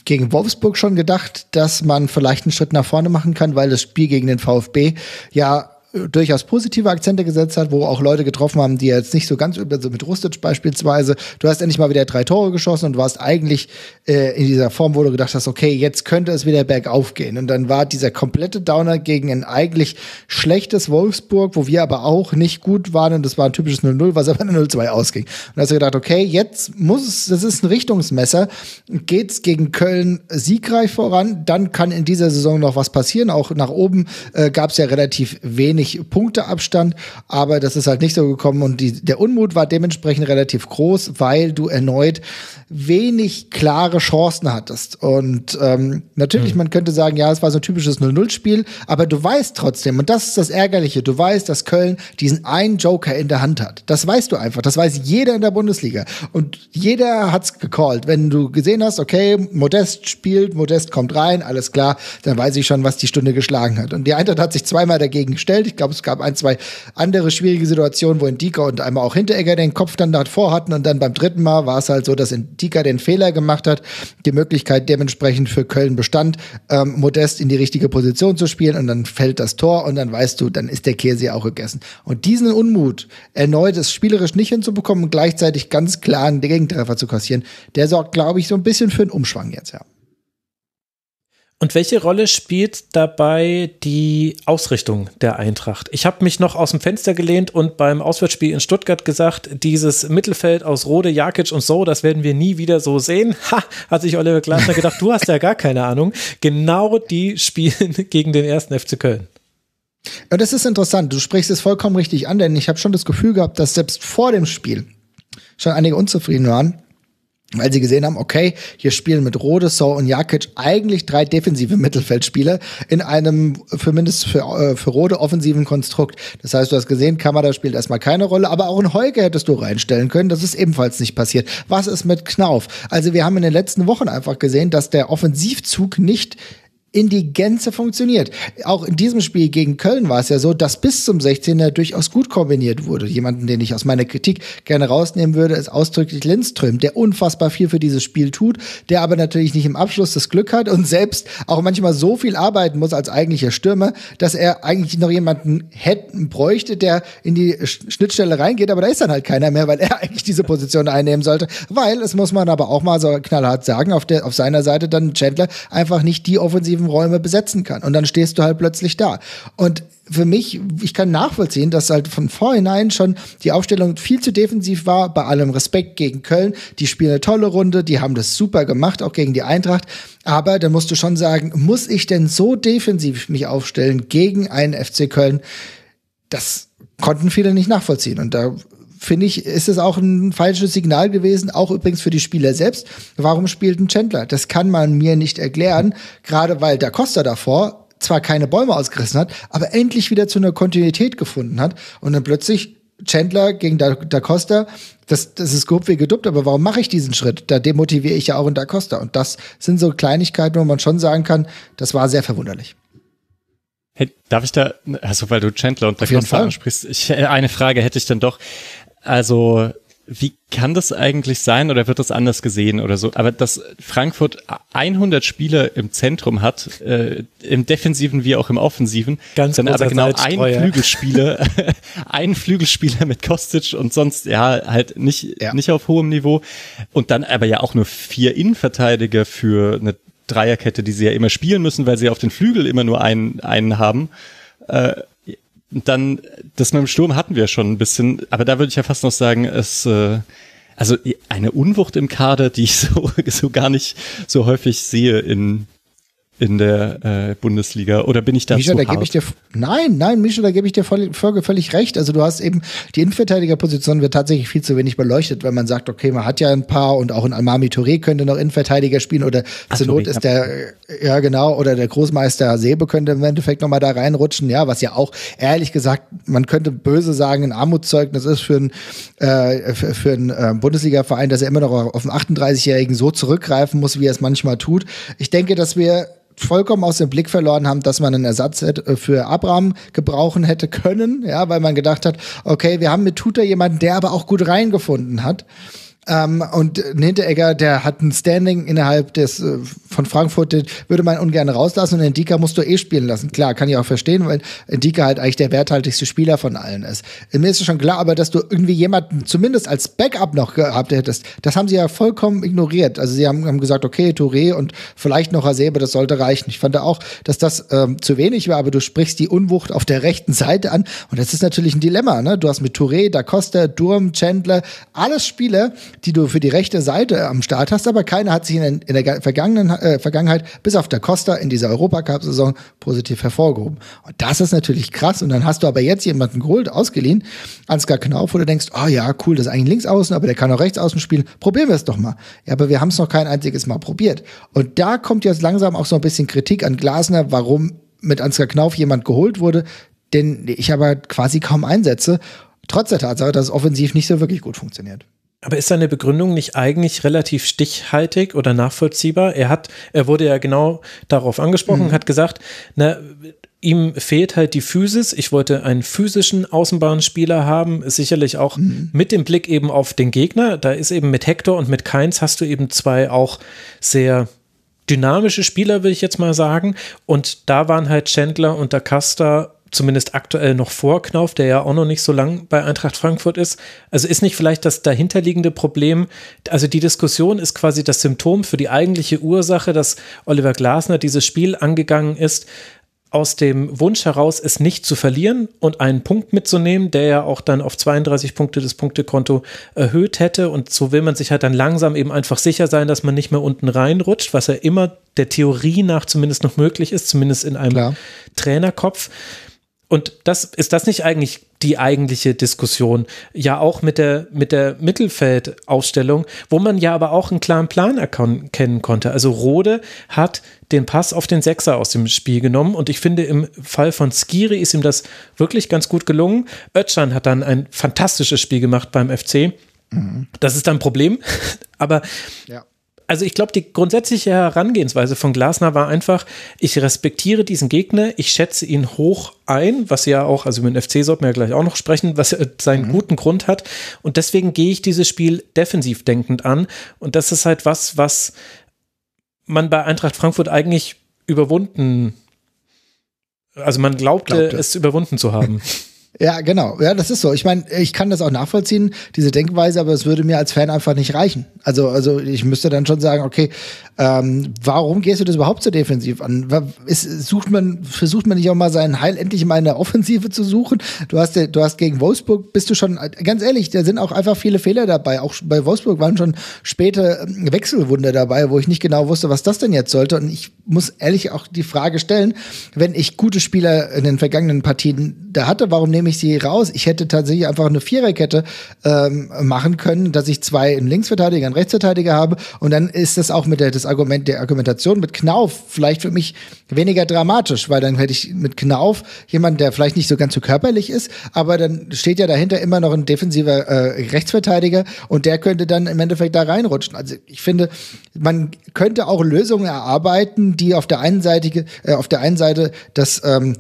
gegen Wolfsburg schon gedacht, dass man vielleicht einen Schritt nach vorne machen kann, weil das Spiel gegen den VfB ja durchaus positive Akzente gesetzt hat, wo auch Leute getroffen haben, die jetzt nicht so ganz über, so mit Rustic beispielsweise. Du hast endlich mal wieder drei Tore geschossen und warst eigentlich äh, in dieser Form, wo du gedacht hast, okay, jetzt könnte es wieder bergauf gehen. Und dann war dieser komplette Downer gegen ein eigentlich schlechtes Wolfsburg, wo wir aber auch nicht gut waren und das war ein typisches 0-0, was aber [LAUGHS] eine 0-2 ausging. Und da hast du gedacht, okay, jetzt muss es, das ist ein Richtungsmesser, geht's gegen Köln siegreich voran, dann kann in dieser Saison noch was passieren. Auch nach oben äh, gab es ja relativ wenig wenig Punkteabstand, aber das ist halt nicht so gekommen und die, der Unmut war dementsprechend relativ groß, weil du erneut wenig klare Chancen hattest. Und ähm, natürlich, mhm. man könnte sagen, ja, es war so ein typisches 0-0-Spiel, aber du weißt trotzdem, und das ist das Ärgerliche, du weißt, dass Köln diesen einen Joker in der Hand hat. Das weißt du einfach. Das weiß jeder in der Bundesliga. Und jeder hat's gecallt. Wenn du gesehen hast, okay, Modest spielt, Modest kommt rein, alles klar, dann weiß ich schon, was die Stunde geschlagen hat. Und die Eintracht hat sich zweimal dagegen gestellt. Ich glaube, es gab ein, zwei andere schwierige Situationen, wo Indika und einmal auch Hinteregger den Kopf dann davor hatten. Und dann beim dritten Mal war es halt so, dass Indika den Fehler gemacht hat, die Möglichkeit dementsprechend für Köln bestand, ähm, Modest in die richtige Position zu spielen. Und dann fällt das Tor und dann weißt du, dann ist der Käse ja auch gegessen. Und diesen Unmut, erneut es spielerisch nicht hinzubekommen und gleichzeitig ganz klar einen Gegentreffer zu kassieren, der sorgt, glaube ich, so ein bisschen für einen Umschwang jetzt, ja. Und welche Rolle spielt dabei die Ausrichtung der Eintracht? Ich habe mich noch aus dem Fenster gelehnt und beim Auswärtsspiel in Stuttgart gesagt, dieses Mittelfeld aus Rode, Jakic und so, das werden wir nie wieder so sehen. [LAUGHS] Ha, hat sich Oliver Glasner [LAUGHS] gedacht, du hast ja gar keine Ahnung. Genau die spielen [LAUGHS] gegen den ersten FC Köln. Und das ist interessant. Du sprichst es vollkommen richtig an, denn ich habe schon das Gefühl gehabt, dass selbst vor dem Spiel schon einige unzufrieden waren weil sie gesehen haben, okay, hier spielen mit Rode, So und Jakic eigentlich drei defensive [LAUGHS] Mittelfeldspieler in einem zumindest für, äh, für Rode offensiven Konstrukt. Das heißt, du hast gesehen, Kamada spielt erstmal keine Rolle, aber auch ein Heuge hättest du reinstellen können. Das ist ebenfalls nicht passiert. Was ist mit Knauf? Also wir haben in den letzten Wochen einfach gesehen, dass der Offensivzug nicht in die Gänze funktioniert. Auch in diesem Spiel gegen Köln war es ja so, dass bis zum 16er durchaus gut kombiniert wurde. Jemanden, den ich aus meiner Kritik gerne rausnehmen würde, ist ausdrücklich Lindström, der unfassbar viel für dieses Spiel tut, der aber natürlich nicht im Abschluss das Glück hat und selbst auch manchmal so viel arbeiten muss als eigentlicher Stürmer, dass er eigentlich noch jemanden hätten bräuchte, der in die Schnittstelle reingeht, aber da ist dann halt keiner mehr, weil er [LAUGHS] eigentlich diese Position einnehmen sollte, weil es muss man aber auch mal so knallhart sagen, auf der auf seiner Seite dann Chandler einfach nicht die offensiven Räume besetzen kann. Und dann stehst du halt plötzlich da. Und für mich, ich kann nachvollziehen, dass halt von vornherein schon die Aufstellung viel zu defensiv war, bei allem Respekt gegen Köln. Die spielen eine tolle Runde, die haben das super gemacht, auch gegen die Eintracht. Aber dann musst du schon sagen, muss ich denn so defensiv mich aufstellen gegen einen FC Köln? Das konnten viele nicht nachvollziehen. Und da finde ich, ist es auch ein falsches Signal gewesen, auch übrigens für die Spieler selbst. Warum spielt ein Chandler? Das kann man mir nicht erklären, gerade weil der Costa davor zwar keine Bäume ausgerissen hat, aber endlich wieder zu einer Kontinuität gefunden hat und dann plötzlich Chandler gegen Da, da Costa, das, das ist grob wie geduppt, aber warum mache ich diesen Schritt? Da demotiviere ich ja auch in Da Costa. Und das sind so Kleinigkeiten, wo man schon sagen kann, das war sehr verwunderlich. Hey, darf ich da, also weil du Chandler und Da Costa ansprichst, ich, äh, eine Frage hätte ich dann doch. Also, wie kann das eigentlich sein oder wird das anders gesehen oder so? Aber dass Frankfurt 100 Spieler im Zentrum hat, äh, im Defensiven wie auch im Offensiven, Ganz dann aber genau ein Flügelspieler, [LAUGHS] ein Flügelspieler mit Kostic und sonst ja halt nicht ja. nicht auf hohem Niveau und dann aber ja auch nur vier Innenverteidiger für eine Dreierkette, die sie ja immer spielen müssen, weil sie auf den Flügel immer nur einen einen haben. Äh, dann, das mit dem Sturm hatten wir schon ein bisschen, aber da würde ich ja fast noch sagen, es, äh, also eine Unwucht im Kader, die ich [LAUGHS] so, so gar nicht so häufig sehe in, in der äh, Bundesliga oder bin ich da Mischa, zu da hart? gebe ich dir nein, nein, Mischa, da gebe ich dir voll, völlig recht. Also du hast eben die Innenverteidigerposition wird tatsächlich viel zu wenig beleuchtet, weil man sagt, okay, man hat ja ein paar und auch ein Almami Touré könnte noch Innenverteidiger spielen oder Ach, zur Touré, Not ist der ja genau oder der Großmeister Hasebe könnte im Endeffekt noch mal da reinrutschen, ja, was ja auch ehrlich gesagt, man könnte böse sagen, ein Armutszeugnis ist für ein äh, für, für einen äh, Bundesliga-Verein, dass er immer noch auf einen 38-Jährigen so zurückgreifen muss, wie er es manchmal tut. Ich denke, dass wir vollkommen aus dem Blick verloren haben, dass man einen Ersatz hätte, für Abraham gebrauchen hätte können, ja, weil man gedacht hat, okay, wir haben mit Tuta jemanden, der aber auch gut reingefunden hat. Ähm, und ein Hinteregger, der hat ein Standing innerhalb des äh, von Frankfurt, den würde man ungern rauslassen und Ndika musst du eh spielen lassen. Klar, kann ich auch verstehen, weil Ndika halt eigentlich der werthaltigste Spieler von allen ist. Mir ist schon klar, aber dass du irgendwie jemanden zumindest als Backup noch gehabt hättest, das haben sie ja vollkommen ignoriert. Also sie haben, haben gesagt, okay, Touré und vielleicht noch Hasebe, das sollte reichen. Ich fand auch, dass das ähm, zu wenig war, aber du sprichst die Unwucht auf der rechten Seite an und das ist natürlich ein Dilemma. Ne? Du hast mit Touré, Da Costa, Durm, Chandler, alles Spieler, die du für die rechte Seite am Start hast, aber keiner hat sich in, der, in der vergangenen äh, Vergangenheit bis auf der Costa in dieser Europacup-Saison positiv hervorgehoben. Und das ist natürlich krass. Und dann hast du aber jetzt jemanden geholt, ausgeliehen, Ansgar Knauf, wo du denkst, oh ja, cool, das ist eigentlich links außen, aber der kann auch rechts außen spielen. Probieren wir es doch mal. Ja, aber wir haben es noch kein einziges Mal probiert. Und da kommt jetzt langsam auch so ein bisschen Kritik an Glasner, warum mit Ansgar Knauf jemand geholt wurde, den ich aber quasi kaum einsetze, trotz der Tatsache, dass es offensiv nicht so wirklich gut funktioniert. Aber ist seine Begründung nicht eigentlich relativ stichhaltig oder nachvollziehbar? Er hat, er wurde ja genau darauf angesprochen, mhm. hat gesagt, na, ihm fehlt halt die Physis. Ich wollte einen physischen Außenbahnspieler haben, sicherlich auch mhm. mit dem Blick eben auf den Gegner. Da ist eben mit Hector und mit Keins hast du eben zwei auch sehr dynamische Spieler, will ich jetzt mal sagen. Und da waren halt Chandler und Da Costa zumindest aktuell noch vor Knauf, der ja auch noch nicht so lang bei Eintracht Frankfurt ist. Also ist nicht vielleicht das dahinterliegende Problem, also die Diskussion ist quasi das Symptom für die eigentliche Ursache, dass Oliver Glasner dieses Spiel angegangen ist, aus dem Wunsch heraus, es nicht zu verlieren und einen Punkt mitzunehmen, der ja auch dann auf 32 Punkte das Punktekonto erhöht hätte. Und so will man sich halt dann langsam eben einfach sicher sein, dass man nicht mehr unten reinrutscht, was ja immer der Theorie nach zumindest noch möglich ist, zumindest in einem Klar. Trainerkopf. Und das ist das nicht eigentlich die eigentliche Diskussion? Ja, auch mit der, mit der Mittelfeldaufstellung, wo man ja aber auch einen klaren Plan erkennen konnte. Also Rode hat den Pass auf den Sechser aus dem Spiel genommen und ich finde, im Fall von Skiri ist ihm das wirklich ganz gut gelungen. Özcan hat dann ein fantastisches Spiel gemacht beim FC. Mhm. Das ist dann ein Problem, [LAUGHS] aber ja also ich glaube, die grundsätzliche Herangehensweise von Glasner war einfach, ich respektiere diesen Gegner, ich schätze ihn hoch ein, was ja auch, also mit dem FC sollten wir ja gleich auch noch sprechen, was seinen mhm. guten Grund hat. Und deswegen gehe ich dieses Spiel defensiv denkend an. Und das ist halt was, was man bei Eintracht Frankfurt eigentlich überwunden, also man glaubte, glaubte. es überwunden zu haben. [LAUGHS] Ja, genau. Ja, das ist so. Ich meine, ich kann das auch nachvollziehen, diese Denkweise, aber es würde mir als Fan einfach nicht reichen. Also, also ich müsste dann schon sagen, okay, ähm, warum gehst du das überhaupt so defensiv an? Ist, sucht man, versucht man nicht auch mal seinen Heil endlich mal in der Offensive zu suchen? Du hast, du hast gegen Wolfsburg, bist du schon, ganz ehrlich, da sind auch einfach viele Fehler dabei. Auch bei Wolfsburg waren schon späte ähm, Wechselwunder dabei, wo ich nicht genau wusste, was das denn jetzt sollte. Und ich muss ehrlich auch die Frage stellen, wenn ich gute Spieler in den vergangenen Partien da hatte, warum nehme ich sie raus? Ich hätte tatsächlich einfach eine Viererkette ähm, machen können, dass ich zwei einen Linksverteidiger, einen Rechtsverteidiger habe. Und dann ist das auch mit der, das Argument der Argumentation mit Knauf vielleicht für mich weniger dramatisch, weil dann hätte ich mit Knauf jemanden, der vielleicht nicht so ganz so körperlich ist, aber dann steht ja dahinter immer noch ein defensiver äh, Rechtsverteidiger und der könnte dann im Endeffekt da reinrutschen. Also ich finde, man könnte auch Lösungen erarbeiten, die auf der einen Seite, äh, auf der einen Seite das ähm,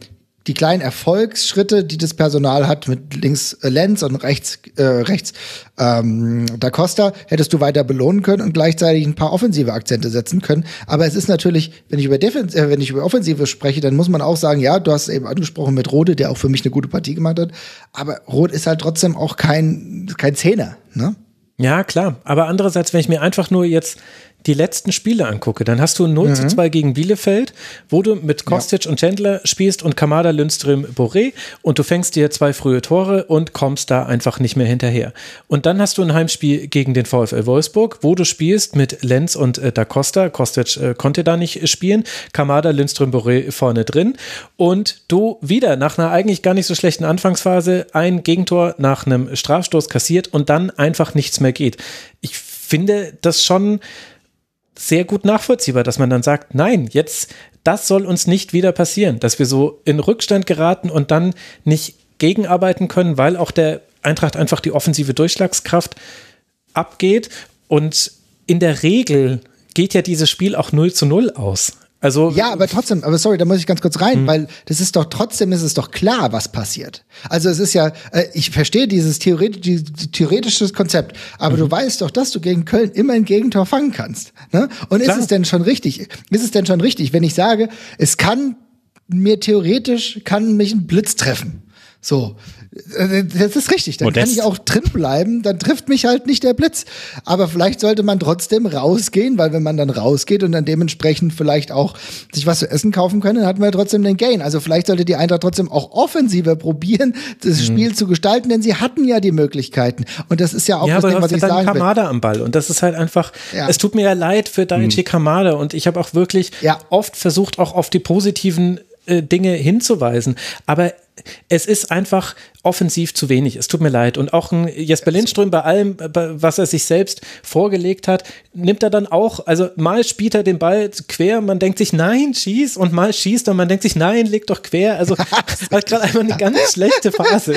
die kleinen Erfolgsschritte, die das Personal hat, mit links äh, Lenz und rechts, äh, rechts ähm, Da Costa, hättest du weiter belohnen können und gleichzeitig ein paar offensive Akzente setzen können. Aber es ist natürlich, wenn ich über Defens äh, wenn ich über Offensive spreche, dann muss man auch sagen, ja, du hast eben angesprochen mit Rode, der auch für mich eine gute Partie gemacht hat. Aber Rot ist halt trotzdem auch kein, kein Zehner, ne? Ja, klar. Aber andererseits, wenn ich mir einfach nur jetzt die letzten Spiele angucke, dann hast du 0 mhm. zu 2 gegen Bielefeld, wo du mit Kostic ja. und Chandler spielst und Kamada, Lindström, Boré und du fängst dir zwei frühe Tore und kommst da einfach nicht mehr hinterher. Und dann hast du ein Heimspiel gegen den VfL Wolfsburg, wo du spielst mit Lenz und äh, Da Costa. Kostic äh, konnte da nicht spielen. Kamada, Lindström, Boré vorne drin. Und du wieder nach einer eigentlich gar nicht so schlechten Anfangsphase ein Gegentor nach einem Strafstoß kassiert und dann einfach nichts mehr geht. Ich finde das schon sehr gut nachvollziehbar, dass man dann sagt, nein, jetzt, das soll uns nicht wieder passieren, dass wir so in Rückstand geraten und dann nicht gegenarbeiten können, weil auch der Eintracht einfach die offensive Durchschlagskraft abgeht und in der Regel geht ja dieses Spiel auch 0 zu 0 aus. Also ja, aber trotzdem, aber sorry, da muss ich ganz kurz rein, hm. weil das ist doch trotzdem ist es doch klar, was passiert. Also es ist ja, äh, ich verstehe dieses theoretisch, dieses theoretisches Konzept, aber mhm. du weißt doch, dass du gegen Köln immer ein Gegentor fangen kannst. Ne? Und klar. ist es denn schon richtig? Ist es denn schon richtig, wenn ich sage, es kann mir theoretisch kann mich ein Blitz treffen? So, das ist richtig. Dann Modest. kann ich auch drin bleiben. Dann trifft mich halt nicht der Blitz. Aber vielleicht sollte man trotzdem rausgehen, weil wenn man dann rausgeht und dann dementsprechend vielleicht auch sich was zu essen kaufen können, dann hat man ja trotzdem den Gain. Also vielleicht sollte die Eintracht trotzdem auch offensiver probieren, [LAUGHS] das mhm. Spiel zu gestalten, denn sie hatten ja die Möglichkeiten. Und das ist ja auch ja, das Ding, was ich ja sagen Kamada will. am Ball. Und das ist halt einfach, ja. es tut mir ja leid für Daichi mhm. Kamada. Und ich habe auch wirklich ja. oft versucht, auch auf die positiven äh, Dinge hinzuweisen. Aber es ist einfach offensiv zu wenig. Es tut mir leid. Und auch ein Jesper Lindström bei allem, was er sich selbst vorgelegt hat, nimmt er dann auch, also mal spielt er den Ball quer, man denkt sich, nein, schieß, und mal schießt und man denkt sich, nein, leg doch quer. Also [LAUGHS] hat gerade einfach eine ganz schlechte Phase.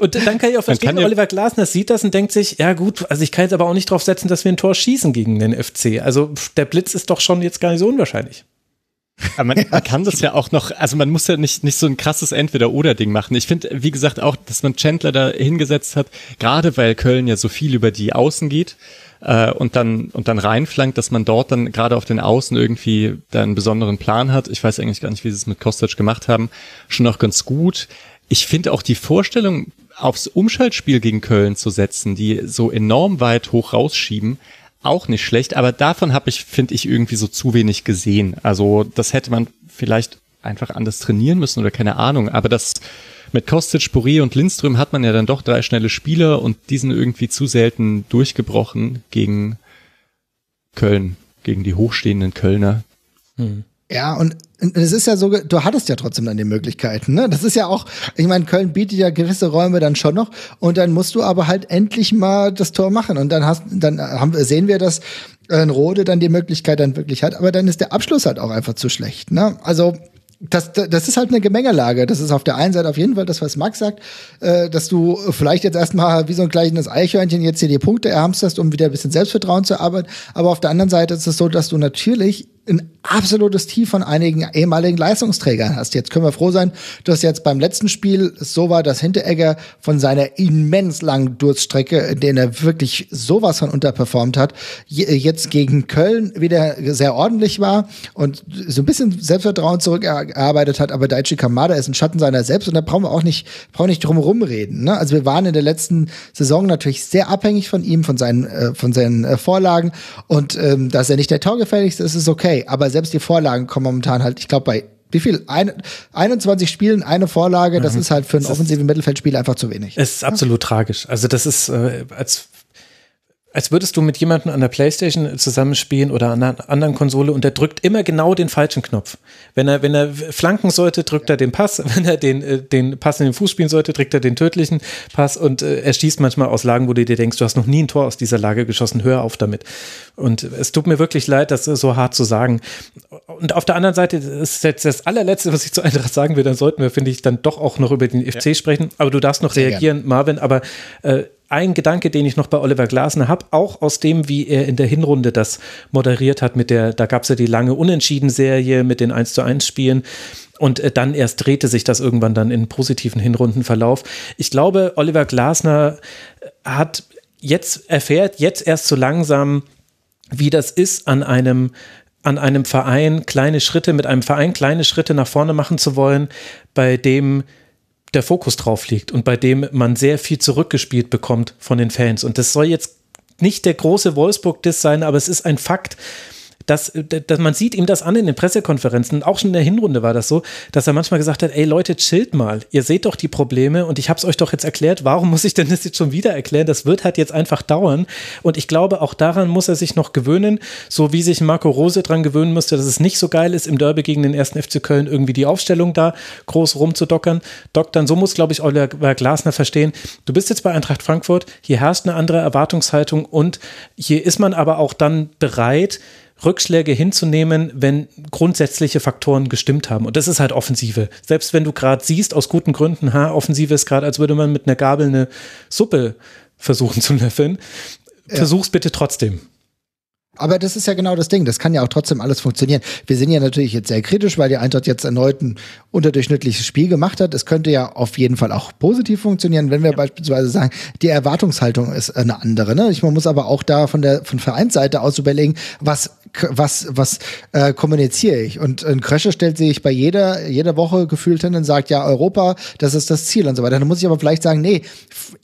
und dann kann ich auch verstehen, Oliver Glasner sieht das und denkt sich, ja gut, also ich kann jetzt aber auch nicht drauf setzen, dass wir ein Tor schießen gegen den FC. Also der Blitz ist doch schon jetzt gar nicht so unwahrscheinlich. Aber man, man kann das ja auch noch, also man muss ja nicht, nicht so ein krasses Entweder-Oder-Ding machen. Ich finde, wie gesagt, auch, dass man Chandler da hingesetzt hat, gerade weil Köln ja so viel über die Außen geht äh, und dann und dann reinflankt, dass man dort dann gerade auf den Außen irgendwie da einen besonderen Plan hat. Ich weiß eigentlich gar nicht, wie sie es mit Kostic gemacht haben. Schon noch ganz gut. Ich finde auch die Vorstellung, aufs Umschaltspiel gegen Köln zu setzen, die so enorm weit hoch rausschieben, auch nicht schlecht, aber davon habe ich, finde ich, irgendwie so zu wenig gesehen. Also das hätte man vielleicht einfach anders trainieren müssen oder keine Ahnung, aber das mit Kostic, Puri und Lindström hat man ja dann doch drei schnelle Spieler und die sind irgendwie zu selten durchgebrochen gegen Köln, gegen die hochstehenden Kölner. Hm. Ja, und es ist ja so, du hattest ja trotzdem dann die Möglichkeiten, ne? Das ist ja auch, ich meine, Köln bietet ja gewisse Räume dann schon noch und dann musst du aber halt endlich mal das Tor machen und dann hast, dann haben, sehen wir, dass ein Rode dann die Möglichkeit dann wirklich hat, aber dann ist der Abschluss halt auch einfach zu schlecht, ne? Also das, das ist halt eine Gemengelage. Das ist auf der einen Seite auf jeden Fall das, was Max sagt, äh, dass du vielleicht jetzt erstmal wie so ein kleines Eichhörnchen jetzt hier die Punkte erhamsterst, um wieder ein bisschen Selbstvertrauen zu arbeiten. Aber auf der anderen Seite ist es so, dass du natürlich ein absolutes Tief von einigen ehemaligen Leistungsträgern hast. Jetzt können wir froh sein, dass jetzt beim letzten Spiel so war, dass Hinteregger von seiner immens langen Durststrecke, in der er wirklich sowas von unterperformt hat, jetzt gegen Köln wieder sehr ordentlich war und so ein bisschen Selbstvertrauen zurückgearbeitet hat. Aber Daichi Kamada ist ein Schatten seiner selbst und da brauchen wir auch nicht, brauchen nicht drum reden. Ne? Also wir waren in der letzten Saison natürlich sehr abhängig von ihm, von seinen, äh, von seinen äh, Vorlagen und ähm, dass er nicht der Torgefälligste ist, ist okay aber selbst die Vorlagen kommen momentan halt, ich glaube, bei wie viel? Ein, 21 Spielen, eine Vorlage, das mhm. ist halt für einen offensiven Mittelfeldspiel einfach zu wenig. Es ist absolut ja. tragisch. Also das ist, äh, als als würdest du mit jemandem an der Playstation zusammenspielen oder an einer anderen Konsole und der drückt immer genau den falschen Knopf. Wenn er, wenn er flanken sollte, drückt er den Pass. [LAUGHS] Wenn er den, äh, den Pass in den Fuß spielen sollte, drückt er den tödlichen Pass und äh, er schießt manchmal aus Lagen, wo du dir denkst, du hast noch nie ein Tor aus dieser Lage geschossen, hör auf damit. Und es tut mir wirklich leid, das so hart zu sagen. Und auf der anderen Seite, das ist jetzt das allerletzte, was ich zu Eintracht sagen will, dann sollten wir, finde ich, dann doch auch noch über den FC ja. sprechen. Aber du darfst noch Sehr reagieren, gern. Marvin, aber äh, ein Gedanke, den ich noch bei Oliver Glasner habe, auch aus dem, wie er in der Hinrunde das moderiert hat, mit der, da gab es ja die lange Unentschieden-Serie mit den 1 zu 1 Spielen. Und äh, dann erst drehte sich das irgendwann dann in positiven Hinrundenverlauf. Ich glaube, Oliver Glasner hat jetzt, erfährt jetzt erst so langsam, wie das ist, an einem an einem Verein kleine Schritte, mit einem Verein kleine Schritte nach vorne machen zu wollen, bei dem der Fokus drauf liegt und bei dem man sehr viel zurückgespielt bekommt von den Fans. Und das soll jetzt nicht der große Wolfsburg-Diss sein, aber es ist ein Fakt, dass, dass man sieht ihm das an in den Pressekonferenzen, auch schon in der Hinrunde war das so, dass er manchmal gesagt hat, ey Leute, chillt mal, ihr seht doch die Probleme und ich habe es euch doch jetzt erklärt, warum muss ich denn das jetzt schon wieder erklären? Das wird halt jetzt einfach dauern und ich glaube, auch daran muss er sich noch gewöhnen, so wie sich Marco Rose dran gewöhnen musste, dass es nicht so geil ist, im Derby gegen den ersten FC Köln irgendwie die Aufstellung da groß rumzudockern. Doktern, so muss, glaube ich, Oliver Glasner verstehen. Du bist jetzt bei Eintracht Frankfurt, hier herrscht eine andere Erwartungshaltung und hier ist man aber auch dann bereit, Rückschläge hinzunehmen, wenn grundsätzliche Faktoren gestimmt haben. Und das ist halt Offensive. Selbst wenn du gerade siehst, aus guten Gründen, ha, Offensive ist gerade, als würde man mit einer Gabel eine Suppe versuchen zu löffeln. Ja. Versuch's bitte trotzdem. Aber das ist ja genau das Ding. Das kann ja auch trotzdem alles funktionieren. Wir sind ja natürlich jetzt sehr kritisch, weil die Eintracht jetzt erneut ein unterdurchschnittliches Spiel gemacht hat. Es könnte ja auf jeden Fall auch positiv funktionieren, wenn wir ja. beispielsweise sagen, die Erwartungshaltung ist eine andere. Ne? Ich, man muss aber auch da von der von Vereinsseite aus überlegen, was was was äh, kommuniziere ich? Und ein Krösche stellt sich bei jeder jeder Woche gefühlt hin und sagt, ja Europa, das ist das Ziel und so weiter. Dann muss ich aber vielleicht sagen, nee,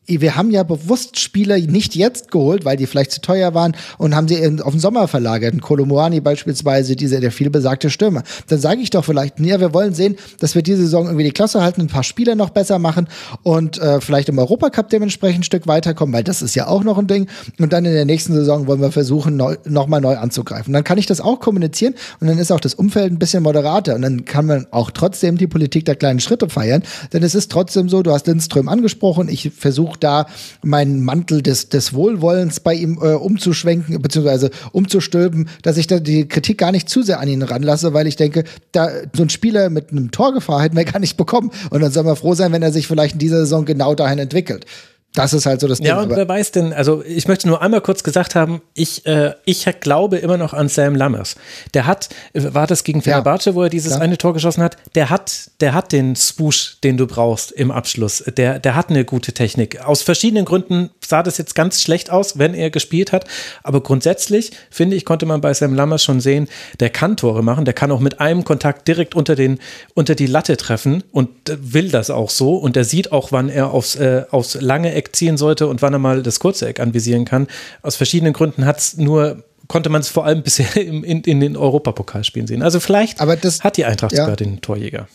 wir haben ja bewusst Spieler nicht jetzt geholt, weil die vielleicht zu teuer waren und haben sie auf den Sommer verlagert. Kolomoani beispielsweise, dieser der vielbesagte Stürmer. Dann sage ich doch vielleicht, ja, wir wollen sehen, dass wir diese Saison irgendwie die Klasse halten, ein paar Spieler noch besser machen und äh, vielleicht im Europacup dementsprechend ein Stück weiterkommen, weil das ist ja auch noch ein Ding. Und dann in der nächsten Saison wollen wir versuchen, neu, nochmal neu anzugreifen. Dann kann ich das auch kommunizieren und dann ist auch das Umfeld ein bisschen moderater und dann kann man auch trotzdem die Politik der kleinen Schritte feiern, denn es ist trotzdem so, du hast Lindström angesprochen, ich versuche versuche da meinen Mantel des, des Wohlwollens bei ihm äh, umzuschwenken, beziehungsweise umzustülpen, dass ich da die Kritik gar nicht zu sehr an ihn ranlasse, weil ich denke, da so ein Spieler mit einem Torgefahr hätten wir gar nicht bekommen. Und dann soll man froh sein, wenn er sich vielleicht in dieser Saison genau dahin entwickelt. Das ist halt so das Ding. Ja, und wer weiß denn, also ich möchte nur einmal kurz gesagt haben, ich, äh, ich glaube immer noch an Sam Lammers. Der hat, war das gegen Fenerbahce, ja, wo er dieses klar. eine Tor geschossen hat, der hat, der hat den Swoosh, den du brauchst im Abschluss. Der, der hat eine gute Technik. Aus verschiedenen Gründen sah das jetzt ganz schlecht aus, wenn er gespielt hat. Aber grundsätzlich, finde ich, konnte man bei Sam Lammers schon sehen, der kann Tore machen, der kann auch mit einem Kontakt direkt unter, den, unter die Latte treffen und will das auch so. Und der sieht auch, wann er aufs, äh, aufs lange Eck Eck ziehen sollte und wann er mal das kurze Eck anvisieren kann. Aus verschiedenen Gründen hat es nur konnte man es vor allem bisher [LAUGHS] im, in, in den Europapokalspielen sehen. Also vielleicht das, hat die Eintracht ja. sogar den Torjäger.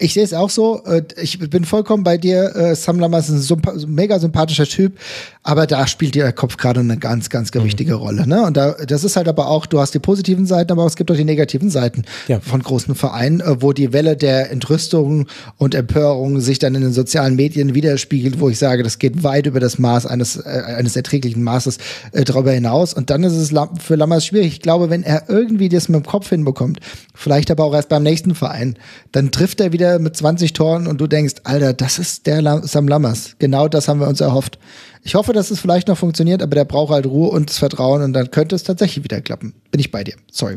Ich sehe es auch so. Äh, ich bin vollkommen bei dir. Äh, Sam Lammers ist ein mega sympathischer Typ, aber da spielt der Kopf gerade eine ganz, ganz gewichtige mhm. Rolle. Ne? Und da, das ist halt aber auch, du hast die positiven Seiten, aber es gibt auch die negativen Seiten ja. von großen Vereinen, äh, wo die Welle der Entrüstung und Empörung sich dann in den sozialen Medien widerspiegelt, wo ich sage, das geht weit über das Maß eines, äh, eines erträglichen Maßes äh, darüber hinaus. Und dann ist es für Lammers schwierig. Ich glaube, wenn er irgendwie das mit dem Kopf hinbekommt, vielleicht aber auch erst beim nächsten Verein, dann trifft er wieder wieder mit 20 Toren und du denkst, Alter, das ist der Sam Lammers. Genau das haben wir uns erhofft. Ich hoffe, dass es vielleicht noch funktioniert, aber der braucht halt Ruhe und das Vertrauen und dann könnte es tatsächlich wieder klappen. Bin ich bei dir. Sorry.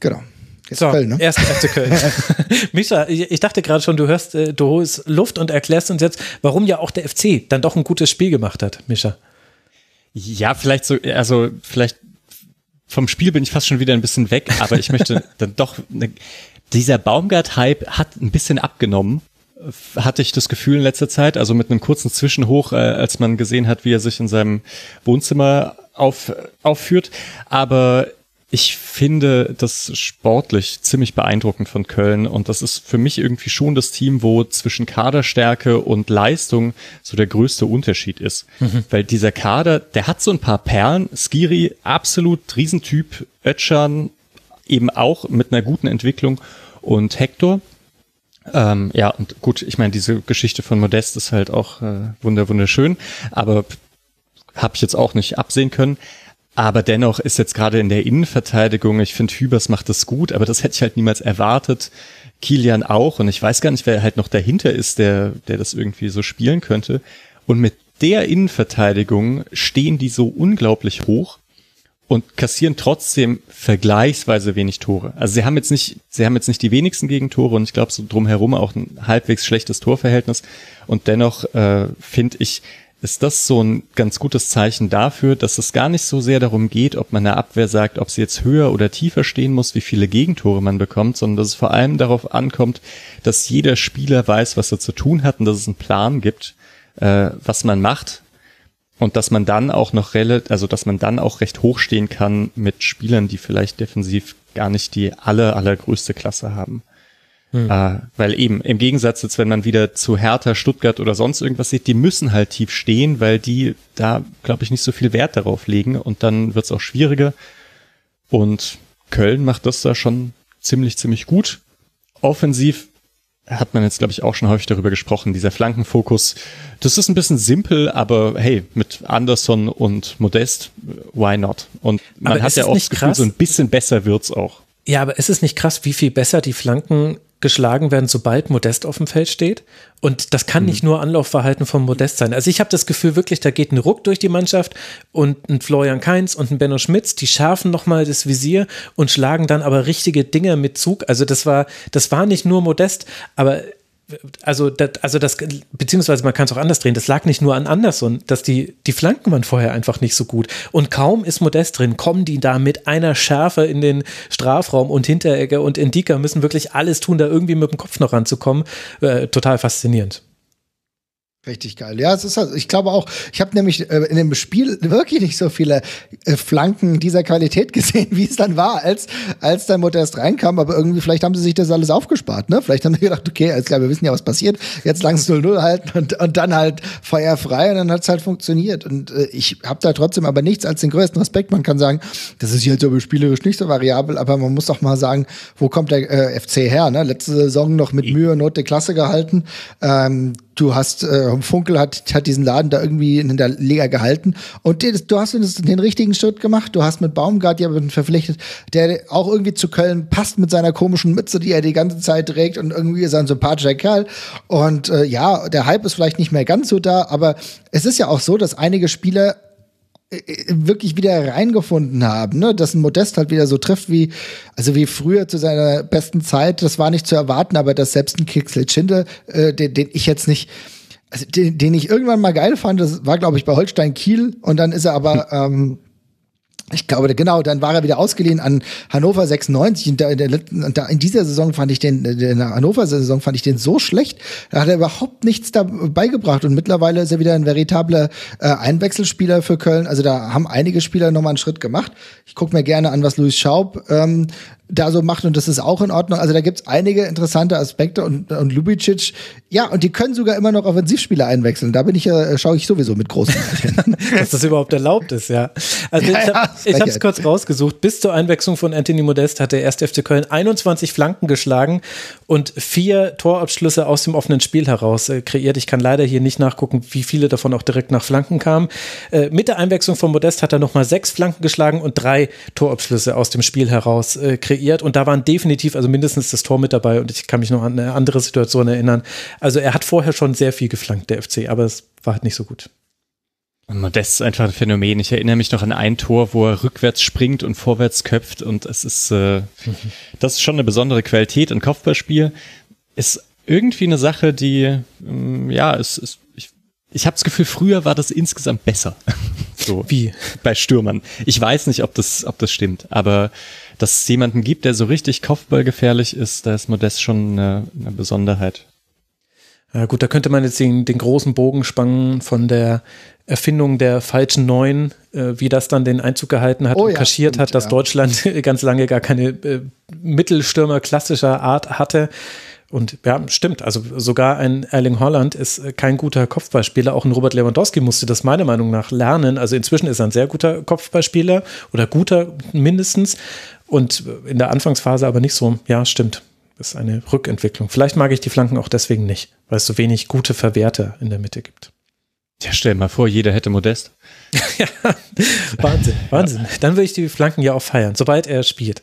Genau. Jetzt so, Köln, ne? erst FC Köln. [LAUGHS] Mischa, ich dachte gerade schon, du hörst, äh, du holst Luft und erklärst uns jetzt, warum ja auch der FC dann doch ein gutes Spiel gemacht hat, Mischa. Ja, vielleicht so, also vielleicht vom Spiel bin ich fast schon wieder ein bisschen weg, aber ich möchte [LAUGHS] dann doch eine dieser Baumgart-Hype hat ein bisschen abgenommen, hatte ich das Gefühl in letzter Zeit, also mit einem kurzen Zwischenhoch, äh, als man gesehen hat, wie er sich in seinem Wohnzimmer auf, aufführt. Aber ich finde das sportlich ziemlich beeindruckend von Köln und das ist für mich irgendwie schon das Team, wo zwischen Kaderstärke und Leistung so der größte Unterschied ist. Mhm. Weil dieser Kader, der hat so ein paar Perlen. Skiri, absolut Riesentyp. Ötschan, eben auch mit einer guten Entwicklung und Hector. Ähm, ja, und gut, ich meine, diese Geschichte von Modest ist halt auch äh, wunder wunderschön, aber habe ich jetzt auch nicht absehen können. Aber dennoch ist jetzt gerade in der Innenverteidigung, ich finde, Hübers macht das gut, aber das hätte ich halt niemals erwartet. Kilian auch. Und ich weiß gar nicht, wer halt noch dahinter ist, der, der das irgendwie so spielen könnte. Und mit der Innenverteidigung stehen die so unglaublich hoch und kassieren trotzdem vergleichsweise wenig Tore. Also sie haben jetzt nicht, sie haben jetzt nicht die wenigsten Gegentore und ich glaube so drumherum auch ein halbwegs schlechtes Torverhältnis. Und dennoch äh, finde ich, ist das so ein ganz gutes Zeichen dafür, dass es gar nicht so sehr darum geht, ob man der Abwehr sagt, ob sie jetzt höher oder tiefer stehen muss, wie viele Gegentore man bekommt, sondern dass es vor allem darauf ankommt, dass jeder Spieler weiß, was er zu tun hat und dass es einen Plan gibt, äh, was man macht Und dass man dann auch noch relativ, also dass man dann auch recht hoch stehen kann mit Spielern, die vielleicht defensiv gar nicht die aller, allergrößte Klasse haben. Hm. Äh, weil eben im Gegensatz jetzt, wenn man wieder zu Hertha, Stuttgart oder sonst irgendwas sieht, die müssen halt tief stehen, weil die da, glaube ich, nicht so viel Wert darauf legen und dann wird es auch schwieriger. Und Köln macht das da schon ziemlich, ziemlich gut. Offensiv hat man jetzt, glaube ich, auch schon häufig darüber gesprochen, dieser Flankenfokus. Das ist ein bisschen simpel, aber hey, mit Anderson und Modest, why not? Und man aber hat ja auch das Gefühl, so ein bisschen besser wird's auch. Ja, aber ist es nicht krass, wie viel besser die Flanken geschlagen werden, sobald Modest auf dem Feld steht. Und das kann mhm. nicht nur Anlaufverhalten von Modest sein. Also ich habe das Gefühl wirklich, da geht ein Ruck durch die Mannschaft und ein Florian Kainz und ein Benno Schmitz, die schärfen nochmal das Visier und schlagen dann aber richtige Dinge mit Zug. Also das war, das war nicht nur Modest, aber also das, also das, beziehungsweise man kann es auch anders drehen, das lag nicht nur an Anderson, dass die, die Flanken waren vorher einfach nicht so gut. Und kaum ist Modest drin, kommen die da mit einer Schärfe in den Strafraum und Hinteregger und Indika müssen wirklich alles tun, da irgendwie mit dem Kopf noch ranzukommen. Äh, total faszinierend. Richtig geil. Ja, es ist halt, ich glaube auch, ich habe nämlich äh, in dem Spiel wirklich nicht so viele äh, Flanken dieser Qualität [LAUGHS] gesehen, wie es dann war, als als der Modest reinkam, aber irgendwie vielleicht haben sie sich das alles aufgespart, ne? Vielleicht haben sie gedacht, okay, alles klar, wir wissen ja, was passiert. Jetzt langsam 0-0 halten und, und dann halt feuerfrei und dann hat's halt funktioniert und äh, ich habe da trotzdem aber nichts als den größten Respekt. Man kann sagen, das ist jetzt aber spielerisch nicht so variabel, aber man muss doch mal sagen, wo kommt der äh, FC her, ne? Letzte Saison noch mit Mühe und Not die Klasse gehalten. Ähm, du hast, äh, Funkel hat, hat diesen Laden da irgendwie in der Liga gehalten und den, du hast den richtigen Schritt gemacht. Du hast mit Baumgart jemanden verpflichtet, der auch irgendwie zu Köln passt mit seiner komischen Mütze, die er die ganze Zeit trägt und irgendwie ist er ein sympathischer Kerl. Und äh, ja, der Hype ist vielleicht nicht mehr ganz so da, aber es ist ja auch so, dass einige Spieler wirklich wieder reingefunden haben, ne? dass ein Modest halt wieder so trifft wie, also wie früher zu seiner besten Zeit, das war nicht zu erwarten, aber dass selbst ein Kixel Schinde, äh, den, den ich jetzt nicht, also den, den ich irgendwann mal geil fand, das war glaube ich bei Holstein Kiel und dann ist er aber [LAUGHS] ähm, ich glaube, genau, dann war er wieder ausgeliehen an Hannover 96 und da da in dieser Saison fand ich den, in der Hannover-Saison fand ich den so schlecht, da hat er überhaupt nichts dabei gebracht und mittlerweile ist er wieder ein veritabler äh, Einwechselspieler für Köln, also da haben einige Spieler nochmal einen Schritt gemacht. Ich gucke mir gerne an, was Luis Schaub ähm, da so macht und das ist auch in Ordnung. Also da gibt's einige interessante Aspekte und, und Lubicic, ja, und die können sogar immer noch Offensivspieler einwechseln. Da bin ich ja, schaue ich sowieso mit großen hin. [LAUGHS] [LAUGHS] Dass das überhaupt erlaubt ist, ja. Also ja, ich habe es kurz rausgesucht. Bis zur Einwechslung von Anthony Modest hat der 1. FC Köln 21 Flanken geschlagen und vier Torabschlüsse aus dem offenen Spiel heraus äh, kreiert. Ich kann leider hier nicht nachgucken, wie viele davon auch direkt nach Flanken kamen. Äh, mit der Einwechslung von Modest hat er nochmal sechs Flanken geschlagen und drei Torabschlüsse aus dem Spiel heraus äh, kreiert kreiert und da waren definitiv, also mindestens das Tor mit dabei und ich kann mich noch an eine andere Situation erinnern. Also er hat vorher schon sehr viel geflankt, der FC, aber es war halt nicht so gut. Modest ist einfach ein Phänomen. Ich erinnere mich noch an ein Tor, wo er rückwärts springt und vorwärts köpft und es ist, äh, das ist schon eine besondere Qualität. Ein Kopfballspiel ist irgendwie eine Sache, die, ähm, ja, es ist, ich, ich habe das Gefühl, früher war das insgesamt besser. So wie bei Stürmern. Ich weiß nicht, ob das, ob das stimmt, aber dass es jemanden gibt, der so richtig Kopfballgefährlich ist, da ist Modest schon eine, eine Besonderheit. Ja gut, da könnte man jetzt den, den großen Bogen spannen von der Erfindung der falschen Neun, äh, wie das dann den Einzug gehalten hat oh, und ja, kaschiert stimmt, hat, dass ja. Deutschland [LAUGHS] ganz lange gar keine äh, Mittelstürmer klassischer Art hatte. Und ja, stimmt. Also sogar ein Erling Holland ist äh, kein guter Kopfballspieler. Auch ein Robert Lewandowski musste das meiner Meinung nach lernen. Also inzwischen ist er ein sehr guter Kopfballspieler oder guter mindestens. Und in der Anfangsphase aber nicht so. Ja, stimmt. Das ist eine Rückentwicklung. Vielleicht mag ich die Flanken auch deswegen nicht, weil es so wenig gute Verwerter in der Mitte gibt. Ja, stell mal vor, jeder hätte Modest. [LAUGHS] ja, Wahnsinn, Wahnsinn. Dann würde ich die Flanken ja auch feiern, sobald er spielt.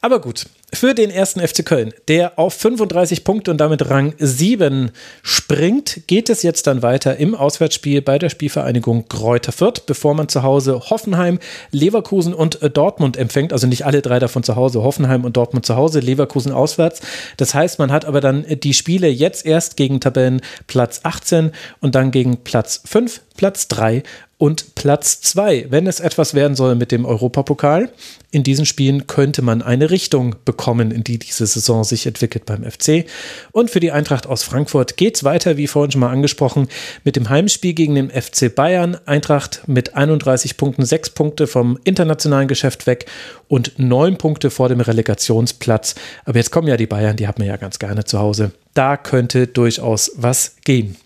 Aber gut, für den ersten FC Köln, der auf 35 Punkte und damit Rang 7 springt, geht es jetzt dann weiter im Auswärtsspiel bei der Spielvereinigung Kräuter Fürth, bevor man zu Hause Hoffenheim, Leverkusen und Dortmund empfängt. Also nicht alle drei davon zu Hause, Hoffenheim und Dortmund zu Hause, Leverkusen auswärts. Das heißt, man hat aber dann die Spiele jetzt erst gegen Tabellenplatz 18 und dann gegen Platz 5 Platz 3 und Platz 2. Wenn es etwas werden soll mit dem Europapokal, in diesen Spielen könnte man eine Richtung bekommen, in die diese Saison sich entwickelt beim FC. Und für die Eintracht aus Frankfurt geht es weiter, wie vorhin schon mal angesprochen, mit dem Heimspiel gegen den FC Bayern. Eintracht mit 31 Punkten, 6 Punkte vom internationalen Geschäft weg und 9 Punkte vor dem Relegationsplatz. Aber jetzt kommen ja die Bayern, die hat man ja ganz gerne zu Hause. Da könnte durchaus was gehen.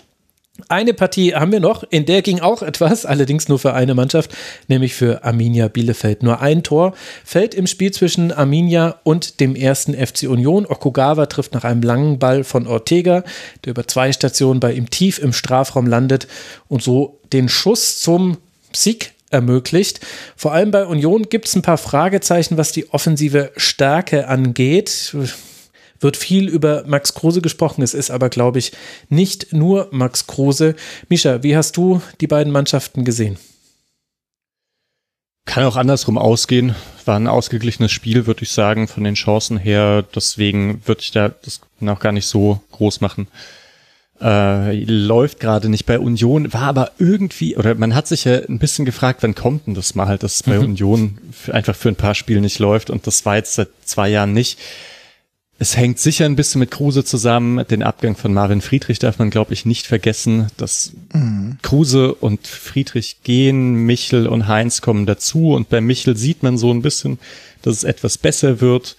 Eine Partie haben wir noch, in der ging auch etwas, [LAUGHS] allerdings nur für eine Mannschaft, nämlich für Arminia Bielefeld. Nur ein Tor fällt im Spiel zwischen Arminia und dem ersten FC Union. Okugawa trifft nach einem langen Ball von Ortega, der über zwei Stationen bei ihm tief im Strafraum landet und so den Schuss zum Sieg ermöglicht. Vor allem bei Union gibt es ein paar Fragezeichen, was die offensive Stärke angeht wird viel über Max Kruse gesprochen. Es ist aber, glaube ich, nicht nur Max Kruse. Misha, wie hast du die beiden Mannschaften gesehen? Kann auch andersrum ausgehen. War ein ausgeglichenes Spiel, würde ich sagen, von den Chancen her. Deswegen würde ich da das noch gar nicht so groß machen. Äh, läuft gerade nicht bei Union, war aber irgendwie, oder man hat sich ja ein bisschen gefragt, wann kommt denn das mal, dass es bei mhm. Union für, einfach für ein paar Spiele nicht läuft und das war jetzt seit zwei Jahren nicht. Es hängt sicher ein bisschen mit Kruse zusammen. Den Abgang von Marvin Friedrich darf man, glaube ich, nicht vergessen. Dass mhm. Kruse und Friedrich gehen, Michel und Heinz kommen dazu und bei Michel sieht man so ein bisschen, dass es etwas besser wird.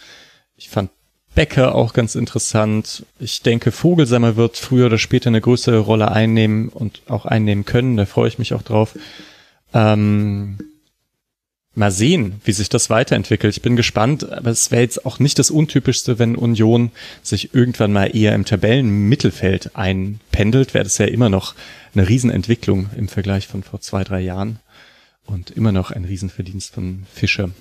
Ich fand Becker auch ganz interessant. Ich denke, Vogelsammer wird früher oder später eine größere Rolle einnehmen und auch einnehmen können. Da freue ich mich auch drauf. Ähm, mal sehen, wie sich das weiterentwickelt. Ich bin gespannt, aber es wäre jetzt auch nicht das Untypischste, wenn Union sich irgendwann mal eher im Tabellenmittelfeld einpendelt, wäre das ja immer noch eine Riesenentwicklung im Vergleich von vor zwei, drei Jahren und immer noch ein Riesenverdienst von Fischer.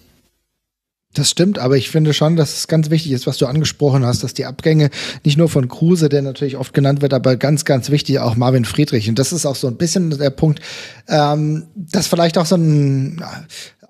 Das stimmt, aber ich finde schon, dass es ganz wichtig ist, was du angesprochen hast, dass die Abgänge nicht nur von Kruse, der natürlich oft genannt wird, aber ganz, ganz wichtig auch Marvin Friedrich. Und das ist auch so ein bisschen der Punkt, ähm, dass vielleicht auch so ein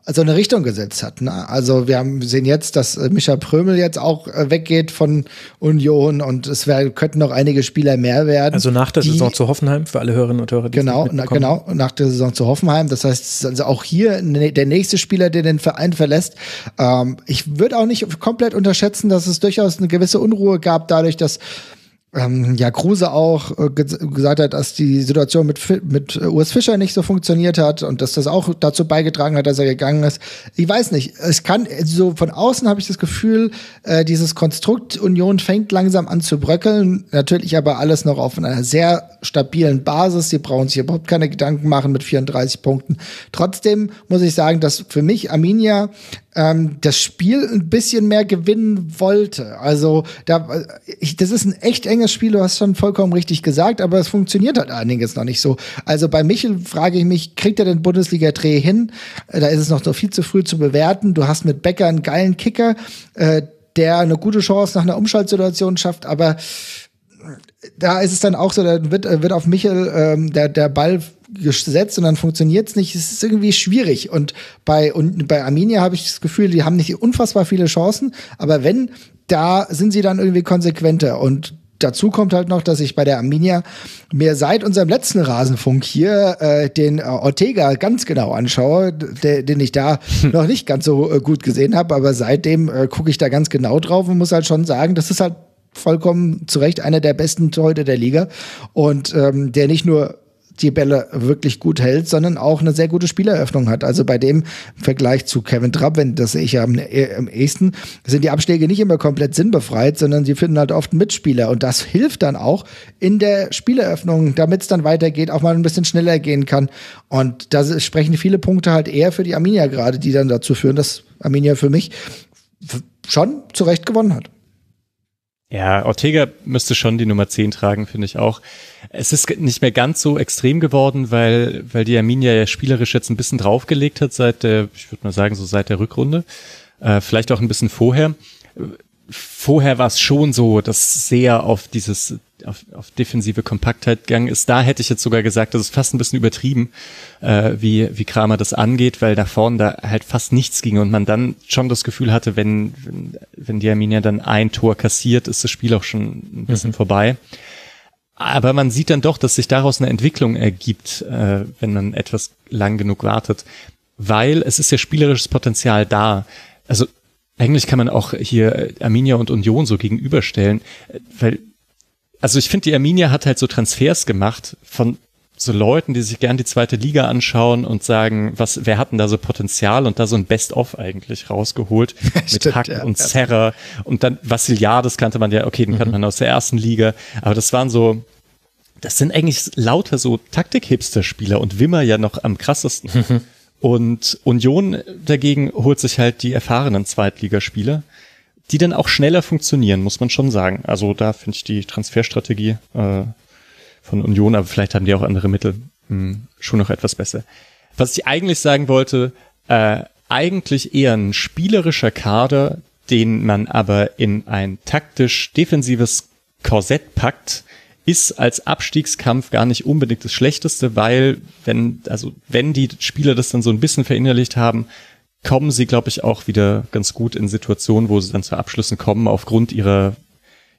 so eine Richtung gesetzt hat. Ne? Also wir haben sehen jetzt, dass äh, Micha Prömel jetzt auch äh, weggeht von Union und es wär, könnten noch einige Spieler mehr werden. Also nach der die, Saison zu Hoffenheim für alle Hörerinnen und Hörer. Die genau, na, genau nach der Saison zu Hoffenheim. Das heißt, also auch hier ne, der nächste Spieler, der den Verein verlässt. Ähm, ich würde auch nicht komplett unterschätzen, dass es durchaus eine gewisse Unruhe gab, dadurch, dass ähm, ja, Kruse auch äh, gesagt hat, dass die Situation mit, mit äh, Urs Fischer nicht so funktioniert hat und dass das auch dazu beigetragen hat, dass er gegangen ist. Ich weiß nicht. Es kann, so von außen habe ich das Gefühl, äh, dieses Konstrukt Union fängt langsam an zu bröckeln. Natürlich aber alles noch auf einer sehr stabilen Basis. Sie brauchen sich überhaupt keine Gedanken machen mit 34 Punkten. Trotzdem muss ich sagen, dass für mich Arminia ähm, das Spiel ein bisschen mehr gewinnen wollte. Also da, ich, das ist ein echt enges Spiel, du hast schon vollkommen richtig gesagt, aber es funktioniert halt einiges noch nicht so. Also bei Michel frage ich mich, kriegt er den Bundesliga-Dreh hin? Äh, da ist es noch viel zu früh zu bewerten. Du hast mit Becker einen geilen Kicker, äh, der eine gute Chance nach einer Umschaltsituation schafft, aber da ist es dann auch so, da wird, wird auf Michel ähm, der, der Ball gesetzt und dann funktioniert es nicht. Es ist irgendwie schwierig. Und bei, und bei Arminia habe ich das Gefühl, die haben nicht unfassbar viele Chancen, aber wenn, da sind sie dann irgendwie konsequenter. Und dazu kommt halt noch, dass ich bei der Arminia mir seit unserem letzten Rasenfunk hier äh, den äh, Ortega ganz genau anschaue, den ich da hm. noch nicht ganz so äh, gut gesehen habe, aber seitdem äh, gucke ich da ganz genau drauf und muss halt schon sagen, das ist halt vollkommen zu Recht einer der besten Torhüter der Liga und ähm, der nicht nur die Bälle wirklich gut hält, sondern auch eine sehr gute Spieleröffnung hat. Also bei dem Vergleich zu Kevin Trapp, wenn das sehe ich ja am, am ehesten, sind die Abschläge nicht immer komplett sinnbefreit, sondern sie finden halt oft Mitspieler und das hilft dann auch in der Spieleröffnung, damit es dann weitergeht, auch mal ein bisschen schneller gehen kann. Und da sprechen viele Punkte halt eher für die Arminia gerade, die dann dazu führen, dass Arminia für mich schon zurecht gewonnen hat. Ja, Ortega müsste schon die Nummer 10 tragen, finde ich auch. Es ist nicht mehr ganz so extrem geworden, weil, weil die Arminia ja spielerisch jetzt ein bisschen draufgelegt hat seit der, ich würde mal sagen, so seit der Rückrunde. Äh, vielleicht auch ein bisschen vorher. Vorher war es schon so, dass sehr auf dieses auf, auf defensive Kompaktheit gegangen ist. Da hätte ich jetzt sogar gesagt, das ist fast ein bisschen übertrieben, äh, wie, wie Kramer das angeht, weil nach vorne da halt fast nichts ging und man dann schon das Gefühl hatte, wenn, wenn, wenn die Arminia dann ein Tor kassiert, ist das Spiel auch schon ein bisschen mhm. vorbei. Aber man sieht dann doch, dass sich daraus eine Entwicklung ergibt, äh, wenn man etwas lang genug wartet, weil es ist ja spielerisches Potenzial da. Also eigentlich kann man auch hier Arminia und Union so gegenüberstellen, weil also ich finde, die Arminia hat halt so Transfers gemacht von so Leuten, die sich gern die zweite Liga anschauen und sagen, was, wer hat denn da so Potenzial und da so ein Best-of eigentlich rausgeholt [LAUGHS] mit Stimmt, Hack ja. und Serra und dann Vassiliades kannte man ja, okay, den kannte man aus der ersten Liga, aber das waren so, das sind eigentlich lauter so Taktik-Hipster-Spieler und Wimmer ja noch am krassesten. [LAUGHS] Und Union dagegen holt sich halt die erfahrenen Zweitligaspieler, die dann auch schneller funktionieren, muss man schon sagen. Also da finde ich die Transferstrategie äh, von Union, aber vielleicht haben die auch andere Mittel, mh, schon noch etwas besser. Was ich eigentlich sagen wollte, äh, eigentlich eher ein spielerischer Kader, den man aber in ein taktisch defensives Korsett packt, ist als Abstiegskampf gar nicht unbedingt das Schlechteste, weil wenn, also wenn die Spieler das dann so ein bisschen verinnerlicht haben, kommen sie, glaube ich, auch wieder ganz gut in Situationen, wo sie dann zu Abschlüssen kommen, aufgrund ihrer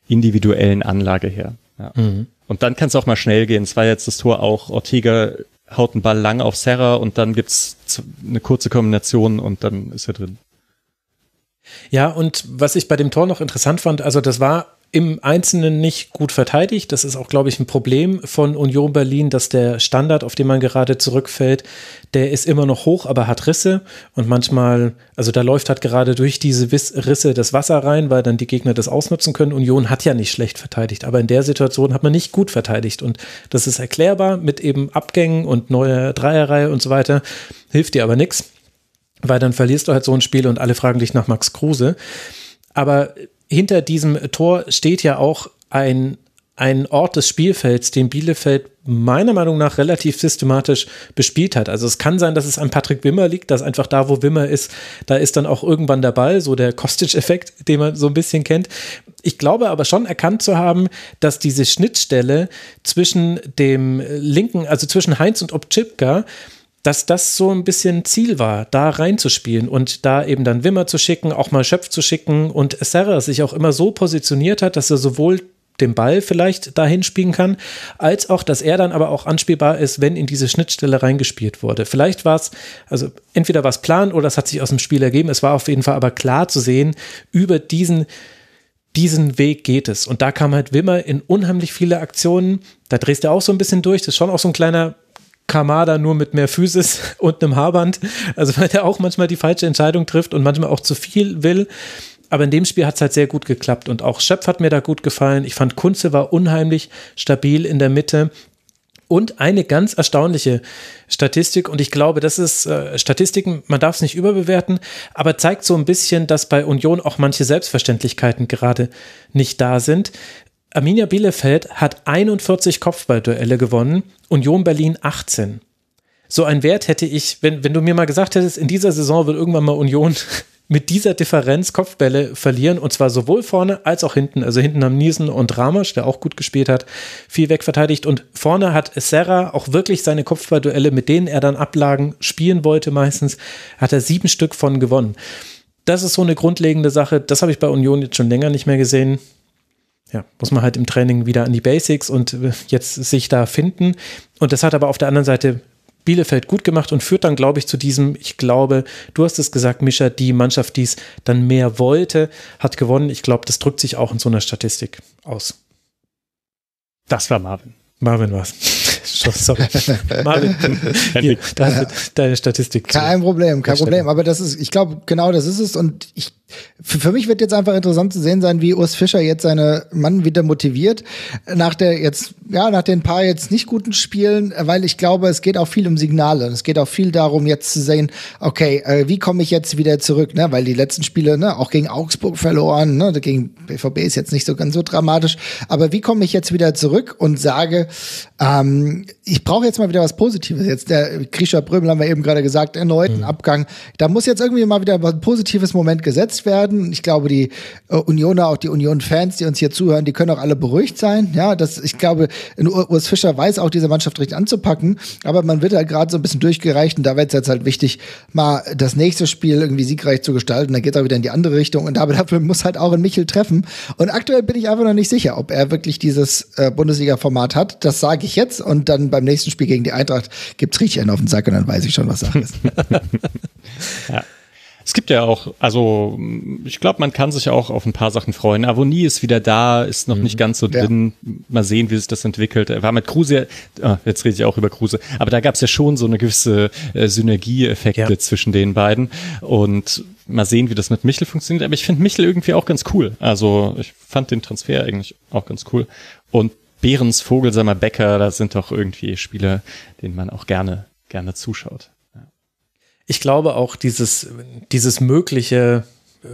individuellen Anlage her. Ja. Und dann kann es auch mal schnell gehen. Es war jetzt das Tor auch, Ortega haut einen Ball lang auf Serra und dann gibt's eine kurze Kombination und dann ist er drin. Ja, und was ich bei dem Tor noch interessant fand, also das war im Einzelnen nicht gut verteidigt. Das ist auch, glaube ich, ein Problem von Union Berlin, dass der Standard, auf den man gerade zurückfällt, der ist immer noch hoch, aber hat Risse. Und manchmal, also da läuft halt gerade durch diese Risse das Wasser rein, weil dann die Gegner das ausnutzen können. Union hat ja nicht schlecht verteidigt, aber in der Situation hat man nicht gut verteidigt. Und das ist erklärbar mit eben Abgängen und neuer Dreierreihe und so weiter. Hilft dir aber nichts weil dann verlierst du halt so ein Spiel und alle fragen dich nach Max Kruse. Aber hinter diesem Tor steht ja auch ein, ein Ort des Spielfelds, den Bielefeld meiner Meinung nach relativ systematisch bespielt hat. Also es kann sein, dass es an Patrick Wimmer liegt, dass einfach da, wo Wimmer ist, da ist dann auch irgendwann der Ball, so der Kostic-Effekt, den man so ein bisschen kennt. Ich glaube aber schon erkannt zu haben, dass diese Schnittstelle zwischen dem linken, also zwischen Heinz und Obchipka, dass das so ein bisschen Ziel war, da reinzuspielen und da eben dann Wimmer zu schicken, auch mal Schöpf zu schicken und Serra sich auch immer so positioniert hat, dass er sowohl den Ball vielleicht dahin spielen kann, als auch, dass er dann aber auch anspielbar ist, wenn in diese Schnittstelle reingespielt wurde. Vielleicht war es, also entweder war es Plan oder es hat sich aus dem Spiel ergeben. Es war auf jeden Fall aber klar zu sehen, über diesen diesen Weg geht es. Und da kam halt Wimmer in unheimlich viele Aktionen. Da drehst du auch so ein bisschen durch. Das ist schon auch so ein kleiner Kamada nur mit mehr Physis [LAUGHS] und einem Haarband. Also weil der auch manchmal die falsche Entscheidung trifft und manchmal auch zu viel will. Aber in dem Spiel hat es halt sehr gut geklappt. Und auch Schöpf hat mir da gut gefallen. Ich fand Kunze war unheimlich stabil in der Mitte. Und eine ganz erstaunliche Statistik, und ich glaube, das ist äh, Statistiken, man darf es nicht überbewerten, aber zeigt so ein bisschen, dass bei Union auch manche Selbstverständlichkeiten gerade nicht da sind. Arminia Bielefeld hat 41 Kopfballduelle gewonnen, Union Berlin 18. So ein Wert hätte ich, wenn, wenn du mir mal gesagt hättest, in dieser Saison wird irgendwann mal Union [LAUGHS] mit dieser Differenz Kopfbälle verlieren und zwar sowohl vorne als auch hinten. Also hinten haben Niesen und Ramasch, der auch gut gespielt hat, viel wegverteidigt und vorne hat Serra auch wirklich seine Kopfballduelle, mit denen er dann Ablagen spielen wollte meistens, hat er sieben Stück von gewonnen. Das ist so eine grundlegende Sache, das habe ich bei Union jetzt schon länger nicht mehr gesehen. Ja, muss man halt im Training wieder an die Basics und äh, jetzt sich da finden. Und das hat aber auf der anderen Seite Bielefeld gut gemacht und führt dann, glaube ich, zu diesem, ich glaube, du hast es gesagt, Mischa, die Mannschaft, die es dann mehr wollte, hat gewonnen. Ich glaube, das drückt sich auch in so einer Statistik aus. Das war Marvin. Marvin war's. [LAUGHS] Sorry. [LAUGHS] Marvin, [LAUGHS] hier, deine Statistik. zu. Kein Problem, kein. Problem. Aber das ist, ich glaube, genau das ist es. Und ich, für, für mich wird jetzt einfach interessant zu sehen sein, wie Urs Fischer jetzt seine Mann wieder motiviert nach der jetzt, ja, nach den paar jetzt nicht guten Spielen, weil ich glaube, es geht auch viel um Signale. Es geht auch viel darum, jetzt zu sehen, okay, äh, wie komme ich jetzt wieder zurück, ne? Weil die letzten Spiele, ne, auch gegen Augsburg verloren, ne, gegen BVB ist jetzt nicht so ganz so dramatisch. Aber wie komme ich jetzt wieder zurück und sage, ähm, ich brauche jetzt mal wieder was Positives. Jetzt der Grisha Brömel haben wir eben gerade gesagt, erneuten Abgang. Da muss jetzt irgendwie mal wieder ein positives Moment gesetzt gesetzt werden. Ich glaube, die äh, Unioner, auch die Union-Fans, die uns hier zuhören, die können auch alle beruhigt sein. Ja, das, ich glaube, Urs Fischer weiß auch, diese Mannschaft richtig anzupacken, aber man wird halt gerade so ein bisschen durchgereicht und da wird es jetzt halt wichtig, mal das nächste Spiel irgendwie siegreich zu gestalten. Dann geht er wieder in die andere Richtung und [LAUGHS] dafür muss halt auch ein Michel treffen. Und aktuell bin ich einfach noch nicht sicher, ob er wirklich dieses äh, Bundesliga-Format hat. Das sage ich jetzt und dann beim nächsten Spiel gegen die Eintracht gibt's richtig einen auf den Sack und dann weiß ich schon, was Sache ist. [LAUGHS] ja. Es gibt ja auch, also ich glaube, man kann sich auch auf ein paar Sachen freuen. Avonie ist wieder da, ist noch mhm. nicht ganz so drin. Ja. Mal sehen, wie sich das entwickelt. Er war mit Kruse, oh, jetzt rede ich auch über Kruse, aber da gab es ja schon so eine gewisse äh, Synergieeffekte ja. zwischen den beiden. Und mal sehen, wie das mit Michel funktioniert. Aber ich finde Michel irgendwie auch ganz cool. Also ich fand den Transfer eigentlich auch ganz cool. Und Behrens, Vogelsammer, Becker, das sind doch irgendwie Spieler, denen man auch gerne, gerne zuschaut ich glaube auch dieses, dieses mögliche äh,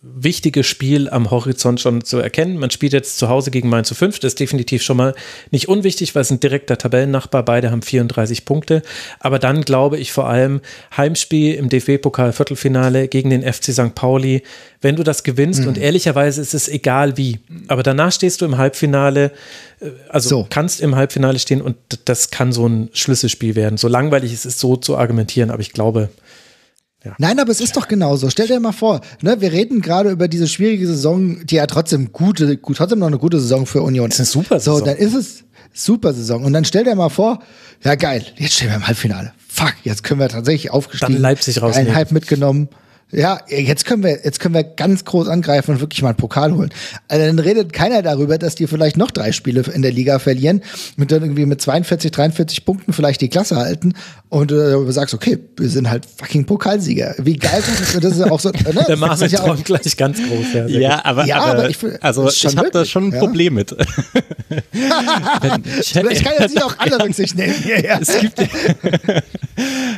wichtige Spiel am Horizont schon zu erkennen. Man spielt jetzt zu Hause gegen Mainz zu 5. Das ist definitiv schon mal nicht unwichtig, weil es ein direkter Tabellennachbar. Beide haben 34 Punkte. Aber dann glaube ich vor allem Heimspiel im DFB-Pokal Viertelfinale gegen den FC St. Pauli. Wenn du das gewinnst mhm. und ehrlicherweise ist es egal wie. Aber danach stehst du im Halbfinale, äh, also so. kannst im Halbfinale stehen und das kann so ein Schlüsselspiel werden. So langweilig ist es so zu argumentieren, aber ich glaube, ja. Nein, aber es ist doch genauso. Stell dir mal vor, ne, wir reden gerade über diese schwierige Saison, die ja trotzdem gute, gut, trotzdem noch eine gute Saison für Union. Das ist eine super Saison. So, dann ist es super Saison. Und dann stell dir mal vor, ja geil, jetzt stehen wir im Halbfinale. Fuck, jetzt können wir tatsächlich aufgestiegen. Dann Leipzig rausnehmen. Ein Halb mitgenommen. Ja, jetzt können wir, jetzt können wir ganz groß angreifen und wirklich mal einen Pokal holen. Also dann redet keiner darüber, dass die vielleicht noch drei Spiele in der Liga verlieren und dann irgendwie mit 42, 43 Punkten vielleicht die Klasse halten und äh, du sagst, okay, wir sind halt fucking Pokalsieger. Wie geil ist das? Das ist ja auch so, ne? [LAUGHS] Der Marvin ja auch gleich ganz groß. Ja, ja aber, ja, aber, ich, also ich habe da schon ein ja? Problem mit. [LAUGHS] ich, kann ja nicht auch [LAUGHS] alle Rücksicht nehmen. Ja, ja. Es gibt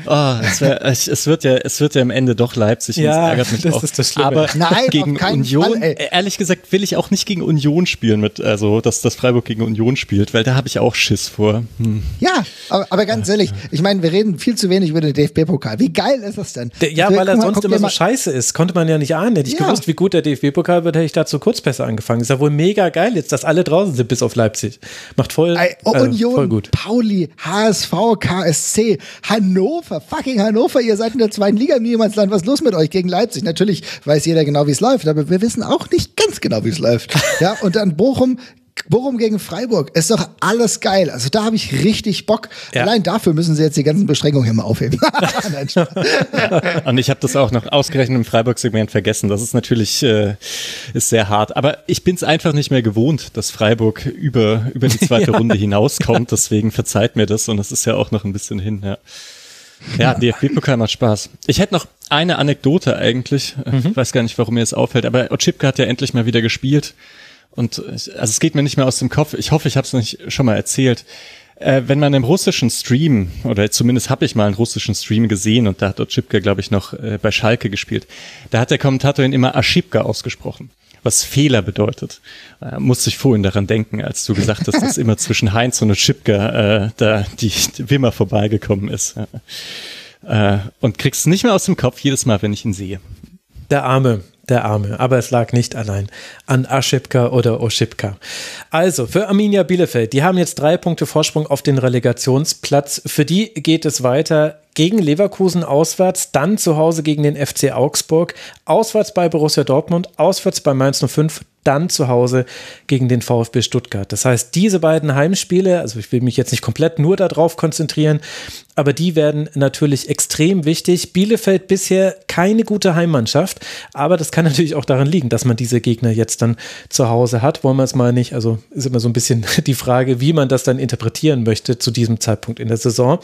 oh, es, wär, [LAUGHS] es, wird ja, es wird ja am Ende doch Leipzig ja, das ärgert mich das auch. Ist das Schlimme. Aber Nein, gegen Union, Fall, ehrlich gesagt, will ich auch nicht gegen Union spielen mit, also dass das Freiburg gegen Union spielt, weil da habe ich auch Schiss vor. Hm. Ja, aber, aber ganz ehrlich, ich meine, wir reden viel zu wenig über den DFB-Pokal. Wie geil ist das denn? Der, ja, weil er sonst immer so scheiße ist. Konnte man ja nicht ahnen. Hätte ich ja. gewusst, wie gut der DFB-Pokal wird, hätte ich dazu kurz besser angefangen. Ist ja wohl mega geil jetzt, dass alle draußen sind, bis auf Leipzig. Macht voll, äh, Union, voll gut. Pauli, HSV, KSC, Hannover, fucking Hannover, ihr seid in der zweiten Liga im Niemandsland. Was ist los mit euch gegen Leipzig? Natürlich weiß jeder genau, wie es läuft, aber wir wissen auch nicht ganz genau, wie es läuft. [LAUGHS] Ja, und dann Bochum Bochum gegen Freiburg ist doch alles geil. Also da habe ich richtig Bock. Ja. Allein dafür müssen sie jetzt die ganzen Beschränkungen hier mal aufheben. [LAUGHS] [LAUGHS] und ich habe das auch noch ausgerechnet im Freiburg-Segment vergessen. Das ist natürlich äh, ist sehr hart. Aber ich bin es einfach nicht mehr gewohnt, dass Freiburg über, über die zweite ja. Runde hinauskommt. Deswegen verzeiht mir das und es ist ja auch noch ein bisschen hin. Ja. Ja, DFB-Pokal macht Spaß. Ich hätte noch eine Anekdote eigentlich. Mhm. Ich weiß gar nicht, warum mir das auffällt, aber Otschipka hat ja endlich mal wieder gespielt. Und also es geht mir nicht mehr aus dem Kopf. Ich hoffe, ich habe es nicht schon mal erzählt. Äh, wenn man im russischen Stream, oder zumindest habe ich mal einen russischen Stream gesehen und da hat Otschipka, glaube ich, noch äh, bei Schalke gespielt, da hat der Kommentator ihn immer Aschipka ausgesprochen, was Fehler bedeutet. Äh, musste ich vorhin daran denken, als du gesagt hast, dass immer zwischen Heinz und Otschipka äh, da die, die Wimmer vorbeigekommen ist. Äh, und kriegst nicht mehr aus dem Kopf jedes Mal, wenn ich ihn sehe. Der Arme der Arme. Aber es lag nicht allein an Aschipka oder Oschipka. Also, für Arminia Bielefeld, die haben jetzt drei Punkte Vorsprung auf den Relegationsplatz. Für die geht es weiter gegen Leverkusen auswärts, dann zu Hause gegen den FC Augsburg, auswärts bei Borussia Dortmund, auswärts bei Mainz 05, dann zu Hause gegen den VfB Stuttgart. Das heißt, diese beiden Heimspiele, also ich will mich jetzt nicht komplett nur darauf konzentrieren, aber die werden natürlich extrem wichtig. Bielefeld bisher keine gute Heimmannschaft, aber das kann natürlich auch daran liegen, dass man diese Gegner jetzt dann zu Hause hat. Wollen wir es mal nicht, also ist immer so ein bisschen [LAUGHS] die Frage, wie man das dann interpretieren möchte zu diesem Zeitpunkt in der Saison.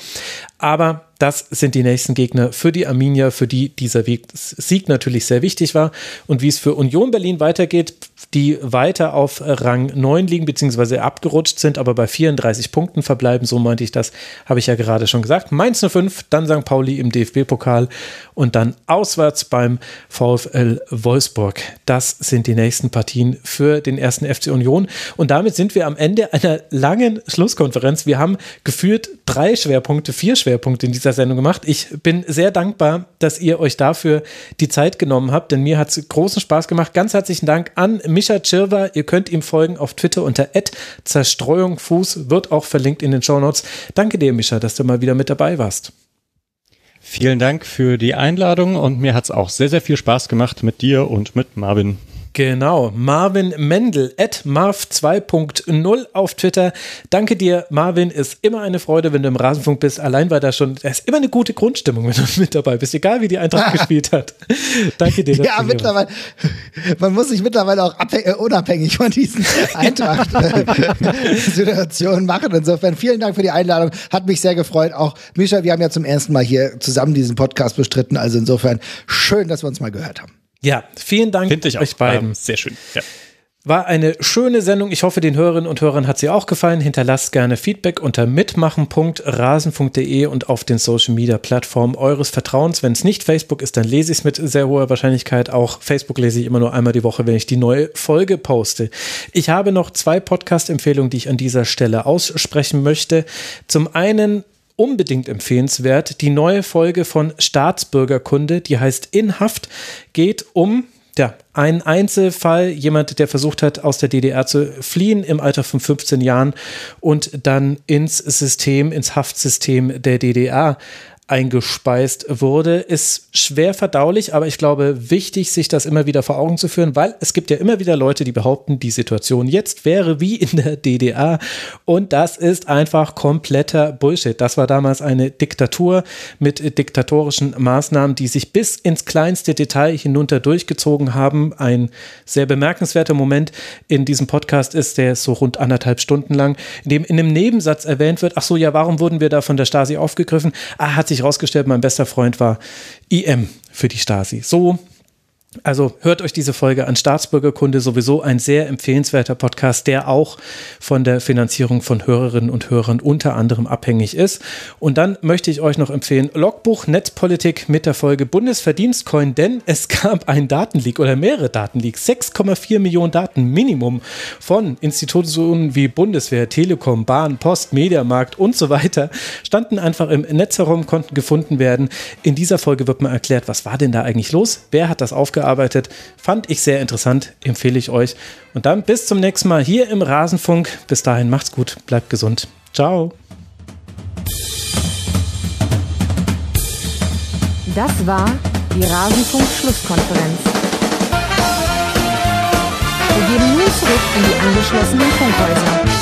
Aber das sind die nächsten Gegner für die Arminia, für die dieser Sieg natürlich sehr wichtig war. Und wie es für Union Berlin weitergeht, die weiter auf Rang 9 liegen, beziehungsweise abgerutscht sind, aber bei 34 Punkten verbleiben, so meinte ich das, habe ich ja gerade schon gesagt. Mainz 05, dann St. Pauli im DFB-Pokal und dann auswärts beim VfL Wolfsburg. Das sind die nächsten Partien für den ersten FC Union. Und damit sind wir am Ende einer langen Schlusskonferenz. Wir haben geführt drei Schwerpunkte, vier Schwerpunkte in dieser Sendung gemacht. Ich bin sehr dankbar, dass ihr euch dafür die Zeit genommen habt, denn mir hat es großen Spaß gemacht. Ganz herzlichen Dank an Micha Tschirwa. Ihr könnt ihm folgen auf Twitter unter Zerstreuung Fuß, wird auch verlinkt in den Show Notes. Danke dir, Micha, dass du mal wieder mit dabei warst. Vielen Dank für die Einladung und mir hat es auch sehr, sehr viel Spaß gemacht mit dir und mit Marvin. Genau, Marvin Mendel, at Marv 2.0 auf Twitter. Danke dir, Marvin. Ist immer eine Freude, wenn du im Rasenfunk bist. Allein war da schon, es ist immer eine gute Grundstimmung, wenn du [LAUGHS] mit dabei bist, egal wie die Eintracht [LAUGHS] gespielt hat. Danke dir. Ja, mittlerweile, man muss sich mittlerweile auch äh, unabhängig von diesen [LAUGHS] Eintracht-Situationen machen. Insofern vielen Dank für die Einladung. Hat mich sehr gefreut. Auch Mischa, wir haben ja zum ersten Mal hier zusammen diesen Podcast bestritten. Also insofern schön, dass wir uns mal gehört haben. Ja, vielen Dank Finde ich euch beiden. Ähm, sehr schön. Ja. War eine schöne Sendung. Ich hoffe, den Hörerinnen und Hörern hat sie auch gefallen. Hinterlasst gerne Feedback unter mitmachen.rasen.de und auf den Social Media Plattformen eures Vertrauens. Wenn es nicht Facebook ist, dann lese ich es mit sehr hoher Wahrscheinlichkeit. Auch Facebook lese ich immer nur einmal die Woche, wenn ich die neue Folge poste. Ich habe noch zwei Podcast-Empfehlungen, die ich an dieser Stelle aussprechen möchte. Zum einen unbedingt empfehlenswert. Die neue Folge von Staatsbürgerkunde, die heißt In Haft, geht um ja, einen Einzelfall, jemand, der versucht hat, aus der DDR zu fliehen im Alter von 15 Jahren und dann ins System, ins Haftsystem der DDR eingespeist wurde, ist schwer verdaulich, aber ich glaube, wichtig, sich das immer wieder vor Augen zu führen, weil es gibt ja immer wieder Leute, die behaupten, die Situation jetzt wäre wie in der DDR und das ist einfach kompletter Bullshit. Das war damals eine Diktatur mit diktatorischen Maßnahmen, die sich bis ins kleinste Detail hinunter durchgezogen haben. Ein sehr bemerkenswerter Moment in diesem Podcast ist, der ist so rund anderthalb Stunden lang, in dem in einem Nebensatz erwähnt wird, ach so, ja, warum wurden wir da von der Stasi aufgegriffen? Ah, hat sich sich rausgestellt, mein bester Freund war IM für die Stasi. So also hört euch diese Folge an Staatsbürgerkunde, sowieso ein sehr empfehlenswerter Podcast, der auch von der Finanzierung von Hörerinnen und Hörern unter anderem abhängig ist. Und dann möchte ich euch noch empfehlen, Logbuch Netzpolitik mit der Folge Bundesverdienstcoin, denn es gab einen Datenleak oder mehrere Datenleaks, 6,4 Millionen Daten Minimum von Institutionen wie Bundeswehr, Telekom, Bahn, Post, Mediamarkt und so weiter, standen einfach im Netz herum, konnten gefunden werden. In dieser Folge wird mal erklärt, was war denn da eigentlich los? Wer hat das aufgearbeitet? Ausgearbeitet. Fand ich sehr interessant, empfehle ich euch. Und dann bis zum nächsten Mal hier im Rasenfunk. Bis dahin macht's gut, bleibt gesund. Ciao. Das war die Rasenfunk-Schlusskonferenz. Wir gehen nun zurück in die angeschlossenen Funkhäuser.